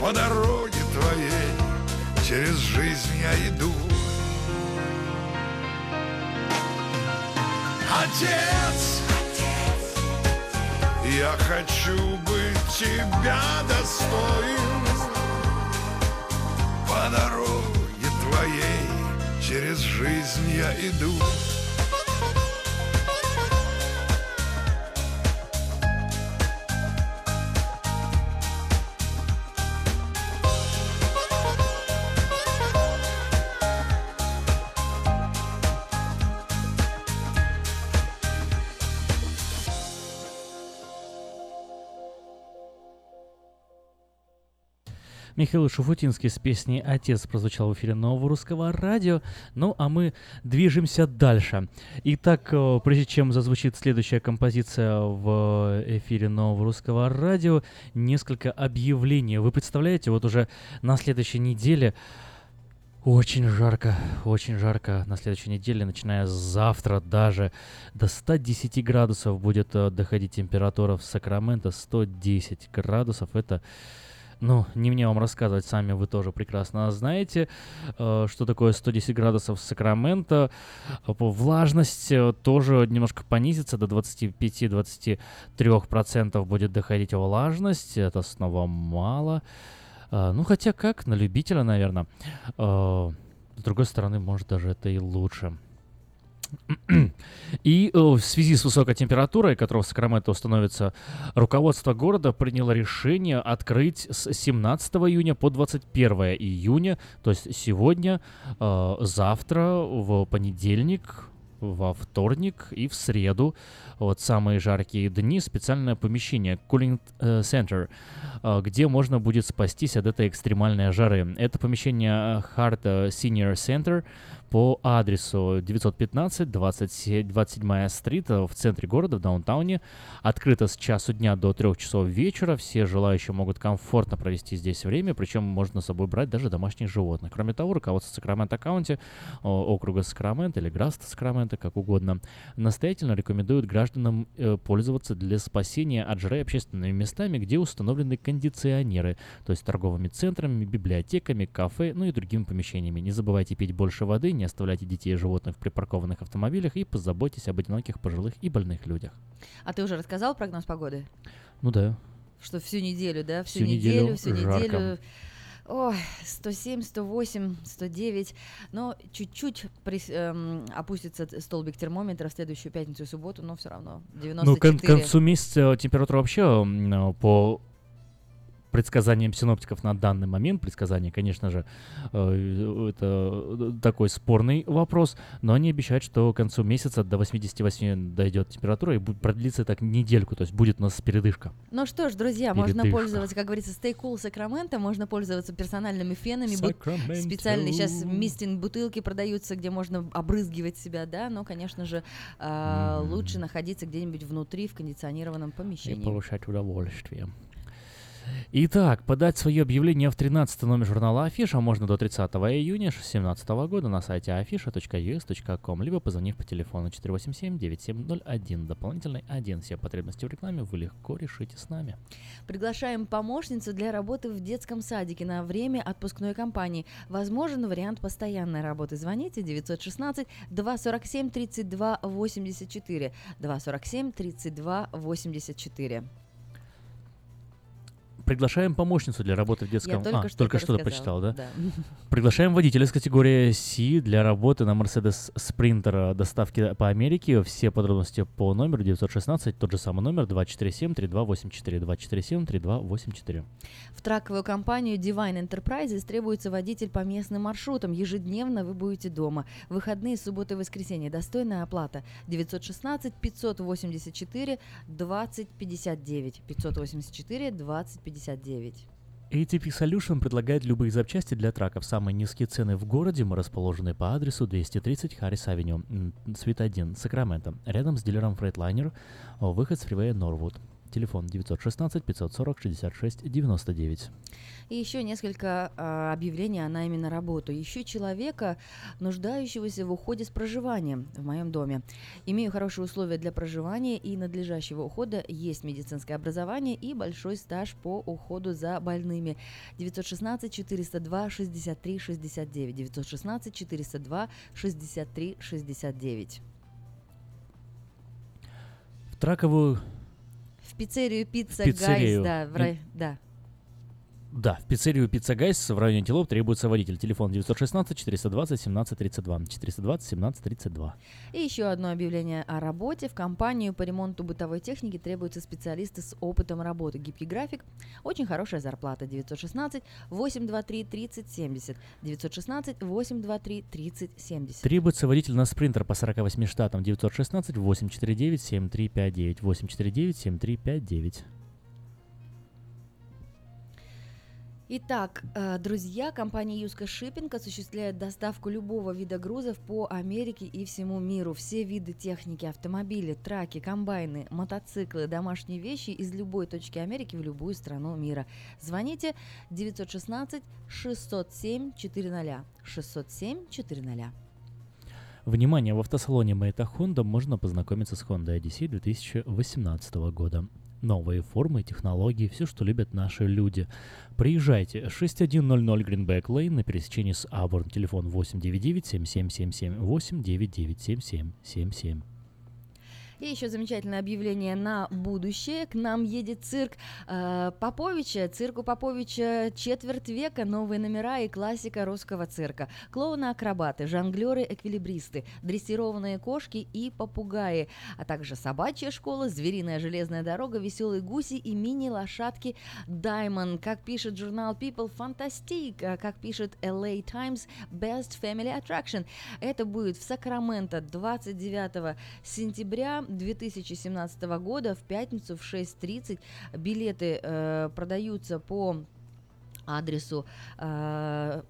По дороге твоей через жизнь я иду. Отец, я хочу быть тебя достоин. По дороге твоей через жизнь я иду Михаил Шуфутинский с песней «Отец» прозвучал в эфире Нового Русского Радио. Ну, а мы движемся дальше. Итак, э, прежде чем зазвучит следующая композиция в эфире Нового Русского Радио, несколько объявлений. Вы представляете, вот уже на следующей неделе очень жарко, очень жарко на следующей неделе, начиная с завтра даже до 110 градусов будет э, доходить температура в Сакраменто. 110 градусов, это ну, не мне вам рассказывать, сами вы тоже прекрасно знаете, э, что такое 110 градусов в Сакраменто. Э, влажность э, тоже немножко понизится, до 25-23% будет доходить влажность. Это снова мало. Ну, хотя как, на любителя, наверное. С другой стороны, может, даже это и лучше. И э, в связи с высокой температурой, которая в Сакраменто установится, руководство города приняло решение открыть с 17 июня по 21 июня, то есть сегодня, э, завтра, в понедельник, во вторник и в среду, вот самые жаркие дни, специальное помещение Cooling э, Center, где можно будет спастись от этой экстремальной жары. Это помещение Hart Senior Center по адресу 915 27, 27 стрит в центре города, в даунтауне. Открыто с часу дня до 3 часов вечера. Все желающие могут комфортно провести здесь время, причем можно с собой брать даже домашних животных. Кроме того, руководство Сакраменто аккаунте округа Сакраменто или Граста Сакраменто, как угодно, настоятельно рекомендуют гражданам э, пользоваться для спасения от жары общественными местами, где установлены кондиционеры, то есть торговыми центрами, библиотеками, кафе, ну и другими помещениями. Не забывайте пить больше воды, не оставляйте детей и животных в припаркованных автомобилях и позаботьтесь об одиноких пожилых и больных людях. А ты уже рассказал прогноз погоды? Ну да. Что всю неделю, да? Всю, всю неделю, неделю, всю жарко. неделю Ой, 107, 108, 109, но чуть-чуть прис- эм, опустится столбик термометра в следующую пятницу и субботу, но все равно 94. Ну, к кон- концу месяца температура вообще э, по предсказаниям синоптиков на данный момент, предсказания, конечно же, э, это такой спорный вопрос, но они обещают, что к концу месяца до 88 дойдет температура и будет продлиться так недельку, то есть будет у нас передышка. Ну что ж, друзья, можно Передышка. пользоваться, как говорится, Stay Cool Sacramento, можно пользоваться персональными фенами. Sacramento. Специальные сейчас мистинг бутылки продаются, где можно обрызгивать себя, да, но, конечно же, а, лучше находиться где-нибудь внутри в кондиционированном И помещении. получать удовольствие. Итак, подать свое объявление в 13 номер журнала Афиша можно до 30 июня 2017 года на сайте afisha.us.com, либо позвонив по телефону 487-9701, дополнительный 1. Все потребности в рекламе вы легко решите с нами. Приглашаем помощницу для работы в детском садике на время отпускной кампании. Возможен вариант постоянной работы. Звоните 916 247 Приглашаем помощницу для работы в детском... только а, что только это что рассказала, прочитал, да? да. Приглашаем водителя с категории C для работы на Mercedes Sprinter доставки по Америке. Все подробности по номеру 916, тот же самый номер 247-3284, 247-3284. В траковую компанию Divine Enterprises требуется водитель по местным маршрутам. Ежедневно вы будете дома. Выходные, субботы и воскресенье. Достойная оплата. 916 584 20 59. 584 20 59. ATP Solution предлагает любые запчасти для траков. Самые низкие цены в городе. Мы расположены по адресу 230 Харрис Авеню, Свит 1, Сакраменто. Рядом с дилером Freightliner. Выход с фривея Норвуд. Телефон 916 540 66 99. И еще несколько а, объявлений о найме на работу. Ищу человека, нуждающегося в уходе с проживанием в моем доме. Имею хорошие условия для проживания и надлежащего ухода, есть медицинское образование и большой стаж по уходу за больными. 916 402 63 69. 916 402 63 69. В траковую... Пиццерию Pizza Guys, да, в рай- да. Да, в пиццерию Pizza Guys в районе Antelope требуется водитель. Телефон 916 420 17 32. 420 17 32. И еще одно объявление о работе. В компанию по ремонту бытовой техники требуются специалисты с опытом работы. Гибкий график, очень хорошая зарплата. 916 823 30 70. 916 823 30 70. Требуется водитель на спринтер по 48 штатам 916 849 Итак, э, друзья, компания Юска Шиппинг осуществляет доставку любого вида грузов по Америке и всему миру. Все виды техники, автомобили, траки, комбайны, мотоциклы, домашние вещи из любой точки Америки в любую страну мира. Звоните 916 607 400 607 400. Внимание, в автосалоне Мэйта Honda можно познакомиться с Honda Odyssey 2018 года. Новые формы, технологии, все, что любят наши люди. Приезжайте. 6100 Greenback Lane на пересечении с Абурн. Телефон 899-7777. 899-7777. И еще замечательное объявление на будущее. К нам едет цирк э, Поповича. Цирку Поповича четверть века, новые номера и классика русского цирка. Клоуны-акробаты, жонглеры-эквилибристы, дрессированные кошки и попугаи, а также собачья школа, звериная железная дорога, веселые гуси и мини-лошадки Даймон. Как пишет журнал People, фантастик. Как пишет LA Times, Best Family Attraction. Это будет в Сакраменто 29 сентября 2017 года в пятницу в 6.30. Билеты э, продаются по адресу э,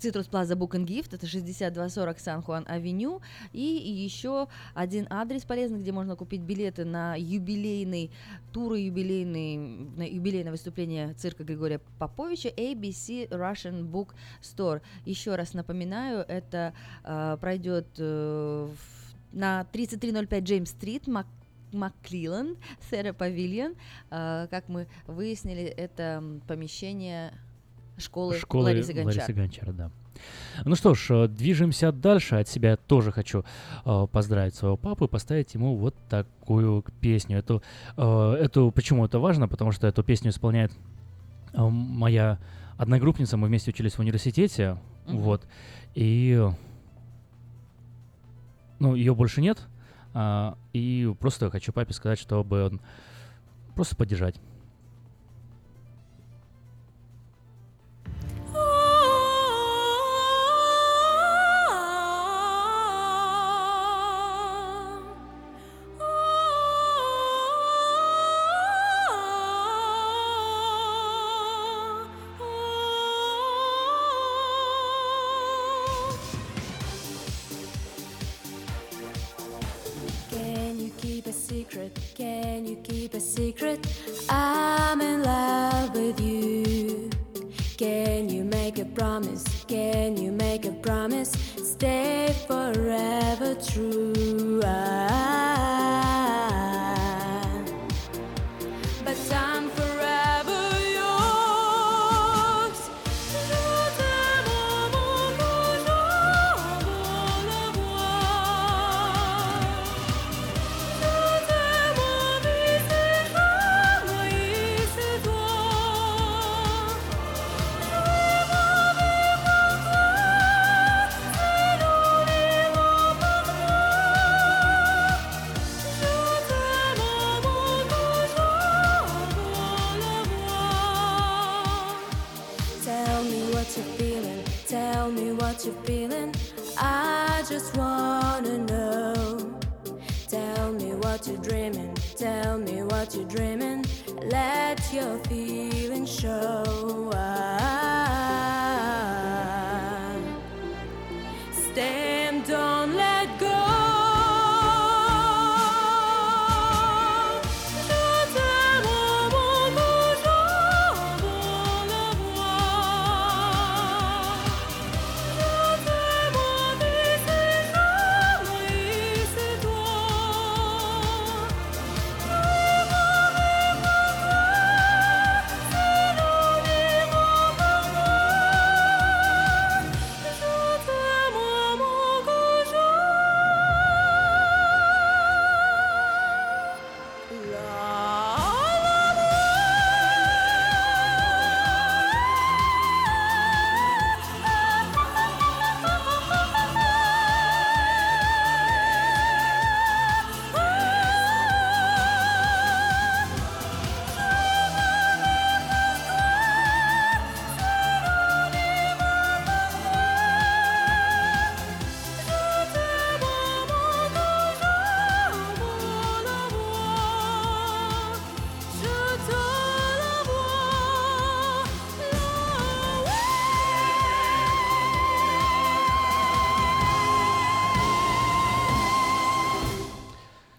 Plaza Book and Gift, это 6240 Сан Хуан Авеню, и еще один адрес полезный, где можно купить билеты на юбилейный тур, юбилейный, на юбилейное выступление цирка Григория Поповича, ABC Russian Book Store. Еще раз напоминаю, это э, пройдет э, в- на 3305 Джеймс-стрит, Мак Макклилан, Сера Павильон. Э, Как мы выяснили, это помещение школы, Школа Ларисы Гончар. Ларисы Гончар, да. Ну что ж, э, движемся дальше. От себя тоже хочу э, поздравить своего папу и поставить ему вот такую песню. Эту, э, эту, почему это важно? Потому что эту песню исполняет э, моя одногруппница, мы вместе учились в университете, Мгм. вот, и, ну, ее больше нет, а, и просто хочу папе сказать, чтобы он просто поддержать.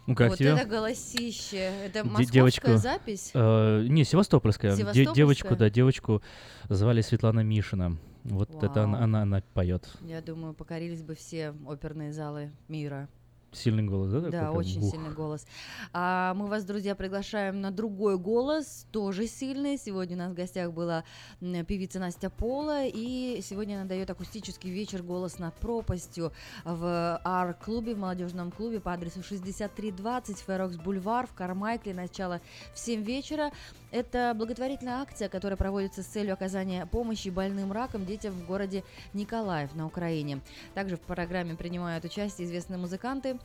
Ну как вот тебе? это голосище. Это московская девочку, запись? э, не, севастопольская. Де- Севастопольская? девочку, да, девочку звали Светлана Мишина. Вот это она, Вау. она, она поет. Я думаю, покорились бы все оперные залы мира. Сильный голос, да? такой Да, прям? очень Ух. сильный голос. А мы вас, друзья, приглашаем на другой голос, тоже сильный. Сегодня у нас в гостях была певица Настя Пола, и сегодня она дает акустический вечер «Голос над пропастью» в ар-клубе, в молодежном клубе по адресу 6320 Ферокс Бульвар в Кармайкле. Начало в 7 вечера. Это благотворительная акция, которая проводится с целью оказания помощи больным раком детям в городе Николаев на Украине. Также в программе принимают участие известные музыканты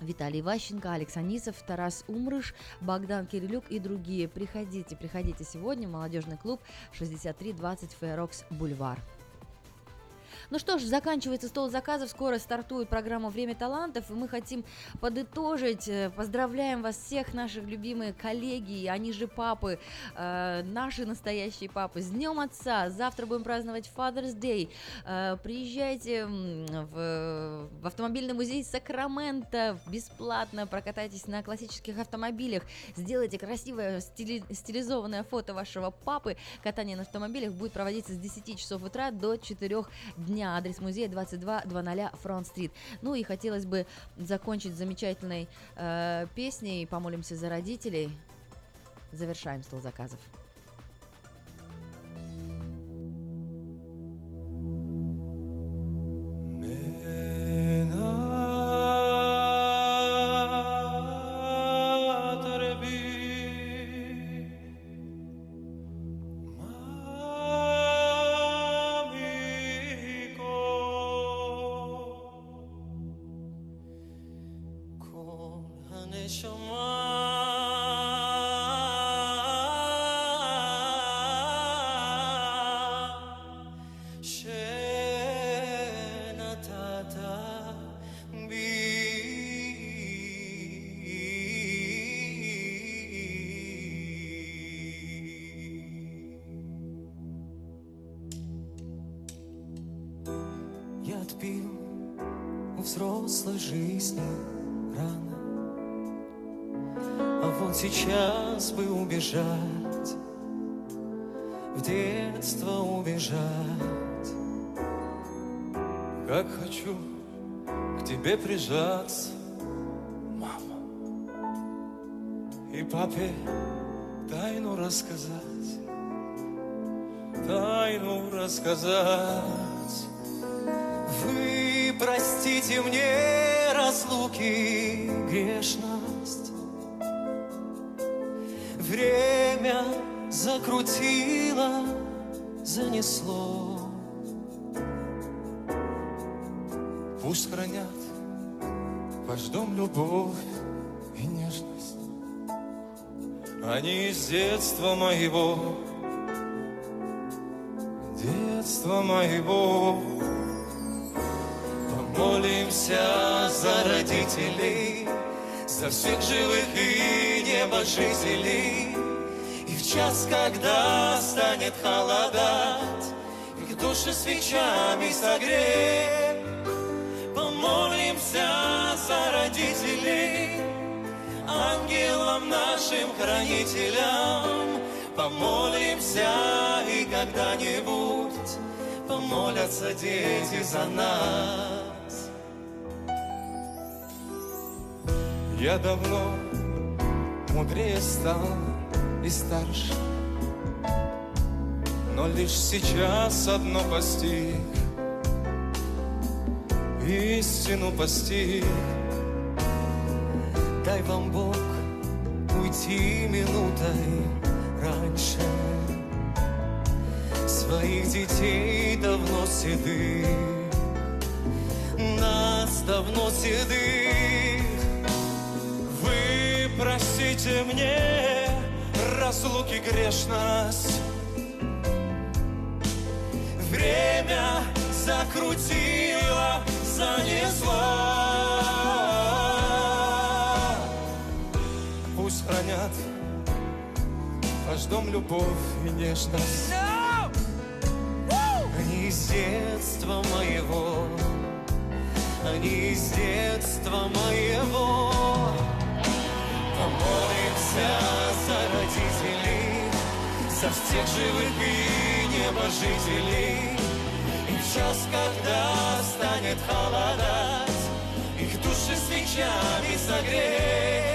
Виталий Ващенко, Алекс Анисов, Тарас Умрыш, Богдан Кирилюк и другие. Приходите, приходите сегодня в молодежный клуб 6320 Фейрокс Бульвар. Ну что ж, заканчивается стол заказов, скоро стартует программа «Время талантов», и мы хотим подытожить. Э, Поздравляем вас всех, наших любимые коллеги, они же папы, э, наши настоящие папы. С Днем Отца! Завтра будем праздновать Father's Day. Э, приезжайте в, в автомобильный музей Сакраменто бесплатно, прокатайтесь на классических автомобилях, сделайте красивое стили- стилизованное фото вашего папы. Катание на автомобилях будет проводиться с 10 часов утра до 4 дня. Адрес музея 2200 Фронт-стрит. Ну и хотелось бы закончить замечательной э, песней «Помолимся за родителей». Завершаем стол заказов. Детства моего Детства моего Помолимся за родителей, за всех живых и небожителей. И в час, когда станет холодать, их души свечами согреть. Помолимся за родителей, ангелам нашим хранителям. Помолимся и когда-нибудь помолятся дети за нас. Я давно мудрее стал и старше, но лишь сейчас одно постиг, истину постиг. Дай вам Бог уйти минутой раньше своих детей давно седых, нас давно седых. Вы простите мне разлуки грешность. Время закрутило, занесло. Хранят ваш дом любовь и нежность. Они из детства моего, они из детства моего. Помолимся за родителей, за всех живых и небожителей. И в час, когда станет холодать, их души свечами согреть.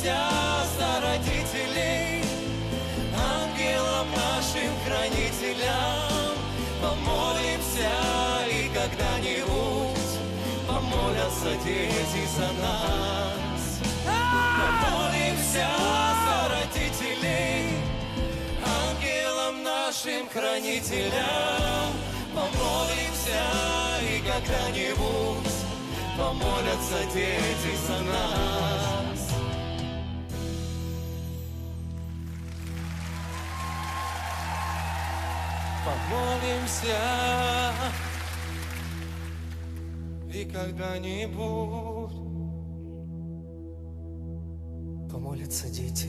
Помолимся за родителей, ангелам нашим хранителям. Помолимся и когда-нибудь помолятся дети за нас. Помолимся за родителей, ангелам нашим хранителям. Помолимся и когда-нибудь помолятся дети за нас. Помолимся. И когда-нибудь помолятся дети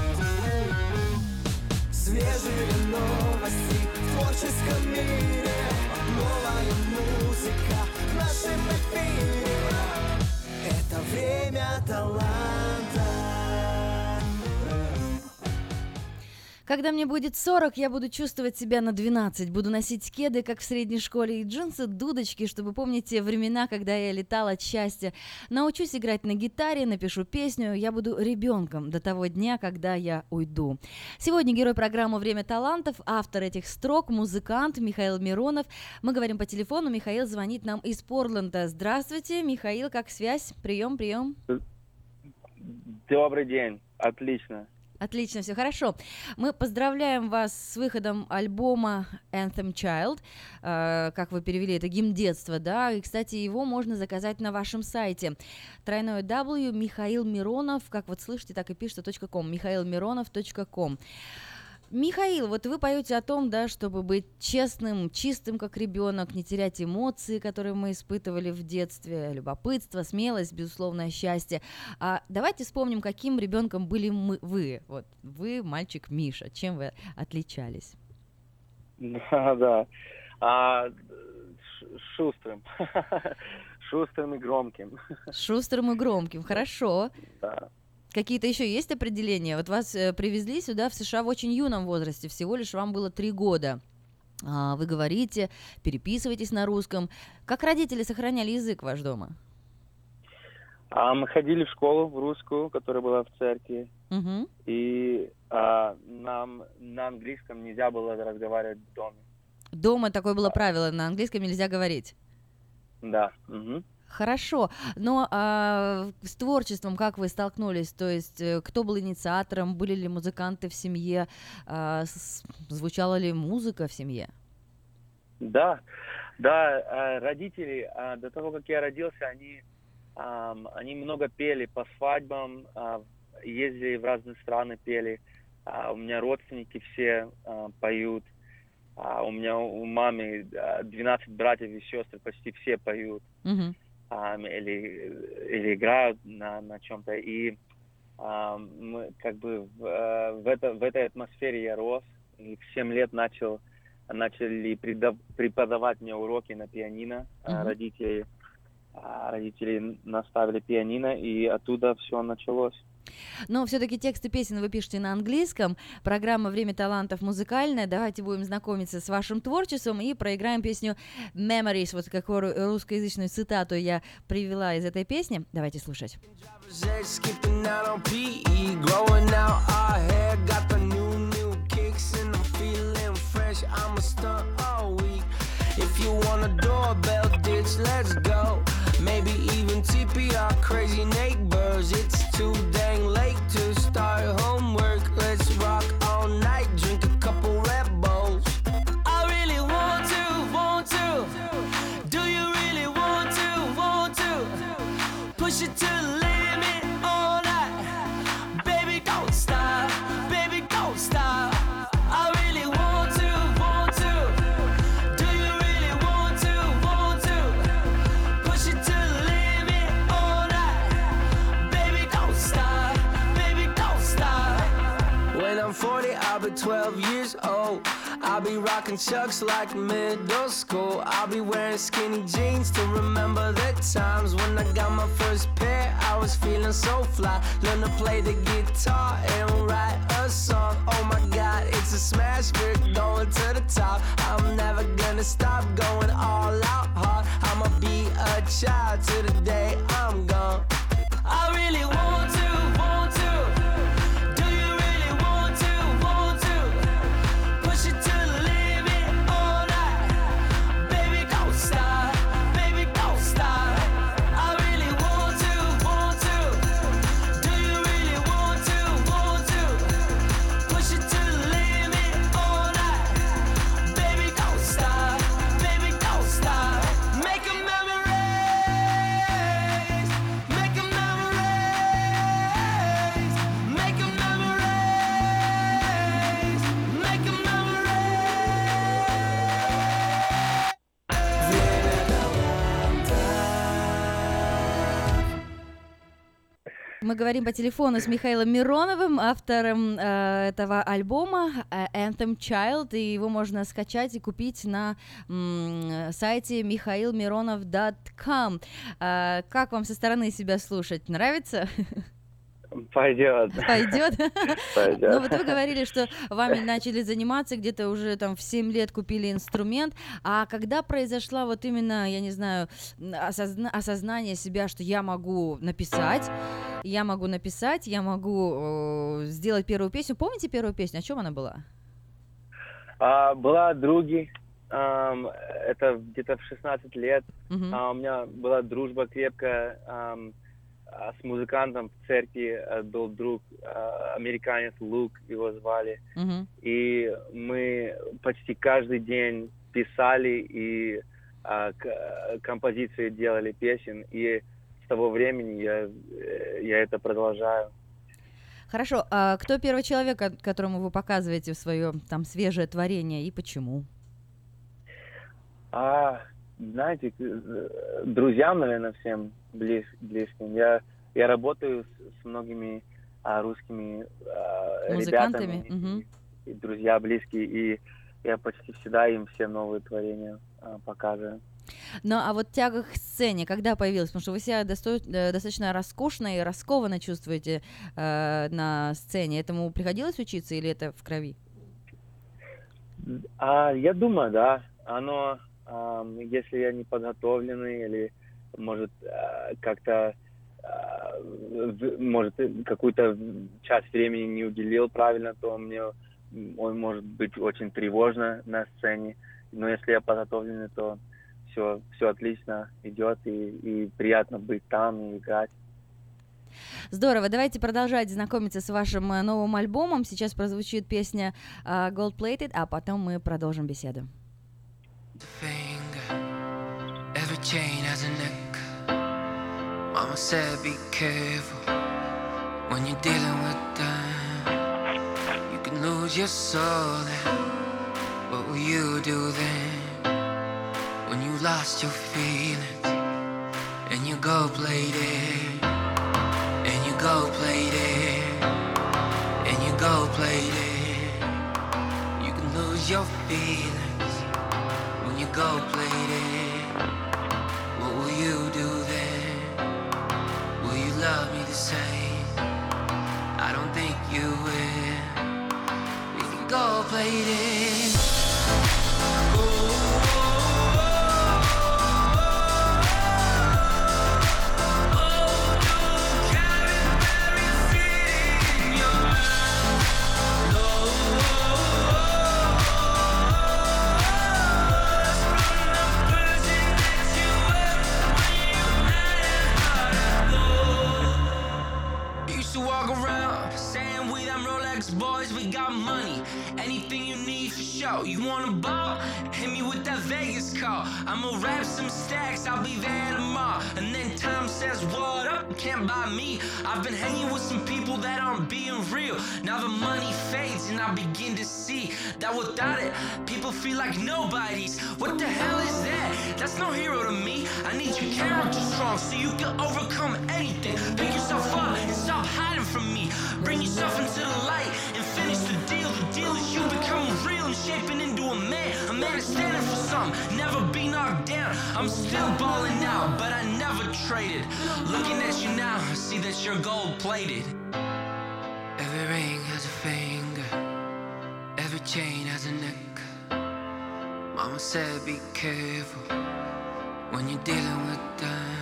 Свежие новости в творческом мире. Новая музыка в нашем эфире. Это время таланта Когда мне будет 40, я буду чувствовать себя на 12. Буду носить кеды, как в средней школе, и джинсы, дудочки, чтобы помнить те времена, когда я летала от счастья. Научусь играть на гитаре, напишу песню. Я буду ребенком до того дня, когда я уйду. Сегодня герой программы «Время талантов», автор этих строк, музыкант Михаил Миронов. Мы говорим по телефону, Михаил звонит нам из Портленда. Здравствуйте, Михаил, как связь? Прием, прием. Добрый день, отлично. Отлично, все хорошо. Мы поздравляем вас с выходом альбома Anthem Child, э, как вы перевели, это гимн детства, да, и, кстати, его можно заказать на вашем сайте. Тройное W, Михаил Миронов, как вот слышите, так и пишется, .com, михаилмиронов.ком. Михаил, вот вы поете о том, да, чтобы быть честным, чистым, как ребенок, не терять эмоции, которые мы испытывали в детстве, любопытство, смелость, безусловное счастье. А давайте вспомним, каким ребенком были мы, вы. Вот вы, мальчик Миша, чем вы отличались? Да, да. А, шустрым. Шустрым и громким. Шустрым и громким, хорошо. Да. Какие-то еще есть определения? Вот вас э, привезли сюда в США в очень юном возрасте, всего лишь вам было три года. А, вы говорите, переписываетесь на русском. Как родители сохраняли язык ваш дома? А мы ходили в школу в русскую, которая была в церкви. Мгм. И а, нам на английском нельзя было разговаривать в доме. Дома такое было правило, на английском нельзя говорить. Да. мгм. Хорошо, но а, с творчеством как вы столкнулись? То есть э, кто был инициатором? Были ли музыканты в семье? А, с- звучала ли музыка в семье? Да, да, а, родители, а, до того, как я родился, они, они много пели по свадьбам, а, ездили в разные страны, пели. У меня родственники все поют. У меня у мамы а, 12 братьев и сестр, почти все поют. Мгм. Ам, или, или играют на, на чем-то. И ам, мы, как бы в, э, в, это, в этой атмосфере я рос. И в 7 лет начал, начали преподавать мне уроки на пианино. Мгм. Родители, а, родители наставили пианино, и оттуда все началось. Но все-таки тексты песен вы пишете на английском. Программа «Время талантов» музыкальная. Давайте будем знакомиться с вашим творчеством и проиграем песню «Memories». Вот какую русскоязычную цитату я привела из этой песни. Давайте слушать. Maybe even TP our crazy neighbors. It's too dang late to start homework. 12 years old. I'll be rocking chucks like middle school. I'll be wearing skinny jeans to remember the times when I got my first pair. I was feeling so fly. Learn to play the guitar and write a song. Oh my god, it's a smash. We're going to the top. I'm never gonna stop going all out hard. I'ma be a child to the day I'm gone. I really want to, Мы говорим по телефону с Михаилом Мироновым, автором э, этого альбома э, Anthem Child, и его можно скачать и купить на м, сайте mihailmironov.com. Э, как вам со стороны себя слушать? Нравится? Пойдет. Пойдет? Пойдет. Ну вот вы говорили, что вами начали заниматься где-то уже там в 7 лет купили инструмент, а когда произошла вот именно, я не знаю, осозна- осознание себя, что я могу написать, я могу написать, я могу э, сделать первую песню. Помните первую песню? О чем она была? А, была други. это где-то в 16 лет. А, у меня была дружба крепкая с музыкантом в церкви. а, Был друг, а, американец Лук, его звали. Мгм. И мы почти каждый день писали и а, к- композиции делали песен. И с того времени я, э, я это продолжаю. Хорошо, а кто первый человек, ко- которому вы показываете свое там свежее творение и почему? А, знаете, э, друзьям, наверное, всем близ, близким. Я, я работаю с, с многими а, русскими а, ребятами, Мгм. и друзья близкие, и я почти всегда им все новые творения а, показываю. Ну, а вот тяга к сцене, когда появилась? Потому что вы себя досто- э, достаточно роскошно и раскованно чувствуете э, на сцене. Этому приходилось учиться или это в крови? А, я думаю, да. Оно, если я не подготовленный или, может, а, как-то, в- может, э, какую-то часть времени не уделил правильно, то мне он может быть очень тревожно на сцене. Но если я подготовленный, то все, все отлично идет и, и приятно быть там и играть. Здорово, давайте продолжать знакомиться с вашим э, новым альбомом. Сейчас прозвучит песня э, Gold Plated, а потом мы продолжим беседу. Every chain has a neck. Mama said, be careful when you're dealing with them. You can lose your soul. What will you do then? When you lost your feelings and you go played it, and you go played it, and you go played it. You can lose your feelings when you go played it. What will you do then? Will you love me the same? I don't think you will. We can go played show. You wanna ball? Hit me with that Vegas call. I'ma wrap some stacks, I'll be there tomorrow. And then Tom says, What up? Can't buy me. I've been hanging with some people that aren't being real. Now the money fades, and I begin to see that without it, people feel like nobodies. What the hell is that? That's no hero to me. I need your character strong so you can overcome anything. Pick yourself up and stop hiding from me. Bring yourself into the light and finish the deal. The deal is you become real shaping into a man. A man standing for something, never be knocked down. I'm still balling out, but I never traded. Looking at you now, I see that you're gold plated. Every ring has a finger, every chain has a neck. Mama said, Be careful when you're dealing with them.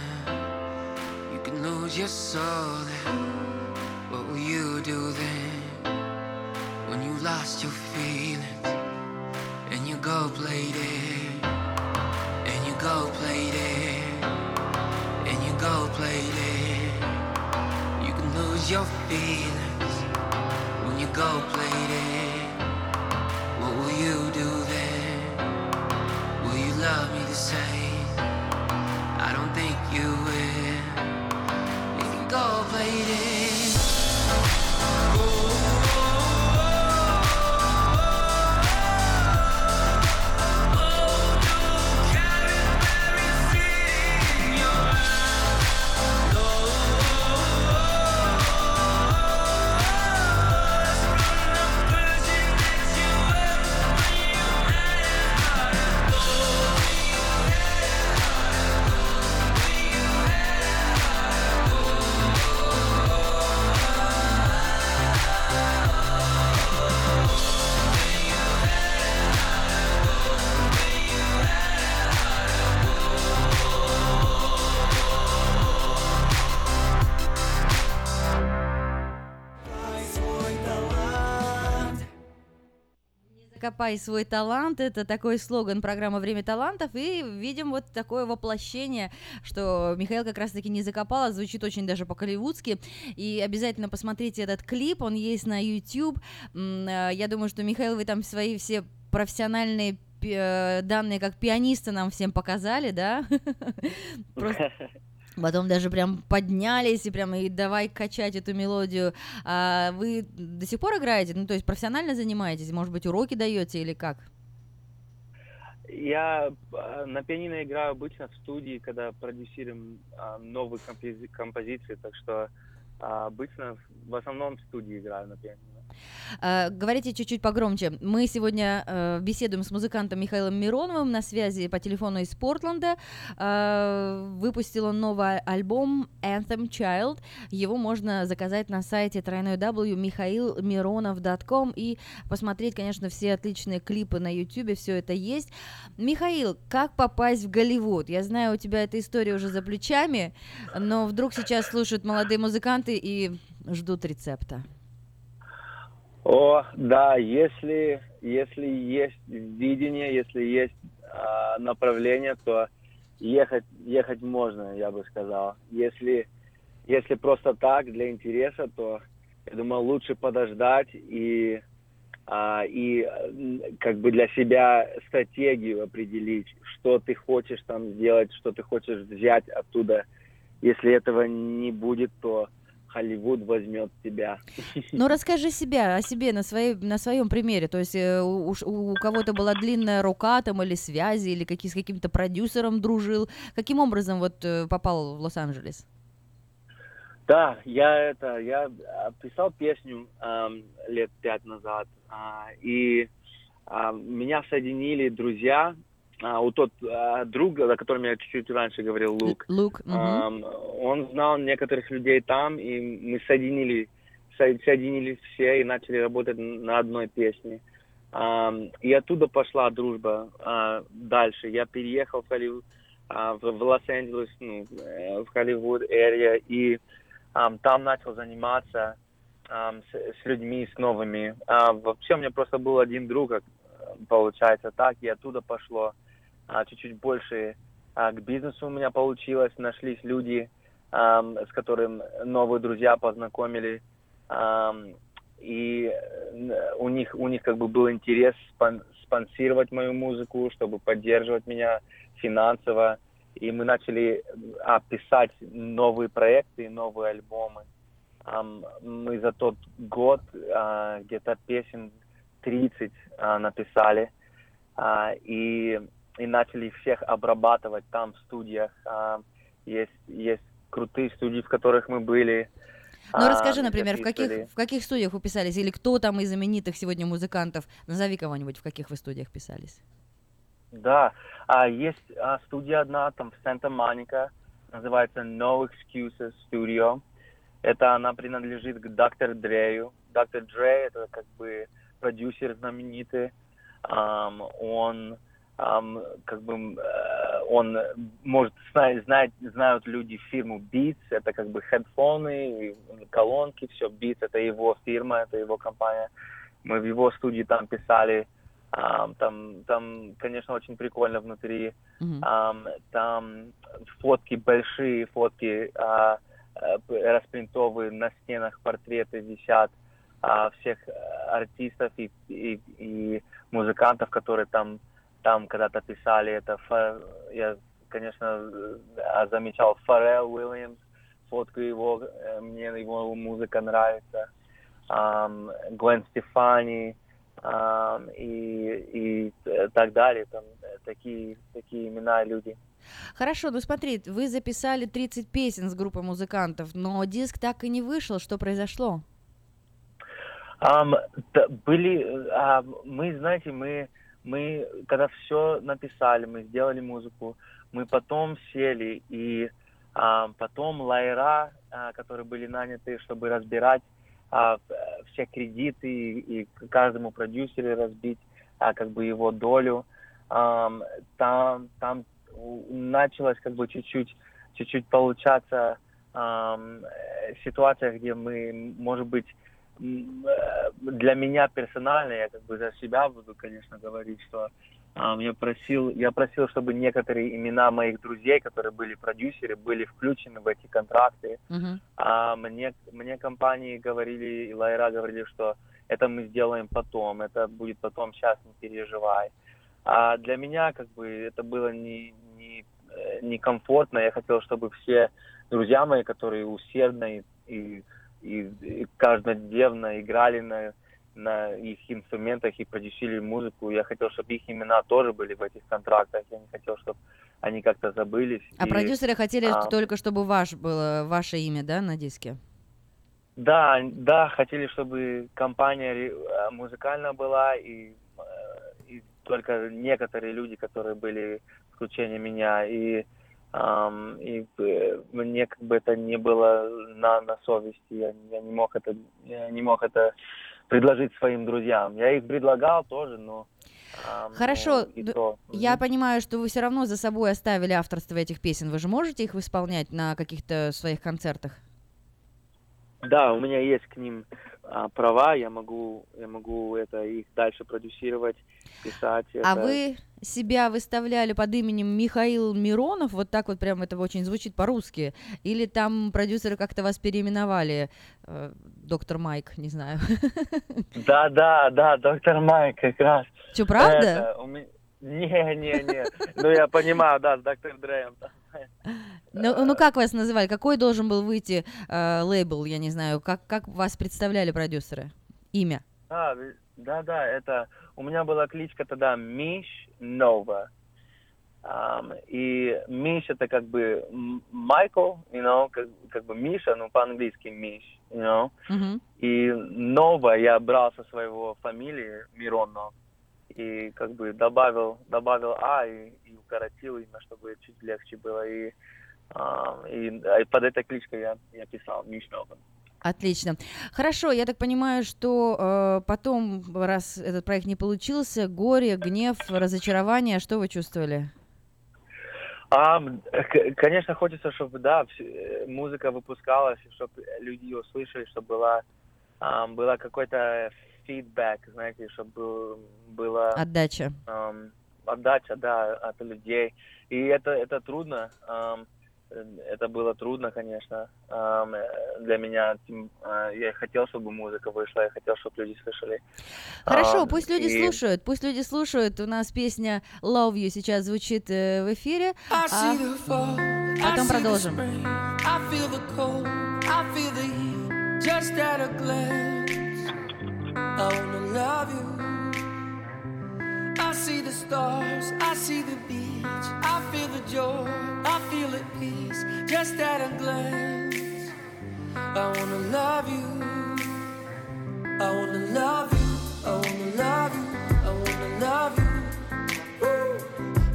You can lose your soul then. What will you do then? When you lost your feelings go bladed, and you go bladed, and you go bladed. You can lose your feelings when you go bladed. What will you do then? Will you love me the same? I don't think you will. Копай свой талант. Это такой слоган программы «Время талантов». И видим вот такое воплощение, что Михаил как раз-таки не закопал, а звучит очень даже по-голливудски. И обязательно посмотрите этот клип, он есть на YouTube. Э, Я думаю, что, Михаил, вы там свои все профессиональные э, данные как пианиста нам всем показали, да? Просто Потом даже прям поднялись и прям и давай качать эту мелодию. А вы до сих пор играете? Ну, то есть профессионально занимаетесь? Может быть, уроки даете или как? Я а, на пианино играю обычно в студии, когда продюсируем а, новые компози- композиции, так что а, обычно в основном в студии играю на пианино. А, Говорите чуть-чуть погромче. Мы сегодня э, беседуем с музыкантом Михаилом Мироновым на связи по телефону из Портленда. А, Выпустил он новый альбом Anthem Child. Его можно заказать на сайте www.mihailmironov.com и посмотреть, конечно, все отличные клипы на YouTube, все это есть. Михаил, как попасть в Голливуд? Я знаю, у тебя эта история уже за плечами, но вдруг сейчас слушают молодые музыканты и ждут рецепта. О, да, если, если есть видение, если есть а, направление, то ехать, ехать можно, я бы сказал. Если, если просто так, для интереса, то, я думаю, лучше подождать и, а, и как бы для себя стратегию определить, что ты хочешь там сделать, что ты хочешь взять оттуда. Если этого не будет, то Холливуд возьмет тебя. Ну, расскажи себя, о себе на, своей, на своем примере. То есть э, у, у кого-то была длинная рука там или связи, или какие, с каким-то продюсером дружил. Каким образом вот э, попал в Лос-Анджелес? Да, я это, я а, писал песню ам, лет пять назад, а, и а, меня соединили друзья, а, у тот а, друг, о котором я чуть-чуть раньше говорил, Лук, Лук, мгм. ам, он знал некоторых людей там, и мы соединили, со- соединились все и начали работать на одной песне. Ам, и оттуда пошла дружба а, дальше. Я переехал в Холливуд, а, в, в Лос-Анджелес, ну, э, в Холливуд area, и ам, там начал заниматься ам, с, с людьми, с новыми. А, вообще у меня просто был один друг, получается так, и оттуда пошло а, чуть-чуть больше а, к бизнесу у меня получилось, нашлись люди, ам, с которым новые друзья познакомили. Ам, и э, у них, у них как бы был интерес спон- спонсировать мою музыку, чтобы поддерживать меня финансово. И мы начали а, писать новые проекты, новые альбомы. Ам, мы за тот год а, где-то песен 30 а, написали. А, и, и начали всех обрабатывать там в студиях. А, есть, есть крутые студии, в которых мы были. Ну, А, расскажи, например, в каких, в каких студиях вы писались? Или кто там из знаменитых сегодня музыкантов? Назови кого-нибудь, в каких вы студиях писались. Да, а есть а, студия одна там в Санта-Моника, называется No Excuses Studio. Это она принадлежит к Dr. Дрею. Доктор Дре это как бы продюсер знаменитый. Ам, он как бы э, он может знать, знают люди фирму Beats, это как бы хедфоны, колонки, все Beats, это его фирма, это его компания. Мы в его студии там писали Ам, там, там, конечно, очень прикольно внутри. Ам, там фотки большие, фотки а, п- распринтовые на стенах, портреты висят а, всех э, артистов и, и, и музыкантов, которые там, там когда-то писали. Это я, конечно, э, замечал Фаррелл Уильямс, фотку его, э, мне его музыка нравится. Ам, Гвен Стефани, и, и э, так далее. Там такие, такие имена люди. Хорошо, ну смотри, вы записали 30 песен с группой музыкантов, но диск так и не вышел. Что произошло? Ам, т- были, а, мы, знаете, мы, мы, когда все написали, мы сделали музыку, мы потом сели и а, потом лайера, а, которые были наняты, чтобы разбирать а, все кредиты и, и каждому продюсеру разбить а, как бы его долю. Ам, там, там началось как бы чуть-чуть, чуть-чуть получаться э, ситуация, где мы, может быть, для меня персонально, я как бы за себя буду, конечно, говорить, что ам, я просил, я просил, чтобы некоторые имена моих друзей, которые были продюсеры, были включены в эти контракты. А мне, мне компании говорили, и Лайра говорили, что это мы сделаем потом, это будет потом, сейчас не переживай. А для меня как бы это было не, не, э, некомфортно. Я хотел, чтобы все друзья мои, которые усердно и, и, и- и каждодневно играли на, на их инструментах и продюсировали музыку, я хотел, чтобы их имена тоже были в этих контрактах. Я не хотел, чтобы они как-то забылись. А И, продюсеры хотели а, только, чтобы ваш было ваше имя, да, на диске? Да, да, хотели, чтобы компания э, музыкальная была, и, э, и только некоторые люди, которые были исключение меня, и, и мне как бы это не было на, на совести, я, я не мог это, я не мог это предложить своим друзьям. Я их предлагал тоже, но Хорошо, ну, то. я понимаю, что вы все равно за собой оставили авторство этих песен. Вы же можете их исполнять на каких-то своих концертах? Да, у меня есть к ним а, права, я могу, я могу это их дальше продюсировать, писать. А это. вы себя выставляли под именем Михаил Миронов, вот так вот прям это очень звучит по-русски, или там продюсеры как-то вас переименовали, э, доктор Майк, не знаю. Да, да, да, доктор Майк как раз. Чё, правда? Это, у меня- Не, не, не. Ну, я понимаю, да, с доктор Дреем. Ну, ну как вас называли? Какой должен был выйти э, лейбл, я не знаю, как, как вас представляли продюсеры? Имя? А, да, да, это... У меня была кличка тогда Миш Нова. Ам, и Миш это как бы Майкл, you know, как, как бы Миша, ну по-английски Миш, you know. Мгм. И Нова я брал со своего фамилии Миронов и как бы добавил, добавил А и, и укоротил имя, чтобы чуть легче было. И, а, и, а, и под этой кличкой я, я писал Миш Нова. Отлично. Хорошо, я так понимаю, что э, потом, раз этот проект не получился, горе, гнев, разочарование, что вы чувствовали? А, конечно, хочется, чтобы, да, э, музыка выпускалась, чтобы люди ее слышали, чтобы была, а, была какой-то фидбэк, знаете, чтобы был- было... Отдача. ам, отдача, да, от людей. И это, это трудно. ам, э, это было трудно, конечно, ам, э, для меня. Тем, э, Я хотел, чтобы музыка вышла, я хотел, чтобы люди слышали. Хорошо, Ам, пусть люди и- слушают, пусть люди слушают. У нас песня Love You сейчас звучит э, в эфире. I а потом продолжим. spring, I feel the cold, I feel the heat, just at a glance. I wanna love you. I see the stars, I see the beach, I feel the joy, I feel at peace, just at a glance. I wanna love you. I wanna love you. I wanna love you. I wanna love you.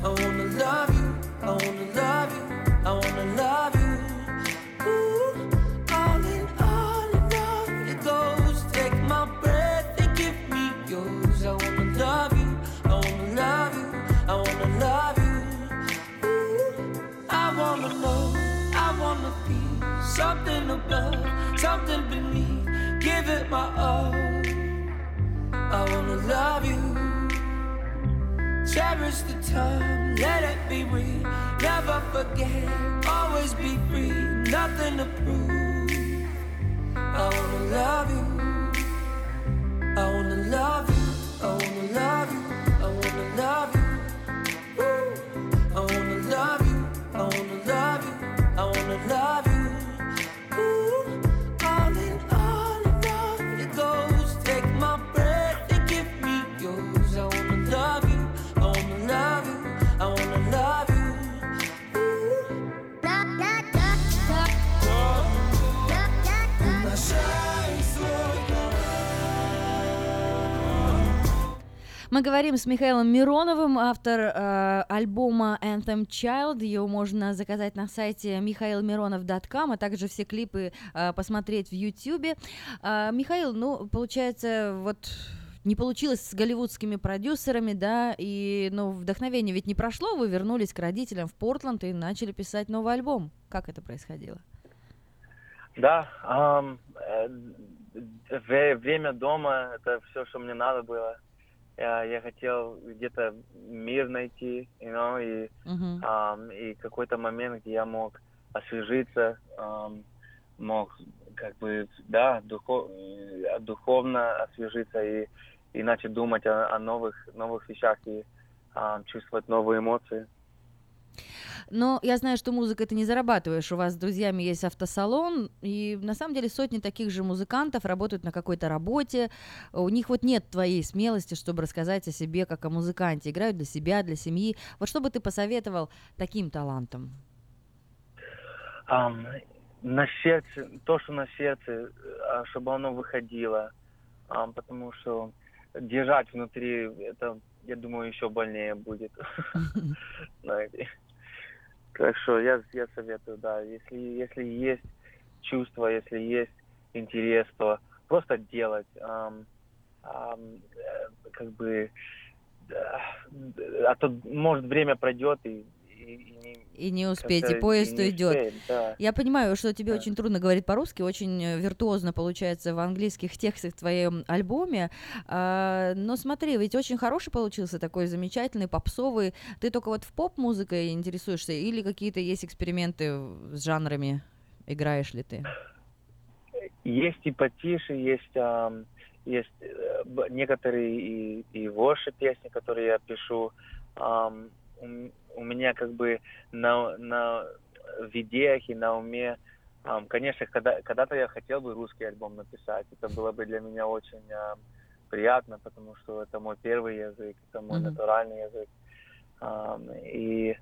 I wanna love you. I wanna love you. I wanna love you. Something above, something beneath. Give it my all. I wanna love you. Cherish the time, let it be real. Never forget, always be free. Nothing to prove. I wanna love you. I wanna love you. I wanna love you. I wanna love you. Мы говорим с Михаилом Мироновым, автор э, альбома Anthem Child. Ее можно заказать на сайте mihailmironov.com, а также все клипы э, посмотреть в YouTube. Э, Михаил, ну, получается, вот не получилось с голливудскими продюсерами, да, и, ну, вдохновение ведь не прошло, вы вернулись к родителям в Портленд и начали писать новый альбом. Как это происходило? Да, ам, э, время дома это все, что мне надо было. Я, я хотел где-то мир найти, you know, и, Мгм. ам, и какой-то момент, где я мог освежиться, ам, мог как бы, да, духов, э, духовно освежиться и, и начать думать о, о новых, новых вещах и ам, чувствовать новые эмоции. Но я знаю, что музыкой ты не зарабатываешь. У вас с друзьями есть автосалон, и на самом деле сотни таких же музыкантов работают на какой-то работе. У них вот нет твоей смелости, чтобы рассказать о себе как о музыканте. Играют для себя, для семьи. Вот что бы ты посоветовал таким талантам? Ам, на сердце, то, что на сердце, а, чтобы оно выходило, Ам, потому что держать внутри, это, я думаю, еще больнее будет. Знаете. Так что я, я советую, да, если, если есть чувство, если есть интерес, то просто делать. Ам, ам, э, как бы, а то, может, время пройдет и, и- и не, И не успеть, и поезд успеем, да. Я понимаю, что тебе Да. очень трудно говорить по-русски, очень э, виртуозно получается в английских текстах в твоем альбоме. А, но смотри, ведь очень хороший получился, такой замечательный, попсовый. Ты только вот в поп-музыкой интересуешься или какие-то есть эксперименты с жанрами? Играешь ли ты? Есть и потише, есть, ам, есть э, некоторые и, и воши песни, которые я пишу. Ам, у, меня как бы на, на в идеях и на уме, ам, конечно, когда, когда-то я хотел бы русский альбом написать. Это было бы для меня очень ам, приятно, потому что это мой первый язык, это мой Мгм. натуральный язык. Ам, и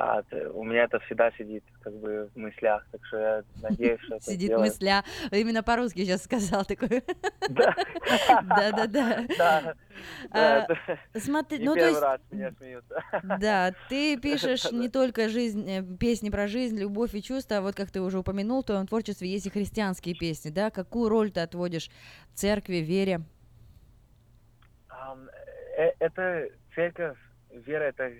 а, у меня это всегда сидит как бы в мыслях, так что я надеюсь, что это Сидит сделаю. мысля. Именно по-русски сейчас сказал такой. Да. Да. Да, это Смотри, ну то есть... раз меня смеются. Да, ты пишешь не только жизнь, э, песни про жизнь, любовь и чувства, а вот как ты уже упомянул, в твоем творчестве есть и христианские песни, да? Какую роль ты отводишь церкви, вере? Э, Это церковь, вера, это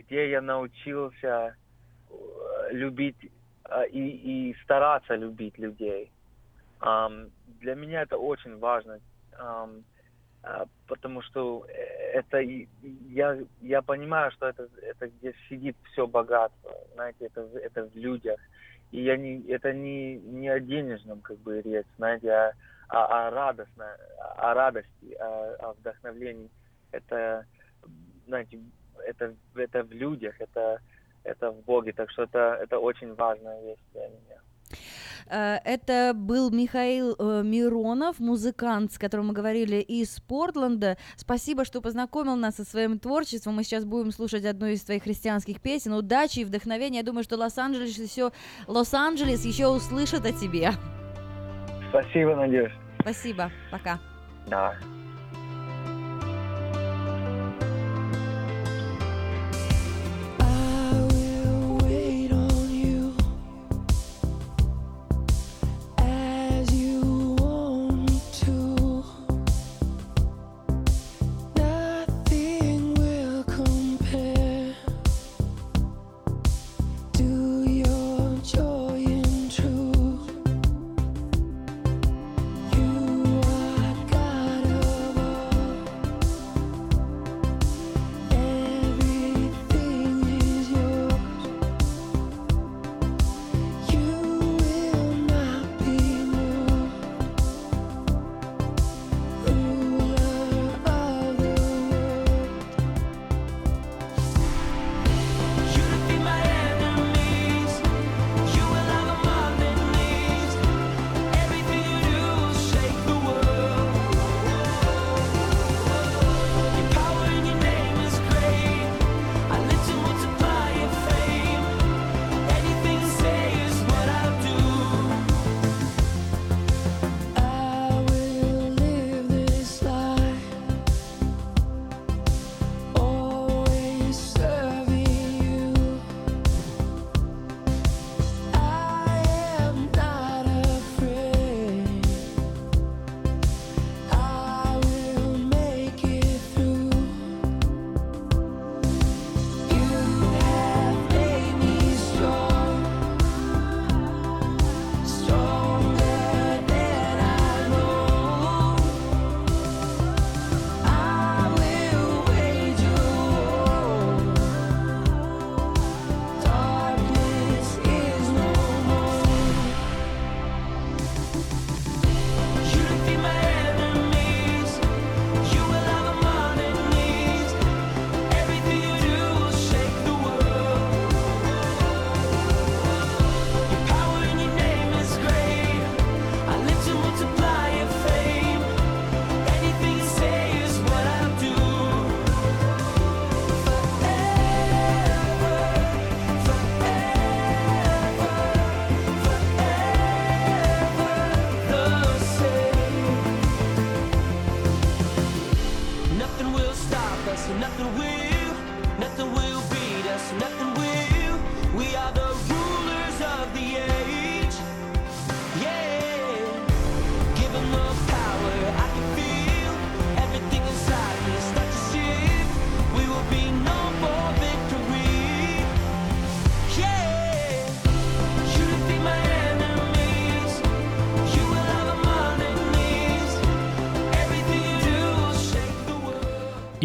где я научился э, любить а, и, и стараться любить людей. Ам, Для меня это очень важно. А, потому что э, это я я понимаю, что это это где сидит все богатство, знаете, это это в людях, и я не это не не о денежном как бы речь, знаете, а а, о радостно, о радости, о, о вдохновлении. Это знаете, это это в людях, это это в Боге, так что это это очень важная вещь для меня. Э, Это был Михаил э, Миронов, музыкант, с которым мы говорили из Портленда. Спасибо, что познакомил нас со своим творчеством. Мы сейчас будем слушать одну из твоих христианских песен. Удачи и вдохновения. Я думаю, что Лос-Анджелес еще, Лос-Анджелес еще услышит о тебе. Спасибо, Надежда. Спасибо. Пока. Да.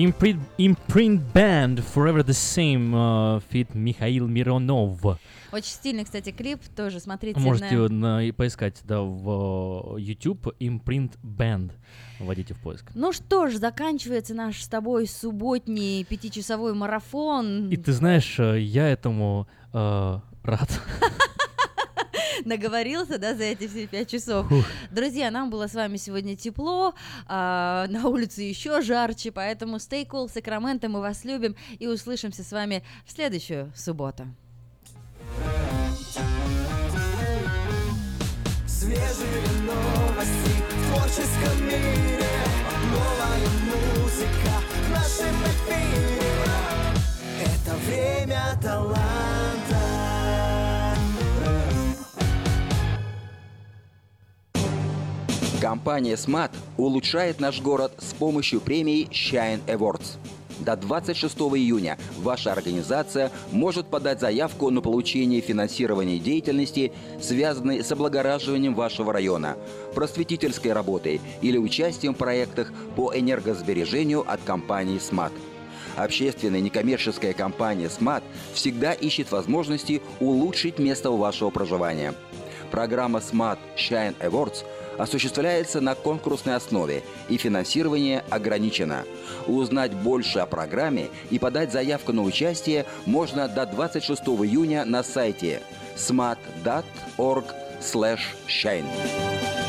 Imprint, Imprint Band Forever the Same э, фит Михаил Миронов. Очень стильный, кстати, клип. Тоже смотрите Можете на... на- и поискать да, в э, YouTube Imprint Band. Вводите в поиск. Ну что ж, заканчивается наш с тобой субботний пятичасовой марафон. И ты знаешь, э, я этому э, рад. Наговорился, да, за эти все пять часов. Фух. Друзья, нам было с вами сегодня тепло, а, на улице еще жарче, поэтому stay cool, Сакраменто, мы вас любим и услышимся с вами в следующую субботу. Свежие новости в творческом мире Новая музыка в нашем эфире Это время таланта Компания Smart улучшает наш город с помощью премии Shine Awards. До 26 июня ваша организация может подать заявку на получение финансирования деятельности, связанной с облагораживанием вашего района, просветительской работой или участием в проектах по энергосбережению от компании «СМАТ». Общественная некоммерческая компания «СМАТ» всегда ищет возможности улучшить место вашего проживания. Программа «СМАТ Shine Awards» осуществляется на конкурсной основе и финансирование ограничено. Узнать больше о программе и подать заявку на участие можно до 26 июня на сайте smart.org/shine.